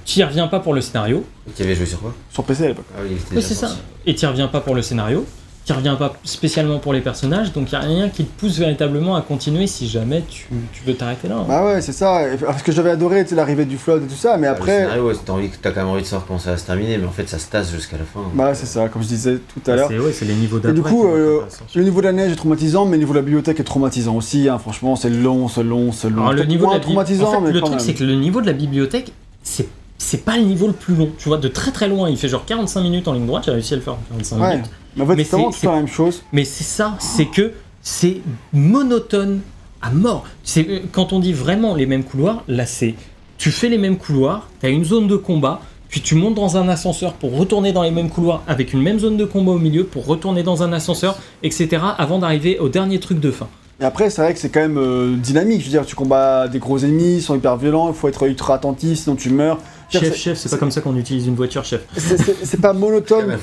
tu y reviens pas pour le scénario, Qui avait joué sur quoi? Sur PC à l'époque. Ah oui, c'est ça, et tu reviens pas pour le scénario, tu reviens pas spécialement pour les personnages, donc il y a rien qui te pousse véritablement à continuer si jamais tu, tu veux t'arrêter là. Bah ouais, c'est ça, parce que j'avais adoré l'arrivée du flood et tout ça, mais Ah, après. Scénario, ouais, t'as envie, t'as quand même envie de savoir comment ça va se terminer, mais en fait, ça se tasse jusqu'à la fin. Bah c'est ça, comme je disais tout à l'heure. C'est ouais, c'est les niveaux Et d'après. du coup, qui euh, le niveau de la neige est traumatisant, mais le niveau de la bibliothèque est traumatisant aussi. hein. Franchement, c'est long, c'est long, c'est long. Alors, le niveau de la traumatisant, en fait, mais le truc même. c'est que le niveau de la bibliothèque, c'est c'est pas le niveau le plus long. Tu vois, de très très loin, il fait genre 45 minutes en ligne droite. J'ai réussi à le faire en 45 Ouais. minutes. Mais en fait, c'est la même chose. Mais c'est ça, c'est que c'est monotone à mort. C'est quand on dit vraiment les mêmes couloirs, là c'est tu fais les mêmes couloirs, tu as une zone de combat, puis tu montes dans un ascenseur pour retourner dans les mêmes couloirs avec une même zone de combat au milieu pour retourner dans un ascenseur, etc. avant d'arriver au dernier truc de fin. Et après, c'est vrai que c'est quand même euh, dynamique. Je veux dire, tu combats des gros ennemis, ils sont hyper violents, il faut être ultra attentif, sinon tu meurs. Chef, chef, c'est pas comme ça qu'on utilise une voiture, chef. c'est- c'est- C'est pas monotone.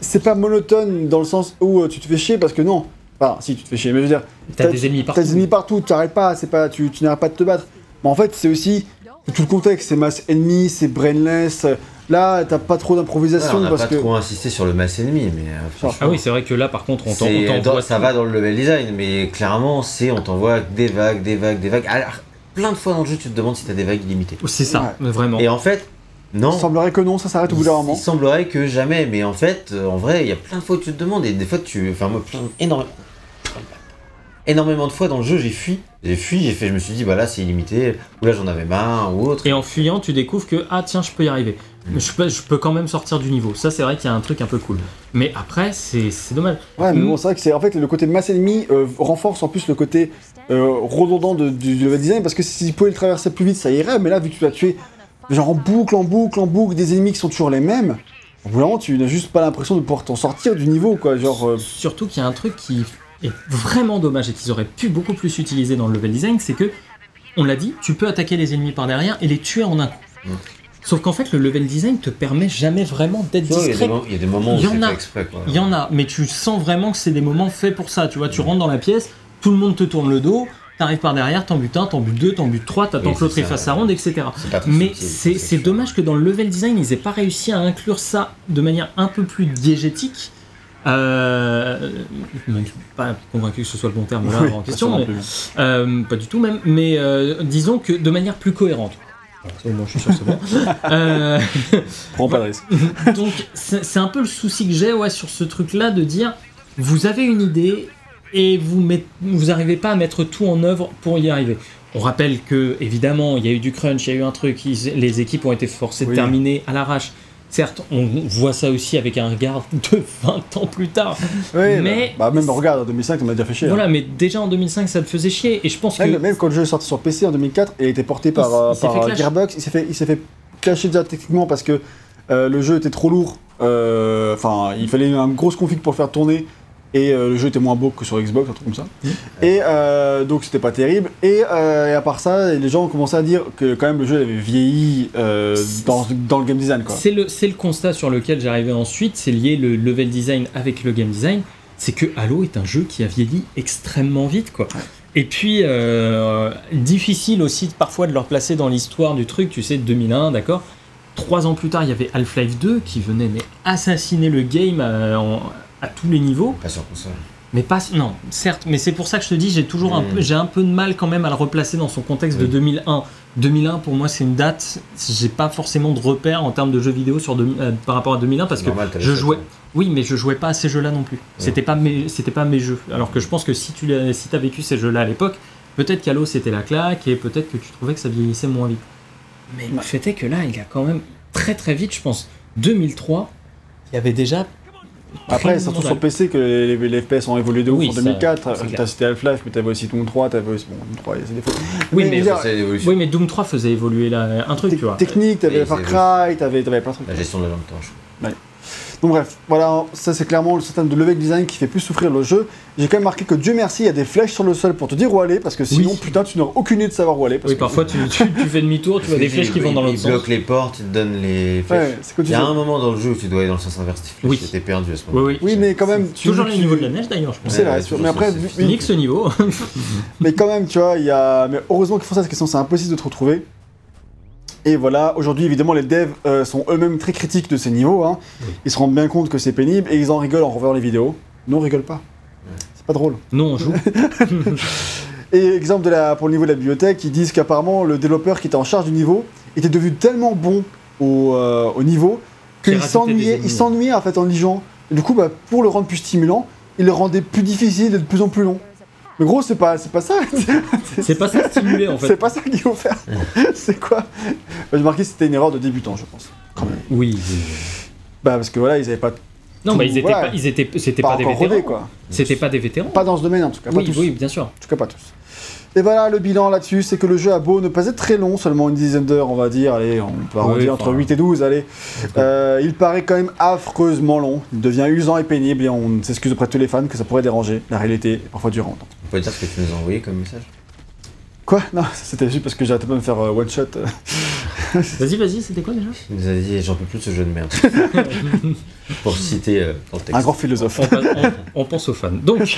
C'est pas monotone dans le sens où euh, tu te fais chier parce que non. Enfin, si tu te fais chier, mais je veux dire, T'as des ennemis T'as partout. des ennemis partout, tu n'arrêtes pas, c'est pas, tu, tu n'arrêtes pas de te battre. Mais en fait, c'est aussi tout le contexte, c'est masse ennemie, c'est brainless. Là, t'as pas trop Ouais, d'improvisation on n'a parce pas que. trop insisté sur le mass ennemi, mais euh, franchement, Ah oui, c'est vrai que là par contre on on t'envoie. ça tout. va dans le level design, mais clairement, c'est on t'envoie des vagues, des vagues, des vagues. Alors, plein de fois dans le jeu, tu te demandes si t'as des vagues illimitées. C'est ça, vraiment. Et en fait, non. Il semblerait que non, ça s'arrête au bout d'un moment. il semblerait que jamais, mais en fait, euh, en vrai, il y a plein de fois où tu te demandes, et des fois tu. Enfin, moi, plein, énormément. Énormément de fois dans le jeu, j'ai fui. J'ai fui, j'ai fait, je me suis dit, bah là c'est illimité, ou là j'en avais marre, ou autre. Et en fuyant, tu découvres que ah tiens, je peux y arriver. Je, peux, je peux quand même sortir du niveau. Ça, c'est vrai qu'il y a un truc un peu cool. Mais après, c'est dommage. Ouais, mais Mm. bon, c'est vrai que c'est en fait le côté masse ennemie euh, renforce en plus le côté euh, redondant de- du, du level design parce que si tu pouvais le traverser plus vite, ça irait. Mais là, vu que tu dois tuer genre en boucle, en boucle, en boucle, des ennemis qui sont toujours les mêmes, au bout d'un moment, tu n'as juste pas l'impression de pouvoir t'en sortir du niveau, quoi. Genre, euh, Surtout qu'il y a un truc qui est vraiment dommage et qu'ils auraient pu beaucoup plus utiliser dans le level design, c'est que, on l'a dit, tu peux attaquer les ennemis par derrière et les tuer en un coup. Mm. Sauf qu'en fait, le level design te permet jamais vraiment d'être discret. il y a des moments où Il y en c'est a. fait exprès, quoi. Il y en a, mais tu sens vraiment que c'est des moments faits pour ça. Tu vois, tu rentres dans la pièce, tout le monde te tourne le dos, t'arrives par derrière, t'en butes un, t'en butes deux, t'en butes trois, t'attends Oui, que l'autre fasse sa ronde, etc. Pas Mais c'est dommage que dans le level design, ils aient pas réussi à inclure ça de manière un peu plus diégétique. Euh, je suis pas convaincu que ce soit le bon terme là oui, en pas question, non mais, euh, pas du tout même. Mais euh, disons que de manière plus cohérente. Moins, je suis sûr que c'est bon. Euh, Prends pas de risque. donc c'est un peu le souci que j'ai ouais, sur ce truc-là de dire vous avez une idée et vous met- vous arrivez pas à mettre tout en œuvre pour y arriver. On rappelle que évidemment il y a eu du crunch, il y a eu un truc, ils- les équipes ont été forcées de terminer à l'arrache. Certes, on voit ça aussi avec un regard de 20 ans plus tard. Oui, Mais- bah, bah, même regarde, en 2005, on m'a déjà fait chier. hein. Voilà, mais déjà en 2005 ça te faisait chier et je pense que Même, même quand le jeu est sorti sur PC en 2004, il a été porté par, Il euh, il s'est par, fait euh, clash. Gearbox. Il s'est fait, fait clasher déjà techniquement parce que euh, le jeu était trop lourd. Euh, Enfin, il fallait une grosse config pour le faire tourner. Et euh, le jeu était moins beau que sur Xbox, un truc comme ça. Mm. Et euh, donc c'était pas terrible. Et, euh, et à part ça, les gens ont commencé à dire que quand même le jeu avait vieilli euh, dans, dans le game design. C'est le, le constat sur lequel j'arrivais ensuite, c'est lié le level design avec le game design, c'est que Halo est un jeu qui a vieilli extrêmement vite quoi. Et puis, difficile aussi parfois de le replacer dans l'histoire du truc, tu sais, 2001, d'accord Trois ans plus tard, il y avait Half-Life 2 qui venait mais assassiner le game en- à tous les niveaux. Pas sur console. Mais pas, non, certes, mais c'est pour ça que je te dis, j'ai toujours un peu, j'ai un peu de mal quand même à le replacer dans son contexte de Oui. 2001. 2001 pour moi c'est une date, j'ai pas forcément de repère en termes de jeux vidéo sur 2000 euh, par rapport à 2001 parce que Normal, je jouais, oui mais je jouais pas à ces jeux-là non plus. C'était pas mes, c'était pas mes jeux. Alors que je pense que si tu l'as, si t'as vécu ces jeux-là à l'époque, peut-être qu'Halo c'était la claque et peut-être que tu trouvais que ça vieillissait moins vite. Mais le fait est que là il a quand même très très vite, je pense, 2003, il y avait déjà Après, pris surtout sur. PC que les, les- les FPS ont évolué de ouf Oui, en ça, 2004. c'est clair. T'as cité Half-Life, mais t'avais aussi Doom 3, t'avais aussi. Bon, Doom 3, il y a ses défauts. Oui, Mais mais, je veux dire, C'est l'évolution. oui, mais Doom 3 faisait évoluer un truc, tu vois. Technique, t'avais Far c'est- Cry, t'avais t'avais plein de trucs. La gestion de la lampe torche. Donc bref, voilà, ça c'est clairement le système de level design qui fait plus souffrir le jeu. J'ai quand même marqué que Dieu merci, il y a des flèches sur le sol pour te dire où aller, parce que sinon, Oui. putain, tu n'auras aucune idée de savoir où aller. Parce Oui, que- parfois tu, tu, tu fais demi-tour, tu vois des flèches qui vont dans l'autre Il sens. bloque les portes, il te donne les flèches. Ouais, c'est que tu Il y a un moment dans le jeu où tu dois aller dans le sens inverse des flèches. Oui. T'es perdu à ce moment. Oui, oui. Oui, mais quand même, tu Toujours tu- les niveaux de la neige d'ailleurs, je pense. C'est vrai, mais après, Nique ce niveau. mais quand même, tu vois, il y a. Mais heureusement qu'ils font ça, parce que sinon c'est impossible de te retrouver. Et voilà, aujourd'hui, évidemment, les devs euh, sont eux-mêmes très critiques de ces niveaux. hein. Ils se rendent bien compte que c'est pénible et ils en rigolent en revoyant les vidéos. Non, on rigole pas. C'est pas drôle. non, on joue. Et exemple de la, pour le niveau de la bibliothèque, ils disent qu'apparemment le développeur qui était en charge du niveau était devenu tellement bon au, euh, au niveau Qu'il s'ennuyait, il s'ennuyait en fait en ligeant. Et du coup, bah, pour le rendre plus stimulant, il le rendait plus difficile et de plus en plus long. Mais gros, c'est pas, c'est pas ça. C'est pas ça stimuler en C'est fait. pas ça qu'il faut faire. c'est quoi? J'ai marqué que c'était une erreur de débutant, je pense. Oui. Bah parce que voilà, ils avaient pas, Non, bah ils étaient Voilà. pas, ils étaient, c'était pas, pas, des vétérans. quoi. C'était pas des vétérans. Pas dans ce domaine en tout cas, pas Oui, tous. oui, bien sûr. En tout cas, pas tous. Et voilà, le bilan là-dessus, c'est que le jeu a beau ne pas être très long, seulement une dizaine d'heures, on va dire, allez, on peut arrondir entre enfin. 8 et 12, allez. Euh, il paraît quand même affreusement long, il devient usant et pénible, et on s'excuse auprès de tous les fans que ça pourrait déranger. La réalité est parfois durante. On peut dire ce que tu nous as envoyé comme message? Quoi? Non, c'était juste parce que j'arrêtais pas de me faire euh, one shot. Vas-y, vas-y, c'était quoi déjà? Tu nous dit j'en peux plus de ce jeu de merde. Pour citer euh, dans le texte. Un grand philosophe. on, on- on pense aux fans. Donc,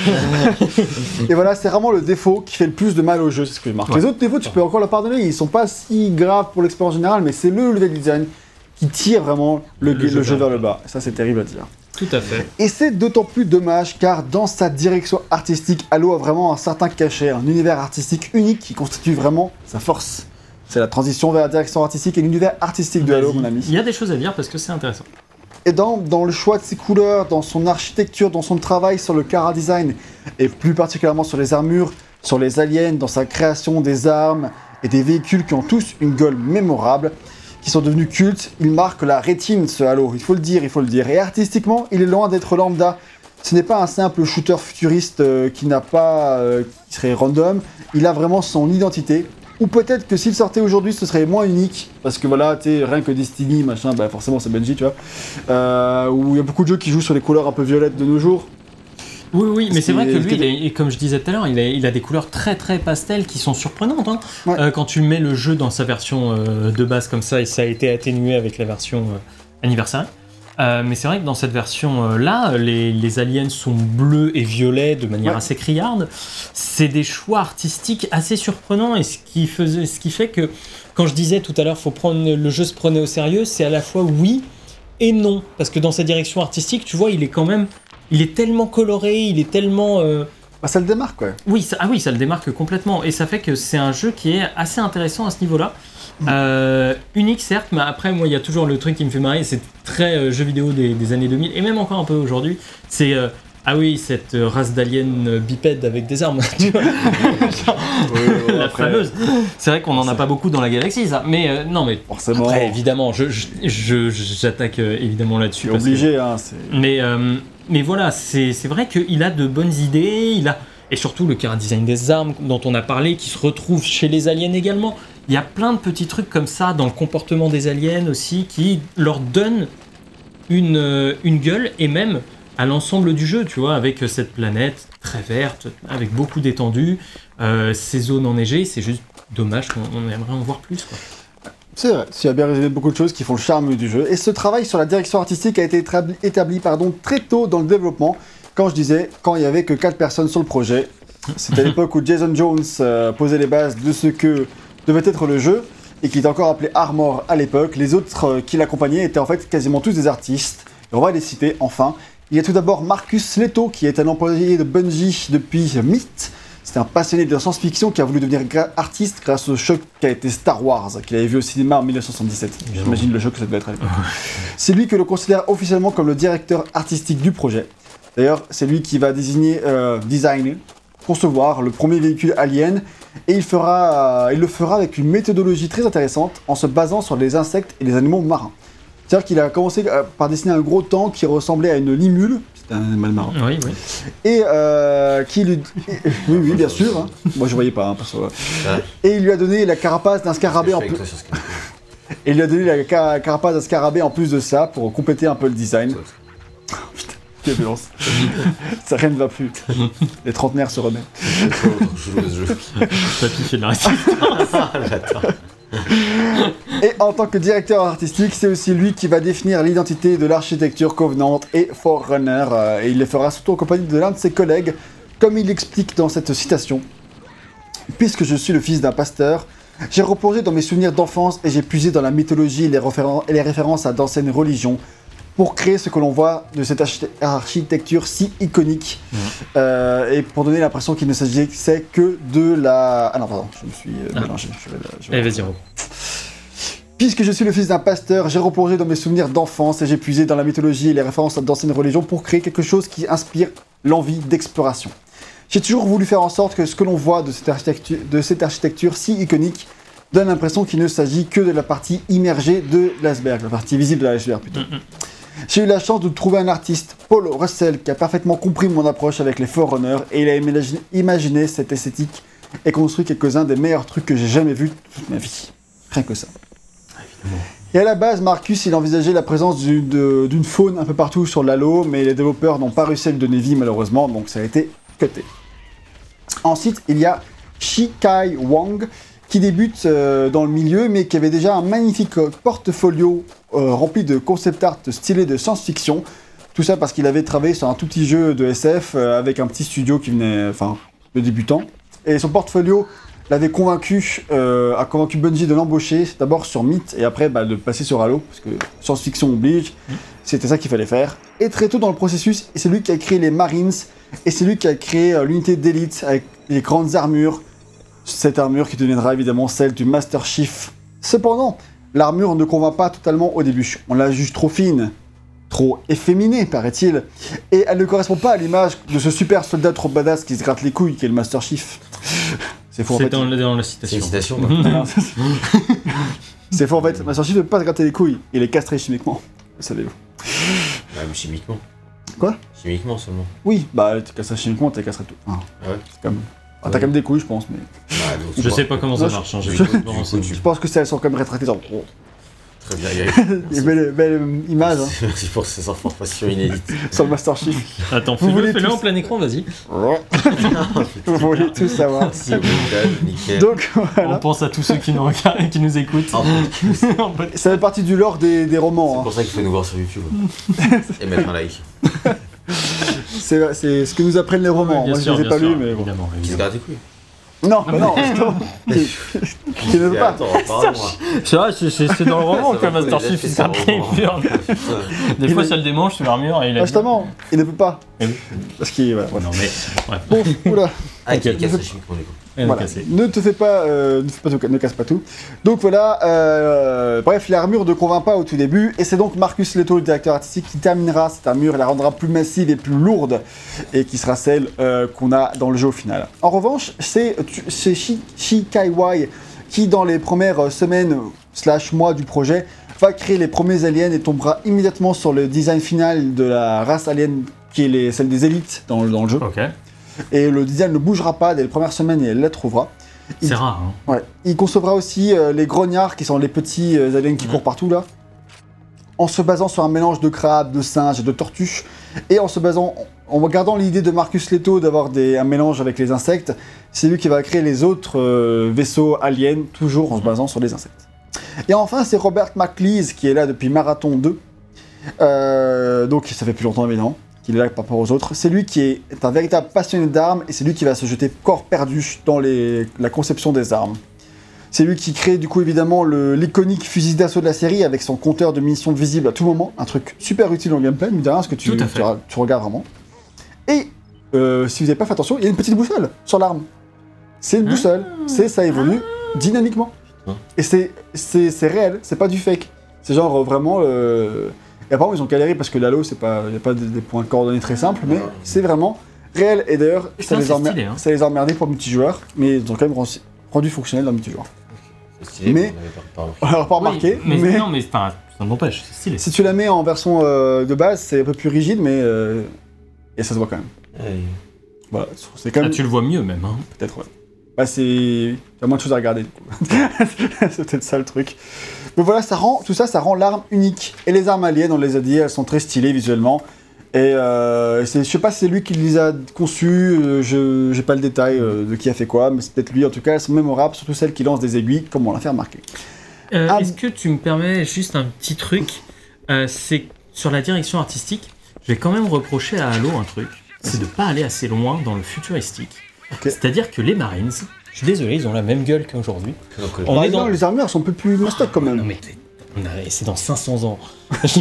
Et voilà, c'est vraiment le défaut qui fait le plus de mal au jeu, c'est ce que je marque. Ouais. Les autres défauts, tu peux encore leur pardonner, ils sont pas si graves pour l'expérience générale, mais c'est le level design qui tire vraiment le, Le le jeu jeu vers vers le bas. Ça, c'est terrible à dire. Tout à fait. Et c'est d'autant plus dommage car dans sa direction artistique, Halo a vraiment un certain cachet, un univers artistique unique qui constitue vraiment sa force. C'est la transition vers la direction artistique et l'univers artistique de Halo, mon ami. Il y a des choses à dire parce que c'est intéressant. Et dans, dans le choix de ses couleurs, dans son architecture, dans son travail sur le cara design, et plus particulièrement sur les armures, sur les aliens, dans sa création des armes et des véhicules qui ont tous une gueule mémorable, qui sont devenus cultes, il marque la rétine ce Halo, il faut le dire, il faut le dire. Et artistiquement, il est loin d'être lambda. Ce n'est pas un simple shooter futuriste euh, qui n'a pas, euh, qui serait random. Il a vraiment son identité. Ou peut-être que s'il sortait aujourd'hui, ce serait moins unique. Parce que voilà, tu rien que Destiny, machin, bah forcément c'est Bungie, tu vois. Euh, où il y a beaucoup de jeux qui jouent sur les couleurs un peu violettes de nos jours. Oui, oui, mais c'est vrai que lui, il comme je disais tout à l'heure, il a, il a des couleurs très très pastel qui sont surprenantes. hein. Ouais. Euh, quand tu mets le jeu dans sa version euh, de base comme ça, et ça a été atténué avec la version euh, anniversaire. Mais c'est vrai que dans cette version-là, les, les aliens sont bleus et violets de manière Ouais. assez criarde. C'est des choix artistiques assez surprenants et ce qui, faisait, ce qui fait que quand je disais tout à l'heure, faut prendre le jeu se prenait au sérieux, c'est à la fois oui et non, parce que dans sa direction artistique, tu vois, il est quand même, il est tellement coloré, il est tellement euh, Bah ça le démarque, quoi. oui, ça, ah oui, ça le démarque complètement. Et ça fait que c'est un jeu qui est assez intéressant à ce niveau-là. Euh, unique certes, mais après moi il y a toujours le truc qui me fait marrer, c'est très euh, jeu vidéo des, des années 2000 et même encore un peu aujourd'hui. C'est ah oui cette race d'aliens bipèdes avec des armes, tu vois. La après, fameuse. C'est vrai qu'on en a pas beaucoup dans la galaxie ça, mais euh, non mais Forcément, après évidemment, je j'attaque euh, évidemment là-dessus. c'est que- obligé, hein. c'est- mais, euh, mais voilà, c'est c'est vrai qu'il a de bonnes idées, il a, et surtout le cara design des armes dont on a parlé, qui se retrouve chez les aliens également. Il y a plein de petits trucs comme ça dans le comportement des aliens aussi, qui leur donnent une, une gueule, et même à l'ensemble du jeu, tu vois, avec cette planète très verte, avec beaucoup d'étendue, euh, ces zones enneigées, c'est juste dommage qu'on on aimerait en voir plus. Quoi. C'est vrai, tu as bien résumé beaucoup de choses qui font le charme du jeu. Et ce travail sur la direction artistique a été établi, établi, pardon, très tôt dans le développement. Quand je disais, quand il n'y avait que 4 personnes sur le projet. C'était à l'époque où Jason Jones euh, posait les bases de ce que devait être le jeu et qui était encore appelé Armor à l'époque. Les autres euh, qui l'accompagnaient étaient en fait quasiment tous des artistes. Et on va les citer enfin. Il y a tout d'abord Marcus Leto, qui est un employé de Bungie depuis Myth. C'est un passionné de science-fiction qui a voulu devenir artiste grâce au choc qui a été Star Wars, qu'il avait vu au cinéma en 1977. J'imagine le choc que ça devait être à l'époque. C'est lui que l'on considère officiellement comme le directeur artistique du projet. D'ailleurs, c'est lui qui va désigner, euh, designer, concevoir le premier véhicule alien, et il, fera, euh, il le fera avec une méthodologie très intéressante en se basant sur les insectes et les animaux marins. C'est-à-dire qu'il a commencé euh, par dessiner un gros tank qui ressemblait à une limule, c'était un animal marin, Oui, oui. et euh, qui lui... oui, oui, bien sûr, hein. moi je voyais pas, hein, parce que- Et il lui a donné la carapace d'un scarabée en plus. Et il lui a donné la ca- carapace d'un scarabée en plus de ça pour compléter un peu le design. Quelle violence. ça rien ne va plus. Les trentenaires se remettent. Je joue à ce jeu. Papy fait de la récit. Et en tant que directeur artistique, c'est aussi lui qui va définir l'identité de l'architecture Covenant et Forerunner. euh, et il le fera surtout en compagnie de l'un de ses collègues, comme il l'explique dans cette citation. Puisque je suis le fils d'un pasteur, j'ai replongé dans mes souvenirs d'enfance et j'ai puisé dans la mythologie et les références à d'anciennes religions pour créer ce que l'on voit de cette archi- architecture si iconique Euh, et pour donner l'impression qu'il ne s'agissait que de la... Ah non, pardon, je me suis euh, Ah. mélangé. Je vais- je vais- Allez, vas-y. Puisque je suis le fils d'un pasteur, j'ai replongé dans mes souvenirs d'enfance et j'ai puisé dans la mythologie et les références d'anciennes religions pour créer quelque chose qui inspire l'envie d'exploration. J'ai toujours voulu faire en sorte que ce que l'on voit de cette, architecture, de cette architecture si iconique donne l'impression qu'il ne s'agit que de la partie immergée de l'iceberg, la partie visible de l'iceberg plutôt. J'ai eu la chance de trouver un artiste, Paul Russell, qui a parfaitement compris mon approche avec les Forerunners et il a imagi- imaginé cette esthétique et construit quelques-uns des meilleurs trucs que j'ai jamais vus de toute ma vie. Rien que ça. Et à la base, Marcus, il envisageait la présence d'une faune un peu partout sur l'halo, mais les développeurs n'ont pas réussi à lui donner vie malheureusement, donc ça a été cuté. Ensuite, il y a Shikai Wang, qui débute euh, dans le milieu, mais qui avait déjà un magnifique euh, portfolio euh, rempli de concept art stylé de science-fiction. Tout ça parce qu'il avait travaillé sur un tout petit jeu de SF euh, avec un petit studio qui venait, enfin, de débutant. Et son portfolio l'avait convaincu, euh, a convaincu Bungie de l'embaucher, d'abord sur Myth et après bah, de passer sur Halo, parce que science-fiction oblige. C'était ça qu'il fallait faire. Et très tôt dans le processus, c'est lui qui a créé les Marines et c'est lui qui a créé l'unité d'élite avec les grandes armures. Cette armure qui deviendra évidemment celle du Master Chief. Cependant, l'armure ne convainc pas totalement au début. On la juge trop fine, trop efféminée, paraît-il. Et elle ne correspond pas à l'image de ce super soldat trop badass qui se gratte les couilles, qui est le Master Chief. C'est faux en C'est fait. dans, dans la C'est citation. une C'est faux en fait. Master Chief ne peut pas se gratter les couilles. Il est castré chimiquement. Savez-vous Bah, mais chimiquement. Quoi? Chimiquement seulement. Oui, bah t'es castré chimiquement, t'es castré tout. Ah, Ah ouais c'est comme... ah, t'as quand même des couilles, je pense, mais. Je sais pas comment ça Non, marche, hein, je- j'ai pense que c'est- elles sont quand même rétractées dans. Très bien, Eric. Il y a belle, belle image hein, Merci pour ces informations inédites. sur le Master Chief. Attends, Vous voulez fais-le fais-le tous- en plein écran, vas-y. Vous voulez tout savoir. C'est nickel, nickel. Donc On voilà. pense à tous ceux qui nous regardent et qui nous écoutent. Ah, bon. En podcast. Ça fait partie du lore des, des C'est romans. hein. pour ça qu'il faut nous voir sur YouTube. Et mettre un like. C'est c'est ce que nous apprennent les romans. Moi sûr, je les ai pas lus, mais bon. évidemment, Qui se évidemment. gratte les couilles. Non, bah non, justement. Il il ne veut Et pas. C'est vrai, c'est- c'est c'est dans le roman que Master Chief pris roman. pur. Des fois, ça le démange sous l'armure et il a Ah, justement, il ne peut pas. Eh. Parce qu'il. Voilà. Non, mais. Bon, oula. Ah, qui casse chimiquement les Voilà. Ne te fais pas, euh, ne, fais pas tout- ne casse pas tout. Donc voilà, euh, bref, l'armure ne convainc pas au tout début, et c'est donc Marcus Leto, le directeur artistique, qui terminera cette armure et la rendra plus massive et plus lourde, et qui sera celle euh, qu'on a dans le jeu au final. En revanche, c'est tu- c'est Shi, Shi Kaiwai qui, dans les premières euh, semaines slash mois du projet, va créer les premiers aliens et tombera immédiatement sur le design final de la race alien qui est les- celle des élites dans, le- dans le jeu. Ok. Et le design ne bougera pas dès les premières semaines et elle la trouvera. Il- C'est rare, hein. Ouais. Il concevra aussi euh, les grognards, qui sont les petits euh, aliens qui courent partout là, en se basant sur un mélange de crabes, de singes et de tortues. Et en se basant, en gardant l'idée de Marcus Leto d'avoir un mélange avec les insectes, c'est lui qui va créer les autres euh, vaisseaux aliens, toujours en se basant sur les insectes. Et enfin, c'est Robert McLeese qui est là depuis Marathon 2. Euh, donc ça fait plus longtemps évidemment qu'il est là par rapport aux autres. C'est lui qui est un véritable passionné d'armes et c'est lui qui va se jeter corps perdu dans les- la conception des armes. C'est lui qui crée du coup évidemment l'iconique fusil d'assaut de la série avec son compteur de munitions visible à tout moment, un truc super utile en gameplay, mais de rien, parce que tu, regardes vraiment. Et euh, si vous n'avez pas fait attention, il y a une petite boussole sur l'arme. C'est une Ah. boussole, c'est ça évolue dynamiquement. Putain. Et c'est réel, c'est pas du fake. C'est genre euh, vraiment. euh, Et apparemment ils ont galéré parce que l'halo c'est pas, y a pas des, des points coordonnés très simples, mais c'est vraiment réel. Et d'ailleurs ça, les emmer- stylé, hein. ça les a emmerdés pour le multijoueur, mais ils ont quand même rendu, rendu fonctionnel dans le multijoueur. C'est stylé, Mais- on pas l'a pas remarqué, Oui, mais, mais, non, mais ça n'empêche, c'est stylé. si tu la mets en version euh, de base, c'est un peu plus rigide, mais euh, et ça se voit quand même. Ouais. Voilà, c'est quand Ah, tu le vois mieux même. Hein. peut-être ouais. Bah c'est, t'as moins de choses à regarder du coup. c'est peut-être ça le truc. Mais voilà, ça rend tout ça, ça rend l'arme unique. Et les armes aliens, on les a dit, elles sont très stylées visuellement. Et euh, je sais pas si c'est lui qui les a conçues, euh, je j'ai pas le détail euh, de qui a fait quoi, mais c'est peut-être lui. En tout cas, elles sont mémorables, surtout celles qui lancent des aiguilles, comme on l'a fait remarquer. Euh, Ah, Est-ce que tu me permets juste un petit truc? C'est sur la direction artistique, je vais quand même reprocher à Halo un truc, c'est de pas aller assez loin dans le futuristique. C'est-à-dire que les Marines, je suis désolé, ils ont la même gueule qu'aujourd'hui. Euh, On Bah, est dans- les armures sont un peu plus mastoc quand même. Non mais on a- c'est dans 500 ans. Je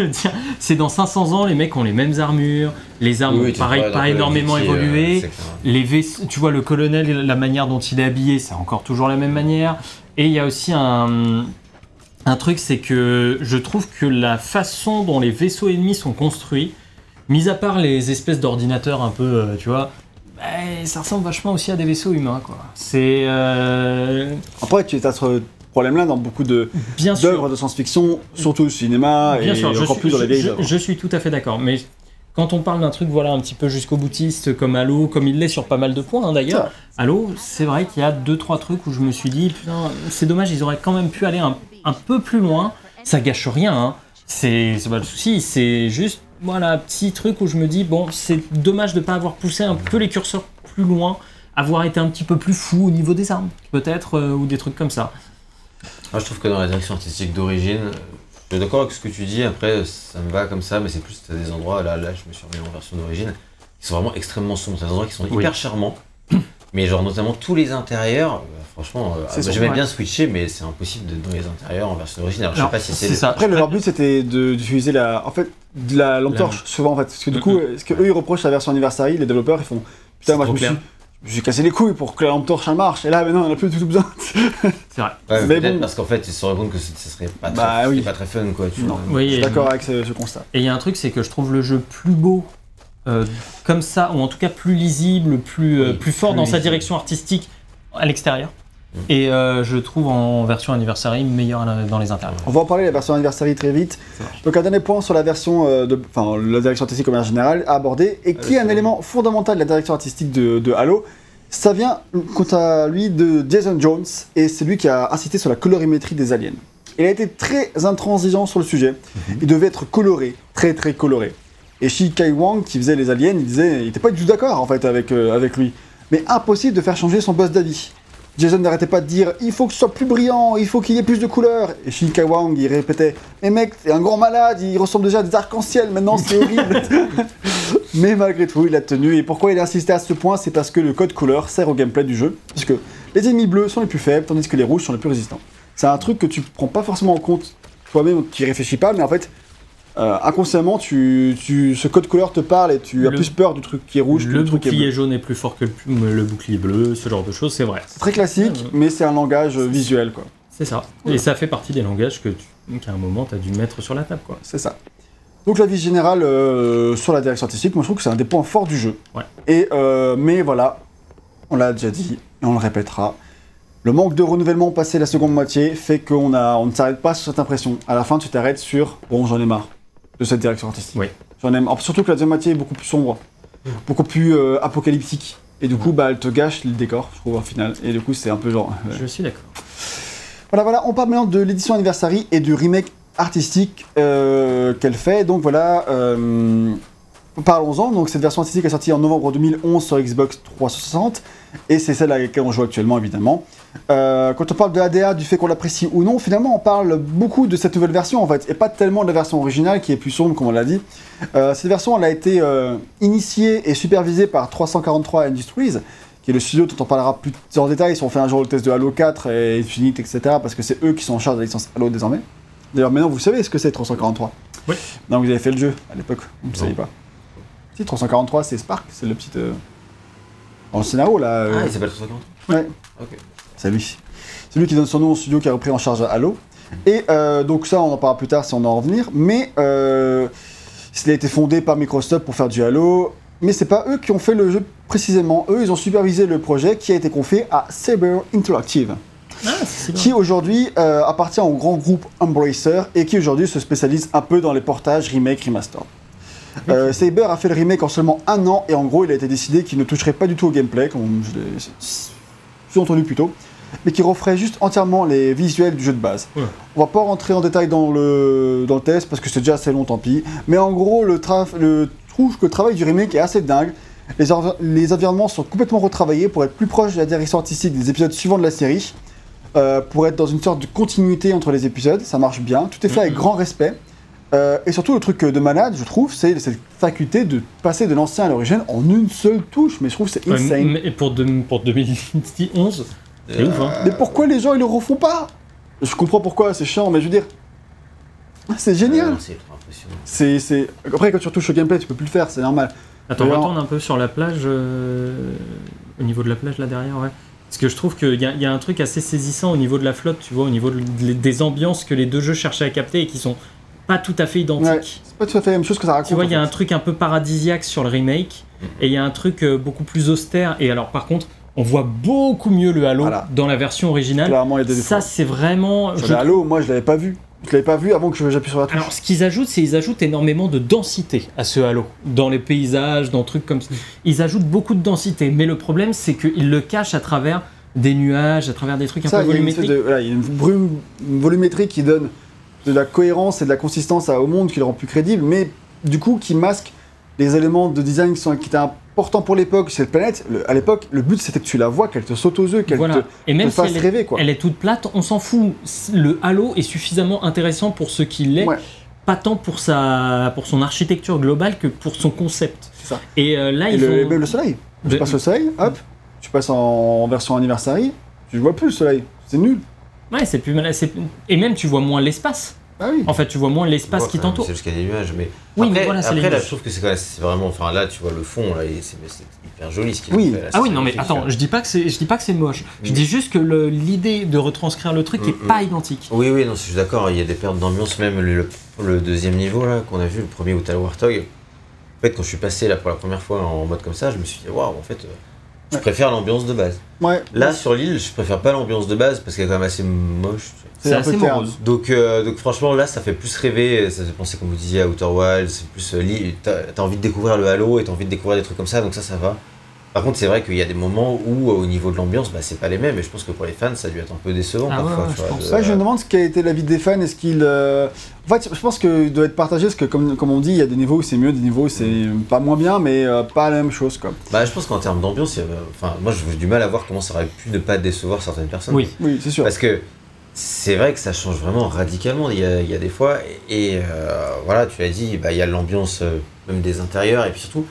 veux dire, c'est dans 500 ans, les mecs ont les mêmes armures, les armes oui, ont tu pareil, pas énormément euh, évolué. clair. Les vaisseaux, tu vois, le colonel, la manière dont il est habillé, c'est encore toujours la même manière. Et il y a aussi un, un truc, c'est que je trouve que la façon dont les vaisseaux ennemis sont construits, mis à part les espèces d'ordinateurs un peu, euh, tu vois, bah, ça ressemble vachement aussi à des vaisseaux humains, quoi. C'est euh, Après, tu as ce problème-là dans beaucoup de d'œuvres de science-fiction, surtout au cinéma Bien et sûr, encore suis, plus dans les vieilles je- œuvres. je suis tout à fait d'accord. Mais quand on parle d'un truc voilà, un petit peu jusqu'au boutiste comme Halo, comme il l'est sur pas mal de points hein, d'ailleurs. Halo, c'est vrai qu'il y a deux trois trucs où je me suis dit, putain, c'est dommage, ils auraient quand même pu aller un, un peu plus loin. Ça gâche rien, hein. c'est pas le souci, c'est juste voilà, petit truc où je me dis, bon, c'est dommage de pas avoir poussé un peu les curseurs plus loin, avoir été un petit peu plus fou au niveau des armes, peut-être, euh, ou des trucs comme ça. Moi, je trouve que dans la direction artistique d'origine, je suis d'accord avec ce que tu dis. Après, ça me va comme ça, mais c'est plus t'as des endroits. Là, là, je me suis remis en version d'origine, qui sont vraiment extrêmement sombres. T'as des endroits qui sont Oui. hyper charmants, mais genre notamment tous les intérieurs. Franchement, euh, sombre, j'aimais ouais. bien switcher, mais c'est impossible de dans les intérieurs en version d'origine. Alors, je sais pas si c'est. ça. Après, le- leur but c'était de- d'utiliser la, en fait, de la lampe La torche souvent en fait, parce que du coup, ce que eux ils reprochent à la version anniversary, les développeurs ils font, putain moi je me suis, clair. suis cassé les couilles pour que la lampe torche elle marche, et là maintenant on a plus du tout besoin. C'est vrai. Ouais, Mais bon. parce qu'en fait, ils se rendent compte que ce serait pas très, Bah oui. pas très fun, quoi. Tu Non. vois. Oui, je suis d'accord avec ce, ce constat. Et il y a un truc, c'est que je trouve le jeu plus beau, euh, comme ça, ou en tout cas plus lisible, plus, euh, plus fort plus dans sa direction artistique à l'extérieur. Mm. Et euh, je trouve en version anniversary meilleur dans les intérieurs. On va en parler de la version anniversary très vite. Donc un dernier point sur la version euh, de, enfin la direction artistique en manière générale à aborder et qui est un élément fondamental de la direction artistique de, de Halo? Ça vient, quant à lui, de Jason Jones et c'est lui qui a insisté sur la colorimétrie des aliens. Il a été très intransigeant sur le sujet. Il devait être coloré, très très coloré. Et Shi Kai Wang, qui faisait les aliens, il disait, il était pas du tout d'accord en fait avec, euh, avec lui. Mais impossible de faire changer son boss d'avis. Jason n'arrêtait pas de dire il faut que ce soit plus brillant, il faut qu'il y ait plus de couleurs. Et Shin Wang il répétait mais mec t'es un grand malade, il ressemble déjà à des arcs-en-ciel maintenant c'est horrible. mais malgré tout il a tenu et pourquoi il a insisté à ce point c'est parce que le code couleur sert au gameplay du jeu parce que les ennemis bleus sont les plus faibles tandis que les rouges sont les plus résistants. C'est un truc que tu prends pas forcément en compte toi-même qui réfléchis pas mais en fait euh, inconsciemment tu, tu- ce code couleur te parle et tu as Le- plus peur du truc qui est rouge que le du truc qui est bleu. bouclier jaune est plus fort que le, le bouclier bleu, ce genre de choses, c'est vrai. C'est très classique mais c'est un langage visuel quoi. C'est ça. Et ça fait partie des langages que tu- qu'à un moment tu as dû mettre sur la table. quoi. C'est ça. Donc la vie générale euh, sur la direction artistique, moi je trouve que c'est un des points forts du jeu. Ouais. Et euh, mais voilà, on l'a déjà dit et on le répétera. Le manque de renouvellement passé la seconde moitié fait qu'on a, on ne s'arrête pas sur cette impression. À la fin, tu t'arrêtes sur bon, j'en ai marre de cette direction artistique. Oui. J'en ai marre. Surtout que la deuxième moitié est beaucoup plus sombre, beaucoup plus euh, apocalyptique. Et du coup, bah, elle te gâche le décor, je trouve, au final. Et du coup, c'est un peu genre. euh, Je suis d'accord. voilà, voilà, on parle maintenant de l'édition anniversary et du remake artistique euh, qu'elle fait. Donc voilà, euh, parlons-en. Donc cette version artistique est sortie en novembre 2011 sur Xbox 360 et c'est celle à laquelle on joue actuellement évidemment. Euh, quand on parle de ADA, du fait qu'on l'apprécie ou non, finalement on parle beaucoup de cette nouvelle version en fait, et pas tellement de la version originale qui est plus sombre comme on l'a dit. Euh, cette version elle a été euh, initiée et supervisée par 343 Industries, qui est le studio dont on parlera plus en détail si on fait un jour le test de Halo 4 et Infinite, etc. Parce que c'est eux qui sont en charge de la licence Halo désormais. D'ailleurs maintenant vous savez ce que c'est 343 Oui. Non, vous avez fait le jeu à l'époque, vous ne saviez pas. Si 343 c'est Spark, c'est le petit... euh, le scénario là... euh, Ah, il s'appelle 350 Ouais. Ok. C'est lui. C'est lui qui donne son nom au studio qui a repris en charge Halo. Et euh, donc ça, on en parlera plus tard si on en revenir. Mais euh, il a été fondé par Microsoft pour faire du Halo. Mais c'est pas eux qui ont fait le jeu précisément. Eux, ils ont supervisé le projet qui a été confié à Saber Interactive, Ah, qui aujourd'hui euh, appartient au grand groupe Embracer et qui aujourd'hui se spécialise un peu dans les portages remake remaster. Euh, Saber a fait le remake en seulement un an et en gros il a été décidé qu'il ne toucherait pas du tout au gameplay, comme je l'ai sous-entendu plus tôt, mais qu'il referait juste entièrement les visuels du jeu de base. Ouais. On va pas rentrer en détail dans le, dans le test parce que c'est déjà assez long, tant pis. Mais en gros, le, traf- le, trouve que le travail du remake est assez dingue. Les, les environnements sont complètement retravaillés pour être plus proches de la direction artistique des épisodes suivants de la série, euh, pour être dans une sorte de continuité entre les épisodes. Ça marche bien. Tout est fait avec Mhm. grand respect. Euh, et surtout, le truc de malade, je trouve, c'est cette faculté de passer de l'ancien à l'origine en une seule touche. Mais je trouve que c'est insane. mais pour, de- pour 2011, c'est ouf, hein. Mais pourquoi les gens ils le refont pas? Je comprends pourquoi, c'est chiant, mais je veux dire, c'est génial. Euh, C'est impressionnant. C'est, c'est... Après, quand tu retouches au gameplay, tu peux plus le faire, c'est normal. Attends, D'ailleurs- retourne un peu sur la plage, euh, au niveau de la plage là derrière, ouais. Parce que je trouve qu'il y, y a un truc assez saisissant au niveau de la flotte, tu vois, au niveau de- des ambiances que les deux jeux cherchaient à capter et qui sont pas tout à fait Ouais, identiques. c'est pas tout à fait la même chose que ça raconte. Tu vois, il y a un truc un peu paradisiaque sur le remake, Mhm. et il y a un truc euh, beaucoup plus austère. Et alors, par contre, on voit beaucoup mieux le Halo Voilà. dans la version originale. Clairement, il y a des défauts. Ça, c'est vraiment. Sur je le Halo, moi, je l'avais pas vu. Je l'avais pas vu avant que j'appuie sur la touche. Alors, ce qu'ils ajoutent, c'est qu'ils ajoutent énormément de densité à ce Halo. Dans les paysages, dans trucs comme ça. Ils ajoutent beaucoup de densité. Mais le problème, c'est qu'ils le cachent à travers des nuages, à travers des trucs un ça, peu il y, a une espèce volumétriques. de, voilà, il y a une brume une volumétrie qui donne de la cohérence et de la consistance à- au monde qui le rend plus crédible, mais du coup qui masque les éléments de design qui, sont, qui étaient importants pour l'époque. Cette planète, le- à l'époque, le but c'était que tu la vois, qu'elle te saute aux yeux, qu'elle Voilà. te, Et te même si fasse elle rêver. Quoi. elle est toute plate, on s'en fout. Le Halo est suffisamment intéressant pour ce qu'il est. Ouais. Pas tant pour, sa, pour son architecture globale que pour son concept. Ça. Et euh, là, Et ils le, ont. le soleil. Tu passes le soleil, hop, tu passes en version anniversary, tu vois plus le soleil. C'est nul. Ouais, c'est plus mal. Et même, tu vois moins l'espace. Ah oui. En fait, tu vois moins l'espace qui t'entoure. C'est jusqu'à des nuages, mais. Oui, après, mais voilà, c'est après les là, je trouve que c'est quand même- c'est vraiment. Enfin, là, tu vois le fond, là, c'est hyper joli ce qu'ils Oui. fait. là, Ah oui, non mais attends, je dis pas que c'est, je dis pas que c'est moche. Je Mm. dis juste que le- l'idée de retranscrire le truc est Mm, pas identique. Oui, oui, non, je suis d'accord, il y a des pertes d'ambiance, même le, le deuxième niveau là qu'on a vu, le premier Outal Warthog. En fait, quand je suis passé là pour la première fois en mode comme ça, je me suis dit, waouh, en fait, euh, je Ouais. préfère l'ambiance de base. Ouais. Là, sur l'île, je préfère pas l'ambiance de base parce qu'elle est quand même assez moche. c'est c'est un peu assez morose. Donc, euh, donc franchement, là, ça fait plus rêver, ça fait penser, comme vous disiez, à Outer Wilds, c'est plus euh, t'as envie de découvrir le Halo et t'as envie de découvrir des trucs comme ça, donc ça, ça va. Par contre, c'est vrai qu'il y a des moments où, euh, au niveau de l'ambiance, bah, c'est pas les mêmes, et je pense que pour les fans, ça a dû être un peu décevant Ah parfois. ouais, tu je vois, pense. de- Ouais, je me demande ce qu'a été l'avis des fans. Est-ce qu'il. euh, En fait, je pense qu'il doit être partagé parce que, comme, comme on dit, il y a des niveaux où c'est mieux, des niveaux où c'est pas moins bien, mais euh, pas la même chose. Quoi. Bah, je pense qu'en termes d'ambiance, avait- enfin, moi j'ai du mal à voir comment ça aurait pu ne pas décevoir certaines personnes. Oui. Oui, c'est sûr. Parce que c'est vrai que ça change vraiment radicalement. Il y a, il y a des fois, et, et, euh, voilà, tu l'as dit, bah, il y a l'ambiance euh, même des intérieurs, et puis surtout,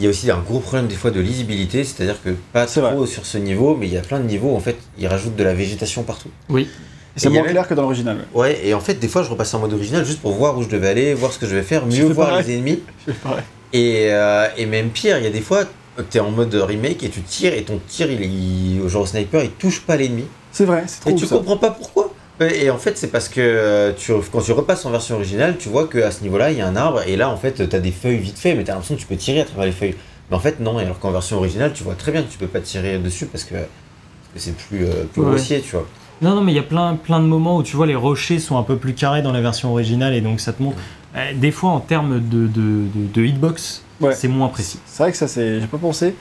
il y a aussi un gros problème des fois de lisibilité, c'est-à-dire que pas trop sur ce niveau, mais il y a plein de niveaux, en fait, ils rajoutent de la végétation partout. Oui. Et c'est moins même- clair que dans l'original. ouais. Et en fait, des fois, je repasse en mode original juste pour voir où je devais aller, voir ce que je vais faire, mieux voir pareil. les ennemis. Et, euh, et même pire, il y a des fois, tu es en mode remake et tu tires et ton tir, il, il, genre au sniper, il touche pas l'ennemi. C'est vrai, c'est trop Et tu ça. comprends pas pourquoi. Et en fait, c'est parce que euh, tu, quand tu repasses en version originale, tu vois qu'à ce niveau-là, il y a un arbre et là, en fait, tu as des feuilles vite fait, mais tu as l'impression que tu peux tirer à travers les feuilles. Mais en fait, non. Et alors qu'en version originale, tu vois très bien que tu peux pas tirer dessus parce que, c'est plus, euh, plus Ouais. grossier, tu vois. Non, non, mais il y a plein, plein de moments où tu vois les rochers sont un peu plus carrés dans la version originale et donc ça te montre. Euh, des fois, en termes de, de, de, de hitbox, Ouais. c'est moins précis. C'est vrai que ça, c'est. J'ai pas pensé,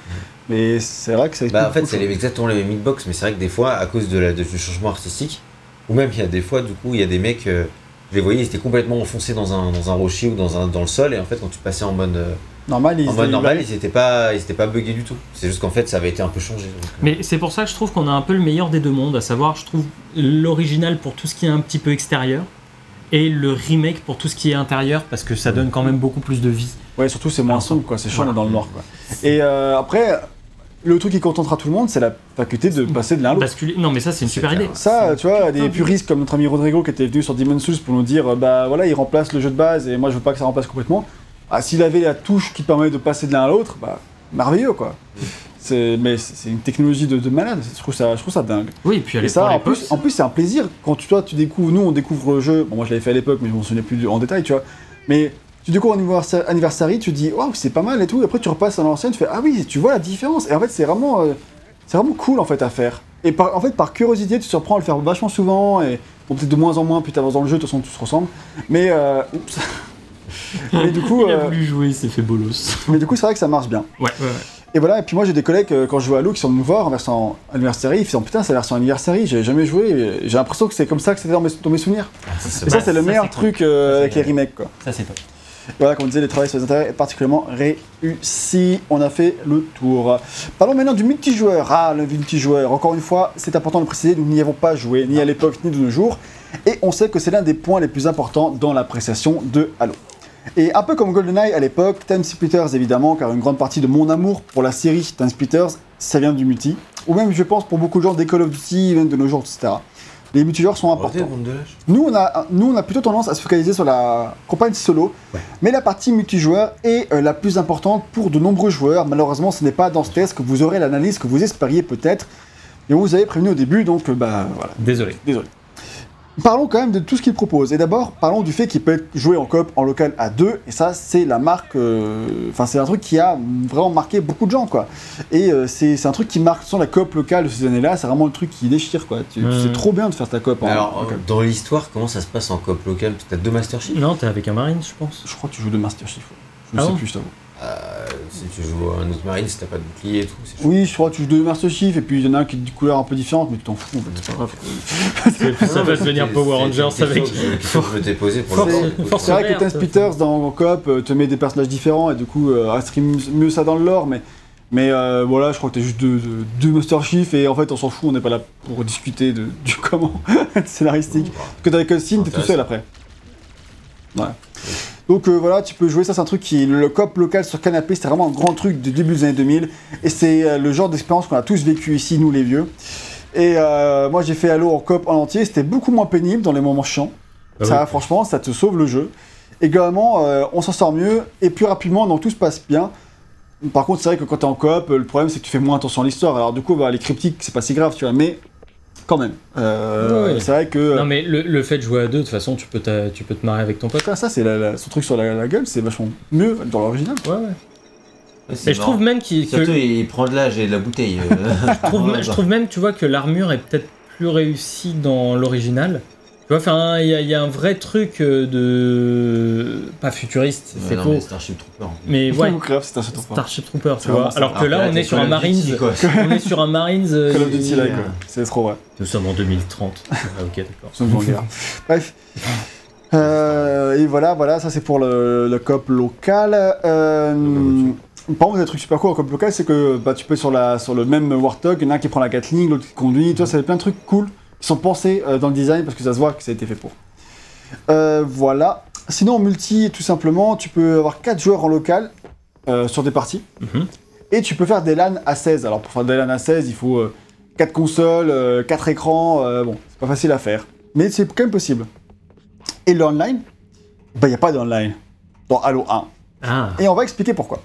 mais c'est vrai que c'est. Bah, en fait, c'est les- exactement les mêmes hitbox, mais c'est vrai que des fois, à cause de la, de- du changement artistique, ou même il y a des fois, du coup, il y a des mecs, euh, je les voyais, ils étaient complètement enfoncés dans un, dans un rocher ou dans, un, dans le sol, et en fait, quand tu passais en mode, euh, Normal, ils en mode étaient- normal, ils étaient pas, ils étaient pas buggés du tout. C'est juste qu'en fait, ça avait été un peu changé. donc, euh, Mais c'est pour ça que je trouve qu'on a un peu le meilleur des deux mondes, à savoir, je trouve l'original pour tout ce qui est un petit peu extérieur et le remake pour tout ce qui est intérieur parce que ça donne quand même beaucoup plus de vie. Ouais, surtout c'est moins sombre, quoi. C'est chaud, on est voilà. dans le noir, quoi. Et euh, après, le truc qui contentera tout le monde, c'est la faculté de passer de l'un à l'autre. Basculer. Non, mais ça, c'est une super idée. Ça, tu vois, des puristes comme notre ami Rodrigo qui était venu sur Demon's Souls pour nous dire, euh, bah voilà, il remplace le jeu de base et moi je veux pas que ça remplace complètement. Ah, s'il avait la touche qui permet de passer de l'un à l'autre, bah merveilleux quoi. C'est, mais c'est une technologie de, de malade. Je trouve ça, je trouve ça dingue. Oui, et puis à Et ça, l'époque, en plus, en plus, c'est un plaisir quand tu, toi, tu découvres. Nous, on découvre le jeu. Bon, moi, je l'avais fait à l'époque, mais je m'en souviens plus en détail, tu vois. Mais tu découvres Anniversa- Anniversary, tu dis, waouh, c'est pas mal et tout. Et après, tu repasses à l'ancienne, tu fais, ah oui, tu vois la différence. Et en fait, c'est vraiment, euh, c'est vraiment cool en fait à faire. Et par, en fait, par curiosité, tu te surprends à le faire vachement souvent. Et bon, peut-être de moins en moins, puis t'avances dans le jeu, de toute façon, tout se ressemble. Mais, euh, oups. mais du coup, il a euh, voulu jouer, il s'est fait bolos. mais du coup, c'est vrai que ça marche bien. Ouais, ouais, ouais. Et voilà, et puis moi j'ai des collègues, euh, quand je joue à Halo, qui sont venus me voir en version anniversary, ils font putain, c'est la version anniversary, j'ai jamais joué, j'ai l'impression que c'est comme ça que c'était dans mes, dans mes souvenirs. ah, Et ça, c'est le ça, meilleur truc euh, avec les remakes, quoi. Ça, c'est top. Voilà, comme on disait, les travaux sur les intérêts est particulièrement réussi. On a fait le tour. Parlons maintenant du multijoueur. Ah, le multijoueur. Encore une fois, c'est important de préciser, nous n'y avons pas joué, ni à l'époque, ni de nos jours. Et on sait que c'est l'un des points les plus importants dans l'appréciation de Halo. Et un peu comme GoldenEye à l'époque, Time Splitters évidemment, car une grande partie de mon amour pour la série Time Splitters, ça vient du multi. Ou même, je pense, pour beaucoup de gens, des Call of Duty, même de nos jours, etc. Les multijoueurs sont importants. Nous on, a, nous, on a plutôt tendance à se focaliser sur la campagne solo, Ouais. mais la partie multijoueur est euh, la plus importante pour de nombreux joueurs. Malheureusement, ce n'est pas dans ce test que vous aurez l'analyse que vous espériez peut-être. Et on vous avait prévenu au début, donc euh, bah voilà, Désolé. désolé. Parlons quand même de tout ce qu'il propose. Et d'abord, parlons du fait qu'il peut être joué en coop en local à deux. Et ça, c'est la marque. euh, Enfin, c'est un truc qui a vraiment marqué beaucoup de gens, quoi. Et euh, c'est c'est un truc qui marque sans la coop locale de ces années-là. C'est vraiment le truc qui déchire, quoi. Tu, Mhm. C'est trop bien de faire ta coop en Alors, local. dans l'histoire, comment ça se passe en coop local? T'as deux Master Chief Non, t'es avec un Marine, je pense. Je crois que tu joues de Master Chief. ouais. Je ne Ah sais bon? plus, je t'avoue. Euh, Si tu joues un autre marine, si t'as pas de bouclier et tout, c'est. Oui, je crois que tu joues de Master Chief, et puis il y en a un qui est de couleur un peu différente, mais tu t'en fous, en fait, c'est pas grave. ça va devenir Power Rangers avec. que je- que pour le C'est vrai que. Time Splitters dans coop euh, te met des personnages différents, et du coup, euh, inscrit mieux ça dans le lore, mais. Mais euh, voilà, je crois que t'es juste deux, deux, deux Master Chief et en fait on s'en fout, on n'est pas là pour discuter de, du comment scénaristique. Parce que t'as les cutscenes, t'es tout seul après. Ouais. Donc euh, voilà, tu peux jouer, ça c'est un truc qui le cop local sur canapé, c'était vraiment un grand truc du début des années 2000 et c'est euh, le genre d'expérience qu'on a tous vécu ici, nous les vieux. Et euh, moi j'ai fait Halo en cop en entier, c'était beaucoup moins pénible dans les moments chiants. Ah ça oui. franchement, ça te sauve le jeu. Également, euh, on s'en sort mieux et plus rapidement, donc tout se passe bien. Par contre, c'est vrai que quand t'es en coop, le problème c'est que tu fais moins attention à l'histoire. Alors du coup, bah, les cryptiques, c'est pas si grave, tu vois, mais quand même. Euh. C'est vrai que. Non, mais le, le fait de jouer à deux, de toute façon, tu peux, tu peux te marrer avec ton pote. Ça, ça, c'est la- la- son truc sur la, la gueule, c'est vachement mieux dans l'original. Ouais, ouais. Et je trouve même qu'il. que- il prend de l'âge et de la bouteille. euh. je, trouve, je trouve même, tu vois, que l'armure est peut-être plus réussie dans l'original. Tu vois, enfin, il y, a- il y a un vrai truc euh, de. Pas futuriste, c'est faux. mais Starship Trooper. Mais ouais, grave, c'est un château fort. Starship Trooper, tu C'est vois. Alors que là, on est sur un Marines. on est sur un Marines. Call of Duty là, quoi. C'est trop vrai. Nous sommes en 2030. Ah, ok, d'accord. Nous sommes en guerre. Bref. Euh, et voilà, voilà, ça c'est pour le, le cop local. Euh, par contre, un truc super cool en cop local, c'est que bah, tu peux sur, la, sur le même Warthog, il y en a un qui prend la Gatling, l'autre qui conduit. Toi, ça fait plein de trucs cool qui sont pensés euh, dans le design parce que ça se voit que ça a été fait pour. Euh, voilà. Sinon, en multi, tout simplement, tu peux avoir 4 joueurs en local euh, sur des parties. Mhm. Et tu peux faire des LAN à 16. Alors pour faire des LAN à 16, il faut 4 consoles, 4 écrans. bon, c'est pas facile à faire. Mais c'est quand même possible. Et le online? Bah, il n'y a pas d'online dans Halo 1. Ah, Et on va expliquer pourquoi.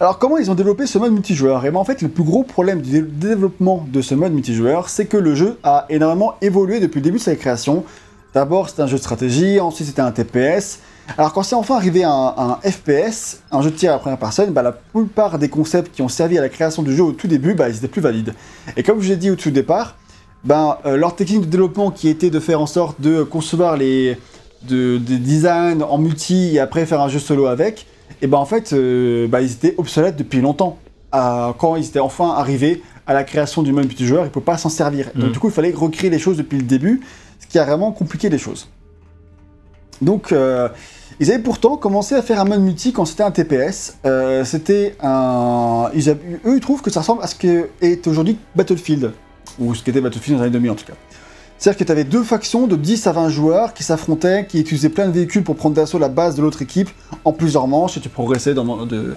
Alors, comment ils ont développé ce mode multijoueur? Et ben en fait, le plus gros problème du dé- développement de ce mode multijoueur, c'est que le jeu a énormément évolué depuis le début de sa création. D'abord, c'était un jeu de stratégie, ensuite, c'était un TPS. Alors, quand c'est enfin arrivé à un, FPS, un jeu de tir à la première personne, bah, la plupart des concepts qui ont servi à la création du jeu au tout début, bah, ils étaient plus valides. Et comme je l'ai dit au tout départ, euh, leur technique de développement qui était de faire en sorte de concevoir les de, des designs en multi et après faire un jeu solo avec, et ben en fait, euh, bah, ils étaient obsolètes depuis longtemps. Quand ils étaient enfin arrivés à la création du mode multijoueur, ils ne pouvaient pas s'en servir. Donc Mm. du coup, il fallait recréer les choses depuis le début, ce qui a vraiment compliqué les choses. Donc, euh, ils avaient pourtant commencé à faire un mode multi quand c'était un TPS. Euh, c'était un. Ils avaient- eux, ils trouvent que ça ressemble à ce que est aujourd'hui Battlefield, ou ce qu'était Battlefield dans les années 2000 en tout cas. C'est-à-dire que tu avais deux factions de 10 à 20 joueurs qui s'affrontaient, qui utilisaient plein de véhicules pour prendre d'assaut la base de l'autre équipe en plusieurs manches, et tu progressais dans, de-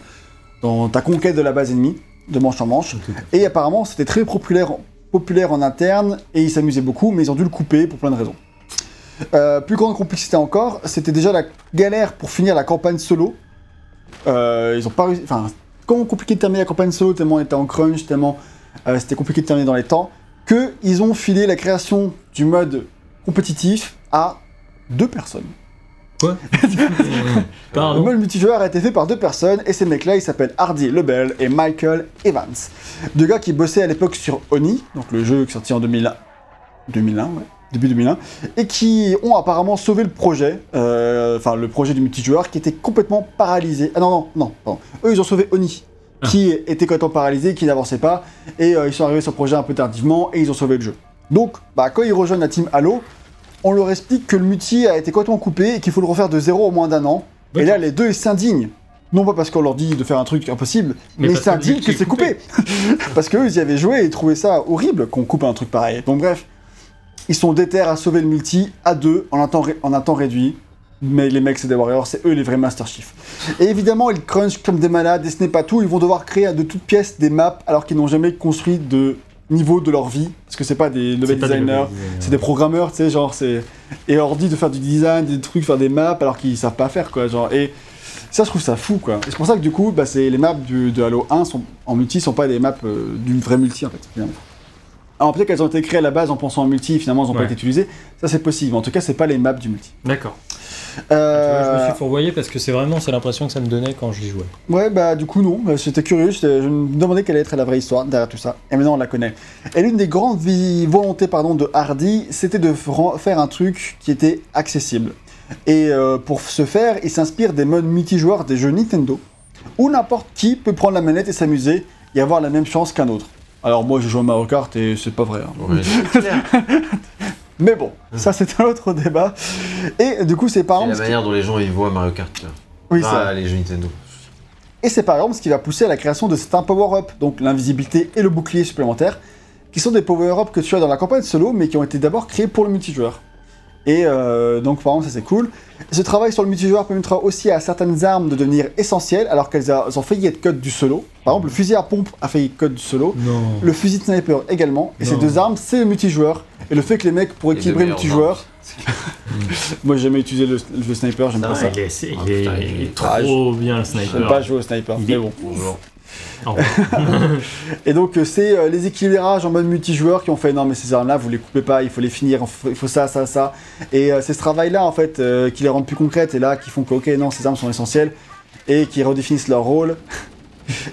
dans ta conquête de la base ennemie, de manche en manche. Et apparemment, c'était très populaire, populaire en interne, et ils s'amusaient beaucoup, mais ils ont dû le couper pour plein de raisons. Euh, plus grande complexité encore, c'était déjà la galère pour finir la campagne solo. Euh, ils ont pas réussi. Enfin, comment compliqué de terminer la campagne solo, tellement on était en crunch, tellement euh, c'était compliqué de terminer dans les temps, que ils ont filé la création du mode compétitif à deux personnes. Quoi Le mode multijoueur a été fait par deux personnes, et ces mecs-là, ils s'appellent Hardy Lebel et Michael Evans. Deux gars qui bossaient à l'époque sur Oni, donc le jeu qui est sorti en 2001, 2001, ouais, début 2001, et qui ont apparemment sauvé le projet, euh, enfin le projet du multijoueur qui était complètement paralysé. Ah non, non, non, pardon. Eux, ils ont sauvé Oni, qui était complètement paralysé, qui n'avançait pas, et euh, ils sont arrivés sur le projet un peu tardivement, et ils ont sauvé le jeu. Donc, bah, quand ils rejoignent la team Halo, on leur explique que le multi a été complètement coupé et qu'il faut le refaire de zéro en moins d'un an. Et là, les deux, ils s'indignent. Non pas parce qu'on leur dit de faire un truc impossible, mais, Mais ils s'indignent que est c'est coupé. parce qu'eux, ils y avaient joué et ils trouvaient ça horrible qu'on coupe un truc pareil. Donc bref, ils sont déter à sauver le multi à deux en un temps, en un temps réduit. Mais les mecs, c'est des Warriors, c'est eux les vrais Master Chief. Et évidemment, ils crunchent comme des malades, et ce n'est pas tout, ils vont devoir créer de toutes pièces des maps alors qu'ils n'ont jamais construit de niveau de leur vie. Parce que c'est pas des level C'est pas des designers, c'est des programmeurs, tu sais, genre, c'est. Et leur dit de faire du design, des trucs, faire des maps, alors qu'ils savent pas faire, quoi. Genre, et ça, je trouve ça fou, quoi. Et c'est pour ça que du coup, bah, les maps du- de Halo 1 sont, en multi sont pas des maps euh, d'une vraie multi, en fait, finalement. Alors, peut-être qu'elles ont été créées à la base en pensant en multi, et finalement, elles n'ont pas été utilisées. Ça, c'est possible. En tout cas, c'est pas les maps du multi. D'accord. Euh, je me suis fourvoyé parce que c'est vraiment c'est l'impression que ça me donnait quand j'y jouais. Ouais, bah du coup non, Euh, j'étais curieux, je me demandais quelle allait être la vraie histoire derrière tout ça, et maintenant on la connaît. Et l'une des grandes vi- volontés pardon, de Hardy, c'était de faire un truc qui était accessible. Et euh, pour ce faire, il s'inspire des modes multijoueurs des jeux Nintendo, où n'importe qui peut prendre la manette et s'amuser, et avoir la même chance qu'un autre. Alors moi je joue à Mario Kart et c'est pas vrai. hein. Ouais, c'est clair. Mais bon, ça c'est un autre débat. Et du coup c'est par C'est la exemple... ce qui- manière dont les gens ils voient Mario Kart. Oui, ah, ça. les jeux Nintendo. Et c'est par exemple ce qui va pousser à la création de certains power-up, donc l'invisibilité et le bouclier supplémentaire, qui sont des power-up que tu as dans la campagne solo, mais qui ont été d'abord créés pour le multijoueur. Et euh, donc par exemple ça c'est cool. Ce travail sur le multijoueur permettra aussi à certaines armes de devenir essentielles alors qu'elles ont failli être code du solo. Par exemple le fusil à pompe a failli être code du solo, Non. le fusil de sniper également. Et ces Non. deux armes c'est le multijoueur. Et le fait que les mecs pour équilibrer le meilleures multijoueur... Moi j'ai jamais utilisé le, le sniper, j'aime pas ça. il est, Ah, il est- putain, il est il est- trop bien le J'aime sniper. pas jouer au sniper, Il mais est- bon. Et donc euh, c'est euh, les équilibrages en mode multijoueur qui ont fait non mais ces armes là vous les coupez pas, il faut les finir, il faut, ça, ça, ça. Et euh, c'est ce travail là en fait euh, qui les rendent plus concrètes et là qui font que ok non ces armes sont essentielles et qui redéfinissent leur rôle.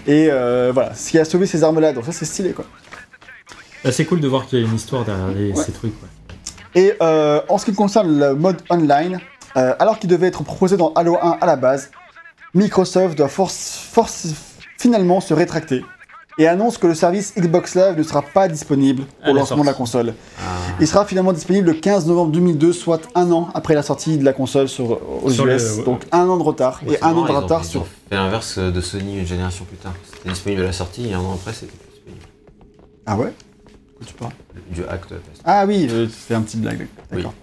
et euh, voilà, ce qui a sauvé ces armes là, donc ça c'est stylé quoi. Bah, c'est cool de voir qu'il y a une histoire derrière les- Ouais. ces trucs. ouais. Et euh, en ce qui concerne le mode online, euh, alors qu'il devait être proposé dans Halo 1 à la base, Microsoft doit force, force finalement se rétracter et annonce que le service Xbox Live ne sera pas disponible À au la lancement de la console. Ah. Il sera finalement disponible le 15 novembre 2002, soit un an après la sortie de la console sur, aux Sur US. Donc un an de retard et c'est un an de ont- retard sur. fait l'inverse de Sony une génération plus tard. C'était disponible à la sortie et un an après c'était disponible. Ah ouais? Tu parles Du hack de la PS. Ah oui, euh, fais un petit blague. D'accord.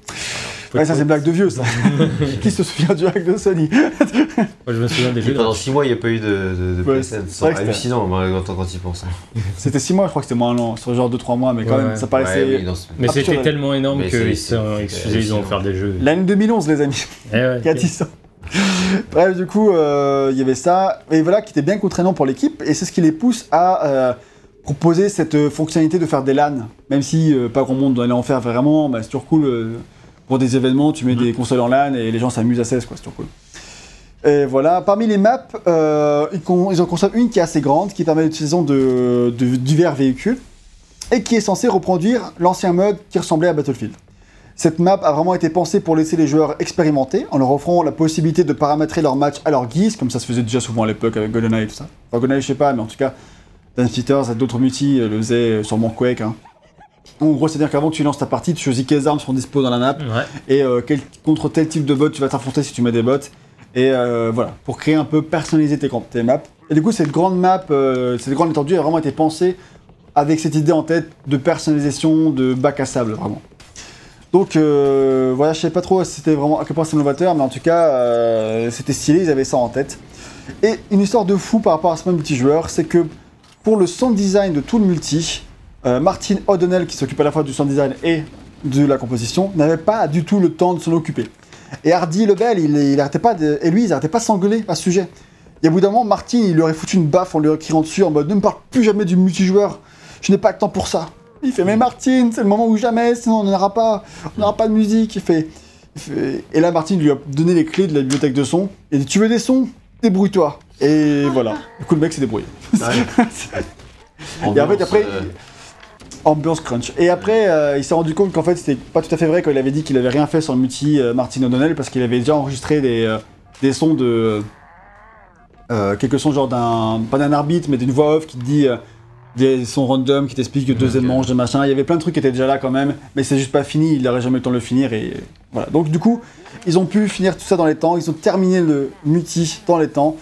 Ouais, ça c'est blague de vieux ça. Qui se souvient du hack de Sony Moi, je me souviens des jeux. pendant 6 mois il n'y a pas eu de, de, de Ouais, PSN. c'est c'était- hallucinant moi, quand, quand il pense. C'était 6 mois, je crois que c'était moins un an, sur genre 2-3 mois, mais quand Ouais, même, ça paraissait. Oui, Mais c'était tellement énorme qu'ils se sont excusés, ils ont faire des jeux. L'année 2011, les amis. Eh ouais, Il y a 10 ans. Bref, du coup, euh, il y avait ça, et voilà, qui était bien contraignant pour l'équipe, et c'est ce qui les pousse à euh, proposer cette euh, fonctionnalité de faire des LAN. Même si euh, pas grand monde allait en faire vraiment, bah, c'est toujours cool. euh, pour des événements, tu mets Mhm. des consoles en LAN et les gens s'amusent à 16, quoi, c'est toujours cool. Et voilà, parmi les maps, euh, ils, ils en conçoivent une qui est assez grande, qui permet l'utilisation de, de divers véhicules, et qui est censée reproduire l'ancien mode qui ressemblait à Battlefield. Cette map a vraiment été pensée pour laisser les joueurs expérimenter, en leur offrant la possibilité de paramétrer leur match à leur guise, comme ça se faisait déjà souvent à l'époque avec GoldenEye et tout ça. Enfin, GoldenEye, je sais pas, mais en tout cas, Dan Peters et d'autres multi euh, le faisaient euh, sûrement Quake. Hein. En gros, c'est-à-dire qu'avant que tu lances ta partie, tu choisis quelles armes sont dispo dans la map Ouais. et euh, quel- contre tel type de bot tu vas t'affronter si tu mets des bots. Et euh, voilà, pour créer un peu personnaliser tes, maps. Et du coup, cette grande map, euh, cette grande étendue a vraiment été pensée avec cette idée en tête de personnalisation, de bac à sable, vraiment. Donc voilà, je sais pas trop si c'était vraiment à quel point c'est novateur, mais en tout cas, c'était stylé, ils avaient ça en tête. Et une histoire de fou par rapport à ce même multijoueur, c'est que pour le sound design de tout le multi, euh, Martin O'Donnell, qui s'occupe à la fois du sound design et de la composition, n'avait pas du tout le temps de s'en occuper. Et Hardy Lebel, il, il arrêtait pas de- et lui, ils arrêtaient pas s'engueuler à ce sujet. Et au bout d'un moment, Martin, il lui aurait foutu une baffe en lui criant dessus en mode ne me parle plus jamais du multijoueur, je n'ai pas le temps pour ça. Il fait mais Martin, c'est le moment où jamais, sinon on n'aura pas, on n'aura pas de musique. Il fait, et là Martin lui a donné les clés de la bibliothèque de sons. Il dit tu veux des sons, débrouille-toi. Et voilà. Du coup le mec s'est débrouillé. Et en fait, après, euh, Ambiance crunch. Et après, euh, il s'est rendu compte qu'en fait, c'était pas tout à fait vrai quand il avait dit qu'il avait rien fait sur le multi euh, Martin O'Donnell parce qu'il avait déjà enregistré des, euh, des sons de. euh, quelques sons, genre d'un. pas d'un arbitre, mais d'une voix off qui te dit. euh, des sons random qui t'expliquent que deuxième manche de machin. Il y avait plein de trucs qui étaient déjà là quand même, mais c'est juste pas fini. Il n'aurait jamais eu le temps de le finir et voilà. Donc du coup, ils ont pu finir tout ça dans les temps. Ils ont terminé le multi dans les temps.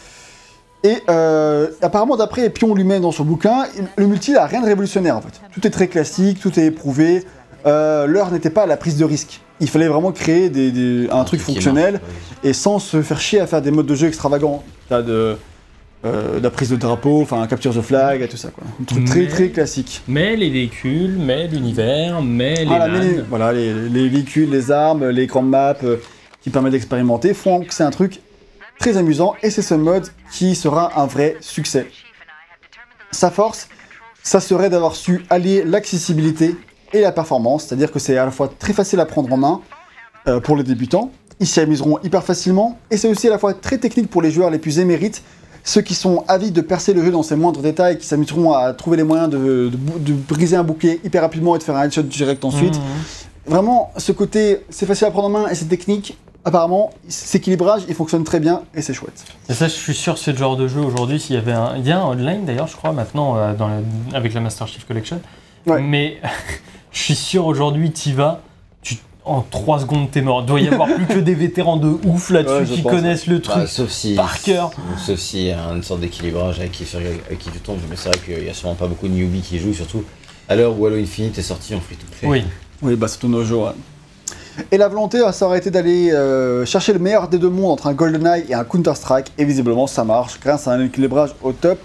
Et euh, apparemment, d'après Pion lui-même dans son bouquin, le multi n'a rien de révolutionnaire en fait. Tout est très classique, tout est éprouvé. Euh, L'heure n'était pas à la prise de risque. Il fallait vraiment créer des- des- un truc marche, fonctionnel ouais. et sans se faire chier à faire des modes de jeu extravagants. T'as de, euh, de la prise de drapeau, enfin capture the flag et tout ça quoi. Un truc très Mais- très classique. Mais les véhicules, mais l'univers, mais les Voilà, mais les, voilà, les, les véhicules, les armes, les grandes maps euh, qui permettent d'expérimenter font que c'est un truc très amusant et c'est ce mode qui sera un vrai succès. Sa force, ça serait d'avoir su allier l'accessibilité et la performance, c'est-à-dire que c'est à la fois très facile à prendre en main euh, pour les débutants, ils s'y amuseront hyper facilement, et c'est aussi à la fois très technique pour les joueurs les plus émérites, ceux qui sont avides de percer le jeu dans ses moindres détails, qui s'amuseront à trouver les moyens de, de bou- de briser un bouquet hyper rapidement et de faire un headshot direct ensuite. Mhm. Vraiment, ce côté, c'est facile à prendre en main et c'est technique, apparemment, cet équilibrage, il fonctionne très bien et c'est chouette. Et ça, je suis sûr, le genre de jeu aujourd'hui. S'il y avait un, il y a un online d'ailleurs, je crois maintenant euh, dans avec la Master Chief Collection. Ouais. Mais je suis sûr aujourd'hui, t'y vas, tu en 3 secondes t'es mort. Il doit y avoir plus que des vétérans de ouf là-dessus Ouais, qui pense, connaissent le Bah, truc. sauf si. par cœur. Sauf s'il y a une sorte d'équilibrage avec qui, sur- avec qui tu tombes. Mais c'est vrai qu'il y a sûrement pas beaucoup de newbies qui jouent, surtout à l'heure où Halo Infinite est sorti en free to play. oui. Oui, bah c'est tous nos jours. Et la volonté, ça aurait été d'aller euh, chercher le meilleur des deux mondes entre un GoldenEye et un Counter-Strike, et visiblement ça marche grâce à un équilibrage au top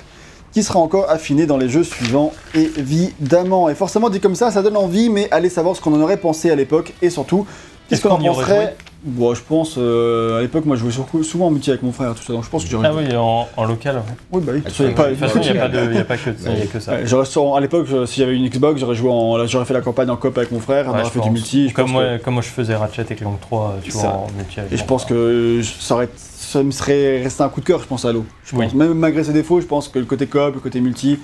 qui sera encore affiné dans les jeux suivants, évidemment. Et forcément, dit comme ça, ça donne envie, mais allez savoir ce qu'on en aurait pensé à l'époque, et surtout, qu'est-ce Est-ce qu'on en penserait Bon, je pense, euh, à l'époque, moi je jouais souvent en multi avec mon frère, tout ça, donc je pense que j'aurais. Ah oui, en, en local. ouais. Oui, bah oui, Ah, ça, y a pas- vois, De toute façon, il n'y a, pas de- il y a pas que, il y a que ça. Ouais, sûrement- à l'époque, si j'avais une Xbox, j'aurais joué en, j'aurais fait la campagne en coop avec mon frère, on Ouais, aurait je fait du pense. multi. je comme, moi, que- comme moi je faisais Ratchet et Clank 3, tu vois, ça. en multi avec Et je mon pense frère. que je- ça, aurait, ça me serait resté un coup de cœur, je pense, à Halo. Je Oui. pense. Même malgré ses défauts, je pense que le côté coop, le côté multi,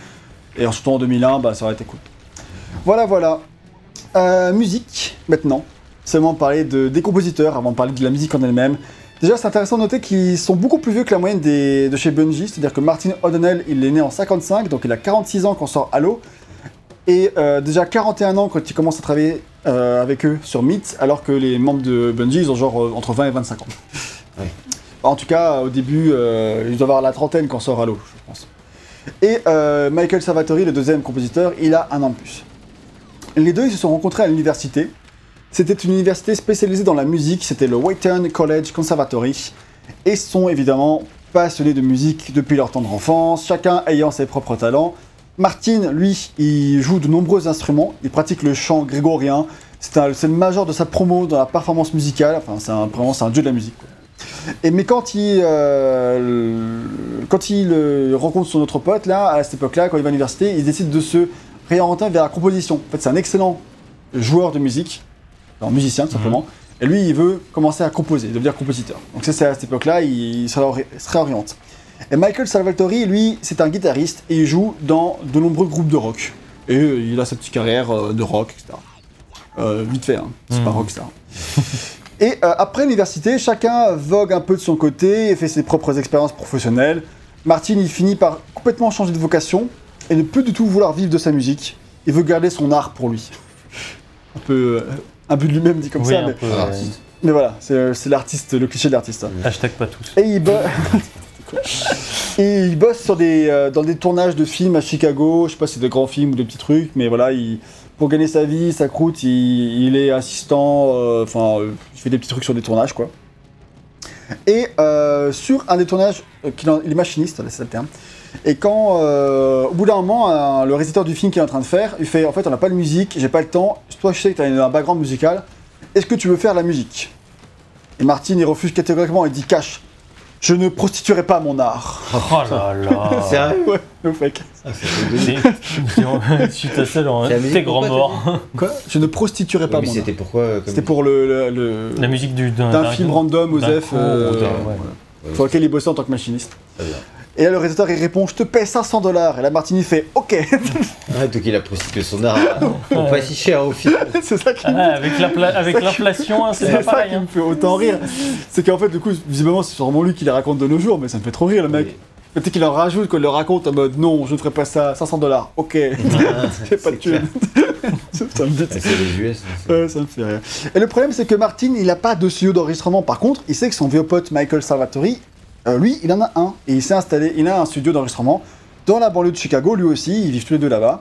et surtout en 2001, bah, ça aurait été cool. Voilà, voilà. Euh, musique, maintenant. Seulement parler de, des compositeurs avant de parler de la musique en elle-même. Déjà, c'est intéressant de noter qu'ils sont beaucoup plus vieux que la moyenne des, de chez Bungie. C'est-à-dire que Martin O'Donnell, il est né en 55, donc il a 46 ans quand sort Halo. Et euh, déjà 41 ans quand il commence à travailler euh, avec eux sur Myth, alors que les membres de Bungie, ils ont genre euh, entre 20 et 25 ans. Ouais. En tout cas, au début, ils doivent avoir la trentaine quand sort Halo, je pense. Et Michael Salvatori, le deuxième compositeur, il a un an de plus. Les deux, ils se sont rencontrés à l'université. C'était une université spécialisée dans la musique, c'était le Wheaton College Conservatory. Et sont évidemment passionnés de musique depuis leur tendre enfance, chacun ayant ses propres talents. Martin, lui, il joue de nombreux instruments, il pratique le chant grégorien, c'est le major de sa promo dans la performance musicale, enfin c'est vraiment c'est un dieu de la musique. Et mais quand il, euh, quand il euh, rencontre son autre pote, là, à cette époque-là, quand il va à l'université, il décide de se réorienter vers la composition. En fait, c'est un excellent joueur de musique, musicien tout simplement, et lui, il veut commencer à composer, devenir compositeur. Donc c'est à cette époque-là, il, se réori- se réoriente. Et Michael Salvatori, lui, c'est un guitariste et il joue dans de nombreux groupes de rock. Et euh, il a sa petite carrière euh, de rock, etc. Euh, vite fait, hein. c'est Mhm. pas rockstar. Et euh, après l'université, chacun vogue un peu de son côté et fait ses propres expériences professionnelles. Martin, il finit par complètement changer de vocation et ne peut du tout vouloir vivre de sa musique. Il veut garder son art pour lui. un peu euh, un but de lui-même dit comme Oui, ça, un mais, peu, Ah, ouais. mais voilà, c'est c'est l'artiste, le cliché de l'artiste. hein. Hashtag pas tous. Et il, bo- Et il bosse sur des, euh, dans des tournages de films à Chicago, je sais pas si c'est des grands films ou des petits trucs, mais voilà, il, pour gagner sa vie, sa croûte, il, il est assistant, euh, enfin, euh, il fait des petits trucs sur des tournages, quoi. Et euh, sur un des tournages, euh, qu'il en- il est machiniste, c'est le terme, et quand, euh, au bout d'un moment, un- le réalisateur du film qu'il est en train de faire, il fait, en fait, on n'a pas de musique, j'ai pas le temps, toi je sais que tu as un background musical, est-ce que tu veux faire la musique? Et Martin, il refuse catégoriquement, il dit, cache, je ne prostituerai pas mon art. Oh là là. Sérieux? Ouais, le fake. Ah, c'est dégueu. C'est- Suite à ça, t'es grand mort. Quoi? Je ne prostituerai pas Mais mon art. c'était pourquoi euh, C'était pour le, le- le- La musique du, d'un, film random, Osef, euh, ou d'un- voilà, ouais. Ouais, sur lequel il bossait en tant que machiniste. très bien. Et là, le réalisateur, il répond Je te paie 500 dollars. Et là, Martini fait Ok Ah, donc il a prostitué son art pour pas si cher au final. C'est ça qui, Ah, avec l'infla- avec l'inflation, hein, c'est c'est pas ça pareil. qui hein. me fait autant rire. C'est qu'en fait, du coup, visiblement, c'est sûrement lui qui les raconte de nos jours, mais ça me fait trop rire, le mec. Peut-être qu'il en rajoute, qu'il le raconte en mode Non, je ne ferai pas ça, 500 dollars. Ok, j'ai pas de thune. ça me dit. Ah, C'est les US. hein, Ouais, ça me fait rire. Et le problème, c'est que Martin, il n'a pas de studio d'enregistrement. Par contre, il sait que son vieux pote Michael Salvatori, euh, lui, il en a un. Et il s'est installé, il a un studio d'enregistrement dans la banlieue de Chicago, lui aussi. Ils vivent tous les deux là-bas.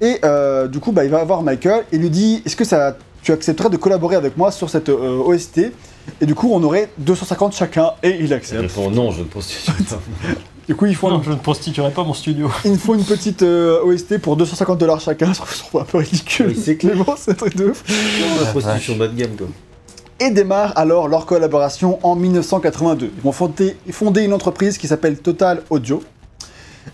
Et euh, du coup, bah, il va voir Michael et lui dit Est-ce que ça, tu accepterais de collaborer avec moi sur cette euh, OST Et du coup, on aurait 250 chacun. Et il Il accepte. répond non, je ne prostitue pas. Du coup, ils font, Non, je ne prostituerai pas mon studio. il faut une petite euh, OST pour 250 dollars chacun. Je trouve un peu ridicule. Oui, c'est clair. Mais bon, c'est un truc de ouf. La prostitution bas de gamme quoi. Et démarre alors leur collaboration en 1982. Ils vont fonder, fonder une entreprise qui s'appelle Total Audio,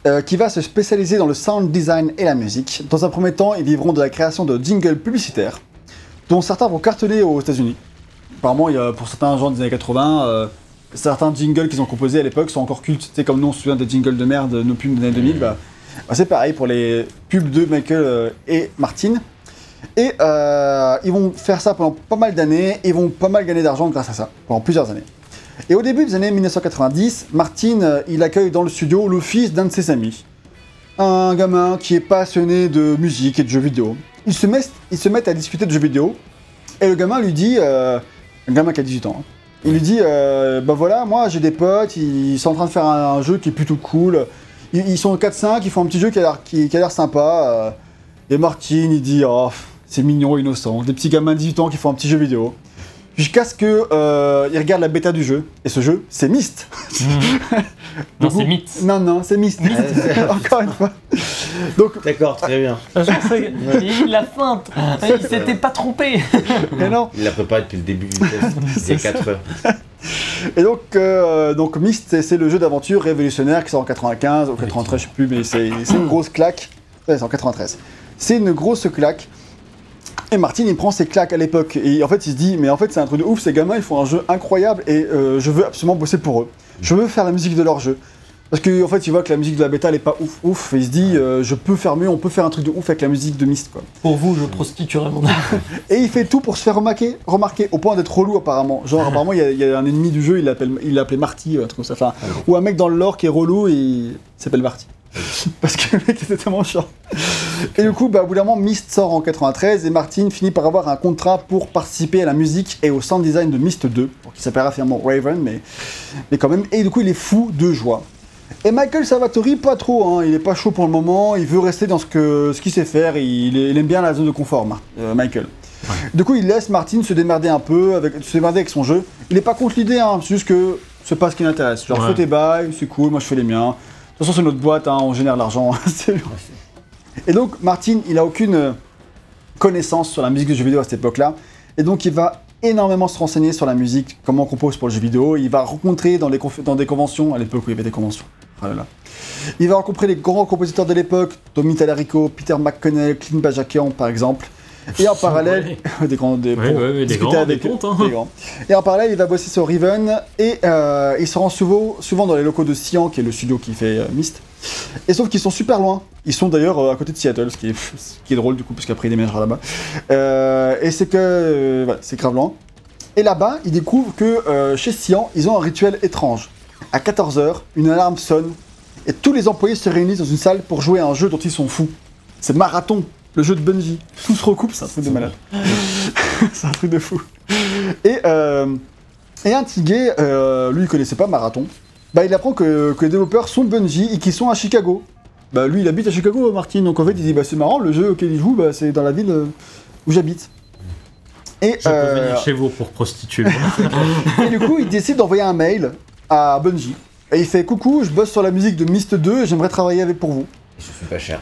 euh, qui va se spécialiser dans le sound design et la musique. Dans un premier temps, ils vivront de la création de jingles publicitaires, dont certains vont cartonner aux États-Unis. Apparemment, il y a, pour certains gens des années 80, euh, certains jingles qu'ils ont composés à l'époque sont encore cultes. Tu sais, comme nous on se souvient des jingles de merde, nos pubs des années 2000, bah, bah, c'est pareil pour les pubs de Michael euh, et Martin. Et euh, ils vont faire ça pendant pas mal d'années, et ils vont pas mal gagner d'argent grâce à ça, pendant plusieurs années. Et au début des années 1990, Martin, euh, il accueille dans le studio le fils d'un de ses amis. Un gamin qui est passionné de musique et de jeux vidéo. Ils se mettent, à discuter de jeux vidéo, et le gamin lui dit, euh, un gamin qui a 18 ans, hein, il lui dit, euh, bah voilà, moi j'ai des potes, ils sont en train de faire un, jeu qui est plutôt cool. Ils, sont 4-5, ils font un petit jeu qui a l'air qui, qui a l'air sympa. euh, et Martin, il dit, oh, c'est mignon, innocent. Des petits gamins de 18 ans qui font un petit jeu vidéo. Jusqu'à ce que euh, il regarde la bêta du jeu. Et ce jeu, c'est Myst. Non, c'est mythe. Non, non, c'est Myst. Encore une fois. Donc, D'accord, très bien. Il la feinte. Il s'était pas trompé. mais non. Il l'a préparé depuis le début du test. Il y a 4 heures. Et donc, euh, donc Myst, c'est- le jeu d'aventure révolutionnaire qui sort en 95 ou 93, je sais plus, mais c'est c'est une grosse claque. Ouais, c'est en 93. C'est une grosse claque. Et Martin, il prend ses claques à l'époque. Et en fait, il se dit, mais en fait, c'est un truc de ouf, ces gamins, ils font un jeu incroyable et euh, je veux absolument bosser pour eux. Je veux faire la musique de leur jeu. Parce qu'en en fait, il voit que la musique de la bêta, elle est pas ouf, ouf. Et il se dit, euh, je peux faire mieux, on peut faire un truc de ouf avec la musique de Myst, quoi. Pour vous, je prostituerai mon art. Et il fait tout pour se faire remarquer, remarquer au point d'être relou apparemment. Genre apparemment il y, a- il y a un ennemi du jeu, il l'appelle, il l'appelait Marty, un truc comme ça. Enfin, ou un mec dans le lore qui est relou et il s'appelle Marty. Parce que le mec était tellement chiant. Et du coup, bah, au bout d'un moment, Myst sort en 93 et Martin finit par avoir un contrat pour participer à la musique et au sound design de Myst 2, qui s'appellera finalement Raven, mais, mais quand même. Et du coup, il est fou de joie. Et Michael Salvatori, pas trop, hein, il est pas chaud pour le moment, il veut rester dans ce que ce qu'il sait faire, il, il aime bien la zone de confort, euh, Michael. Du coup, il laisse Martin se démerder un peu, avec, se démerder avec son jeu. Il est pas contre l'idée, hein, c'est juste que c'est pas ce qui l'intéresse. Genre, Ouais. fais tes bails, c'est cool, moi je fais les miens. De toute façon, c'est notre boîte, hein, on génère l'argent. et donc, Martin, il a aucune euh, connaissance sur la musique de jeux vidéo à cette époque-là. Et donc, il va énormément se renseigner sur la musique, comment on compose pour le jeu vidéo. Il va rencontrer dans, les conf- dans des conventions, à l'époque où il y avait des conventions. Ah là là. Il va rencontrer les grands compositeurs de l'époque, Tommy Tallarico, Peter McConnell, Clint Bajakian par exemple. Et en parallèle, des grands, des, Ouais, pour ouais, ouais, des grands, avec des pontes, hein. des grands. Et en parallèle, il va bosser sur Riven et euh, il se rend souvent, souvent dans les locaux de Cyan, qui est le studio qui fait euh, Myst. Et sauf qu'ils sont super loin. Ils sont d'ailleurs euh, à côté de Seattle, ce qui est, ce qui est drôle du coup, parce qu'après il déménagera là-bas. Euh, et c'est que, voilà, c'est grave loin. Et là-bas, il découvre que chez Cyan, ils ont un rituel étrange. À 14h, une alarme sonne et tous les employés se réunissent dans une salle pour jouer à un jeu dont ils sont fous. C'est marathon. Le jeu de Bungie. Tout se recoupe, c'est un truc de malade. c'est un truc de fou. Et, euh, et euh, lui il connaissait pas Marathon, bah il apprend que, que les développeurs sont Bungie et qu'ils sont à Chicago. Bah lui il habite à Chicago, Martin, donc en fait il dit bah c'est marrant, le jeu auquel il joue, bah, c'est dans la ville euh, où j'habite. Et, Je peux euh, venir chez vous pour prostituer. et du coup, il décide d'envoyer un mail à Bungie. Et il fait Coucou, je bosse sur la musique de Myst 2 et j'aimerais travailler avec pour vous. Je suis pas cher.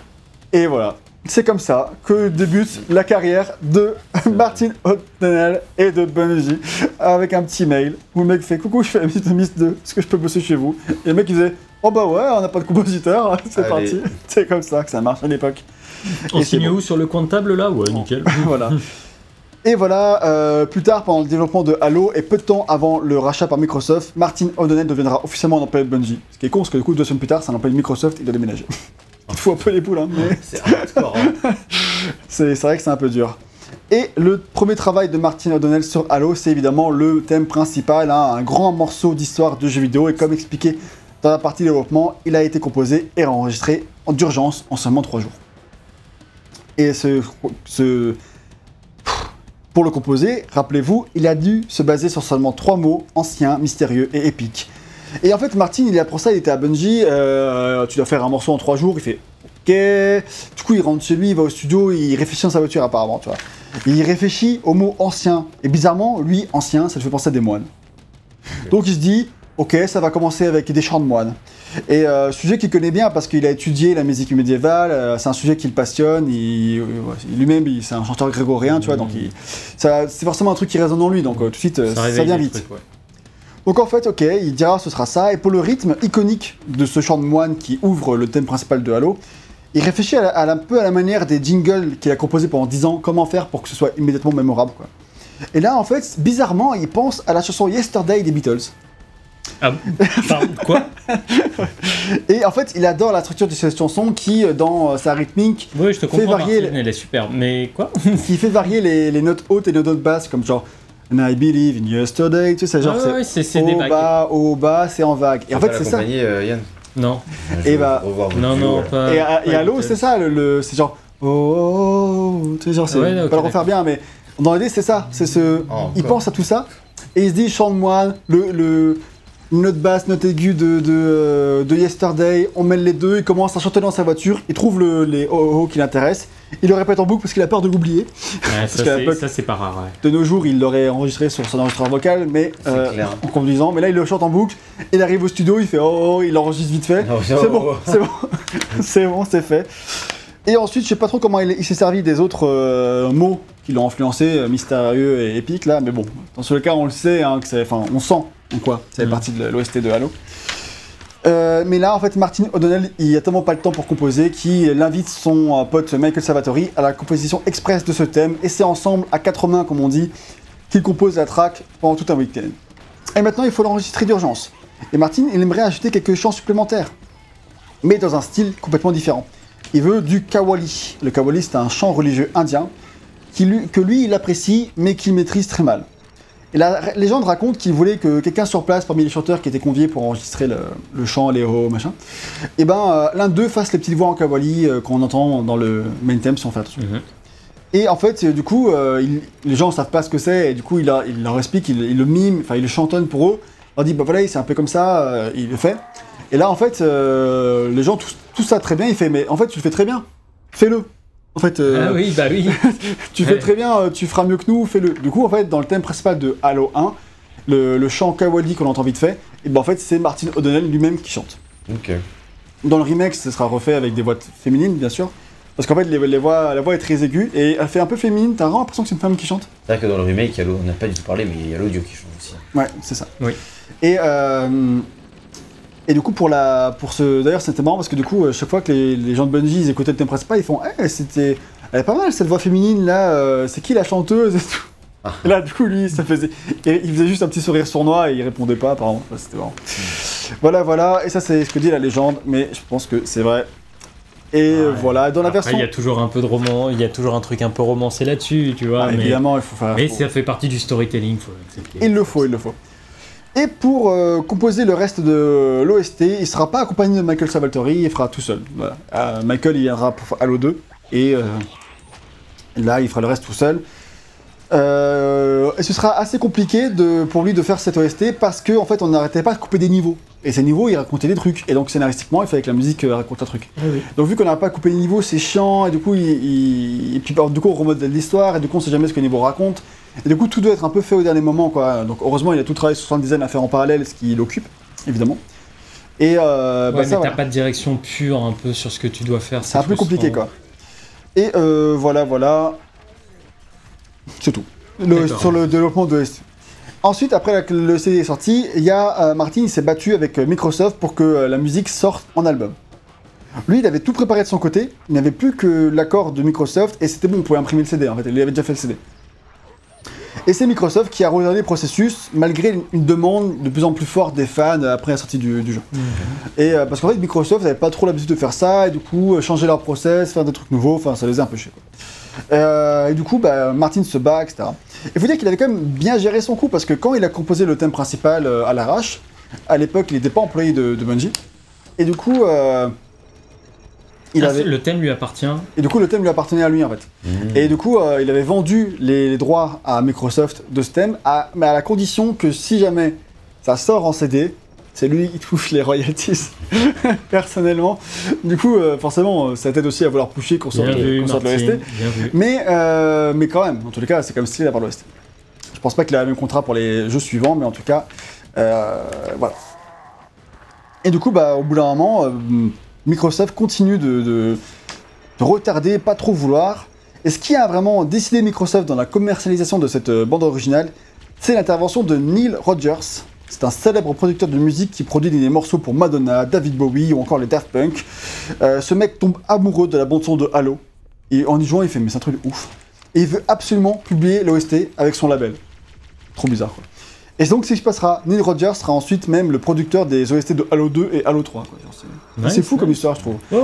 Et voilà. C'est comme ça que débute la carrière de Martin O'Donnell et de Bungie avec un petit mail où le mec fait Coucou, je fais la musique de Myst 2, est-ce que je peux bosser chez vous Et le mec il disait Oh bah ouais, on n'a pas de compositeur, c'est Allez. parti. C'est comme ça que ça marche à l'époque. On Et c'est signe bon. où sur le coin de table là? Ouais, nickel. voilà. Et voilà, euh, plus tard, pendant le développement de Halo, et peu de temps avant le rachat par Microsoft, Martin O'Donnell deviendra officiellement un employé de Bungie. Ce qui est con, parce que du coup, deux semaines plus tard, c'est un employé de Microsoft, il doit déménager. faut un peu les boules, hein, mais C'est hein. c'est vrai que c'est un peu dur. Et le premier travail de Martin O'Donnell sur Halo, c'est évidemment le thème principal, hein, un grand morceau d'histoire de jeux vidéo, et comme expliqué dans la partie développement, il a été composé et enregistré en d'urgence en seulement 3 jours. Et ce, ce- pour le composer, rappelez-vous, il a dû se baser sur seulement trois mots anciens, mystérieux et épiques. Et en fait, Martin, il a pour ça, il était à Bungie. euh, tu dois faire un morceau en trois jours. Il fait OK. Du coup, il rentre chez lui, il va au studio, il réfléchit dans sa voiture apparemment, tu vois. Il réfléchit au mot ancien. Et bizarrement, lui, ancien, ça lui fait penser à des moines. Donc il se dit, ok, ça va commencer avec des chants de moines. Et euh, sujet qu'il connaît bien parce qu'il a étudié la musique médiévale, euh, c'est un sujet qui le passionne, il, lui-même c'est un chanteur grégorien, tu vois, donc il- ça- c'est forcément un truc qui résonne en lui, donc euh, tout de suite ça, vient vite. trucs, ouais. Donc en fait, ok, il dira ce sera ça, et pour le rythme iconique de ce chant de moine qui ouvre le thème principal de Halo, il réfléchit à la- à la- un peu à la manière des jingles qu'il a composés pendant 10 ans, comment faire pour que ce soit immédiatement mémorable, quoi. Et là, en fait, bizarrement, il pense à la chanson Yesterday des Beatles. Ah, pardon, quoi Et en fait, il adore la structure de cette chanson qui, euh, dans euh, sa rythmique, Oui, je te comprends, varier elle est super. Mais quoi qui fait varier les, les notes hautes et les notes basses, comme genre And I believe in yesterday, tu sais, c'est genre Ouais, ouais, c'est c'est des haut, vagues. bas, haut, bas, c'est en vague. Et en fait, c'est ça. euh, Yann. Non, Je Et bah- non, non, pas. Et, à- et pas Halo, Beatles. c'est ça, le, le- c'est genre oh, oh, oh, tu sais, genre, c'est Ouais, on ok, va le refaire bien, mais dans l'idée, c'est ça, c'est ce, Oh, il pense à tout ça et il se dit chant de moine, le, le une note basse, note aiguë de, de, euh, de Yesterday, on mêle les deux, il commence à chanter dans sa voiture, il trouve le, les oh, oh, oh qui l'intéressent, il le répète en boucle parce qu'il a peur de l'oublier. Ouais, ça, c'est- l'époque- ça, c'est pas rare, ouais. De nos jours, il l'aurait enregistré sur son enregistreur vocal, mais euh, en conduisant. Mais là, il le chante en boucle. Il arrive au studio, il fait oh, oh il enregistre vite fait. Non, C'est oh, bon, oh. c'est bon, c'est bon, c'est fait. Et ensuite, je sais pas trop comment il, il s'est servi des autres euh, mots qui l'ont influencé, euh, mystérieux et épique là, mais bon, dans ce cas, on le sait, hein, que enfin, on sent en quoi c'est Mhm. partie de l'OST de Halo. Euh, mais là, en fait, Martin O'Donnell, il a tellement pas le temps pour composer qu'il invite son euh, pote Michael Salvatori à la composition express de ce thème, et c'est ensemble, à quatre mains, comme on dit, qu'il compose la track pendant tout un week-end. Et maintenant, il faut l'enregistrer d'urgence. Et Martin, il aimerait ajouter quelques chants supplémentaires, mais dans un style complètement différent. Il veut du kawali. Le kawali, c'est un chant religieux indien que lui, il apprécie, mais qu'il maîtrise très mal. Et la légende raconte qu'il voulait que quelqu'un sur place, parmi les chanteurs qui étaient conviés pour enregistrer le, le chant, les ho, machin, et ben euh, l'un d'eux fasse les petites voix en kawali euh, qu'on entend dans le main theme si on fait attention. Mhm. Et en fait, euh, du coup, euh, il- les gens savent pas ce que c'est, et du coup, il, a- il leur explique, il, il le mime, enfin, il le chantonne pour eux. Il leur dit, bah voilà, c'est un peu comme ça, il le fait. Et là, en fait, les gens, tout, tout ça très bien, il fait, mais en fait, tu le fais très bien, fais-le. En fait, euh, Ah oui, bah oui. tu fais très bien, euh, tu feras mieux que nous, fais-le. Du coup, en fait, dans le thème principal de Halo 1, le, le chant Kawali qu'on entend vite fait, et ben en fait, c'est Martin O'Donnell lui-même qui chante. Ok. Dans le remake, ce sera refait avec des voix féminines, bien sûr. Parce qu'en fait, les, les voix, la voix est très aiguë et elle fait un peu féminine. T'as vraiment l'impression que c'est une femme qui chante? C'est vrai que dans le remake, il y a on n'a pas du tout parlé, mais il y a l'audio qui change aussi. Ouais, c'est ça. Oui. Et, euh, et du coup, pour la, pour ce, d'ailleurs, c'était marrant parce que du coup, euh, chaque fois que les, les gens de Bungie ils écoutaient le thème principal, ils font, eh, c'était, elle est pas mal cette voix féminine là. euh, c'est qui la chanteuse et tout. Ah. Et là, du coup, lui, ça faisait, et il faisait juste un petit sourire sournois et il répondait pas, apparemment. Ouais, C'était marrant. Voilà, voilà. Et ça, c'est ce que dit la légende, mais je pense que c'est vrai. Et Ouais. voilà, dans la Après, version, il y a toujours un peu de roman, il y a toujours un truc un peu romancé là-dessus, tu vois. Ah, mais évidemment, il faut faire. mais faut- ça fait partie du storytelling, faut accepter. Il le faut, il le faut. Et pour euh, composer le reste de l'OST, il sera pas accompagné de Michael Salvatori, il fera tout seul. Voilà. Euh, Michael, il viendra pour Halo 2 et, euh, Là, il fera le reste tout seul. Et ce sera assez compliqué de, pour lui de faire cette OST parce qu'en en fait, on n'arrêtait pas de couper des niveaux. Et ces niveaux, il racontait des trucs. Et donc, scénaristiquement, il fallait que la musique raconte un truc. Donc, vu qu'on n'arrête pas de couper les niveaux, c'est chiant. Et du coup, il, il- et puis, du coup, on remodèle l'histoire. Et du coup, on sait jamais ce que le niveau raconte. Et du coup, tout doit être un peu fait au dernier moment, quoi. Donc, heureusement, il a tout travaillé sur son design à faire en parallèle, ce qui l'occupe, évidemment. Et euh, bah, Ouais, ça, mais voilà. t'as pas de direction pure un peu sur ce que tu dois faire. C'est un peu compliqué, quoi. Et euh, voilà, voilà. C'est tout. Le- sur le développement de. Ensuite, après que le CD est sorti, il y a euh, Martin, il s'est battu avec euh, Microsoft pour que euh, la musique sorte en album. Lui, il avait tout préparé de son côté, il n'avait plus que l'accord de Microsoft et c'était bon, on pouvait imprimer le CD en fait, il avait déjà fait le CD. Et c'est Microsoft qui a retardé le processus malgré une- demande de plus en plus forte des fans euh, après la sortie du, du jeu. Et euh, parce qu'en fait, Microsoft n'avait pas trop l'habitude de faire ça, et du coup, euh, changer leur process, faire des trucs nouveaux, enfin, ça les faisait un peu chier. Euh, et du coup, bah, Martin se bat, etc. Il faut dire qu'il avait quand même bien géré son coup, parce que quand il a composé le thème principal à l'arrache, à l'époque, il n'était pas employé de, de Bungie, et du coup, il Ah, avait... Le thème lui appartient. Et du coup, le thème lui appartenait à lui en fait. Et du coup, euh, il avait vendu les, les droits à Microsoft de ce thème, à- mais à la condition que si jamais ça sort en CD, c'est lui qui touche les royalties personnellement. Du coup, euh, forcément, euh, ça t'aide aussi à vouloir pusher qu'on sorte, qu'on sorte l'OST. Mais, euh, mais quand même, en tous les cas, c'est quand même stylé d'avoir l'OST. Je pense pas qu'il a le même contrat pour les jeux suivants, mais en tout cas, euh, voilà. Et du coup, bah, au bout d'un moment, euh, Microsoft continue de, de- de retarder, pas trop vouloir. Et ce qui a vraiment décidé Microsoft dans la commercialisation de cette euh, bande originale, c'est l'intervention de Neil Rogers. C'est un célèbre producteur de musique qui produit des morceaux pour Madonna, David Bowie ou encore les Daft Punk. Euh, ce mec tombe amoureux de la bande-son de Halo. Et en y jouant, il fait Mais c'est un truc de ouf. Et il veut absolument publier l'OST avec son label. Trop bizarre, quoi. Et donc, c'est ce qui se passera. Neil Rogers sera ensuite même le producteur des OST de Halo 2 et Halo 3. quoi. Genre, c'est- fou comme histoire, je trouve. Ouais.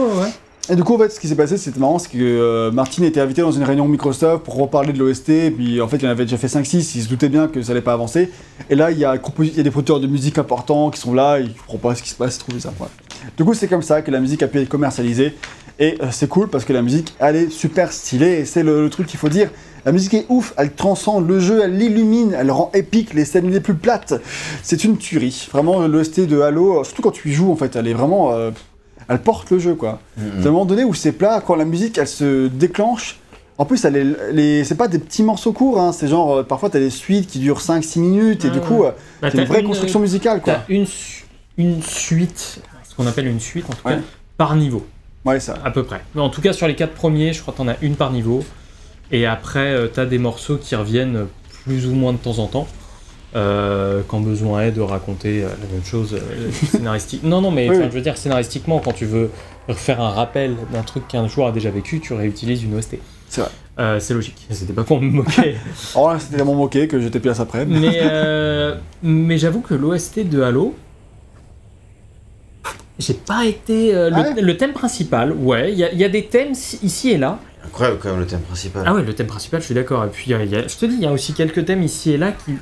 Et du coup, en fait, ce qui s'est passé, c'était marrant, c'est que euh, Martin était invité dans une réunion Microsoft pour reparler de l'OST, et puis en fait, il en avait déjà fait 5-6, il se doutait bien que ça allait pas avancer. Et là, il y, a, composi- il y a des producteurs de musique importants qui sont là, ils comprennent pas ce qui se passe, c'est trop bizarre. ouais. Du coup, c'est comme ça que la musique a pu être commercialisée, et euh, c'est cool parce que la musique, elle est super stylée, et c'est le, le truc qu'il faut dire. La musique est ouf, elle transcende le jeu, elle l'illumine, elle rend épique les scènes les plus plates. C'est une tuerie. Vraiment, l'OST de Halo, euh, surtout quand tu y joues, en fait, elle est vraiment. euh, elle porte le jeu, quoi. Mhm. C'est un moment donné où c'est plat, quand la musique elle se déclenche. En plus, elle est, les, c'est pas des petits morceaux courts, hein, c'est genre parfois t'as des suites qui durent 5-6 minutes et Ah du ouais. coup, euh, Bah, c'est une vraie construction musicale quoi. T'as une, su- une suite, ce qu'on appelle une suite en tout Ouais. cas, par niveau, Ouais, ça. à peu près. Mais en tout cas, sur les quatre premiers, je crois que t'en as une par niveau. Et après, euh, t'as des morceaux qui reviennent plus ou moins de temps en temps. euh, quand besoin est de raconter euh, la même chose euh, scénaristique. Non, non, mais Oui, je veux dire, scénaristiquement, quand tu veux faire un rappel d'un truc qu'un joueur a déjà vécu, tu réutilises une OST. C'est vrai. C'est logique. C'était pas pour me moquer. Alors là, c'était tellement moqué que j'étais place après. mais- mais mais j'avoue que l'OST de Halo, j'ai pas été. euh, le, Ah ouais le thème principal, ouais, il y, a- il y a des thèmes ici et là. Incroyable quand même le thème principal. Ah ouais, le thème principal, je suis d'accord. Et puis, il y a- il y a- je te dis, il y a aussi quelques thèmes ici et là qui.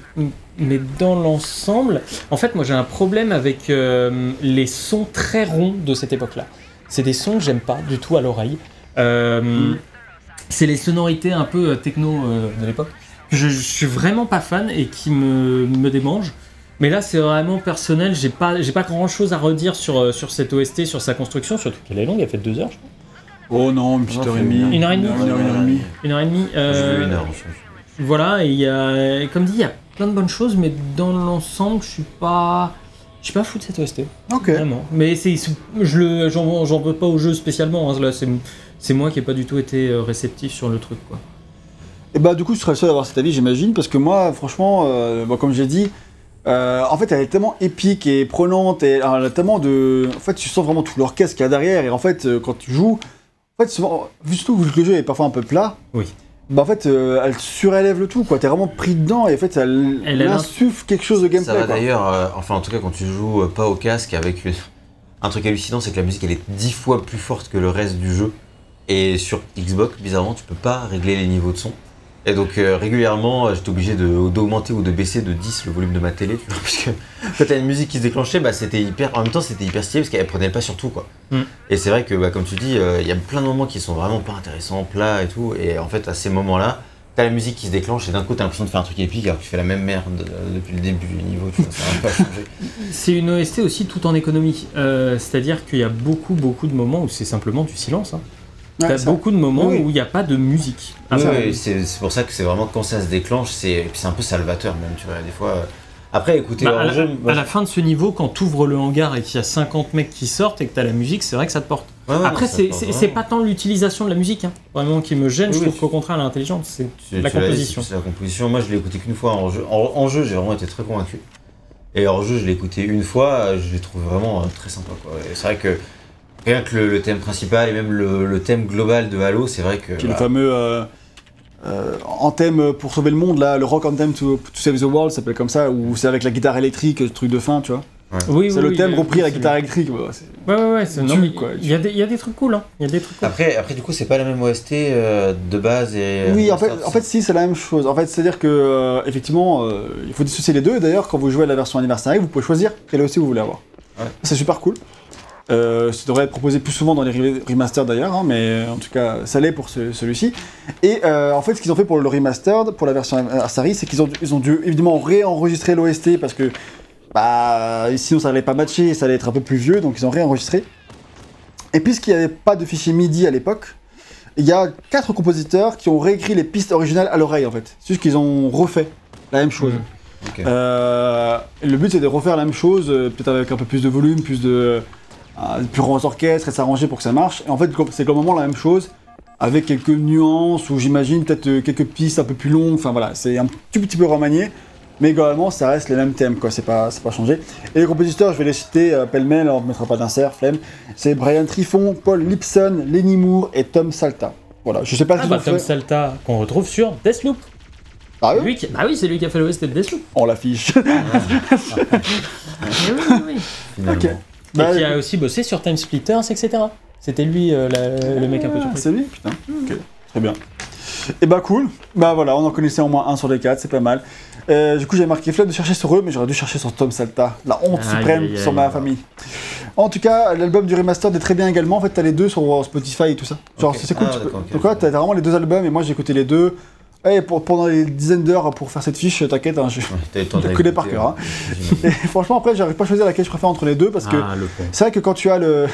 Mais dans l'ensemble, en fait, moi j'ai un problème avec euh, les sons très ronds de cette époque-là. C'est des sons que j'aime pas du tout à l'oreille. Euh, Mm. C'est les sonorités un peu techno de l'époque. Je, je suis vraiment pas fan et qui me, me démangent. Mais là, c'est vraiment personnel. J'ai pas, j'ai pas grand chose à redire sur, euh, sur cette OST, sur sa construction, surtout qu'elle est longue. Elle fait deux heures, je crois. Oh non, une petite heure et demie. Une heure et demie. Une heure, et demie. Une heure et demie. Euh, vu une heure. en fait. Voilà, et il y a, comme dit, il y a plein de bonnes choses, mais dans l'ensemble, je suis pas, je suis pas fou de cette OST, Ok. vraiment. Mais c'est, je le, j'en, j'en veux pas au jeu spécialement. hein, là, c'est, c'est moi qui ai pas du tout été euh, réceptif sur le truc, quoi. Et bah, du coup, tu serais le seul à avoir cet avis, j'imagine, parce que moi, franchement, euh, bah, comme j'ai dit, euh, en fait, elle est tellement épique et prenante, et elle a tellement de. En fait, tu sens vraiment tout l'orchestre qu'il y a derrière, et en fait, euh, quand tu joues, en fait, souvent, vu surtout que le jeu est parfois un peu plat, Oui. bah, en fait, euh, elle surélève le tout, quoi. T'es vraiment pris dedans, et en fait, elle, insuffle quelque chose de gameplay, Ça va d'ailleurs, euh, enfin en tout cas quand tu joues euh, pas au casque avec une- un truc hallucinant, c'est que la musique elle est dix fois plus forte que le reste du jeu. Et sur Xbox, bizarrement, tu peux pas régler les niveaux de son. Et donc euh, régulièrement, euh, j'étais obligé d'augmenter ou de baisser de 10 le volume de ma télé, tu vois, parce que quand t'as une musique qui se déclenchait, bah c'était hyper. En même temps, c'était hyper stylé parce qu'elle prenait le pas sur tout, quoi. Mm. Et c'est vrai que, bah, comme tu dis, euh, il y a plein de moments qui sont vraiment pas intéressants, plats et tout. Et en fait, à ces moments-là, t'as la musique qui se déclenche et d'un coup, t'as l'impression de faire un truc épique alors que tu fais la même merde depuis le début du niveau, tu vois, ça n'a pas changé. C'est une OST aussi tout en économie. Euh, C'est-à-dire qu'il y a beaucoup, beaucoup de moments où c'est simplement du silence. Hein. Ouais, T'as beaucoup de moments Oui, où il n'y a pas de musique. Ah, c'est pour ça que c'est vraiment quand ça se déclenche, c'est un peu salvateur même, tu vois, des fois. euh. Après, écoutez, bah, à, en la, jeu, moi, à la fin de ce niveau, quand tu ouvres le hangar et qu'il y a 50 mecs qui sortent et que tu as la musique, c'est vrai que ça te porte. ouais, Après, c'est pas tant l'utilisation de la musique hein, vraiment qui me gêne. Je trouve qu'au contraire, intelligente. C'est la composition. C'est la composition. Moi, je l'ai écouté qu'une fois en jeu. En, en jeu, j'ai vraiment été très convaincu. Et hors jeu, je l'ai écouté une fois, euh, je l'ai trouvé vraiment euh, très sympa. C'est vrai que rien que le, le thème principal et même le, le thème global de Halo, c'est vrai que. Qui est le bah, fameux euh, euh, anthem pour sauver le monde, là, le rock anthem to, to save the world, ça s'appelle comme ça, où c'est avec la guitare électrique, ce truc de fin, tu vois. Oui, c'est oui, le oui, thème oui, repris à la oui, guitare électrique. bah, Ouais, ouais, ouais. c'est- non, quoi, Il y, a des- il y a des trucs cool. Hein. Il y a des trucs cool. Après, après, du coup, c'est pas la même OST euh, de base et. Oui, euh, en fait, en fait, si, c'est la même chose. En fait, c'est-à-dire que, euh, effectivement, euh, il faut dissocier les deux. Et D'ailleurs, quand vous jouez à la version anniversaire, vous pouvez choisir quelle OST vous voulez avoir. Ouais. C'est super cool. Euh, ça devrait être proposé plus souvent dans les re- remasters d'ailleurs, hein, mais en tout cas, ça l'est pour ce- celui-ci. Et euh, en fait, ce qu'ils ont fait pour le remastered, pour la version anniversary, c'est qu'ils ont, ils ont dû évidemment réenregistrer l'OST parce que bah, sinon ça allait pas matcher, ça allait être un peu plus vieux, donc ils ont réenregistré. Et puisqu'il n'y avait pas de fichier MIDI à l'époque, il y a quatre compositeurs qui ont réécrit les pistes originales à l'oreille en fait. C'est juste qu'ils ont refait la même chose. Ok. Euh, le but c'est de refaire la même chose, euh, peut-être avec un peu plus de volume, plus de euh, plus grands orchestres et s'arranger pour que ça marche. Et en fait c'est globalement la même chose, avec quelques nuances ou j'imagine peut-être euh, quelques pistes un peu plus longues. Enfin voilà, c'est un tout petit peu remanié. Mais globalement, ça reste les mêmes thèmes, quoi. C'est pas, c'est pas changé. Et les compositeurs, je vais les citer euh, pêle-mêle, on ne mettra pas d'insert, flemme. C'est Brian Trifon, Paul Lipson, Lenny Moore et Tom Salta. Voilà, je sais pas Ah si bah, Tom fait. Salta, qu'on retrouve sur Deathloop. Ah oui Lui qui- Bah oui, c'est lui qui a fait l'OST de Deathloop. On l'affiche. Eh oui, oui, oui. finalement. ok. Bah, Et qui a aussi bossé sur Time Splitters, etc. C'était lui euh, la- le mec un peu Ah, surpris. C'est lui, putain. Ok, très bien. Et bah cool. Bah voilà, on en connaissait au moins un sur les quatre, c'est pas mal. Euh, du coup, j'ai marqué flemme de chercher sur eux, mais j'aurais dû chercher sur Tom Salta. La honte suprême sur ma famille. En tout cas, l'album du remaster est très bien également. En fait, t'as les deux sur Spotify et tout ça. Genre, c'est cool. Ah, tu peux-. Donc, ouais, t'as vraiment les deux albums et moi j'ai écouté les deux. Et pour, pendant les dizaines d'heures pour faire cette fiche, t'inquiète, hein, je... Je connais par cœur, hein. Et franchement, après, j'arrive pas à choisir laquelle je préfère entre les deux parce que Ah, c'est vrai que quand tu as le.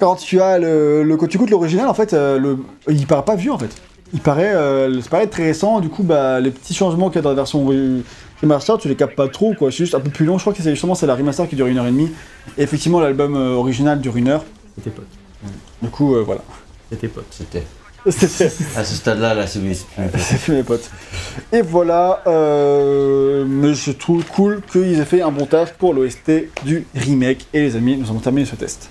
Quand tu as le, le- quand tu écoutes l'original, en fait, euh, le, il paraît pas vieux en fait. Il paraît, euh, ça paraît très récent. Du coup, bah, les petits changements qu'il y a dans la version re- remaster, tu les captes pas trop, quoi. C'est juste un peu plus long. Je crois que c'est justement c'est la remaster qui dure une heure et demie. Et effectivement, l'album euh, original dure une heure. C'était pote. Du coup, euh, voilà. C'était pote. C'était. C'était À ce stade-là, là, c'est c'est plus. c'est fait, mes potes. Et voilà. euh, mais je trouve cool qu'ils aient fait un bon taf pour l'OST du remake. Et les amis, nous avons terminé ce test.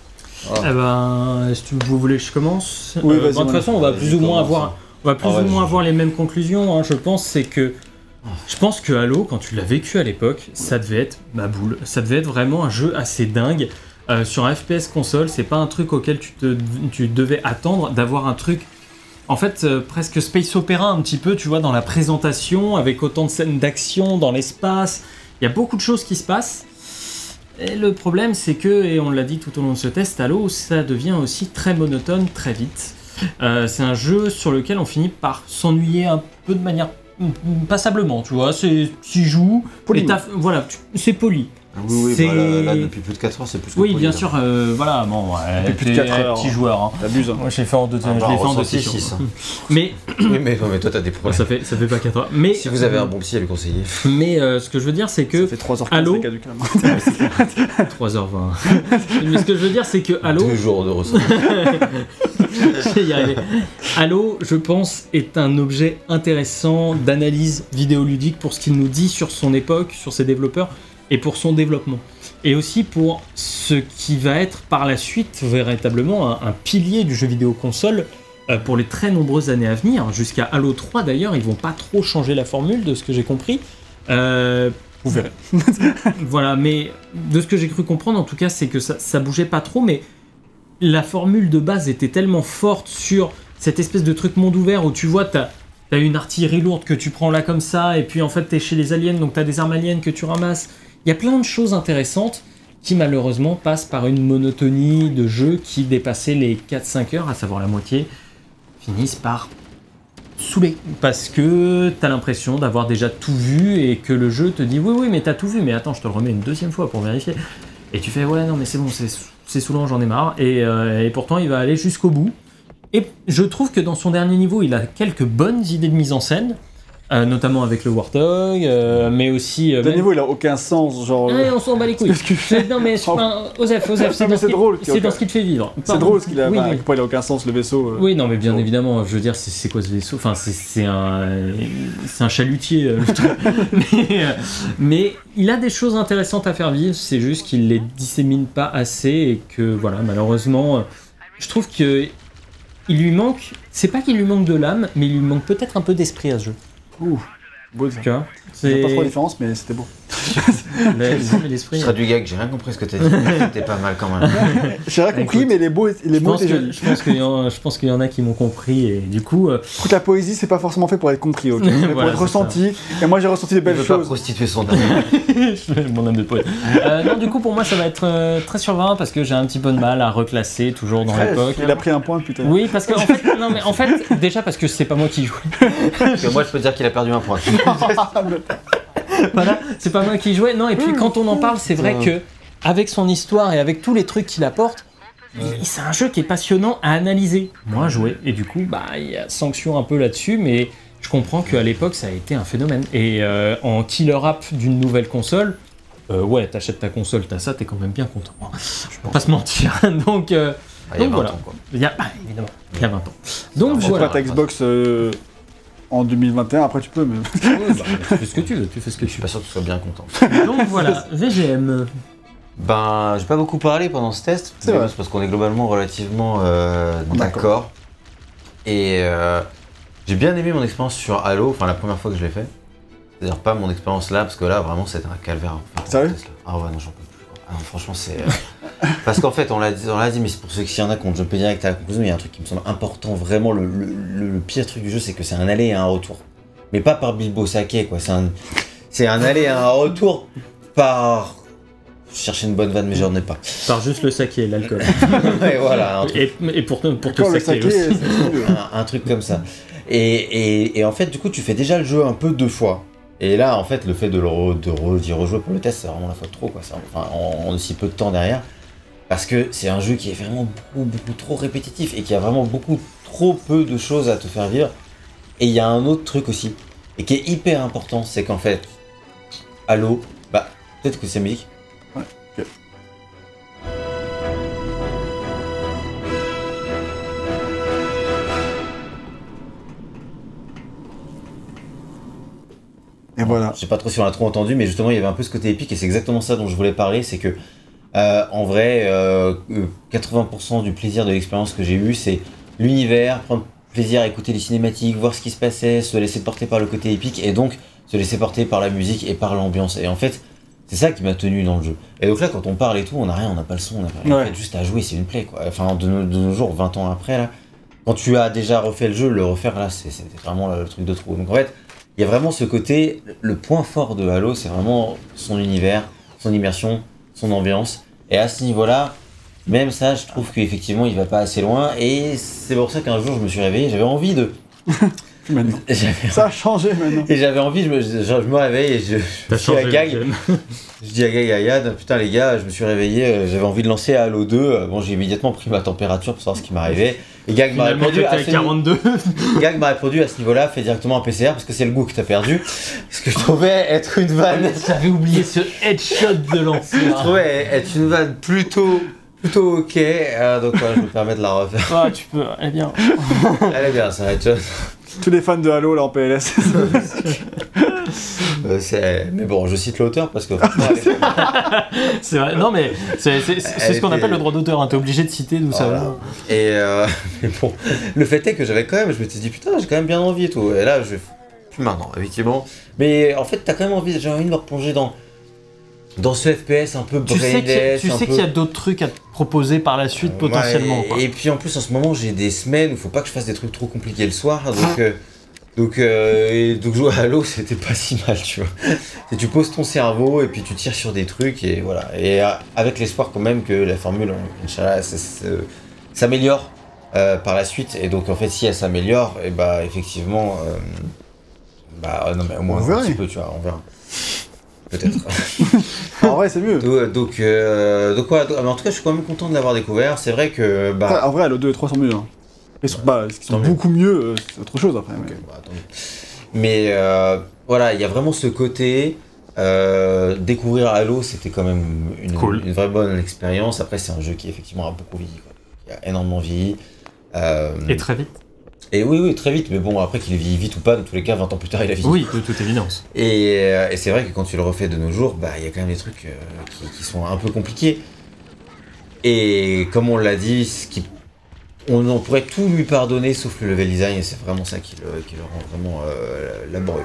Eh ben, est-ce que vous voulez que je commence Oui, Euh, De toute façon, on va plus ou moins avoir, on va plus Ah ouais, ou moins je- avoir les mêmes conclusions. hein, je pense, c'est que je pense que Halo, quand tu l'as vécu à l'époque, ça devait être ma boule. Ça devait être vraiment un jeu assez dingue. Euh, sur un FPS console, c'est pas un truc auquel tu, te, tu devais attendre d'avoir un truc. En fait, euh, presque space opéra un petit peu, tu vois, dans la présentation, avec autant de scènes d'action dans l'espace. Il y a beaucoup de choses qui se passent. Et le problème, c'est que, et on l'a dit tout au long de ce test, Halo, ça devient aussi très monotone très vite. Euh, c'est un jeu sur lequel on finit par s'ennuyer un peu de manière mm, passablement, tu vois. C'est, tu joues, et voilà, c'est poli. Ah Oui, oui, bah, là, là, depuis plus de 4 heures, c'est plus que Oui, bien sûr, euh, voilà, bon, ouais, Depuis plus de t'es quatre heures. petit joueur. Hein. T'abuses. hein. Moi, je l'ai fait en deux, Ah, je bah, l'ai fait en deux ressenti sessions. six, hein. Mais Oui, mais, non, mais toi, t'as des Ouais, problèmes. ça fait ça fait pas 4 heures. Mais Si vous avez un bon psy à lui conseiller. mais euh, ce que je veux dire, c'est que Ça fait 3h15 Halo les gars, du calme. 3h20. mais ce que je veux dire, c'est que Halo, Deux jours de. Halo, je pense, est un objet intéressant d'analyse vidéoludique pour ce qu'il nous dit sur son époque, sur ses développeurs et pour son développement. Et aussi pour ce qui va être par la suite véritablement un, un pilier du jeu vidéo console euh, pour les très nombreuses années à venir. Jusqu'à Halo 3 d'ailleurs, ils vont pas trop changer la formule de ce que j'ai compris. Euh, Vous verrez. voilà, mais de ce que j'ai cru comprendre, en tout cas, c'est que ça, ça bougeait pas trop, mais la formule de base était tellement forte sur cette espèce de truc monde ouvert où tu vois, t'as t'as une artillerie lourde que tu prends là comme ça, et puis en fait t'es chez les aliens, donc t'as des armes aliens que tu ramasses. Il y a plein de choses intéressantes qui malheureusement passent par une monotonie de jeu qui dépassait les 4-5 heures, à savoir la moitié, finissent par saouler. Parce que t'as l'impression d'avoir déjà tout vu et que le jeu te dit oui oui mais t'as tout vu mais attends je te le remets une deuxième fois pour vérifier. Et tu fais ouais non mais c'est bon c'est saoulant j'en ai marre euh, et pourtant il va aller jusqu'au bout. Et je trouve que dans son dernier niveau il a quelques bonnes idées de mise en scène. Euh, notamment avec le Warthog, euh, mais aussi. euh, Le même- niveau, il a aucun sens. Genre, Ouais, on s'en bat les couilles. C'est- Non mais enfin, Osef, Osef, c'est dans, ce qui- drôle, c'est ok. dans ce qui te fait vivre. c'est drôle ce qu'il a. Oui, enfin, oui. il a aucun sens le vaisseau. euh. Oui, non, mais bien évidemment, je veux dire, c'est- quoi ce vaisseau? Enfin, c'est- un, c'est un chalutier. le truc. mais, mais il a des choses intéressantes à faire vivre. C'est juste qu'il les dissémine pas assez et que voilà, malheureusement, je trouve que il lui manque. C'est pas qu'il lui manque de l'âme, mais il lui manque peut-être un peu d'esprit à ce jeu. Ouh, beau n'y C'est a pas trop de différence, mais c'était beau. mais- mais l'esprit. Je du gag, j'ai rien compris ce que t'as dit. C'était pas mal quand même. J'ai rien compris, Écoute, mais les, beaux, les Je mots pense, étaient jolis. je pense qu'il y, en- je a qui m'ont compris et du coup, euh, Écoute, la poésie, c'est pas forcément fait pour être compris, ok Mais pour Voilà, être c'est ressenti. Et moi, j'ai ressenti de Il belles veut pas choses. prostituer son âme. je mon âme de poète. Euh, non, du coup, pour moi, ça va être euh, très sur 20 parce que j'ai un petit peu de mal à reclasser toujours dans l'époque. Il a pris un point, putain. Oui, parce que en fait, non, mais en fait, déjà parce que c'est pas moi qui joue. Parce que moi, je peux dire qu'il a perdu un point. voilà, c'est pas moi qui jouais. Non, et puis quand on en parle, c'est vrai que avec son histoire et avec tous les trucs qu'il apporte, c'est un jeu qui est passionnant à analyser. Moi, jouer. Et du coup, bah, il y a sanction un peu là-dessus, mais je comprends qu'à l'époque, ça a été un phénomène. Et euh, en killer app d'une nouvelle console, euh, ouais, t'achètes ta console, t'as ça, t'es quand même bien content. hein. Je peux pas se mentir. Donc, euh, Ah, il y a Donc 20 voilà. ans, quoi. il y a, ah, évidemment, il y a 20 ans. Donc voilà. pas, ta Xbox euh, en 2021, après tu peux, mais. Ouais, bah, tu fais ce que tu veux, tu fais ce que Je tu suis pas sûr que tu sois bien content. veux. Donc voilà, VGM. Ben, j'ai pas beaucoup parlé pendant ce test. C'est parce qu'on est globalement relativement euh, D'accord. Et euh, j'ai bien aimé mon expérience sur Halo, enfin la première fois que je l'ai fait. C'est-à-dire pas mon expérience là, parce que là vraiment c'était un calvaire. Enfin, Sérieux. Ah ouais, non, j'en peux. Ah non, franchement, c'est. euh, parce qu'en fait, on l'a dit, on l'a dit, mais c'est pour ceux qui y en a qui ont jumpé direct à la conclusion, il y a un truc qui me semble important, vraiment le, le- le- le pire truc du jeu, c'est que c'est un aller et un retour. Mais pas par Bilbo Saké, quoi. C'est un, c'est un aller et un retour par. Je cherchais une bonne vanne, mais j'en ai pas. Par juste le saké, l'alcool. Ouais, voilà, un truc, Et, et pour, te- pour te saké, aussi. un, un truc comme ça. Et, et- et en fait, du coup, tu fais déjà le jeu un peu deux fois. Et là, en fait, le fait de le d'y rejouer pour le test, c'est vraiment la de trop, quoi. Enfin, en, en aussi peu de temps derrière. Parce que c'est un jeu qui est vraiment beaucoup, beaucoup trop répétitif et qui a vraiment beaucoup trop peu de choses à te faire vivre. Et il y a un autre truc aussi, et qui est hyper important, c'est qu'en fait, Halo, bah, peut-être que c'est musique. Et voilà. Je sais pas trop si on l'a trop entendu, mais justement, il y avait un peu ce côté épique et c'est exactement ça dont je voulais parler. C'est que, euh, en vrai, euh, euh, 80% du plaisir de l'expérience que j'ai eu, c'est l'univers, prendre plaisir à écouter les cinématiques, voir ce qui se passait, se laisser porter par le côté épique et donc se laisser porter par la musique et par l'ambiance. Et en fait, c'est ça qui m'a tenu dans le jeu. Et donc là, quand on parle et tout, on n'a rien, on n'a pas le son, on n'a rien. En Ouais. fait, juste à jouer, c'est une plaie, quoi. Enfin, de nos, de nos jours, 20 ans après, là, quand tu as déjà refait le jeu, le refaire là, c'est vraiment le truc de trop. Donc en fait, il y a vraiment ce côté, le point fort de Halo, c'est vraiment son univers, son immersion, son ambiance. Et à ce niveau-là, même ça, je trouve qu'effectivement, il va pas assez loin. Et c'est pour ça qu'un jour, je me suis réveillé, j'avais envie de. Maintenant. j'avais- Ça a changé maintenant. Et j'avais envie, je me, je, je me réveille et je, je dis à Gag, je dis à Gag à Yann, putain les gars, je me suis réveillé, euh, j'avais envie de lancer Halo 2. euh, Bon, j'ai immédiatement pris ma température pour savoir ce qui m'arrivait. Et Gag m'a répondu, à ce 42. Gag m'a répondu à ce niveau-là, fais directement un PCR parce que c'est le goût que t'as perdu. Ce que je trouvais être une vanne. J'avais oublié ce headshot de l'ancien. Je trouvais être une vanne plutôt. Plutôt ok, euh, donc voilà, je me permets de la refaire. Ah, tu peux, eh bien. Elle est bien, ça, headshot. Tous les fans de Halo là en PLS. Euh, c'est- mais bon, je cite l'auteur parce que C'est vrai, non mais c'est c'est- c'est Elle ce qu'on était- appelle le droit d'auteur, hein. t'es obligé de citer d'où ça Voilà. Et euh, mais bon, le fait est que j'avais quand même, je me suis dit putain, j'ai quand même bien envie et tout. Et là, je plus maintenant, effectivement. Mais en fait, t'as quand même envie, j'ai envie de me replonger dans dans ce FPS un peu Tu sais qu'il y a, brainless, tu un sais peu- qu'il y a d'autres trucs à te proposer par la suite potentiellement. Ouais, quoi. et puis en plus, en ce moment, j'ai des semaines où il faut pas que je fasse des trucs trop compliqués le soir. Donc, euh, Donc, euh, et donc jouer à Halo, c'était pas si mal, tu vois. C'est tu poses ton cerveau et puis tu tires sur des trucs et voilà. Et euh, avec l'espoir quand même que la formule, Inch'Allah, s'améliore euh, par la suite. Et donc en fait, si elle s'améliore, et bah effectivement, euh, bah non mais au moins On un petit peu, tu vois, on verra. Peut-être. En vrai, c'est mieux. donc, donc, euh, donc donc- mais en tout cas, je suis quand même content de l'avoir découvert. C'est vrai que bah. En vrai, Halo 2 et 3 sont mieux. hein. Ils sont, ils mieux. beaucoup mieux, euh, c'est autre chose après. mais- bah. Mais euh, voilà, il y a vraiment ce côté. euh, découvrir Halo, c'était quand même une, Cool. une vraie bonne expérience. Après, c'est un jeu qui effectivement a beaucoup vieilli. Il a énormément vieilli. Euh, Et très vite. Et oui, oui, très vite. Mais bon, après qu'il ait vieilli vite ou pas, dans tous les cas, 20 ans plus tard, il a vieilli. Oui, de toute évidence. Et, euh, et c'est vrai que quand tu le refais de nos jours, bah il y a quand même des trucs euh, qui, qui sont un peu compliqués. Et comme on l'a dit, ce qui, on, pourrait tout lui pardonner sauf le level design, et c'est vraiment ça qui le, qui le rend vraiment euh, laborieux.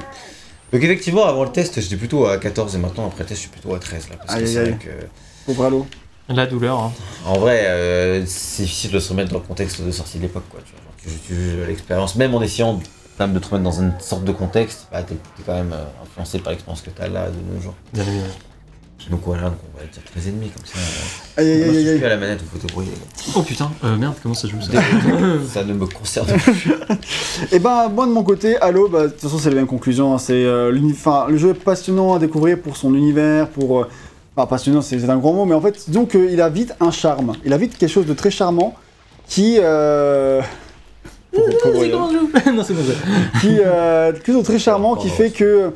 Donc effectivement, avant le test, j'étais plutôt à 14 et maintenant après le test, je suis plutôt à 13 là. Parce Aïe, que aïe, c'est vrai aïe. que, Pauvre Halo. La douleur. hein. en vrai, euh, c'est difficile de se remettre dans le contexte de sortie de l'époque, quoi. Tu, vois, l'expérience, même en essayant quand même de te remettre dans une sorte de contexte, bah, t'es quand même euh, influencé par l'expérience que t'as là de nos jours. Bien. Donc voilà, donc on va dire 13 et demi comme ça. euh, Aïe aïe aïe je aïe à la manette, vous faut te brouiller. Oh putain, euh, merde, comment ça joue ça ça ne me concerne plus. Et ben moi de mon côté, Halo, bah, de toute façon c'est les mêmes conclusions. hein. C'est euh, le jeu est passionnant à découvrir pour son univers, pour euh, enfin passionnant c'est c'est un grand mot, mais en fait disons qu'il a vite un charme. Il a vite quelque chose de très charmant qui Non, c'est bon. qui euh, quelque chose de très charmant qui fait que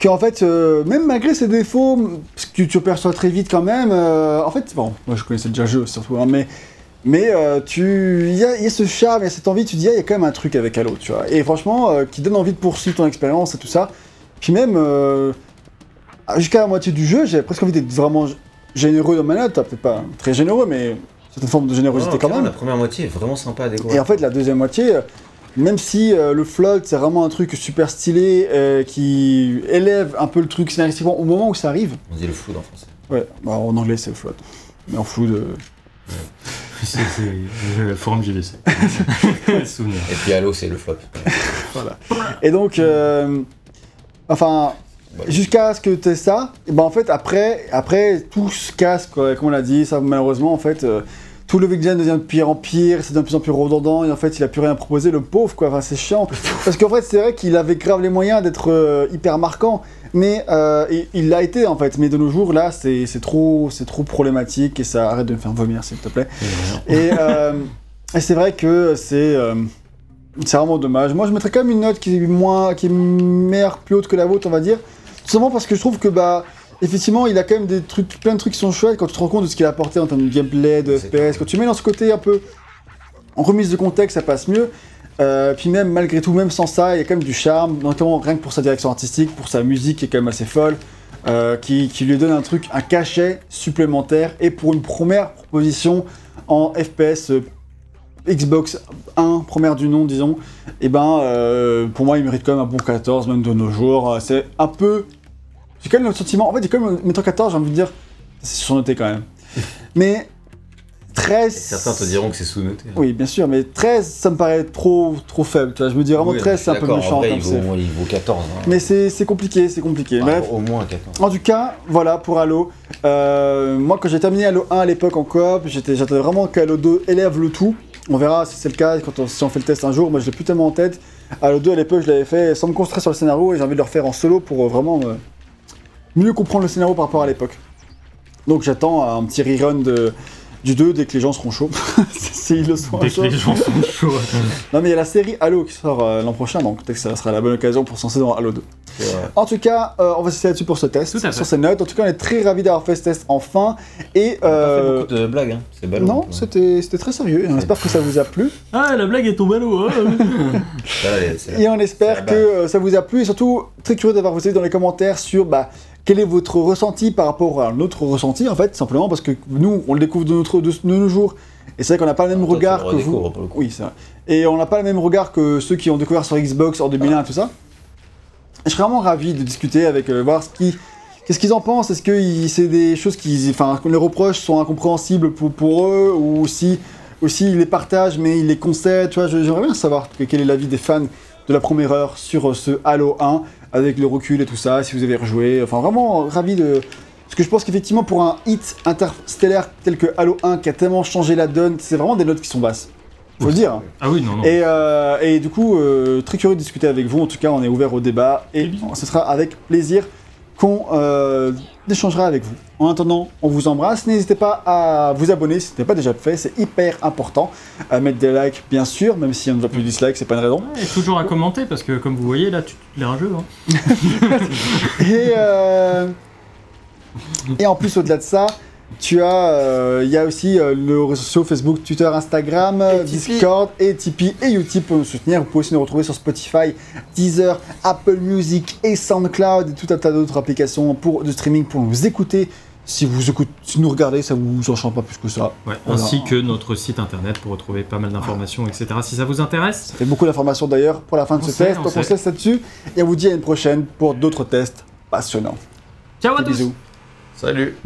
qu'en fait euh, même malgré ses défauts ce que tu perçois très vite quand même euh, en fait bon moi je connaissais déjà le jeu surtout hein, mais mais euh, tu il y, a il y a ce charme il y a cette envie tu dis ah, il y a quand même un truc avec Halo tu vois. Et franchement euh, qui donne envie de poursuivre ton expérience et tout ça. Puis même euh, jusqu'à la moitié du jeu j'ai presque envie d'être vraiment généreux dans ma note peut-être pas très généreux mais certaine forme de générosité Non, quand même La première moitié est vraiment sympa à découvrir. et en fait, la deuxième moitié, euh, même si euh, le float, c'est vraiment un truc super stylé euh, qui élève un peu le truc scénaristiquement au moment où ça arrive. On dit le flou en français. Ouais, bah, en anglais, c'est le float. Mais en flou de. C'est c'est le forum JVC. Souvenir. Et puis Halo, c'est le flop. Voilà. Et donc, euh, enfin. Jusqu'à ce que tu aies ça, et ben en fait, après, après tout se casse, quoi, comme on l'a dit, ça malheureusement, en fait. euh, tout le design devient de pire en pire, c'est de plus en plus redondant, et en fait, il a plus rien à proposer, le pauvre, quoi. Enfin, c'est chiant. Parce qu'en fait, c'est vrai qu'il avait grave les moyens d'être euh, hyper marquant, mais euh, et- il l'a été, en fait. Mais de nos jours, là, c'est trop, trop problématique, et ça arrête de me faire vomir, s'il te plaît. Et, et c'est vrai que c'est c'est vraiment dommage. Moi, je mettrais quand même une note qui est moins, qui est meilleure, plus haute que la vôtre, on va dire. Simplement parce que je trouve que bah effectivement, il a quand même des trucs, plein de trucs qui sont chouettes quand tu te rends compte de ce qu'il a apporté en termes de gameplay, de FPS. Quand tu mets dans ce côté un peu en remise de contexte, ça passe mieux. Euh, puis même malgré tout, même sans ça, il y a quand même du charme, notamment rien que pour sa direction artistique, pour sa musique qui est quand même assez folle, euh, qui, qui lui donne un truc, un cachet supplémentaire, et pour une première proposition en FPS euh, Xbox 1, première du nom, disons, et ben euh, pour moi il mérite quand même un bon 14, même de nos jours. C'est un peu. J'ai quand même le sentiment. En fait, j'ai quand même mettant 14, j'ai envie de dire. C'est surnoté quand même. Mais 13. Certains te diront que c'est sous-noté. hein. Oui, bien sûr, mais 13, ça me paraît trop, trop faible. Tu vois, je me dis vraiment Oui, 13, je c'est un peu méchant comme il vaut, il vaut 14. hein. Mais c'est compliqué, c'est compliqué. Enfin, Bref. Au moins 14. En tout cas, voilà pour Halo. Euh, moi, quand j'ai terminé Halo 1 à l'époque en coop, j'attendais vraiment que Halo 2 élève le tout. On verra si c'est le cas quand on, si on fait le test un jour. Moi, je l'ai plus tellement en tête. Halo 2 à l'époque, je l'avais fait sans me concentrer sur le scénario et j'ai envie de le refaire en solo pour euh, vraiment euh, mieux comprendre le scénario par rapport à l'époque. Donc, j'attends un petit rerun de, du 2 dès que les gens seront chauds. S'ils le sont Dès que les gens sont chauds. Non, mais il y a la série Halo qui sort euh, l'an prochain, donc peut-être que ça sera la bonne occasion pour se lancer dans Halo 2. C'est vrai. En tout cas, euh, on va se laisser là-dessus pour ce test, Tout à fait. sur ces notes. En tout cas, on est très ravis d'avoir fait ce test enfin. Et On a pas fait euh, beaucoup de blagues, hein. C'est ballot. non, c'était c'était très sérieux. On espère que ça vous a plu. Ah, la blague est tombée à l'eau. hein. Et on espère que euh, ça vous a plu. Et surtout, très curieux d'avoir vos avis dans les commentaires sur bah, quel est votre ressenti par rapport à notre ressenti, en fait, simplement parce que nous, on le découvre de, notre, de, de nos jours. Et c'est vrai qu'on n'a pas le même tu regard le que vous. redécouvres, pour le coup. Oui, c'est vrai. Et on n'a pas le même regard que ceux qui ont découvert sur Xbox en 2001 et tout ça. Je serais vraiment ravi de discuter avec, euh, voir ce qui, qu'est-ce qu'ils en pensent. Est-ce que c'est des choses qui, enfin, les reproches sont incompréhensibles pour, pour eux ou si, aussi ils les partagent mais ils les concèdent. Tu vois, j'aimerais bien savoir que- quel est l'avis des fans de la première heure sur euh, ce Halo 1, avec le recul et tout ça, si vous avez rejoué. Enfin, vraiment ravi de. Parce que je pense qu'effectivement, pour un hit interstellaire tel que Halo 1 qui a tellement changé la donne, c'est vraiment des notes qui sont basses. Faut le dire. Ah oui, non, non. Et, euh, et du coup, euh, très curieux de discuter avec vous. En tout cas, on est ouvert au débat et ce sera avec plaisir qu'on euh, échangera avec vous. En attendant, on vous embrasse. N'hésitez pas à vous abonner si ce n'est pas déjà fait. C'est hyper important. À mettre des likes, bien sûr, même si on ne voit plus de dislikes, c'est pas une raison. Et toujours à commenter parce que comme vous voyez là, tu l'air un jeu. Hein. Et, euh, et en plus, au-delà de ça, tu as, euh, il y a aussi euh, le réseau social Facebook, Twitter, Instagram, euh. Discord et Tipeee et Utip pour nous soutenir. Vous pouvez aussi nous retrouver sur Spotify, Deezer, Apple Music et SoundCloud et tout un tas d'autres applications pour, de streaming pour nous écouter. Si vous écoutez, si nous regardez, ça vous enchante pas plus que ça. Ouais, Voilà. Ainsi que notre site internet pour retrouver pas mal d'informations, etc. Si ça vous intéresse. Ça fait beaucoup d'informations d'ailleurs pour la fin de On ce sait, test. on Donc on se laisse là-dessus et on vous dit à une prochaine pour d'autres tests passionnants. Ciao à tous bisous. Salut